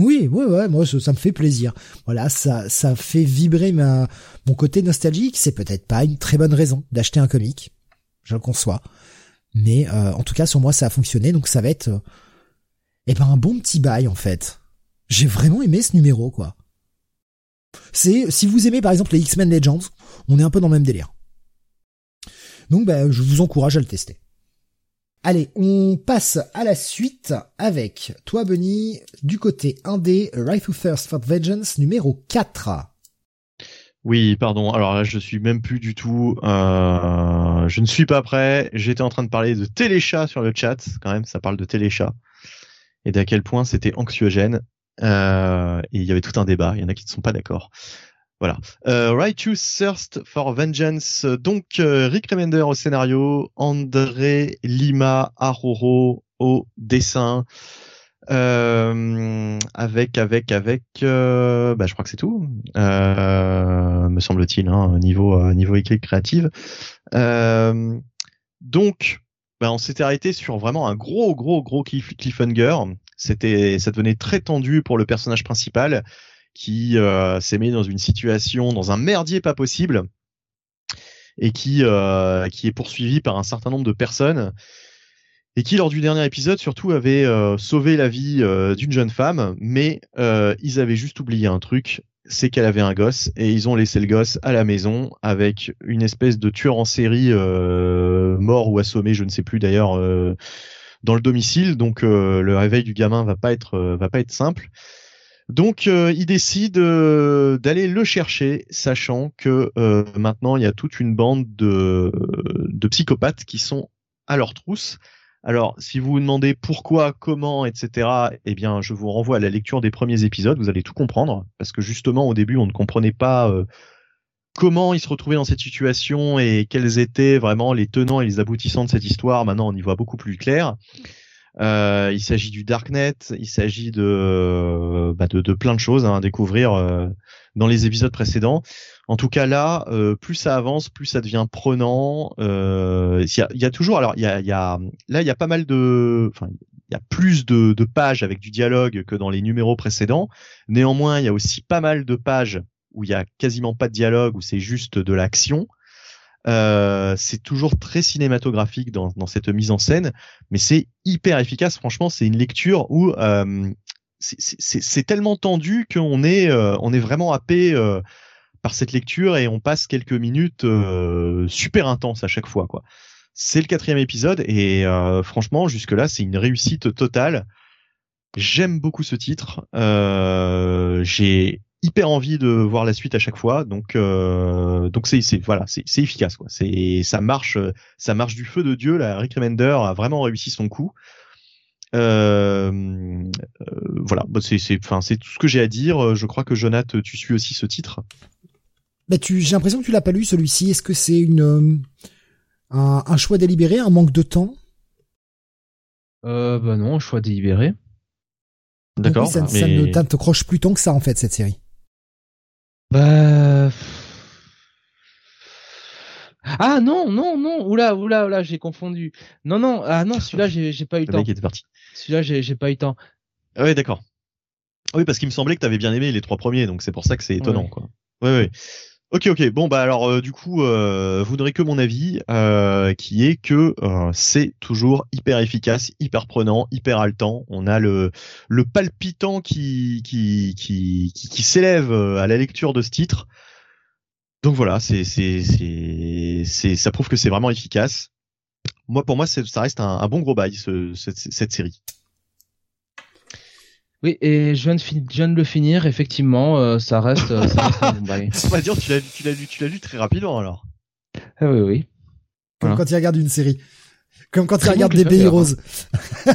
[SPEAKER 1] Oui, ouais, ouais, moi ça, me fait plaisir. Voilà, ça, ça fait vibrer ma, mon côté nostalgique. C'est peut-être pas une très bonne raison d'acheter un comic, je le conçois. Mais euh, en tout cas, sur moi, ça a fonctionné, donc ça va être euh, eh ben un bon petit bail en fait. J'ai vraiment aimé ce numéro, quoi. C'est si vous aimez par exemple les X-Men Legends, on est un peu dans le même délire. Donc ben, je vous encourage à le tester. Allez, on passe à la suite avec toi, Bunny, du côté 1D, Right to Thirst for Vengeance numéro 4.
[SPEAKER 3] Oui, pardon. Alors là, je suis même plus du tout. Euh, je ne suis pas prêt. J'étais en train de parler de téléchat sur le chat. Quand même, ça parle de téléchat et d'à quel point c'était anxiogène. Euh, et il y avait tout un débat. Il y en a qui ne sont pas d'accord. Voilà. Euh, Righteous Thirst for Vengeance. Donc euh, Rick Remender au scénario, André Lima Aroro au dessin. Euh, avec avec avec euh, bah je crois que c'est tout me semble-t-il hein, niveau niveau écrit créative donc bah, on s'était arrêté sur vraiment un gros gros gros cliffhanger c'était ça devenait très tendu pour le personnage principal qui euh, s'est mis dans une situation dans un merdier pas possible et qui qui est poursuivi par un certain nombre de personnes et qui lors du dernier épisode surtout avait euh, sauvé la vie euh, d'une jeune femme, mais euh, ils avaient juste oublié un truc, c'est qu'elle avait un gosse et ils ont laissé le gosse à la maison avec une espèce de tueur en série mort ou assommé, je ne sais plus d'ailleurs, dans le domicile. Donc le réveil du gamin va pas être va pas être simple. Donc il décide d'aller le chercher, sachant que maintenant il y a toute une bande de, de psychopathes qui sont à leur trousse alors, si vous vous demandez pourquoi, comment, etc., eh bien, je vous renvoie à la lecture des premiers épisodes. Vous allez tout comprendre, parce que justement, au début, on ne comprenait pas euh, comment ils se retrouvaient dans cette situation et quels étaient vraiment les tenants et les aboutissants de cette histoire. Maintenant, on y voit beaucoup plus clair. Euh, il s'agit du Darknet, il s'agit de, bah de, plein de choses hein, à découvrir euh, dans les épisodes précédents. En tout cas là, euh, plus ça avance, plus ça devient prenant. Euh, il, y a, y, a, toujours, alors il y a, y a, là il y a pas mal de, enfin il y a plus de, de, pages avec du dialogue que dans les numéros précédents. Néanmoins, il y a aussi pas mal de pages où il y a quasiment pas de dialogue, où c'est juste de l'action. Euh, c'est toujours très cinématographique dans, dans, cette mise en scène, mais c'est hyper efficace. Franchement, c'est une lecture où euh, c'est tellement tendu qu'on est, euh, on est vraiment happé euh, par cette lecture et on passe quelques minutes euh, super intenses à chaque fois. C'est le quatrième épisode et franchement, jusque-là, c'est une réussite totale. J'aime beaucoup ce titre. J'ai hyper envie de voir la suite à chaque fois. Donc euh, donc c'est c'est voilà c'est c'est efficace quoi. C'est ça marche ça marche du feu de dieu. La Rick Remender a vraiment réussi son coup. Euh, euh, voilà, bah, c'est c'est enfin c'est tout ce que j'ai à dire. Je crois que Jonath, tu suis aussi ce titre.
[SPEAKER 1] Bah tu j'ai l'impression que tu l'as pas lu celui-ci. Est-ce que c'est une un, un, choix délibéré, un manque de temps?
[SPEAKER 2] Euh, Bah non, un choix délibéré.
[SPEAKER 1] D'accord. ça, mais... ça ne t'accroche plus tant que ça en fait cette série.
[SPEAKER 2] Bah. Ah non, non, non, oula, oula, oula, j'ai confondu. Non, non, ah non, celui-là, j'ai, j'ai pas eu le temps.
[SPEAKER 3] était parti.
[SPEAKER 2] Celui-là, j'ai, j'ai pas eu le temps.
[SPEAKER 3] Ah ouais, d'accord. Oui, parce qu'il me semblait que tu avais bien aimé les trois premiers, donc c'est pour ça que c'est étonnant, quoi. Ouais, ouais. Ok, ok. Bon, bah alors, euh, du coup, euh, vous n'aurez que mon avis, euh, qui est que euh, c'est toujours hyper efficace, hyper prenant, hyper haletant. On a le le palpitant qui qui qui qui, s'élève à la lecture de ce titre. Donc voilà, c'est c'est c'est c'est ça prouve que c'est vraiment efficace. Moi, pour moi, ça reste un, un bon gros bail ce, cette, cette série.
[SPEAKER 2] Oui, et je viens de, je viens de le finir, effectivement, euh, ça reste, euh, ça reste un bon bail.
[SPEAKER 3] On va dire, tu l'as, tu l'as lu, tu l'as lu très rapidement alors.
[SPEAKER 2] Ah oui, oui.
[SPEAKER 1] Comme
[SPEAKER 2] Voilà.
[SPEAKER 1] quand il regarde une série. Comme quand il regarde
[SPEAKER 2] bon
[SPEAKER 1] des pays
[SPEAKER 2] cliffhanger,
[SPEAKER 1] roses.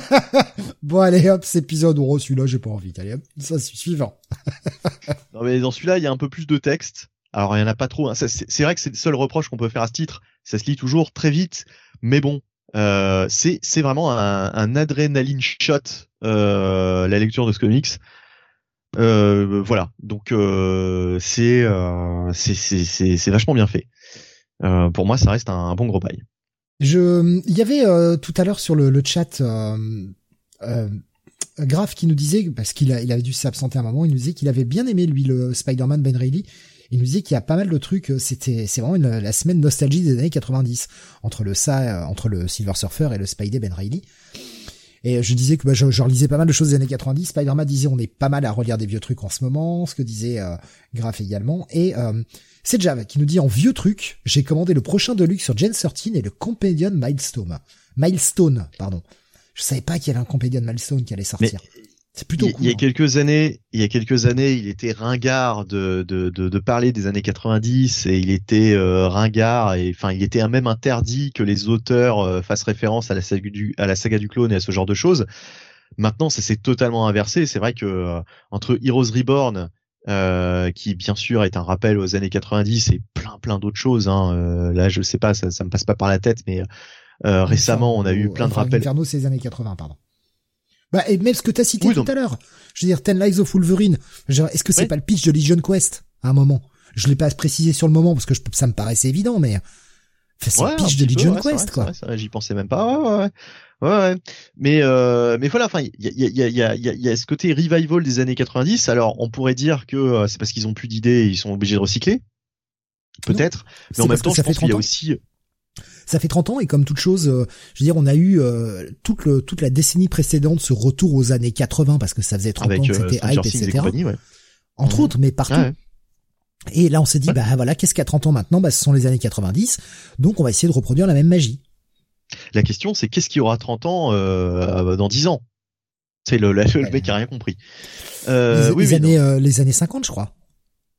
[SPEAKER 1] bon, allez, hop, cet épisode, oh, celui-là, j'ai pas envie. Allez, hop, ça, c'est suivant.
[SPEAKER 3] Non mais dans celui-là, il y a un peu plus de texte. Alors il y en a pas trop. hein. C'est vrai que c'est le seul reproche qu'on peut faire à ce titre. Ça se lit toujours très vite, mais bon, euh, c'est vraiment un, un adrénaline shot euh, la lecture de ce comics. Euh, voilà, donc c'est c'est vachement bien fait. Pour moi, ça reste un, bon gros bail.
[SPEAKER 1] Je, il y avait tout à l'heure sur le, chat Graf qui nous disait parce qu'il a, il avait dû s'absenter un moment, il nous disait qu'il avait bien aimé lui le Spider-Man Ben Reilly. Il nous disait qu'il y a pas mal de trucs. euh, C'était, c'est vraiment une- la semaine nostalgie des années 90 entre le ça, euh, entre le Silver Surfer et le Spidey Ben Reilly. Et je disais que bah, je, je relisais pas mal de choses des années 90. Spider-Man disait on est pas mal à relire des vieux trucs en ce moment, ce que disait euh, Graf également. Et euh, c'est Jav qui nous dit en vieux truc, j'ai commandé le prochain Deluxe sur Gen 13 et le Companion Milestone. Milestone, pardon. Je savais pas qu'il y avait un Companion Milestone qui allait sortir. C'est plutôt
[SPEAKER 3] il,
[SPEAKER 1] cool.
[SPEAKER 3] il y a
[SPEAKER 1] hein.
[SPEAKER 3] quelques années, il y a quelques années, il était ringard de, de, de, de parler des années 90 et il était euh, ringard et enfin il était même interdit que les auteurs euh, fassent référence à la saga du à la saga du clone et à ce genre de choses. Maintenant, ça s'est totalement inversé. C'est vrai que euh, entre Heroes Reborn euh, qui bien sûr est un rappel aux années 90 et plein plein d'autres choses. Hein. Euh, là, je sais pas, ça, ça me passe pas par la tête, mais euh, récemment, on a eu plein de rappels.
[SPEAKER 1] Inferno, c'est les années 80, pardon. Bah, et même ce que t'as cité
[SPEAKER 3] Oui,
[SPEAKER 1] tout
[SPEAKER 3] donc-
[SPEAKER 1] à l'heure. Je veux dire, Ten Lives of Wolverine. Est-ce que c'est
[SPEAKER 3] Oui.
[SPEAKER 1] pas le pitch de Legion Quest à un moment? Je l'ai pas précisé sur le moment parce que je- ça me paraissait évident, mais c'est
[SPEAKER 3] Ouais,
[SPEAKER 1] le pitch de
[SPEAKER 3] peu,
[SPEAKER 1] Legion
[SPEAKER 3] ouais,
[SPEAKER 1] Quest,
[SPEAKER 3] vrai,
[SPEAKER 1] quoi.
[SPEAKER 3] J'y pensais même pas. Ouais, ouais, ouais. ouais, ouais. Mais euh, mais voilà, enfin, il y a, il y, a, il y, a, il y, a, y a ce côté revival des années 90. Alors, on pourrait dire que euh, c'est parce qu'ils ont plus d'idées, et ils sont obligés de recycler. Peut-être. Mais en même temps, je pense qu'il y a
[SPEAKER 1] 30 ans.
[SPEAKER 3] aussi.
[SPEAKER 1] Ça fait 30 ans et comme toute chose, euh, je veux dire, on a eu euh, toute, le, toute la décennie précédente ce retour aux années 80 parce que ça faisait 30 ans que
[SPEAKER 3] euh,
[SPEAKER 1] c'était hype,
[SPEAKER 3] et
[SPEAKER 1] etc.
[SPEAKER 3] ouais.
[SPEAKER 1] Entre
[SPEAKER 3] Mhm.
[SPEAKER 1] autres, mais partout.
[SPEAKER 3] Ouais, ouais.
[SPEAKER 1] Et là, on s'est dit,
[SPEAKER 3] Ouais.
[SPEAKER 1] bah voilà, qu'est-ce qu'il y a 30 ans maintenant? Bah, ce sont les années 90. Donc, on va essayer de reproduire la même magie.
[SPEAKER 3] La question, c'est qu'est-ce qui aura 30 ans euh, dans 10 ans? C'est le, le, le mec qui a rien compris. Euh,
[SPEAKER 1] les,
[SPEAKER 3] oui,
[SPEAKER 1] les
[SPEAKER 3] oui,
[SPEAKER 1] années, euh, les années 50, je crois.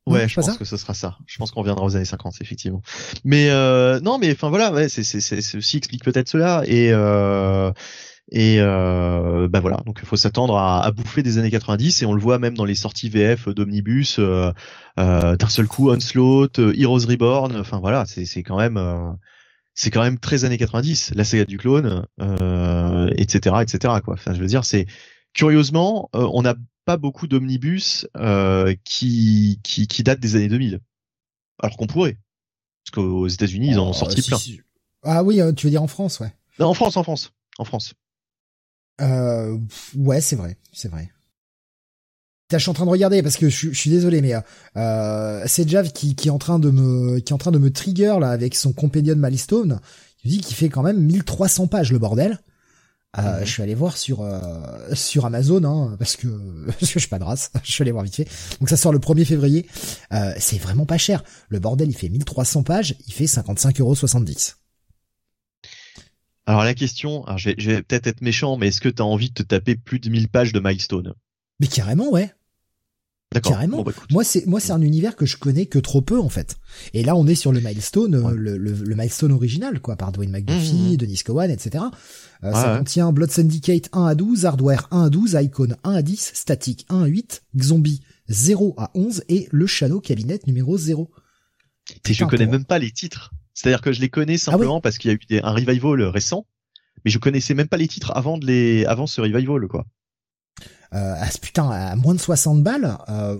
[SPEAKER 3] Ouais, je pense que ce sera ça. Je pense qu'on reviendra aux années 50, effectivement. Mais euh, non, mais enfin voilà, ouais, c'est ceci explique peut-être cela et euh, et euh, bah voilà, donc il faut s'attendre à, à bouffer des années 90 et on le voit même dans les sorties VF d'Omnibus euh, euh, d'un seul coup Onslaught, euh, Heroes Reborn, enfin voilà, c'est c'est quand même euh, c'est quand même très années 90, la saga du clone, euh, etc., etc. Quoi. Enfin, je veux dire, c'est curieusement, euh, on n'a pas beaucoup d'omnibus euh, qui, qui qui datent des années 2000, alors qu'on pourrait, parce qu'aux États-Unis ils en ont
[SPEAKER 1] Oh,
[SPEAKER 3] sorti
[SPEAKER 1] si,
[SPEAKER 3] plein.
[SPEAKER 1] si. Ah oui, euh, tu veux dire en France, ouais.
[SPEAKER 3] Non, en France, en France, en France.
[SPEAKER 1] Euh, ouais, c'est vrai, c'est vrai. Je suis en train de regarder parce que je, suis- je suis désolé, mais euh, c'est Jav qui, qui est en train de me qui est en train de me trigger là avec son Companion Milestone. Il dit qu'il fait quand même 1300 pages le bordel. Euh,
[SPEAKER 3] Mhm.
[SPEAKER 1] Je suis allé voir sur euh, sur Amazon hein, parce que parce que je suis pas de race. Je suis allé voir vite fait. Donc ça sort le 1er février. Euh, c'est vraiment pas cher. Le bordel il fait 1300 pages, il fait 55,70€.
[SPEAKER 3] Alors la question, alors je vais, je vais peut-être être méchant, mais est-ce que tu as envie de te taper plus de 1000 pages de milestone?
[SPEAKER 1] Mais carrément ouais.
[SPEAKER 3] D'accord.
[SPEAKER 1] Carrément.
[SPEAKER 3] Bon, bah.
[SPEAKER 1] Moi, c'est moi, c'est un univers que je connais que trop peu en fait. Et là, on est sur le milestone, euh,
[SPEAKER 3] Ouais.
[SPEAKER 1] le, le, le milestone original, quoi, par Dwayne McDuffie,
[SPEAKER 3] Mhm.
[SPEAKER 1] Denis Cowan, etc. Euh,
[SPEAKER 3] Ouais,
[SPEAKER 1] ça
[SPEAKER 3] ouais.
[SPEAKER 1] contient Blood Syndicate 1 à 12, Hardware 1 à 12, Icon 1 à 10, Static 1 à 8, Zombie 0 à 11 et le Shadow Cabinet numéro 0.
[SPEAKER 3] Et je connais même pas les titres. C'est-à-dire que je les connais
[SPEAKER 1] Ah
[SPEAKER 3] simplement parce qu'il y a eu des- un revival récent, mais je connaissais même pas les titres avant de les, avant ce revival, quoi.
[SPEAKER 1] Euh, à, putain, à moins de 60 balles, euh,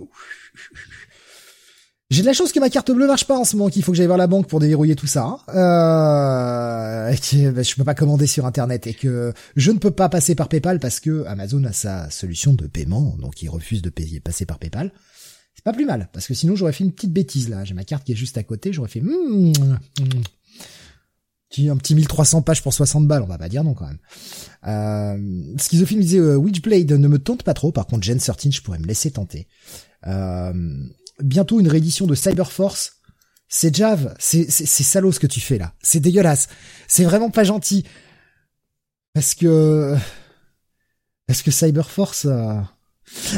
[SPEAKER 1] J'ai de la chance que ma carte bleue marche pas en ce moment, qu'il faut que j'aille voir la banque pour déverrouiller tout ça. Hein. Euh, bah, je peux pas commander sur internet et que je ne peux pas passer par PayPal parce que Amazon a sa solution de paiement, donc il refuse de passer par PayPal. C'est pas plus mal, parce que sinon j'aurais fait une petite bêtise là. J'ai ma carte qui est juste à côté, j'aurais fait un petit 1300 pages pour 60 balles, on va pas dire non quand même. Euh, Schizophile disait euh, Witchblade ne me tente pas trop, par contre Gen 13 je pourrais me laisser tenter. Euh, bientôt une réédition de Cyberforce. C'est Jav, c'est c'est salaud ce que tu fais là. C'est dégueulasse. C'est vraiment pas gentil. Parce que parce que Cyberforce euh,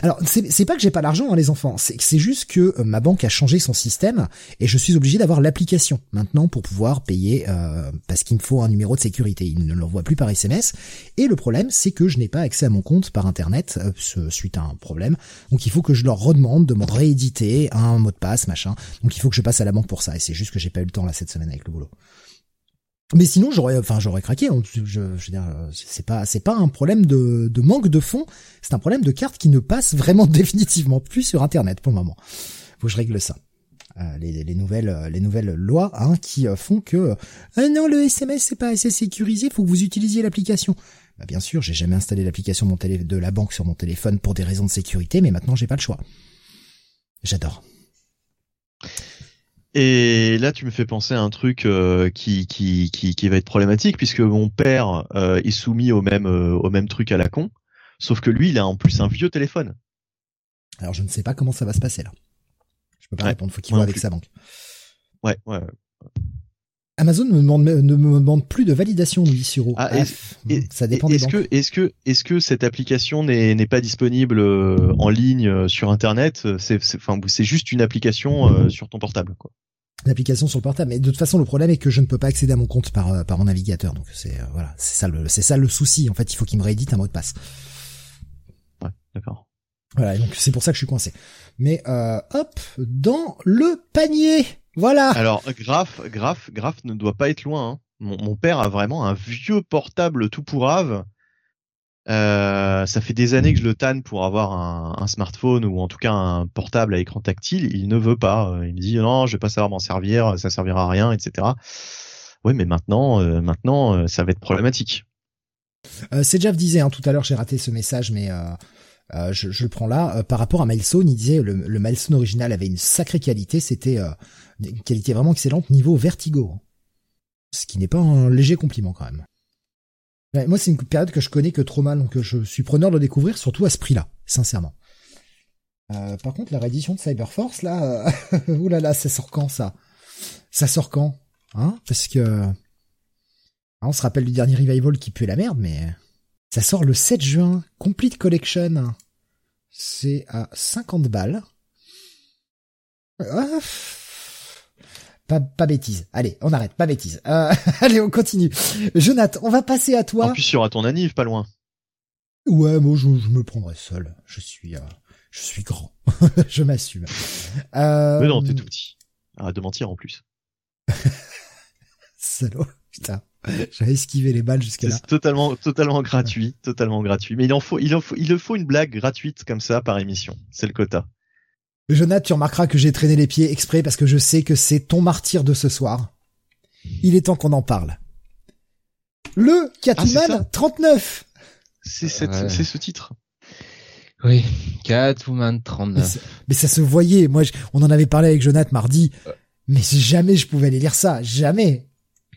[SPEAKER 1] alors, c'est pas que j'ai pas l'argent, hein, les enfants. C'est juste que euh, ma banque a changé son système et je suis obligé d'avoir l'application maintenant pour pouvoir payer euh, parce qu'il me faut un numéro de sécurité. Il ne l'envoie plus par SMS. Et le problème, c'est que je n'ai pas accès à mon compte par Internet euh, suite à un problème. Donc, il faut que je leur redemande de me rééditer un mot de passe, machin. Donc, il faut que je passe à la banque pour ça. Et c'est juste que j'ai pas eu le temps là cette semaine avec le boulot. Mais sinon, j'aurais, enfin, j'aurais craqué. Hein. Je, je, veux dire, c'est pas, c'est pas un problème de, de manque de fonds. C'est un problème de cartes qui ne passent vraiment définitivement plus sur Internet pour le moment. Faut que je règle ça. Euh, les, les, nouvelles, les nouvelles lois hein, qui euh, font que ah non, le SMS c'est pas assez sécurisé. Faut que vous utilisiez l'application. Bah, bien sûr, j'ai jamais installé l'application de la banque sur mon téléphone pour des raisons de sécurité, mais maintenant j'ai pas le choix. J'adore.
[SPEAKER 3] Et là, tu me fais penser à un truc euh, qui, qui, qui, qui, va être problématique puisque mon père euh, est soumis au même, euh, au même truc à la con, sauf que lui, il a en plus un vieux téléphone.
[SPEAKER 1] Alors, je ne sais pas comment ça va se passer là. Je peux pas répondre. Faut qu'il voit avec sa banque.
[SPEAKER 3] Ouais, ouais.
[SPEAKER 1] Amazon ne me demande, ne me demande plus de validation, Louis Suro.
[SPEAKER 3] Ah, ça dépend des est-ce Que, est-ce que, est-ce que cette application n'est, n'est pas disponible en ligne sur Internet? C'est, enfin, c'est juste une application sur ton portable, quoi
[SPEAKER 1] l'application sur le portable. Mais de toute façon, le problème est que je ne peux pas accéder à mon compte par euh, par mon navigateur. Donc c'est euh, voilà, c'est ça le c'est ça le souci. En fait, il faut qu'il me réédite un mot de passe.
[SPEAKER 3] Ouais, d'accord.
[SPEAKER 1] Voilà, donc c'est pour ça que je suis coincé. Mais euh, hop, dans le panier. Voilà.
[SPEAKER 3] Alors Graf, Graf, Graf ne doit pas être loin. Hein. Mon, mon, père a vraiment un vieux portable tout pourrave euh, ça fait des années que je le tanne pour avoir un, un, smartphone ou en tout cas un portable à écran tactile. Il ne veut pas. Euh, il me dit non, je vais pas savoir m'en servir, ça servira à rien, etc. Ouais, mais maintenant, euh, maintenant, euh, ça va être problématique.
[SPEAKER 1] Euh, C'est Jeff disait hein, tout à l'heure, j'ai raté ce message, mais je, je, le prends là. par rapport à Milestone, il disait le, le Milestone original avait une sacrée qualité, c'était une qualité vraiment excellente niveau Vertigo, ce qui n'est pas un léger compliment quand même moi, c'est une période que je connais que trop mal, donc je suis preneur de découvrir, surtout à ce prix-là, sincèrement. Euh, par contre, la réédition de Cyberforce, là, euh, oulala, ça sort quand ça? Ça sort quand Hein? Parce que on se rappelle du dernier revival qui pue la merde, mais ça sort le 7 juin, Complete Collection. C'est à 50 balles. Ah, pas, pas bêtise. Allez, on arrête, pas bêtise. Euh, allez, on continue. Jonathan, on va passer à toi.
[SPEAKER 3] En plus, il y aura ton anniv, pas loin.
[SPEAKER 1] Ouais, moi, je, me prendrai seul. Je suis, euh, je suis grand. je m'assume.
[SPEAKER 3] Euh... Mais non, t'es tout petit. Arrête de mentir en plus.
[SPEAKER 1] Salaud, putain. J'avais esquivé les balles jusqu'à là.
[SPEAKER 3] C'est totalement, totalement gratuit, totalement gratuit. Mais il en faut, il en faut, il faut une blague gratuite comme ça par émission. C'est le quota.
[SPEAKER 1] Jonathan, tu remarqueras que j'ai traîné les pieds exprès parce que je sais que c'est ton martyr de ce soir. Il est temps qu'on en parle. Le Catwoman 39
[SPEAKER 3] C'est c'est ce titre.
[SPEAKER 2] Oui, Catwoman 39.
[SPEAKER 1] Mais, ça se voyait. Moi, on en avait parlé avec Jonathan mardi. Mais jamais je pouvais aller lire ça. Jamais.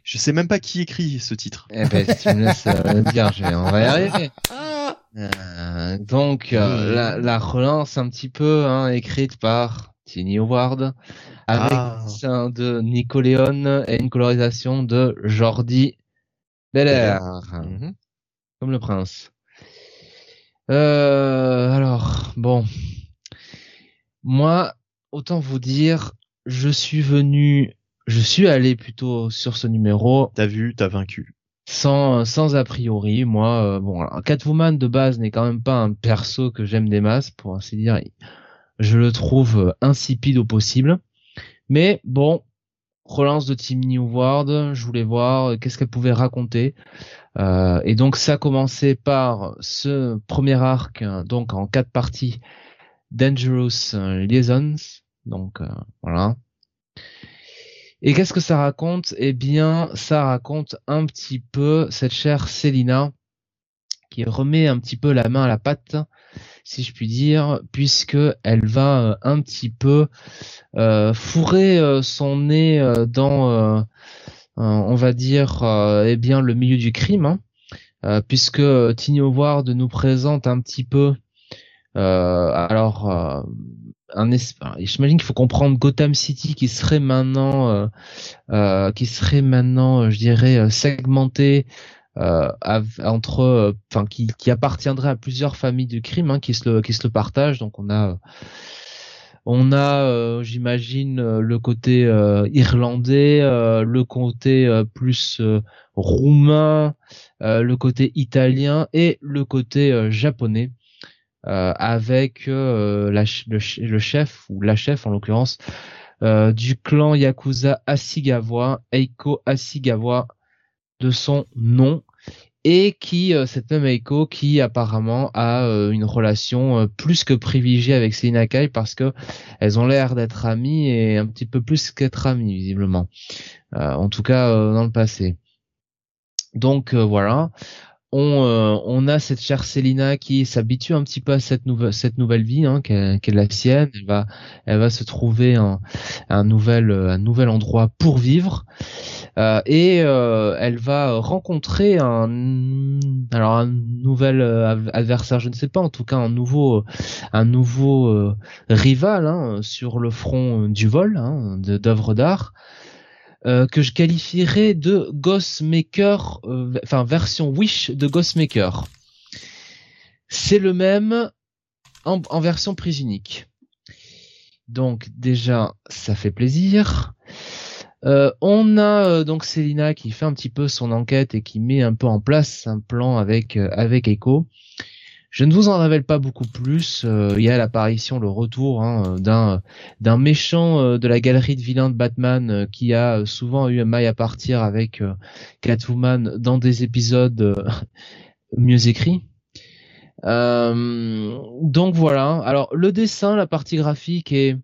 [SPEAKER 3] Je sais même pas qui écrit ce titre.
[SPEAKER 2] Eh ben, si tu me laisses euh, dire, on va y arriver. Euh, donc euh, la, la, relance un petit peu hein, écrite par Tiny Howard avec ah. de Nicoléon et une colorisation de Jordi Belair, mhm. comme le prince. Euh, alors bon, moi autant vous dire, je suis venu, je suis allé plutôt sur ce numéro.
[SPEAKER 3] T'as vu, t'as vaincu
[SPEAKER 2] sans sans a priori moi euh, bon alors, Catwoman de base n'est quand même pas un perso que j'aime des masses pour ainsi dire. Je le trouve euh, insipide au possible. Mais bon relance de Team New World je voulais voir euh, qu'est-ce qu'elle pouvait raconter. Euh, et donc ça a commencé par ce premier arc donc en quatre parties. Dangerous Liaisons Donc voilà. Et qu'est-ce que ça raconte? Eh bien, ça raconte un petit peu cette chère Célina qui remet un petit peu la main à la pâte, si je puis dire, puisque elle va euh, un petit peu euh, fourrer euh, son nez dans, on va dire, eh bien le milieu du crime, hein, puisque Tino Ward nous présente un petit peu, alors un j'imagine qu'il faut comprendre Gotham City qui serait maintenant euh, euh, qui serait maintenant euh, je dirais segmenté entre enfin qui, qui appartiendrait à plusieurs familles de crime hein, qui se le qui se le partagent. Donc on a on a j'imagine le côté irlandais le côté plus roumain le côté italien et le côté japonais. euh, avec euh, la, le, chef ou la chef en l'occurrence euh, du clan Yakuza Asigawa, Eiko Asigawa de son nom et qui cette même Eiko qui apparemment a une relation plus que privilégiée avec Selina parce que elles ont l'air d'être amies et un petit peu plus qu'être amies visiblement. En tout cas dans le passé. Donc voilà on, euh, on a cette chère Célina qui s'habitue un petit peu à cette nouvelle cette nouvelle vie hein, qui est, la sienne. Elle va elle va se trouver un, un nouvel un nouvel endroit pour vivre euh, et euh, elle va rencontrer un alors un nouvel adversaire, je ne sais pas, en tout cas un nouveau un nouveau rival hein, sur le front du vol hein, d'œuvres d'art. Euh, que je qualifierais de Ghostmaker, euh, enfin version Wish de Ghostmaker. C'est le même en, version prise unique. Donc déjà, ça fait plaisir. Euh, on a donc Selina qui fait un petit peu son enquête et qui met un peu en place un plan avec avec Echo. Je ne vous en révèle pas beaucoup plus. Euh, il y a l'apparition, le retour hein, d'un d'un méchant euh, de la galerie de vilains de Batman euh, qui a souvent eu un maille à partir avec Catwoman dans des épisodes mieux écrits. donc voilà. Alors le dessin, la partie graphique est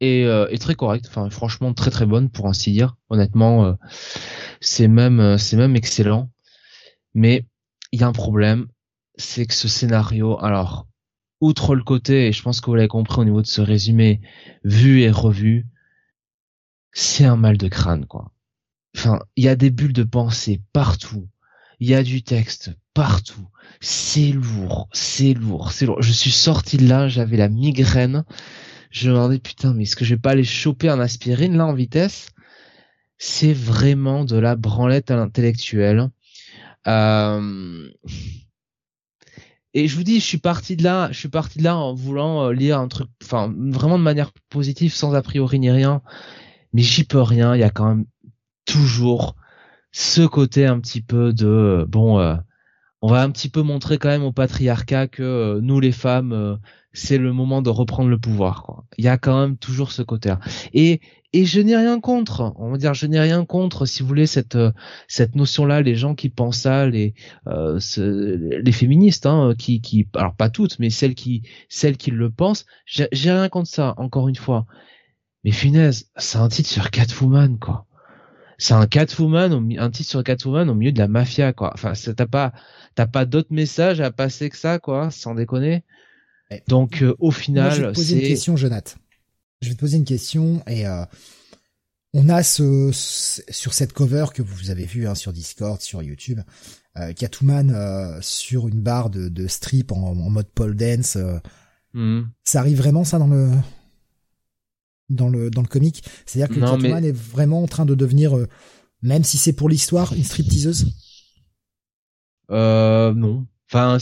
[SPEAKER 2] est, est très correcte. Enfin franchement très très bonne pour ainsi dire. Honnêtement, c'est même c'est même excellent. Mais il y a un problème, c'est que ce scénario, alors, outre le côté, et je pense que vous l'avez compris au niveau de ce résumé, vu et revu, c'est un mal de crâne, quoi. Enfin, il y a des bulles de pensée partout. Il y a du texte partout. C'est lourd, c'est lourd, c'est lourd. Je suis sorti de là, j'avais la migraine. Je me demandais, putain, mais est-ce que je vais pas aller choper un aspirine, là, en vitesse? C'est vraiment de la branlette à l'intellectuel. Euh et je vous dis, je suis parti de là, je suis parti de là en voulant euh, lire un truc, enfin vraiment de manière positive, sans a priori ni rien. Mais j'y peux rien. Il y a quand même toujours ce côté un petit peu de bon. Euh, on va un petit peu montrer quand même au patriarcat que euh, nous les femmes, c'est le moment de reprendre le pouvoir. Quoi. Il y a quand même toujours ce côté-là. Et et je n'ai rien contre. On va dire, je n'ai rien contre, si vous voulez, cette euh, cette notion-là, les gens qui pensent ça, les euh, les féministes, hein, qui qui, alors pas toutes, mais celles qui celles qui le pensent, j'ai rien contre ça. Encore une fois, mais finesse, c'est un titre sur Catwoman, quoi. C'est un Catwoman, un titre sur Catwoman au milieu de la mafia, quoi. Enfin, t'as pas t'as pas d'autres messages à passer que ça, quoi, sans déconner. Donc, euh, au final,
[SPEAKER 1] c'est. une question, Jonathan je vais te poser une question et euh, on a ce, sur cette cover que vous avez vu hein, sur Discord, sur YouTube, euh, Catwoman euh, sur une barre de, de strip en, mode pole dance. Euh, hmm. Ça arrive vraiment ça dans le dans le dans le comic, c'est-à-dire que Catwoman est vraiment en train de devenir, même si c'est pour l'histoire, une stripteaseuse?
[SPEAKER 2] Euh, non. Enfin,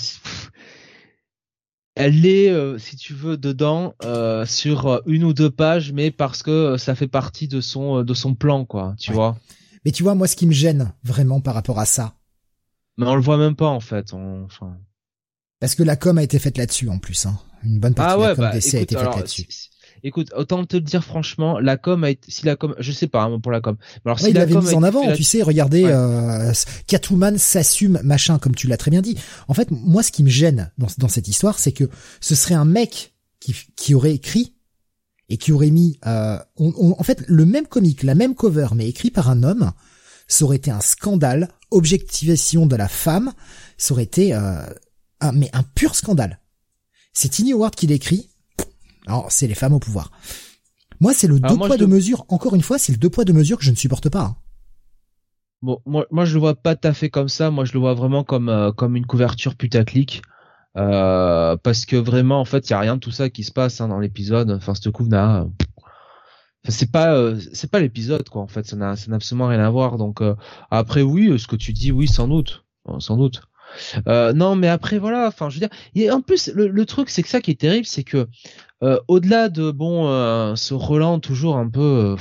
[SPEAKER 2] elle est, euh, si tu veux, dedans euh, sur euh, une ou deux pages, mais parce que ça fait partie de son de son plan, quoi. Tu vois.
[SPEAKER 1] Mais tu vois, moi, ce qui me gêne vraiment par rapport à ça.
[SPEAKER 2] Mais on le voit même pas en fait. Enfin.
[SPEAKER 1] Parce que la com a été faite là-dessus en plus. Hein. Une bonne partie
[SPEAKER 2] ah ouais,
[SPEAKER 1] de la com
[SPEAKER 2] bah,
[SPEAKER 1] a été faite là-dessus.
[SPEAKER 2] Écoute, autant te le dire franchement, la com a été, si la com, je sais pas hein, pour la com.
[SPEAKER 1] alors si il l'avait mis en avant, tu sais, regardez, euh, Catwoman s'assume, machin, comme tu l'as très bien dit. En fait, moi, ce qui me gêne dans, dans cette histoire, c'est que ce serait un mec qui, qui aurait écrit et qui aurait mis, euh, en fait, le même comic, la même cover, mais écrit par un homme, ça aurait été un scandale, objectivation de la femme, ça aurait été, euh, un, mais un pur scandale. C'est Tiny Howard qui l'écrit. Alors, c'est les femmes au pouvoir. Moi, c'est le deux poids de mesure. Encore une fois, c'est le deux poids de mesure que je ne supporte pas. Hein.
[SPEAKER 2] Bon, moi, moi, je le vois pas tout à fait comme ça. Moi, je le vois vraiment comme euh, comme une couverture putaclic. Euh, parce que vraiment, en fait, il y a rien de tout ça qui se passe hein, dans l'épisode. Enfin, ce coup n'a, c'est pas euh, c'est pas l'épisode quoi. En fait, ça n'a ça n'a absolument rien à voir. Donc euh, après, oui, ce que tu dis, oui, sans doute, sans doute. Non, mais après voilà. Enfin, je veux dire. Et en plus, le, le truc, c'est que ça qui est terrible, c'est que au-delà de bon, ce Roland toujours un peu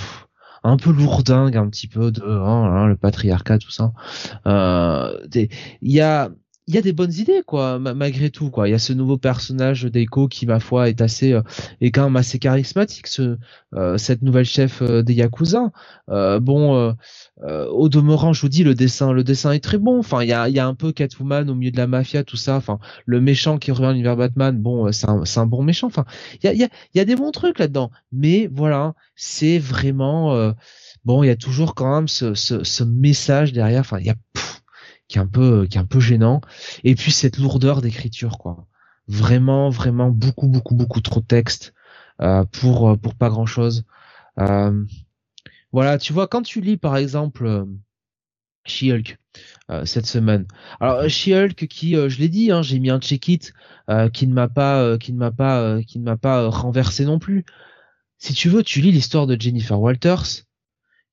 [SPEAKER 2] un peu lourdingue un petit peu de hein, le patriarcat tout ça il y a il y a des bonnes idées quoi malgré tout quoi. Il y a ce nouveau personnage d'Echo qui ma foi est assez euh, est quand même assez charismatique ce euh, cette nouvelle chef euh, des yakuza. Bon au demeurant je vous dis le dessin le dessin est très bon. Enfin il y a il y a un peu Catwoman au milieu de la mafia tout ça. Enfin le méchant qui revient à l'univers Batman bon c'est un c'est un bon méchant. Enfin il y a il y a y a des bons trucs là-dedans. Mais voilà c'est vraiment bon il y a toujours quand même ce ce, ce message derrière. Enfin il y a qui est un peu qui est un peu gênant. Et puis cette lourdeur d'écriture quoi. Vraiment vraiment beaucoup beaucoup beaucoup trop de texte euh, pour euh, pour pas grand chose euh, voilà tu vois quand tu lis par exemple euh, She-Hulk euh, cette semaine. Alors She-Hulk qui je l'ai dit hein, j'ai mis un check it qui ne m'a pas qui ne m'a pas qui ne m'a pas renversé non plus. Si tu veux tu lis l'histoire de Jennifer Walters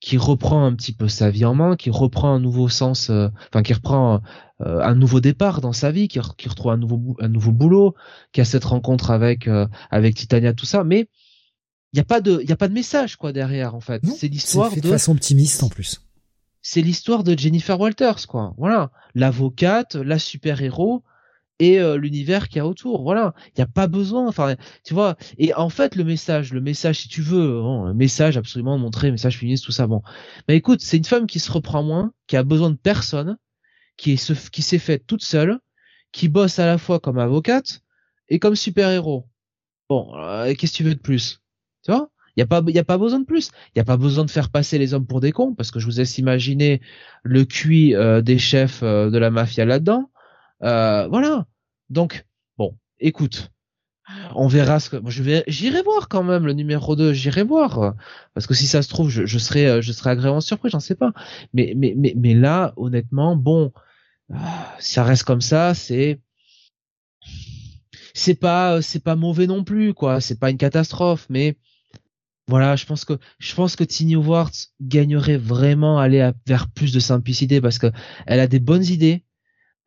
[SPEAKER 2] qui reprend un petit peu sa vie en main, qui reprend un nouveau sens, euh, enfin qui reprend euh, un nouveau départ dans sa vie, qui, qui, retrouve un nouveau un nouveau boulot, qui a cette rencontre avec euh, avec Titania, tout ça, mais il y a pas de il y a pas de message quoi derrière en fait. C'est l'histoire
[SPEAKER 1] de,
[SPEAKER 2] de
[SPEAKER 1] façon optimiste en plus.
[SPEAKER 2] C'est l'histoire de Jennifer Walters quoi. Voilà, l'avocate, la super héros et euh, l'univers qu'il y a autour. Voilà, il n'y a pas besoin. Enfin, tu vois. Et en fait, le message, le message, si tu veux, hein, un message absolument montrer, message féministe, tout ça. Bon, mais écoute, c'est une femme qui se reprend moins, qui a besoin de personne, qui est qui s'est faite toute seule, qui bosse à la fois comme avocate et comme super héros. Bon, euh, qu'est-ce que tu veux de plus? Tu vois? Il y a pas, y a pas besoin de plus. Il y a pas besoin de faire passer les hommes pour des cons parce que je vous laisse imaginer le cuit euh, des chefs de la mafia là-dedans. Euh, voilà. Donc, bon, écoute, on verra ce que je vais j'irai voir quand même le numéro 2 j'irai voir. Parce que si ça se trouve je, serai euh, je serai agréablement surpris j'en sais pas. Mais mais mais mais là honnêtement bon ah, ça reste comme ça c'est c'est pas c'est pas mauvais non plus quoi. C'est pas une catastrophe mais voilà je pense que je pense que Tiny Awards gagnerait vraiment à aller vers plus de simplicité parce que elle a des bonnes idées euh,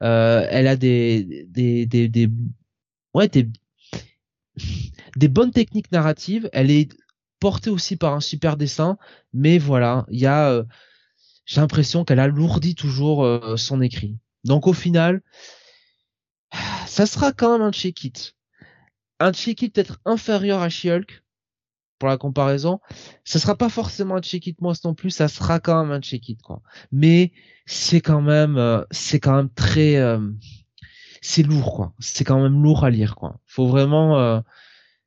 [SPEAKER 2] elle a des des des, des ouais des des bonnes techniques narratives. Elle est portée aussi par un super dessin, mais voilà, il y a euh, j'ai l'impression qu'elle alourdit toujours euh, son écrit. Donc au final, ça sera quand même un check-it. Un check-it peut-être inférieur à She-Hulk, pour la comparaison. Ça sera pas forcément un check-it moi non plus, ça sera quand même un check-it quoi. Mais c'est quand même euh, c'est quand même très euh, c'est lourd quoi. C'est quand même lourd à lire quoi. Faut vraiment euh,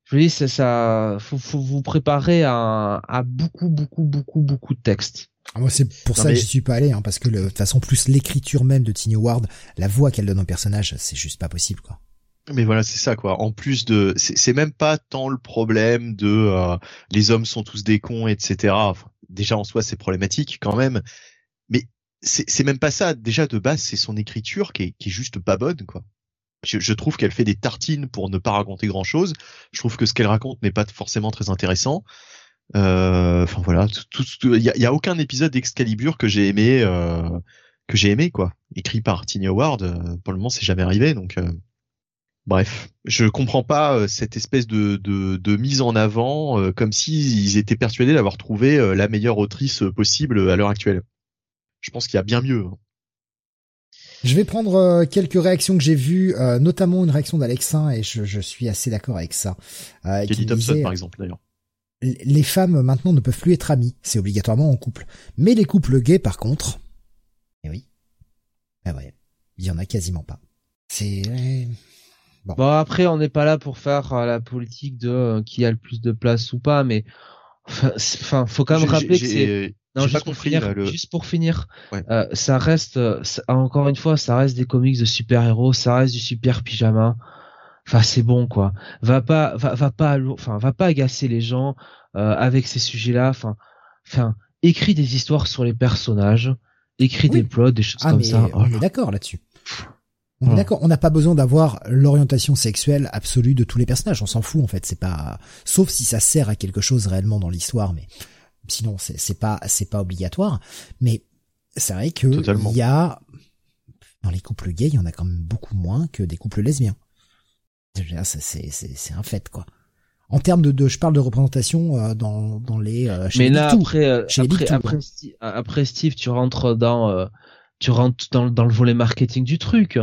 [SPEAKER 2] je vous dis ça, ça faut, faut vous préparer à, à beaucoup beaucoup beaucoup beaucoup de textes.
[SPEAKER 1] Ah, moi, c'est pour ça que j'y suis pas allé, hein, parce que de toute façon, plus l'écriture même de Tiny Ward, la voix qu'elle donne au personnage, c'est juste pas possible, quoi.
[SPEAKER 3] Mais voilà, c'est ça quoi. En plus de, c'est même pas tant le problème de euh, les hommes sont tous des cons, etc. déjà en soi, c'est problématique quand même. Mais c'est même pas ça. Déjà de base, c'est son écriture qui est, qui est juste pas bonne quoi. Je, je trouve qu'elle fait des tartines pour ne pas raconter grand chose. Je trouve que ce qu'elle raconte n'est pas forcément très intéressant. Euh, enfin voilà, il y a, y a, aucun épisode d'Excalibur que j'ai aimé, euh, que j'ai aimé quoi. Écrit par Tiny Howard, euh, pour le moment c'est jamais arrivé donc. Bref, je comprends pas euh, cette espèce de, de, mise en avant, euh, comme s'ils étaient persuadés d'avoir trouvé euh, la meilleure autrice possible à l'heure actuelle. Je pense qu'il y a bien mieux. Hein.
[SPEAKER 1] Je vais prendre quelques réactions que j'ai vues, notamment une réaction d'Alexin, et je, suis assez d'accord avec ça.
[SPEAKER 3] Kelly Thompson, par exemple, d'ailleurs.
[SPEAKER 1] Les femmes maintenant ne peuvent plus être amies, c'est obligatoirement en couple. Mais les couples gays, par contre, eh oui, eh ouais, il y en a quasiment pas. C'est
[SPEAKER 2] Bon. après, on n'est pas là pour faire euh, la politique de euh, qui a le plus de place ou pas, mais enfin, faut quand même rappeler que c'est non, juste, pour finir, juste pour finir, euh, ça reste, encore une fois, ça reste des comics de super-héros, ça reste du super pyjama. Enfin, c'est bon, quoi. Va pas, va, va pas, enfin, va pas agacer les gens euh, avec ces sujets-là. Enfin, enfin, écris des histoires sur les personnages, écris des plots, des choses
[SPEAKER 1] ah,
[SPEAKER 2] comme ça.
[SPEAKER 1] On est d'accord là-dessus. On est d'accord, on n'a pas besoin d'avoir l'orientation sexuelle absolue de tous les personnages, on s'en fout en fait, c'est pas sauf si ça sert à quelque chose réellement dans l'histoire mais sinon c'est pas c'est pas obligatoire mais c'est vrai que il y a dans les couples gays, il y en a quand même beaucoup moins que des couples lesbiens. C'est c'est un fait quoi. En termes de, de je parle de représentation euh, dans dans les euh,
[SPEAKER 2] Mais là après euh, après après, après, Steve, tu rentres dans tu rentres dans dans le volet marketing du truc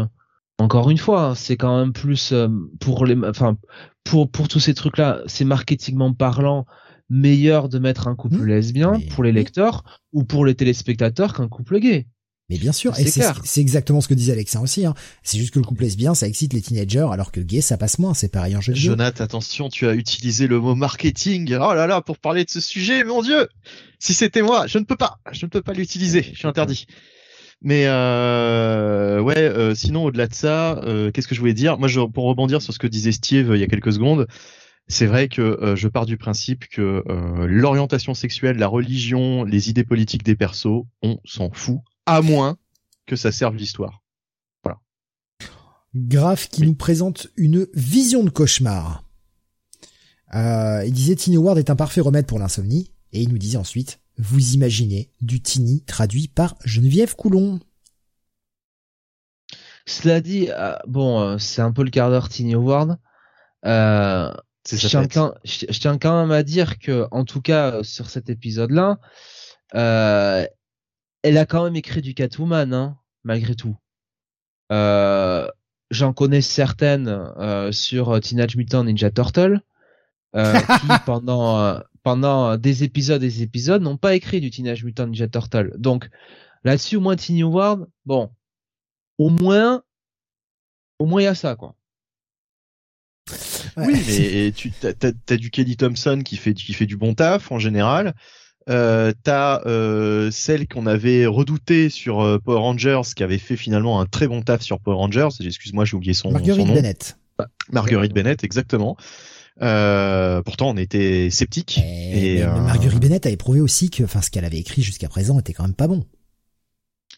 [SPEAKER 2] encore une fois, c'est quand même plus euh, pour les, enfin pour pour tous ces trucs-là, c'est marketingment parlant meilleur de mettre un couple mmh. lesbien pour les lecteurs ou pour les téléspectateurs qu'un couple gay.
[SPEAKER 1] Mais bien sûr, et c'est exactement ce que disait Alexa aussi. Hein. C'est juste que le couple lesbien, ça excite les teenagers, alors que gay, ça passe moins. C'est pareil en jeu.
[SPEAKER 3] Jonathan, attention, tu as utilisé le mot marketing. Oh là là, pour parler de ce sujet, mon Dieu. Si c'était moi, je ne peux pas, je ne peux pas l'utiliser. Je suis interdit. Mais euh, ouais, euh, sinon au-delà de ça, euh, qu'est-ce que je voulais dire? Moi, je, pour rebondir sur ce que disait Steve il y a quelques secondes, c'est vrai que je pars du principe que l'orientation sexuelle, la religion, les idées politiques des persos, on s'en fout, à moins que ça serve l'histoire. Voilà.
[SPEAKER 1] Graf qui nous présente une vision de cauchemar. il disait Tiny Ward est un parfait remède pour l'insomnie, et il nous disait ensuite vous imaginez du Tini traduit par Geneviève Coulon.
[SPEAKER 2] Cela dit, euh, bon, euh, c'est un peu le quart d'heure Tini Award. Euh, je, tiens quand, je, tiens quand même à dire que, en tout cas, sur cet épisode-là, elle a quand même écrit du Catwoman, hein, malgré tout. J'en connais certaines sur Teenage Mutant Ninja Turtle, qui pendant pendant des épisodes et des épisodes, n'ont pas écrit du Teenage Mutant Ninja Turtle. Donc là-dessus, au moins Tiny Ward, bon, au moins, au moins il y a ça, quoi.
[SPEAKER 3] Oui, mais tu as, du Kelly Thompson qui fait qui fait du bon taf en général. Euh, t'as euh, celle qu'on avait redoutée sur euh, Power Rangers, qui avait fait finalement un très bon taf sur Power Rangers. Excuse-moi, j'ai oublié son,
[SPEAKER 1] Marguerite
[SPEAKER 3] son
[SPEAKER 1] nom. Bennett.
[SPEAKER 3] Marguerite Bennett, exactement. Euh, pourtant, on était sceptiques.
[SPEAKER 1] Et, euh, Marguerite Bennett a éprouvé aussi que, enfin, ce qu'elle avait écrit jusqu'à présent était quand même pas bon.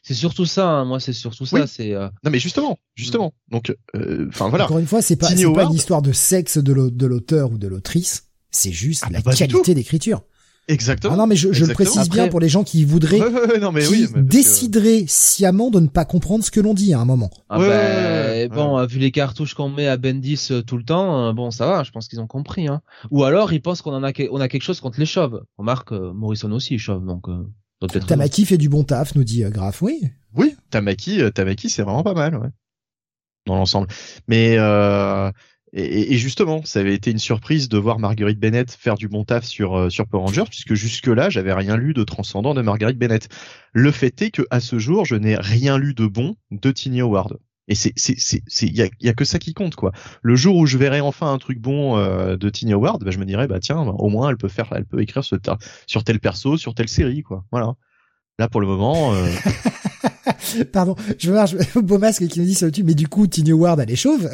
[SPEAKER 2] C'est surtout ça, hein. moi c'est surtout ça. C'est euh,
[SPEAKER 3] non mais justement, justement. Donc, enfin voilà.
[SPEAKER 1] Encore une fois, c'est pas, c'est pas une histoire de sexe de l'auteur ou de l'autrice. C'est juste ah, la qualité d'écriture.
[SPEAKER 3] Exactement. Ah
[SPEAKER 1] non, mais je, je le précise bien pour les gens qui voudraient, non, mais qui décideraient sciemment de ne pas comprendre ce que l'on dit à un moment.
[SPEAKER 2] Ah bah, bon, vu les cartouches qu'on met à Bendis euh, tout le temps, euh, bon, ça va, je pense qu'ils ont compris. Hein. Ou alors ils pensent qu'on en a, on a quelque chose contre les chauves. Remarque, euh, Morrison aussi est chauve, donc. Euh,
[SPEAKER 1] Tamaki fait du bon taf, nous dit Graf. Oui.
[SPEAKER 3] Oui, Tamaki, Tamaki, c'est vraiment pas mal, ouais. Dans l'ensemble. Mais euh, et, et, justement, ça avait été une surprise de voir Marguerite Bennett faire du bon taf sur euh, sur Power Rangers, puisque jusque-là, j'avais rien lu de transcendant de Marguerite Bennett. Le fait est que à ce jour, je n'ai rien lu de bon de Tiny Howard. Et c'est c'est c'est c'est y a, y a que ça qui compte quoi. Le jour où je verrai enfin un truc bon euh, de Tiny Howard, bah, je me dirais bah tiens, au moins elle peut faire, elle peut écrire sur, sur tel perso, sur telle série quoi. Voilà. Là pour le moment. Euh...
[SPEAKER 1] Pardon, je vois beau masque qui me dit sur YouTube, mais du coup Tiny Howard elle est chauve.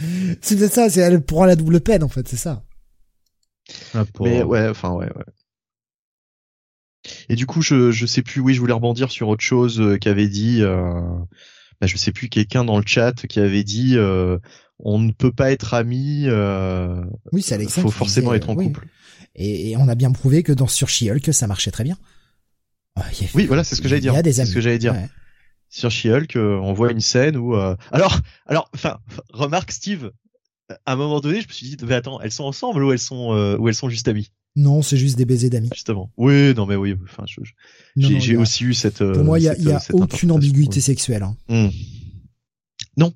[SPEAKER 1] c'est ça, c'est elle prend la double peine en fait, c'est ça.
[SPEAKER 3] Ah, mais ouais, enfin ouais, ouais. Et du coup, je je sais plus. Oui, je voulais rebondir sur autre chose euh, qu'avait dit. Euh, bah, je sais plus quelqu'un dans le chat qui avait dit euh, on ne peut pas être amis. Euh,
[SPEAKER 1] oui, c'est
[SPEAKER 3] Il faut forcément être en couple.
[SPEAKER 1] Et, on a bien prouvé que dans sur She-Hulk, ça marchait très bien.
[SPEAKER 3] Oui, voilà, c'est ce que j'allais dire. C'est ce que j'allais dire sur She-Hulk, euh, on voit une scène où euh, alors alors enfin remarque Steve à un moment donné, je me suis dit mais attends, elles sont ensemble ou elles sont euh, ou elles sont juste amies?
[SPEAKER 1] Non, c'est juste des baisers d'amis.
[SPEAKER 3] Justement. Oui, non mais oui, enfin j'ai aussi eu cette
[SPEAKER 1] Pour moi, il y a, y a aucune ambiguïté sexuelle hein.
[SPEAKER 3] hmm. Non.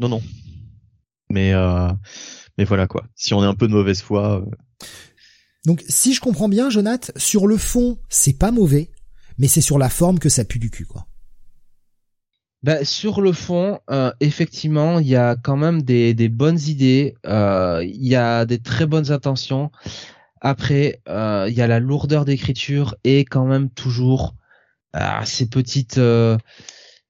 [SPEAKER 3] Non non. Mais mais voilà quoi. Si on est un peu de mauvaise foi
[SPEAKER 1] Donc si je comprends bien Jonath, sur le fond, c'est pas mauvais, mais c'est sur la forme que ça pue du cul quoi.
[SPEAKER 2] bah, sur le fond, euh, effectivement, il y a quand même des, bonnes idées, euh, il y a des très bonnes intentions. Après, euh, il y a la lourdeur d'écriture et quand même toujours ah, ces petites,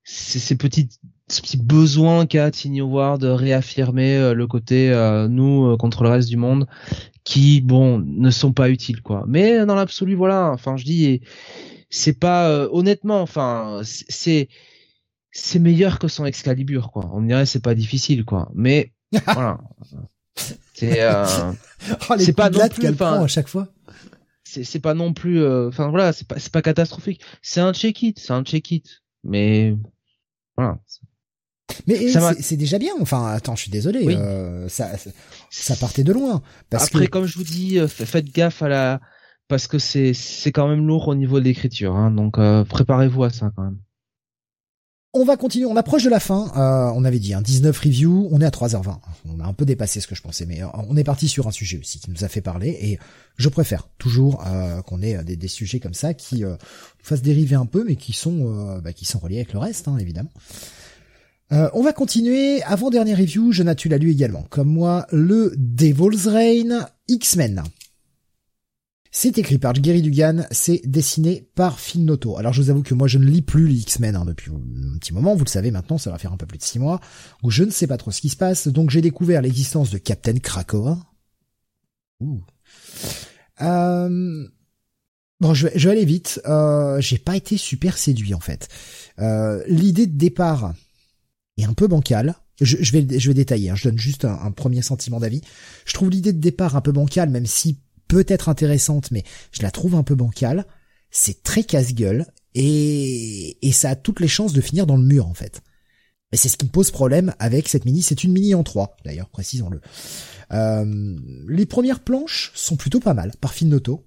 [SPEAKER 2] ces, ces petites ce petit besoin qu'a Tiny de réaffirmer le côté nous contre le reste du monde qui bon ne sont pas utiles quoi mais dans l'absolu voilà enfin je dis c'est pas honnêtement enfin c'est c'est meilleur que son Excalibur quoi. On dirait c'est pas difficile quoi. Mais voilà. C'est
[SPEAKER 1] oh, c'est pas non plus à chaque fois.
[SPEAKER 2] c'est pas non plus enfin voilà c'est pas c'est pas catastrophique. C'est un check it c'est un check it. Mais voilà.
[SPEAKER 1] Mais c'est déjà bien. Enfin, attends, je suis désolé. Euh, ça, ça partait de loin.
[SPEAKER 2] Parce Après, comme je vous dis, euh, faites gaffe à la, parce que c'est c'est quand même lourd au niveau de l'écriture. Hein, donc euh, préparez-vous à ça quand même.
[SPEAKER 1] On va continuer, on approche de la fin. on avait dit hein, 19 reviews, on est à 3h20. On a un peu dépassé ce que je pensais, mais on est parti sur un sujet aussi qui nous a fait parler. Et je préfère toujours qu'on ait des, des, sujets comme ça qui nous fassent dériver un peu, mais qui sont bah, qui sont reliés avec le reste, hein, évidemment. Euh, on va continuer. Avant dernière review, Jonathan, tu l'as lu également. Comme moi, le Devil's Reign X-Men. C'est écrit par Gary Dugan, c'est dessiné par Phil Noto. Alors je vous avoue que moi je ne lis plus les X-Men hein, depuis un petit moment, vous le savez maintenant, ça va faire un peu plus de six mois, où je ne sais pas trop ce qui se passe, donc j'ai découvert l'existence de Captain Krakoa. Euh... Bon, je vais, aller vite. Euh, j'ai pas été super séduit en fait. Euh, l'idée de départ, est un peu bancal. Je, vais, je vais détailler, hein. je donne juste un, premier sentiment d'avis. Je trouve l'idée de départ un peu bancale, même si peut-être intéressante, mais je la trouve un peu bancale. C'est très casse-gueule, et, ça a toutes les chances de finir dans le mur, en fait. Et c'est ce qui me pose problème avec cette mini. C'est une mini en 3, d'ailleurs, précisons-le. Euh, les premières planches sont plutôt pas mal, par Finnoto.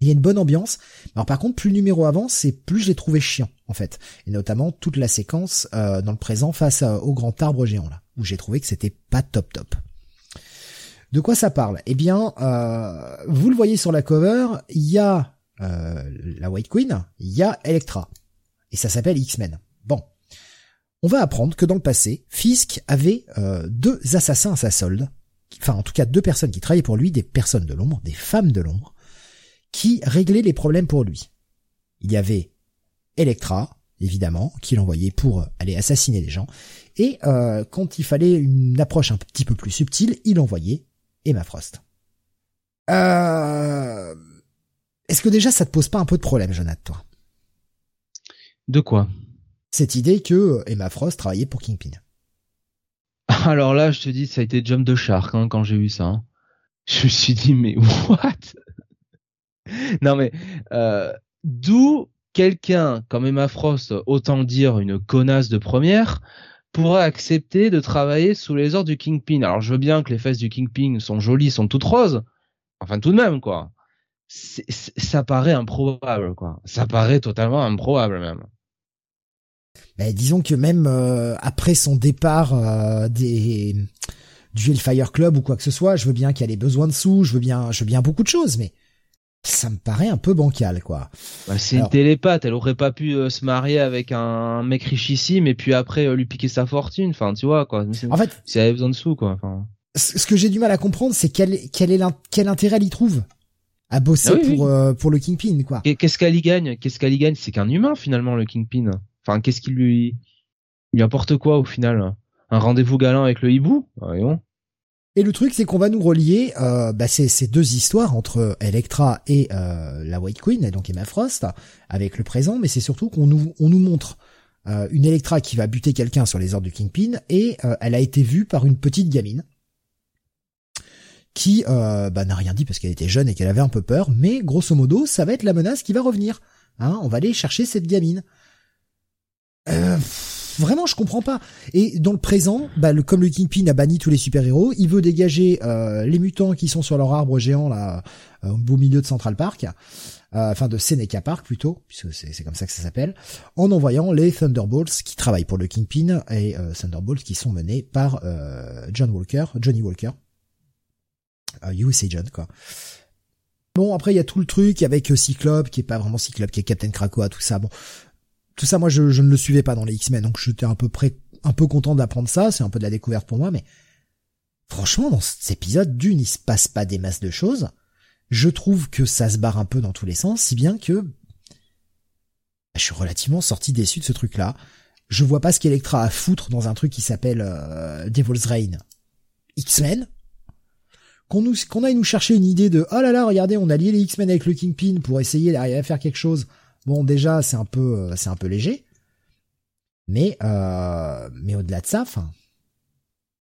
[SPEAKER 1] Il y a une bonne ambiance. Alors par contre, plus le numéro avance, et plus je l'ai trouvé chiant en fait. Et notamment toute la séquence euh, dans le présent face au grand arbre géant là, où j'ai trouvé que c'était pas top top. De quoi ça parle? Eh bien, euh, vous le voyez sur la cover, il y a euh, la White Queen, il y a Electra, et ça s'appelle X-Men. Bon, on va apprendre que dans le passé, Fisk avait deux assassins à sa solde, enfin en tout cas deux personnes qui travaillaient pour lui, des personnes de l'ombre, des femmes de l'ombre, qui réglait les problèmes pour lui. Il y avait Electra, évidemment, qui l'envoyait pour aller assassiner des gens, et euh, quand il fallait une approche un petit peu plus subtile, il envoyait Emma Frost. Euh... Est-ce que déjà ça te pose pas un peu de problème, Jonathan, toi?
[SPEAKER 2] De quoi?
[SPEAKER 1] Cette idée que Emma Frost travaillait pour Kingpin.
[SPEAKER 2] Alors là, je te dis, ça a été jump de shark hein, quand j'ai vu ça. Hein. Je me suis dit, mais what? Non mais euh, d'où quelqu'un comme Emma Frost, autant dire une connasse de première, pourrait accepter de travailler sous les ordres du Kingpin. Alors je veux bien que les fesses du Kingpin sont jolies, sont toutes roses, enfin tout de même quoi. ça paraît improbable quoi. Ça paraît totalement improbable même.
[SPEAKER 1] Mais disons que même euh, après son départ euh, des du Hellfire Club ou quoi que ce soit, je veux bien qu'elle ait besoin de sous, je veux bien, je veux bien beaucoup de choses, mais ça me paraît un peu bancal, quoi.
[SPEAKER 2] Bah, c'est une télépathe, elle aurait pas pu euh, se marier avec un mec richissime et puis après euh, lui piquer sa fortune, enfin, tu vois, quoi. En fait, si elle avait besoin de sous, quoi. Enfin...
[SPEAKER 1] Ce que j'ai du mal à comprendre, c'est quel, quel est quel intérêt elle y trouve à bosser ah pour euh, pour le Kingpin, quoi.
[SPEAKER 2] Qu'est-ce qu'elle y gagne? Qu'est-ce qu'elle y gagne? C'est qu'un humain finalement, le Kingpin. Enfin, qu'est-ce qu'il lui, lui apporte quoi au final? Un rendez-vous galant avec le hibou? Voyons.
[SPEAKER 1] Et le truc, c'est qu'on va nous relier euh, bah, ces, deux histoires entre Electra et euh, la White Queen, et donc Emma Frost, avec le présent, mais c'est surtout qu'on nous, on nous montre euh, une Electra qui va buter quelqu'un sur les ordres du Kingpin, et euh, elle a été vue par une petite gamine qui bah, n'a rien dit parce qu'elle était jeune et qu'elle avait un peu peur, mais grosso modo, ça va être la menace qui va revenir. Hein, on va aller chercher cette gamine. Euh, vraiment, je comprends pas. Et dans le présent, bah, le, comme le Kingpin a banni tous les super-héros, il veut dégager euh, les mutants qui sont sur leur arbre géant là, euh, au beau milieu de Central Park, euh, enfin de Seneca Park plutôt, puisque c'est comme ça que ça s'appelle, en envoyant les Thunderbolts qui travaillent pour le Kingpin et Thunderbolts qui sont menés par John Walker, Johnny Walker, USA John quoi. Bon, après, il y a tout le truc avec Cyclope, qui est pas vraiment Cyclope, qui est Captain Krakoa, tout ça. Bon, tout ça, moi, je, je ne le suivais pas dans les X-Men, donc j'étais un peu près, un peu content d'apprendre ça. C'est un peu de la découverte pour moi, mais franchement, dans cet épisode, d'une, il se passe pas des masses de choses. Je trouve que ça se barre un peu dans tous les sens, si bien que je suis relativement sorti déçu de ce truc-là. Je vois pas ce qu'Electra a à foutre dans un truc qui s'appelle euh, Devil's Reign X-Men. Qu'on nous, qu'on aille nous chercher une idée de, oh là là, regardez, on a lié les X-Men avec le Kingpin pour essayer d'arriver à faire quelque chose. Bon, déjà, c'est un peu, euh, c'est un peu léger. Mais, euh, mais au-delà de ça, enfin,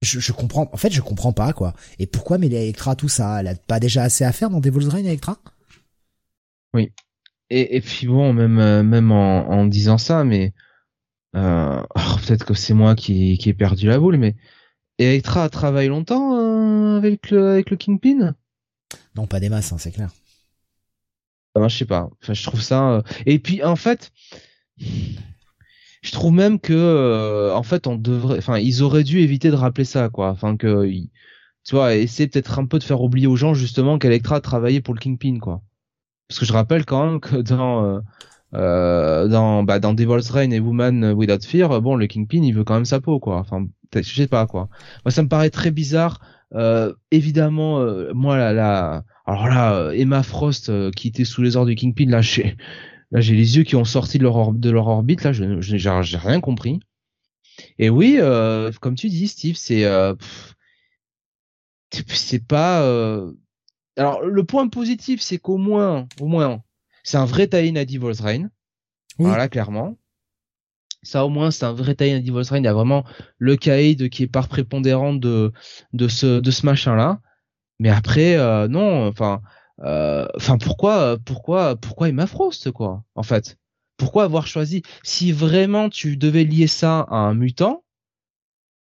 [SPEAKER 1] je, je, comprends. En fait, je comprends pas quoi. Et pourquoi mêler Electra tout ça Elle a pas déjà assez à faire dans Devil's Reign Electra?
[SPEAKER 2] Oui. Et, et puis bon, même euh, même en, en disant ça, mais euh, oh, peut-être que c'est moi qui qui ai perdu la boule, mais Electra a travaillé longtemps euh, avec le avec le Kingpin?
[SPEAKER 1] Non, pas des masses, hein, c'est clair.
[SPEAKER 2] Enfin, je sais pas. Enfin, je trouve ça. Euh, et puis en fait, je trouve même que euh, en fait on devrait. Enfin, ils auraient dû éviter de rappeler ça, quoi. Enfin que tu vois, essayer peut-être un peu de faire oublier aux gens justement qu'Electra travaillait pour le Kingpin, quoi. Parce que je rappelle quand même que dans euh, euh, dans bah, dans Devil's Reign et Woman Without Fear, bon, le Kingpin il veut quand même sa peau, quoi. Enfin, je sais pas quoi. Moi, ça me paraît très bizarre. Euh, évidemment, euh, moi la, la alors là, euh, Emma Frost euh, qui était sous les ordres du Kingpin, là, j'ai là j'ai les yeux qui ont sorti de leur de leur orbite, là, je j'ai rien compris. Et oui, euh, comme tu dis, Steve, c'est c'est pas. Alors le point positif, c'est qu'au moins, au moins, c'est un vrai tie-in à Devil's Reign. Oui. Voilà, clairement. Ça, au moins, c'est un vrai tie-in à Devil's Reign. Il y a vraiment le Kaïd qui est part prépondérante de de ce de ce machin-là. Mais après, euh, non, enfin, euh, enfin, pourquoi, pourquoi, pourquoi Emma Frost, quoi, en fait? Pourquoi avoir choisi? Si vraiment tu devais lier ça à un mutant,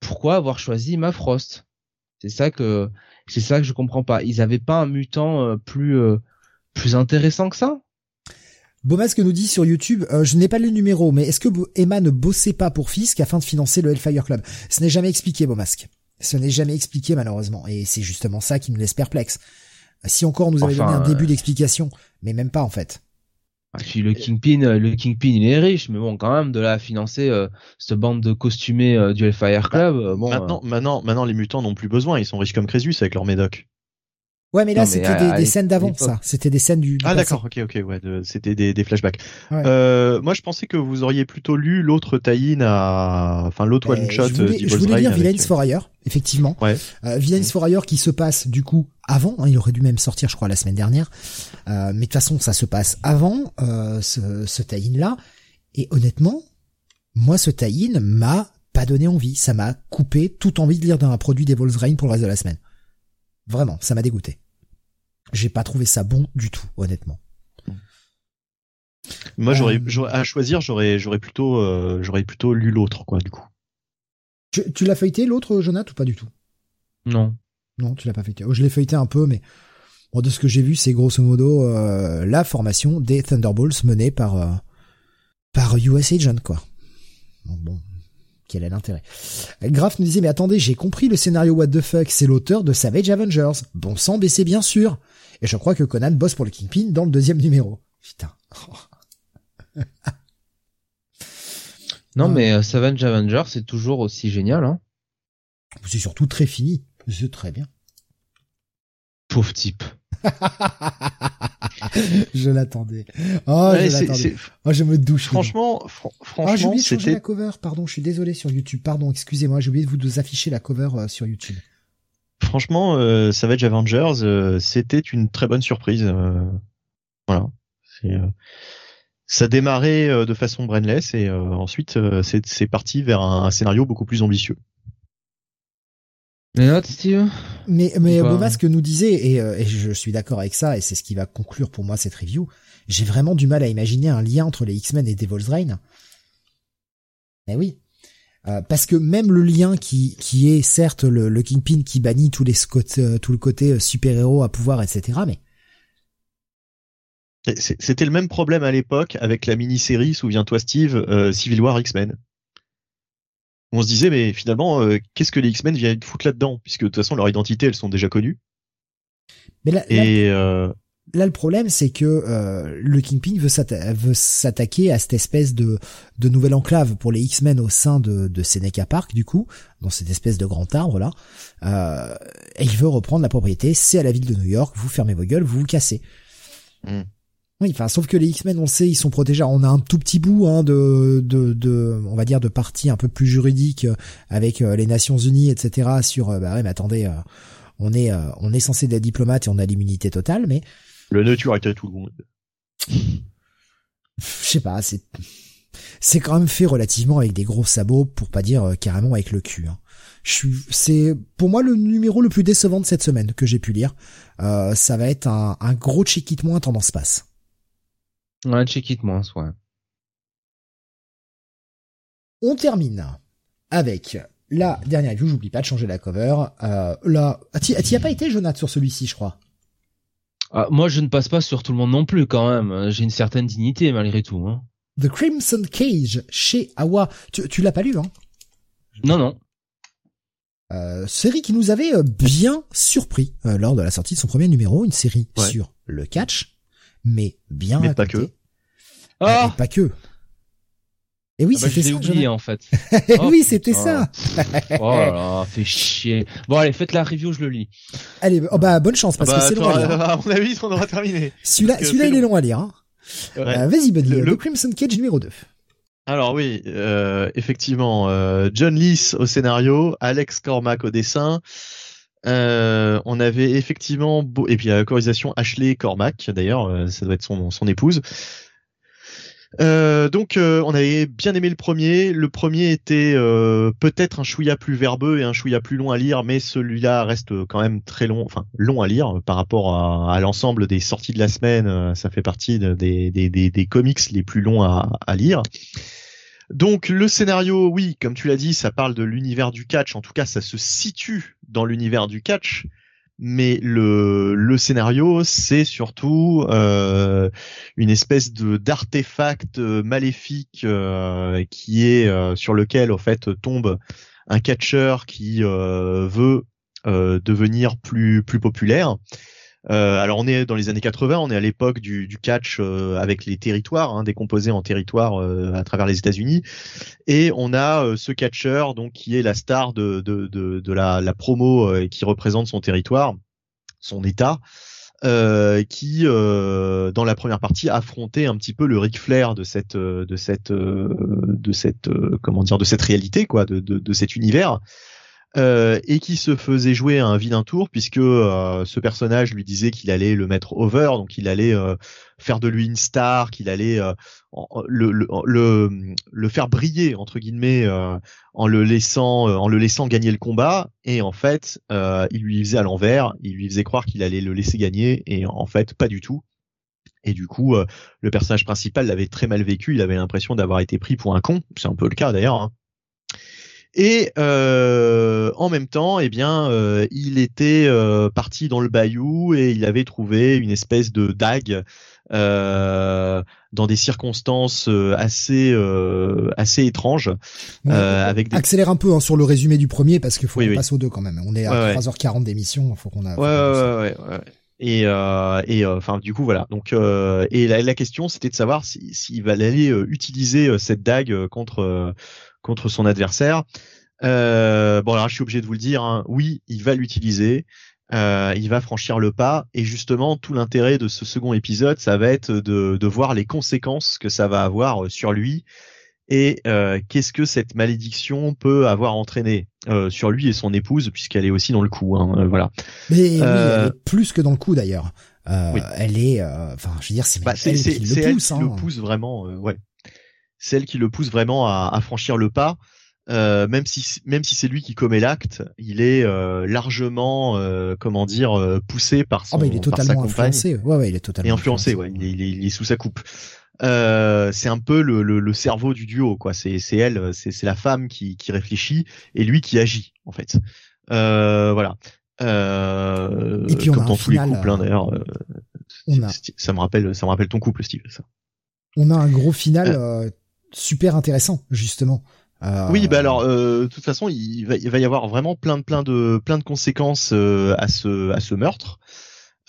[SPEAKER 2] pourquoi avoir choisi Emma Frost? C'est ça que, c'est ça que je comprends pas. Ils avaient pas un mutant euh, plus, plus intéressant que ça?
[SPEAKER 1] Beaumasque nous dit sur YouTube, je n'ai pas le numéro, mais est-ce que Emma ne bossait pas pour Fisk afin de financer le Hellfire Club? Ce n'est jamais expliqué, Beaumasque. Ce n'est jamais expliqué malheureusement, et c'est justement ça qui nous laisse perplexe. Si encore nous avait enfin, donné un début d'explication, mais même pas en fait.
[SPEAKER 2] Puis le Kingpin, le Kingpin il est riche, mais bon quand même de là à financer euh, cette bande de costumés euh, du Hellfire Club. Euh, bon,
[SPEAKER 3] maintenant, maintenant, maintenant les mutants n'ont plus besoin, ils sont riches comme Crésus avec leur médoc.
[SPEAKER 1] Ouais, mais là, c'était des, des, scènes d'avant, ça. C'était des scènes du. du
[SPEAKER 3] ah, d'accord, ok, ok, ouais, de, c'était des, des, flashbacks. Ouais. Euh, moi, je pensais que vous auriez plutôt lu l'autre tie-in à, enfin, l'autre one shot.
[SPEAKER 1] Je voulais, je voulais lire Villains for Hire, effectivement.
[SPEAKER 3] Ouais.
[SPEAKER 1] Euh, Villains mmh. for Hire qui se passe, du coup, avant. Hein, il aurait dû même sortir, je crois, la semaine dernière. Euh, mais de toute façon, ça se passe avant euh, ce, ce tie-in là. Et honnêtement, moi, ce tie-in m'a pas donné envie. Ça m'a coupé toute envie de lire d'un produit Devil's Reign pour le reste de la semaine. Vraiment, ça m'a dégoûté. J'ai pas trouvé ça bon du tout, honnêtement.
[SPEAKER 3] Moi, j'aurais, euh... à choisir, j'aurais, j'aurais plutôt, euh, j'aurais plutôt lu l'autre, quoi, du coup.
[SPEAKER 1] Tu, tu l'as feuilleté l'autre, Jonathan, ou pas du tout?
[SPEAKER 2] Non.
[SPEAKER 1] Non, tu l'as pas feuilleté. Oh, je l'ai feuilleté un peu, mais bon, de ce que j'ai vu, c'est grosso modo euh, la formation des Thunderbolts menée par euh, par US Agent, quoi. Donc bon, quel est l'intérêt? Graf nous disait mais attendez, j'ai compris le scénario what the fuck, c'est l'auteur de Savage Avengers. Bon sang baissé bien sûr. Et je crois que Conan bosse pour le Kingpin dans le deuxième numéro. Putain.
[SPEAKER 2] non mais euh, Savage Avengers c'est toujours aussi génial hein.
[SPEAKER 1] C'est surtout très fini, c'est très bien.
[SPEAKER 2] Pauvre type.
[SPEAKER 1] je l'attendais. Oh, ouais, je l'attendais. Oh, je me douche.
[SPEAKER 3] Franchement, fr franchement,
[SPEAKER 1] ah, j'ai oublié de changer la cover. Pardon, je suis désolé sur YouTube. Pardon, excusez-moi, j'ai oublié de vous afficher la cover euh, sur YouTube.
[SPEAKER 3] Franchement, euh, Savage Avengers, euh, c'était une très bonne surprise. Euh, voilà. Euh, ça démarrait de façon brainless et ensuite c'est parti vers un, un scénario beaucoup plus ambitieux.
[SPEAKER 2] Les notes, Steve?
[SPEAKER 1] Mais, mais Beaumasque nous disait, et, et, je suis d'accord avec ça, et c'est ce qui va conclure pour moi cette review, j'ai vraiment du mal à imaginer un lien entre les X-Men et Devil's Reign. Mais oui. Euh, parce que même le lien qui, qui est certes le, le Kingpin qui bannit tous les euh, tout le côté super-héros à pouvoir, etc., mais...
[SPEAKER 3] C'était le même problème à l'époque avec la mini-série, souviens-toi Steve, euh, Civil War X-Men on se disait mais finalement euh, qu'est-ce que les X-Men viennent foutre là-dedans? Puisque de toute façon leur identité elles sont déjà connues.
[SPEAKER 1] Mais là,
[SPEAKER 3] et euh,
[SPEAKER 1] là le problème c'est que euh, le Kingpin veut s'attaquer à cette espèce de, de nouvelle enclave pour les X-Men au sein de, de Seneca Park du coup, dans cette espèce de grand arbre là. Euh, et il veut reprendre la propriété, c'est à la ville de New York, vous fermez vos gueules, vous vous cassez. Mm. Oui, enfin, sauf que les X-Men, on sait, ils sont protégés. On a un tout petit bout hein, de, de, de, on va dire, de partie un peu plus juridique euh, avec euh, les Nations Unies, etc. Sur, bah ouais, mais attendez, on est, on est censé être diplomate et on a l'immunité totale, mais
[SPEAKER 3] le nature était tout le monde.
[SPEAKER 1] Je sais pas, c'est c'est quand même fait relativement avec des gros sabots pour pas dire euh, carrément avec le cul. Hein. C'est pour moi le numéro le plus décevant de cette semaine que j'ai pu lire. Euh, ça va être un, gros check-it moins tendance passe.
[SPEAKER 2] Ouais, check-it moins, ouais.
[SPEAKER 1] On termine avec la dernière review. J'oublie pas de changer la cover. Euh, là, t'y as pas été, Jonathan, sur celui-ci, je crois?
[SPEAKER 2] Ah, moi, je ne passe pas sur tout le monde non plus, quand même. J'ai une certaine dignité, malgré tout. Hein.
[SPEAKER 1] The Crimson Cage, chez Awa. Tu, tu l'as pas lu, hein?
[SPEAKER 2] Non, non.
[SPEAKER 1] Euh, série qui nous avait euh, bien surpris euh, lors de la sortie de son premier numéro, une série sur le catch, mais bien
[SPEAKER 3] mais pas que.
[SPEAKER 1] Ah pas que. Et oui,
[SPEAKER 2] ah bah,
[SPEAKER 1] c'était
[SPEAKER 2] ça. oublié en fait.
[SPEAKER 1] oui, c'était ça.
[SPEAKER 2] oh là là, fait chier. Bon allez, faites la review, je le lis.
[SPEAKER 1] Allez, oh bah bonne chance parce
[SPEAKER 3] que
[SPEAKER 1] bah, c'est long à lire.
[SPEAKER 3] À mon avis, on aura terminé.
[SPEAKER 1] Celui-là, celui-là, il est long à lire. Hein. Euh, vas-y, Buddy. Le, Crimson Cage numéro 2.
[SPEAKER 3] Alors oui, euh, effectivement, euh, John Lees au scénario, Alex Cormack au dessin. Euh, on avait effectivement et puis la Ashley Cormack d'ailleurs, ça doit être son, son épouse. Euh, donc euh, on avait bien aimé le premier. Le premier était euh, peut-être un chouïa plus verbeux et un chouïa plus long à lire, mais celui-là reste quand même très long, enfin long à lire par rapport à, l'ensemble des sorties de la semaine. Ça fait partie des, comics les plus longs à lire. Donc le scénario, oui, comme tu l'as dit, ça parle de l'univers du catch. En tout cas, ça se situe dans l'univers du catch mais le, scénario c'est surtout euh, une espèce de d'artefact euh, maléfique euh, qui est sur lequel en fait tombe un catcheur qui veut devenir plus plus populaire euh, alors on est dans les années 80, on est à l'époque du, catch euh, avec les territoires, hein, décomposés en territoires euh, à travers les États-Unis, et on a ce catcheur donc qui est la star de, la, la, promo qui représente son territoire, son État. Qui dans la première partie affrontait un petit peu le Ric Flair de cette de cette de cette comment dire de cette réalité quoi de, de cet univers euh, et qui se faisait jouer à un vilain tour puisque euh, ce personnage lui disait qu'il allait le mettre over, donc il allait euh, faire de lui une star, qu'il allait le, le, faire briller entre guillemets en le laissant en le laissant gagner le combat et en fait il lui faisait à l'envers, il lui faisait croire qu'il allait le laisser gagner et en fait pas du tout. Et du coup, le personnage principal l'avait très mal vécu. Il avait l'impression d'avoir été pris pour un con. C'est un peu le cas d'ailleurs. Hein. Et euh, en même temps, eh bien, euh, il était euh, parti dans le bayou et il avait trouvé une espèce de dague dans des circonstances assez assez étranges. avec
[SPEAKER 1] Accélère un peu hein, sur le résumé du premier parce qu'il faut qu'on passe aux deux quand même. On est à 3h40 d'émission, faut qu'on a.
[SPEAKER 3] Ouais, ouais, ouais, Et, et enfin du coup voilà donc et la, question c'était de savoir s'il si, va aller utiliser cette dague contre contre son adversaire. Euh, bon alors je suis obligé de vous le dire, hein. oui, il va l'utiliser, euh, il va franchir le pas, et justement tout l'intérêt de ce second épisode, ça va être de, de voir les conséquences que ça va avoir euh, sur lui et euh, qu'est-ce que cette malédiction peut avoir entraîné euh, sur lui et son épouse, puisqu'elle est aussi dans le coup. Hein, euh, voilà.
[SPEAKER 1] Mais oui, elle est plus que dans le coup d'ailleurs. Elle est, enfin, je veux dire, c'est bah, elle qui le pousse.
[SPEAKER 3] Elle
[SPEAKER 1] hein.
[SPEAKER 3] le pousse vraiment, ouais celle qui le pousse vraiment à, à franchir le pas. Euh, même si même si c'est lui qui commet l'acte, il est euh, largement euh, comment dire euh, poussé par son
[SPEAKER 1] oh bah il est totalement influencé. Ouais, ouais, il est totalement
[SPEAKER 3] et influencé, ouais, il est, il, est, sous sa coupe. Euh, c'est un peu le, le, le, cerveau du duo, quoi. C'est c'est elle, c'est c'est la femme qui qui réfléchit et lui qui agit en fait. voilà. et puis on comme dans tous les couples hein, d'ailleurs. Ça me rappelle ça me rappelle ton couple, Steve. Ça.
[SPEAKER 1] On a un gros final super intéressant justement.
[SPEAKER 3] Euh... Oui, bah alors, euh, de toute façon, il va, il va y avoir vraiment plein de plein de plein de conséquences euh, à ce à ce meurtre.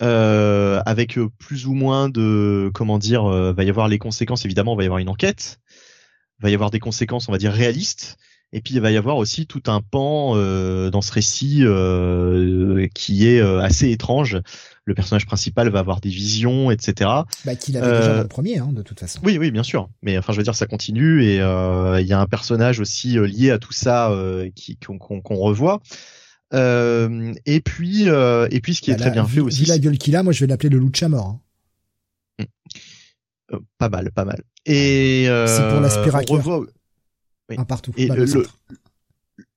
[SPEAKER 3] Euh, avec plus ou moins de comment dire, va y avoir les conséquences évidemment, va y avoir une enquête, va y avoir des conséquences on va dire réalistes. Et puis il va y avoir aussi tout un pan dans ce récit qui est assez étrange le personnage principal va avoir des visions, etc.
[SPEAKER 1] Bah, qu'il avait déjà dans le premier, hein, de toute façon.
[SPEAKER 3] Oui, oui, bien sûr. Mais enfin, je veux dire, ça continue et euh, il y a un personnage aussi euh, lié à tout ça euh, qui qu'on revoit. Et puis, et puis, ce qui est bah, très bien fait aussi.
[SPEAKER 1] Vu la gueule qu'il a, moi, je vais l'appeler le Lucha mort.
[SPEAKER 3] Hein. pas mal, pas mal. Et
[SPEAKER 1] c'est pour l'aspirateur. Revoit... Oui. Un partout.
[SPEAKER 3] Et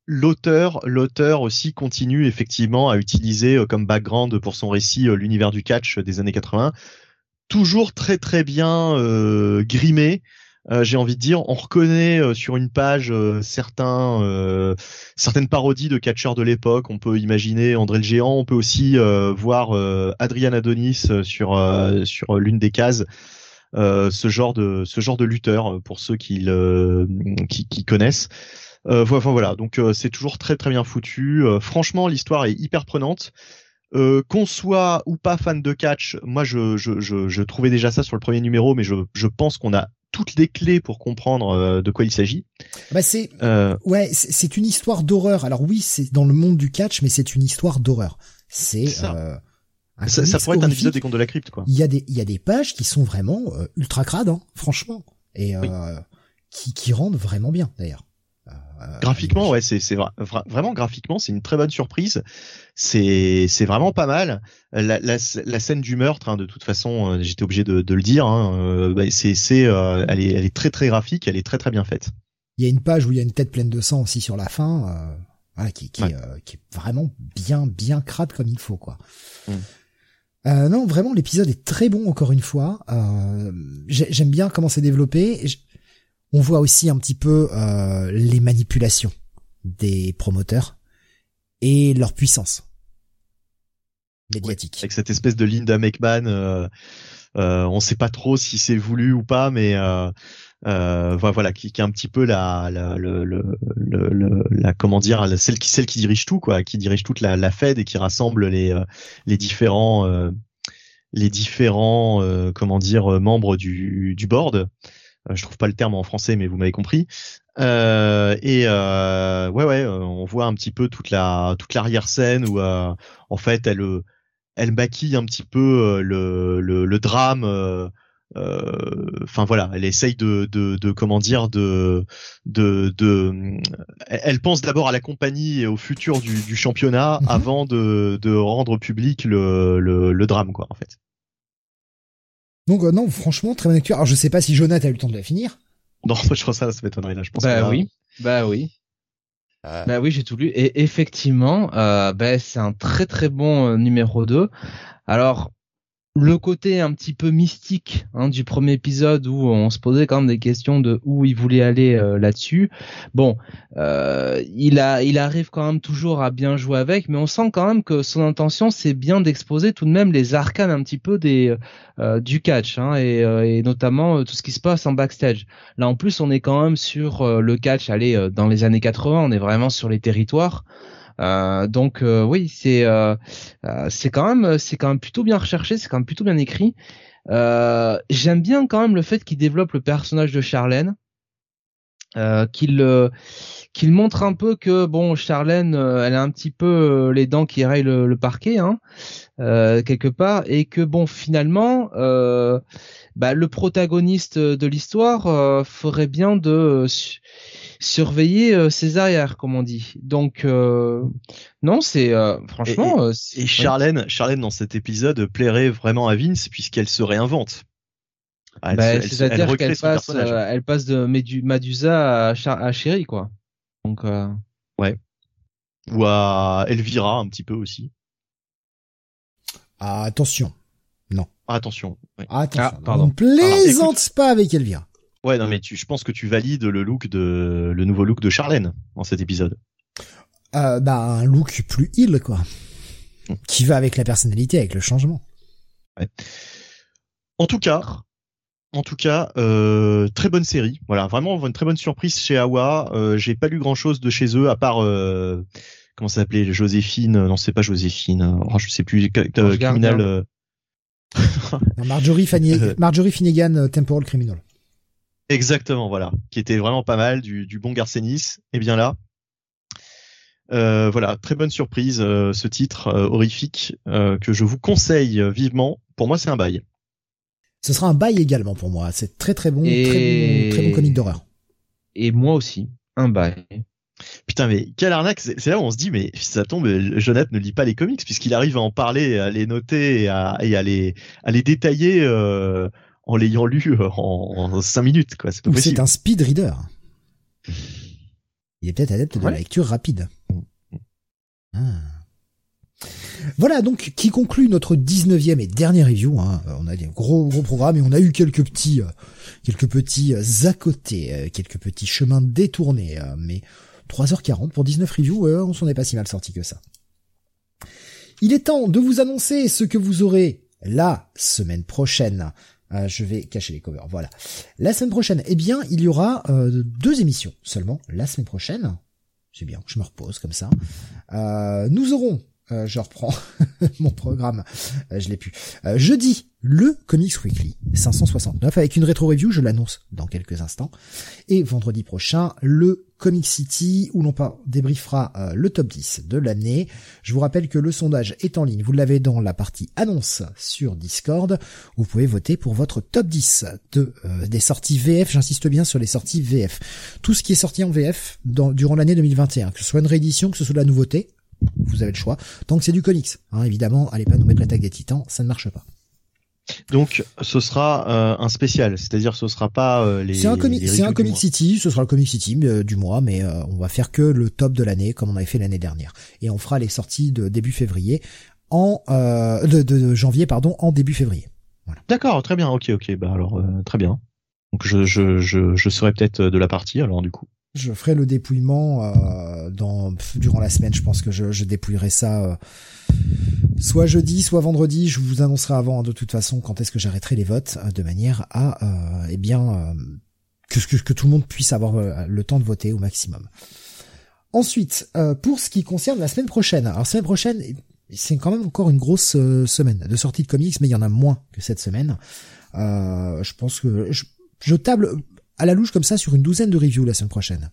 [SPEAKER 3] l'auteur, l'auteur aussi continue effectivement à utiliser euh, comme background pour son récit euh, l'univers du catch des années 80, toujours très très bien euh. J'ai envie de dire, on reconnaît sur une page certains, certaines parodies de catcheurs de l'époque. On peut imaginer André le Géant. On peut aussi voir Adrian Adonis sur sur l'une des cases. ce genre de ce genre de lutteur pour ceux qui le qui, qui connaissent. Euh, enfin voilà, donc euh, c'est toujours très très bien foutu. Euh, franchement, l'histoire est hyper prenante. qu'on soit ou pas fan de catch, moi je, je, je, je, trouvais déjà ça sur le premier numéro, mais je, je pense qu'on a toutes les clés pour comprendre de quoi il s'agit.
[SPEAKER 1] Bah c'est ouais, c'est une histoire d'horreur. Alors oui, c'est dans le monde du catch, mais c'est une histoire d'horreur. C'est
[SPEAKER 3] ça. ça, pourrait être un épisode des contes de la crypte, quoi.
[SPEAKER 1] Il y a des il y a des pages qui sont vraiment ultra crades, hein, franchement, et qui qui rendent vraiment bien d'ailleurs.
[SPEAKER 3] Euh, graphiquement, ouais, c'est c'est vraiment graphiquement, c'est une très bonne surprise. C'est c'est vraiment pas mal. La, la, la scène du meurtre, hein, de toute façon, euh, j'étais obligé de, de, le dire. Hein, euh, bah, c'est c'est elle est elle est très très graphique, elle est très très bien faite.
[SPEAKER 1] Il y a une page où il y a une tête pleine de sang aussi sur la fin, voilà, qui qui, qui, est vraiment bien bien crade comme il faut quoi. Mm. Euh, non, vraiment, l'épisode est très bon encore une fois. Euh, J'aime bien comment c'est développé on voit aussi un petit peu euh, les manipulations des promoteurs et leur puissance médiatique.
[SPEAKER 3] avec cette espèce de Linda McMahon, euh, euh, on sait pas trop si c'est voulu ou pas, mais voilà, qui, est un petit peu la, celle qui, dirige tout, qui dirige toute la, Fed et qui rassemble les, différents, membres du board. Euh, je trouve pas le terme en français, mais vous m'avez compris. Euh, et euh, ouais, ouais, on voit un petit peu toute la toute l'arrière scène où en fait elle elle maquille un petit peu le le, le drame. Enfin voilà, elle essaye de, de, de comment dire de de, de elle pense d'abord à la compagnie et au futur du, du championnat mhm. avant de, de rendre public le, le, le drame quoi en fait.
[SPEAKER 1] Donc euh, non, franchement, très bonne lecture. Alors je sais pas si Jonathan a eu le temps de la finir.
[SPEAKER 3] Non, je pense ça, ça m'étonnerait là. Je pense.
[SPEAKER 2] Bah oui, bah oui. Euh... Bah oui, j'ai tout lu et effectivement, euh, bah, c'est un très très bon euh, numéro 2. Alors le côté un petit peu mystique hein, du premier épisode où on se posait quand même des questions de où il voulait aller euh, là-dessus. Bon, euh, il a, il arrive quand même toujours à bien jouer avec, mais on sent quand même que son intention c'est bien d'exposer tout de même les arcanes un petit peu des euh, du catch hein, et, et, notamment tout ce qui se passe en backstage. Là en plus on est quand même sur le catch, allez dans les années 80, on est vraiment sur les territoires. Euh, donc euh, oui, c'est euh, c'est quand même c'est quand même plutôt bien recherché, c'est quand même plutôt bien écrit. J'aime bien quand même le fait qu'il développe le personnage de Charlène, qu'il qu'il montre un peu que bon Charlène elle a un petit peu les dents qui rayent le, le parquet hein, quelque part et que bon finalement bah, le protagoniste de l'histoire ferait bien de surveiller euh, ses arrières, comme on dit. Donc euh, non, c'est euh, franchement.
[SPEAKER 3] Et, Charlène, Charlène dans cet épisode plairait vraiment à Vince puisqu'elle se réinvente.
[SPEAKER 2] Ah, bah, c'est-à-dire qu'elle passe, elle passe de Medusa à, à Chéri, quoi. Donc
[SPEAKER 3] ouais. Ou à Elvira un petit peu aussi.
[SPEAKER 1] Ah, attention.
[SPEAKER 3] Ah, attention.
[SPEAKER 1] Attention. Ah, pardon. On plaisante pas avec Elvira.
[SPEAKER 3] Ouais, non, mais tu, je pense que tu valides le look de, le nouveau look de Charlène dans cet épisode.
[SPEAKER 1] Euh, bah, un look plus heal, quoi. Qui va avec la personnalité, avec le changement.
[SPEAKER 3] Ouais. En tout cas, en tout cas, euh, très bonne série. Voilà, vraiment une très bonne surprise chez Awa. Euh, J'ai pas lu grand chose de chez eux à part euh, comment ça s'appelait Joséphine non c'est pas Joséphine oh, je sais plus criminal
[SPEAKER 1] Marjorie, Marjorie Finnegan Temporal Criminal
[SPEAKER 3] exactement voilà qui était vraiment pas mal du, du bon Garcenis et bien là euh, voilà, très bonne surprise, euh, ce titre euh, horrifique que je vous conseille vivement. Pour moi, c'est un bail.
[SPEAKER 1] Ce sera un bail également pour moi. C'est très très bon, très, bon très bon comique d'horreur.
[SPEAKER 2] Et moi aussi, un bail.
[SPEAKER 3] Putain, mais quelle arnaque C'est là où on se dit, mais ça tombe, Jonathan ne lit pas les comics puisqu'il arrive à en parler, à les noter et à, et à les, à les détailler en l'ayant lu en, 5 minutes. quoi.
[SPEAKER 1] C'est un speed reader. Il est peut-être adepte de la lecture rapide. Ah. Voilà donc qui conclut notre 19e et dernier review. Hein. On a des gros gros programmes et on a eu quelques petits euh, quelques petits euh, à côté, euh, quelques petits chemins détournés. mais 3h40 pour 19 reviews, on s'en est pas si mal sorti que ça. Il est temps de vous annoncer ce que vous aurez la semaine prochaine. je vais cacher les covers. Voilà. La semaine prochaine, eh bien, il y aura deux émissions seulement la semaine prochaine c'est bien, je me repose comme ça. Euh, nous aurons, euh, je reprends mon programme, euh, je l'ai plus. jeudi, le Comics Weekly 569 avec une rétro review, je l'annonce dans quelques instants. Et vendredi prochain, le Comic City où l'on débriefera euh, le top 10 de l'année. Je vous rappelle que le sondage est en ligne, vous l'avez dans la partie annonce sur Discord. Vous pouvez voter pour votre top 10 de euh, des sorties VF, j'insiste bien sur les sorties VF. Tout ce qui est sorti en VF dans, durant l'année 2021, que ce soit une réédition, que ce soit de la nouveauté, vous avez le choix. Tant que c'est du comics, hein, évidemment, allez pas nous mettre l'attaque des titans, ça ne marche pas.
[SPEAKER 3] Donc ce sera euh, un spécial, c'est-à-dire ce sera pas euh, les.
[SPEAKER 1] C'est un comic, c'est un Comic City, ce sera le Comic City euh, du mois, mais on va faire que le top de l'année comme on avait fait l'année dernière, et on fera les sorties de début février en de, de, janvier pardon en début février.
[SPEAKER 3] Voilà. D'accord, très bien, ok, ok, bah alors très bien. Donc je je je, je serai peut-être de la partie alors du coup.
[SPEAKER 1] Je ferai le dépouillement dans durant la semaine, je pense que je, je dépouillerai ça soit jeudi, soit vendredi. Je vous annoncerai avant de toute façon quand est-ce que j'arrêterai les votes euh, de manière à euh, eh bien euh, que, que, que, tout le monde puisse avoir le temps de voter au maximum. Ensuite, pour ce qui concerne la semaine prochaine, alors semaine prochaine, c'est quand même encore une grosse semaine de sortie de comics, mais il y en a moins que cette semaine. je pense que je, je table à la louche comme ça sur une douzaine de reviews la semaine prochaine.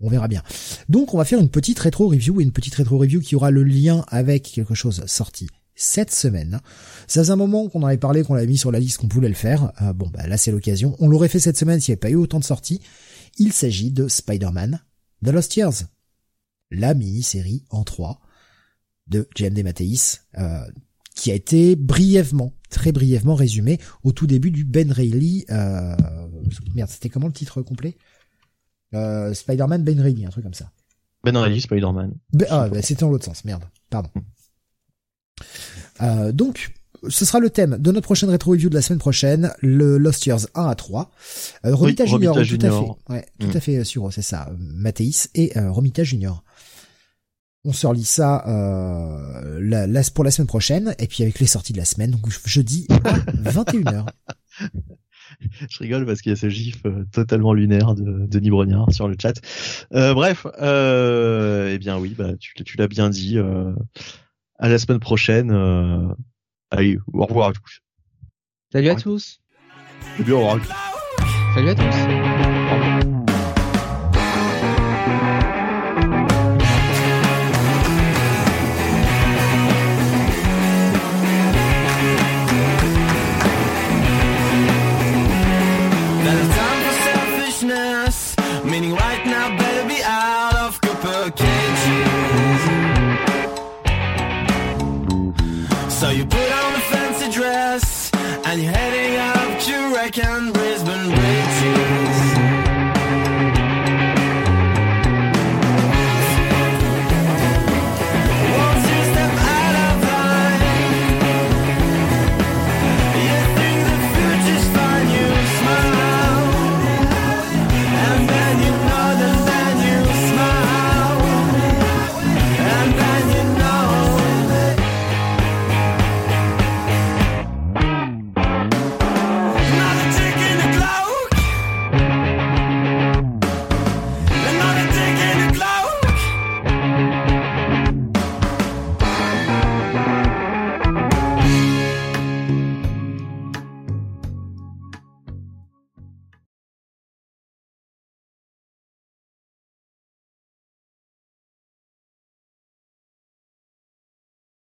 [SPEAKER 1] On verra bien. Donc on va faire une petite rétro review et une petite rétro review qui aura le lien avec quelque chose sorti cette semaine. Ça faisait un moment qu'on en avait parlé, qu'on l'avait mis sur la liste, qu'on voulait le faire. Euh, bon, bah là c'est l'occasion. On l'aurait fait cette semaine s'il n'y avait pas eu autant de sorties. Il s'agit de Spider-Man The Lost Years, la mini-série en 3 de JMD Mathéis, euh, qui a été brièvement, très brièvement résumé au tout début du Ben Reilly. Euh... Merde, c'était comment le titre complet? Euh, Spider-Man Ben Reilly, un truc comme ça.
[SPEAKER 3] Ben Reilly, Spider-Man.
[SPEAKER 1] Ben, ah, ben, c'était dans l'autre sens, merde. Pardon. Euh, donc, ce sera le thème de notre prochaine rétro review de la semaine prochaine, le Lost Years 1 à 3. Euh, Romita Junior, tout à fait. Ouais, tout à mm. fait, Suro, c'est ça. Mathéis et euh, Romita Junior. On se relit ça euh, la, pour la semaine prochaine, et puis avec les sorties de la semaine, donc jeudi à 21h.
[SPEAKER 3] je rigole parce qu'il y a ce gif euh, totalement lunaire de Denis Brognard sur le chat. Euh, bref, euh, eh bien oui, bah tu, tu l'as bien dit. Euh, à la semaine prochaine. Euh, allez, au revoir à tous.
[SPEAKER 2] Salut à tous.
[SPEAKER 3] Salut, au revoir.
[SPEAKER 2] Salut à tous.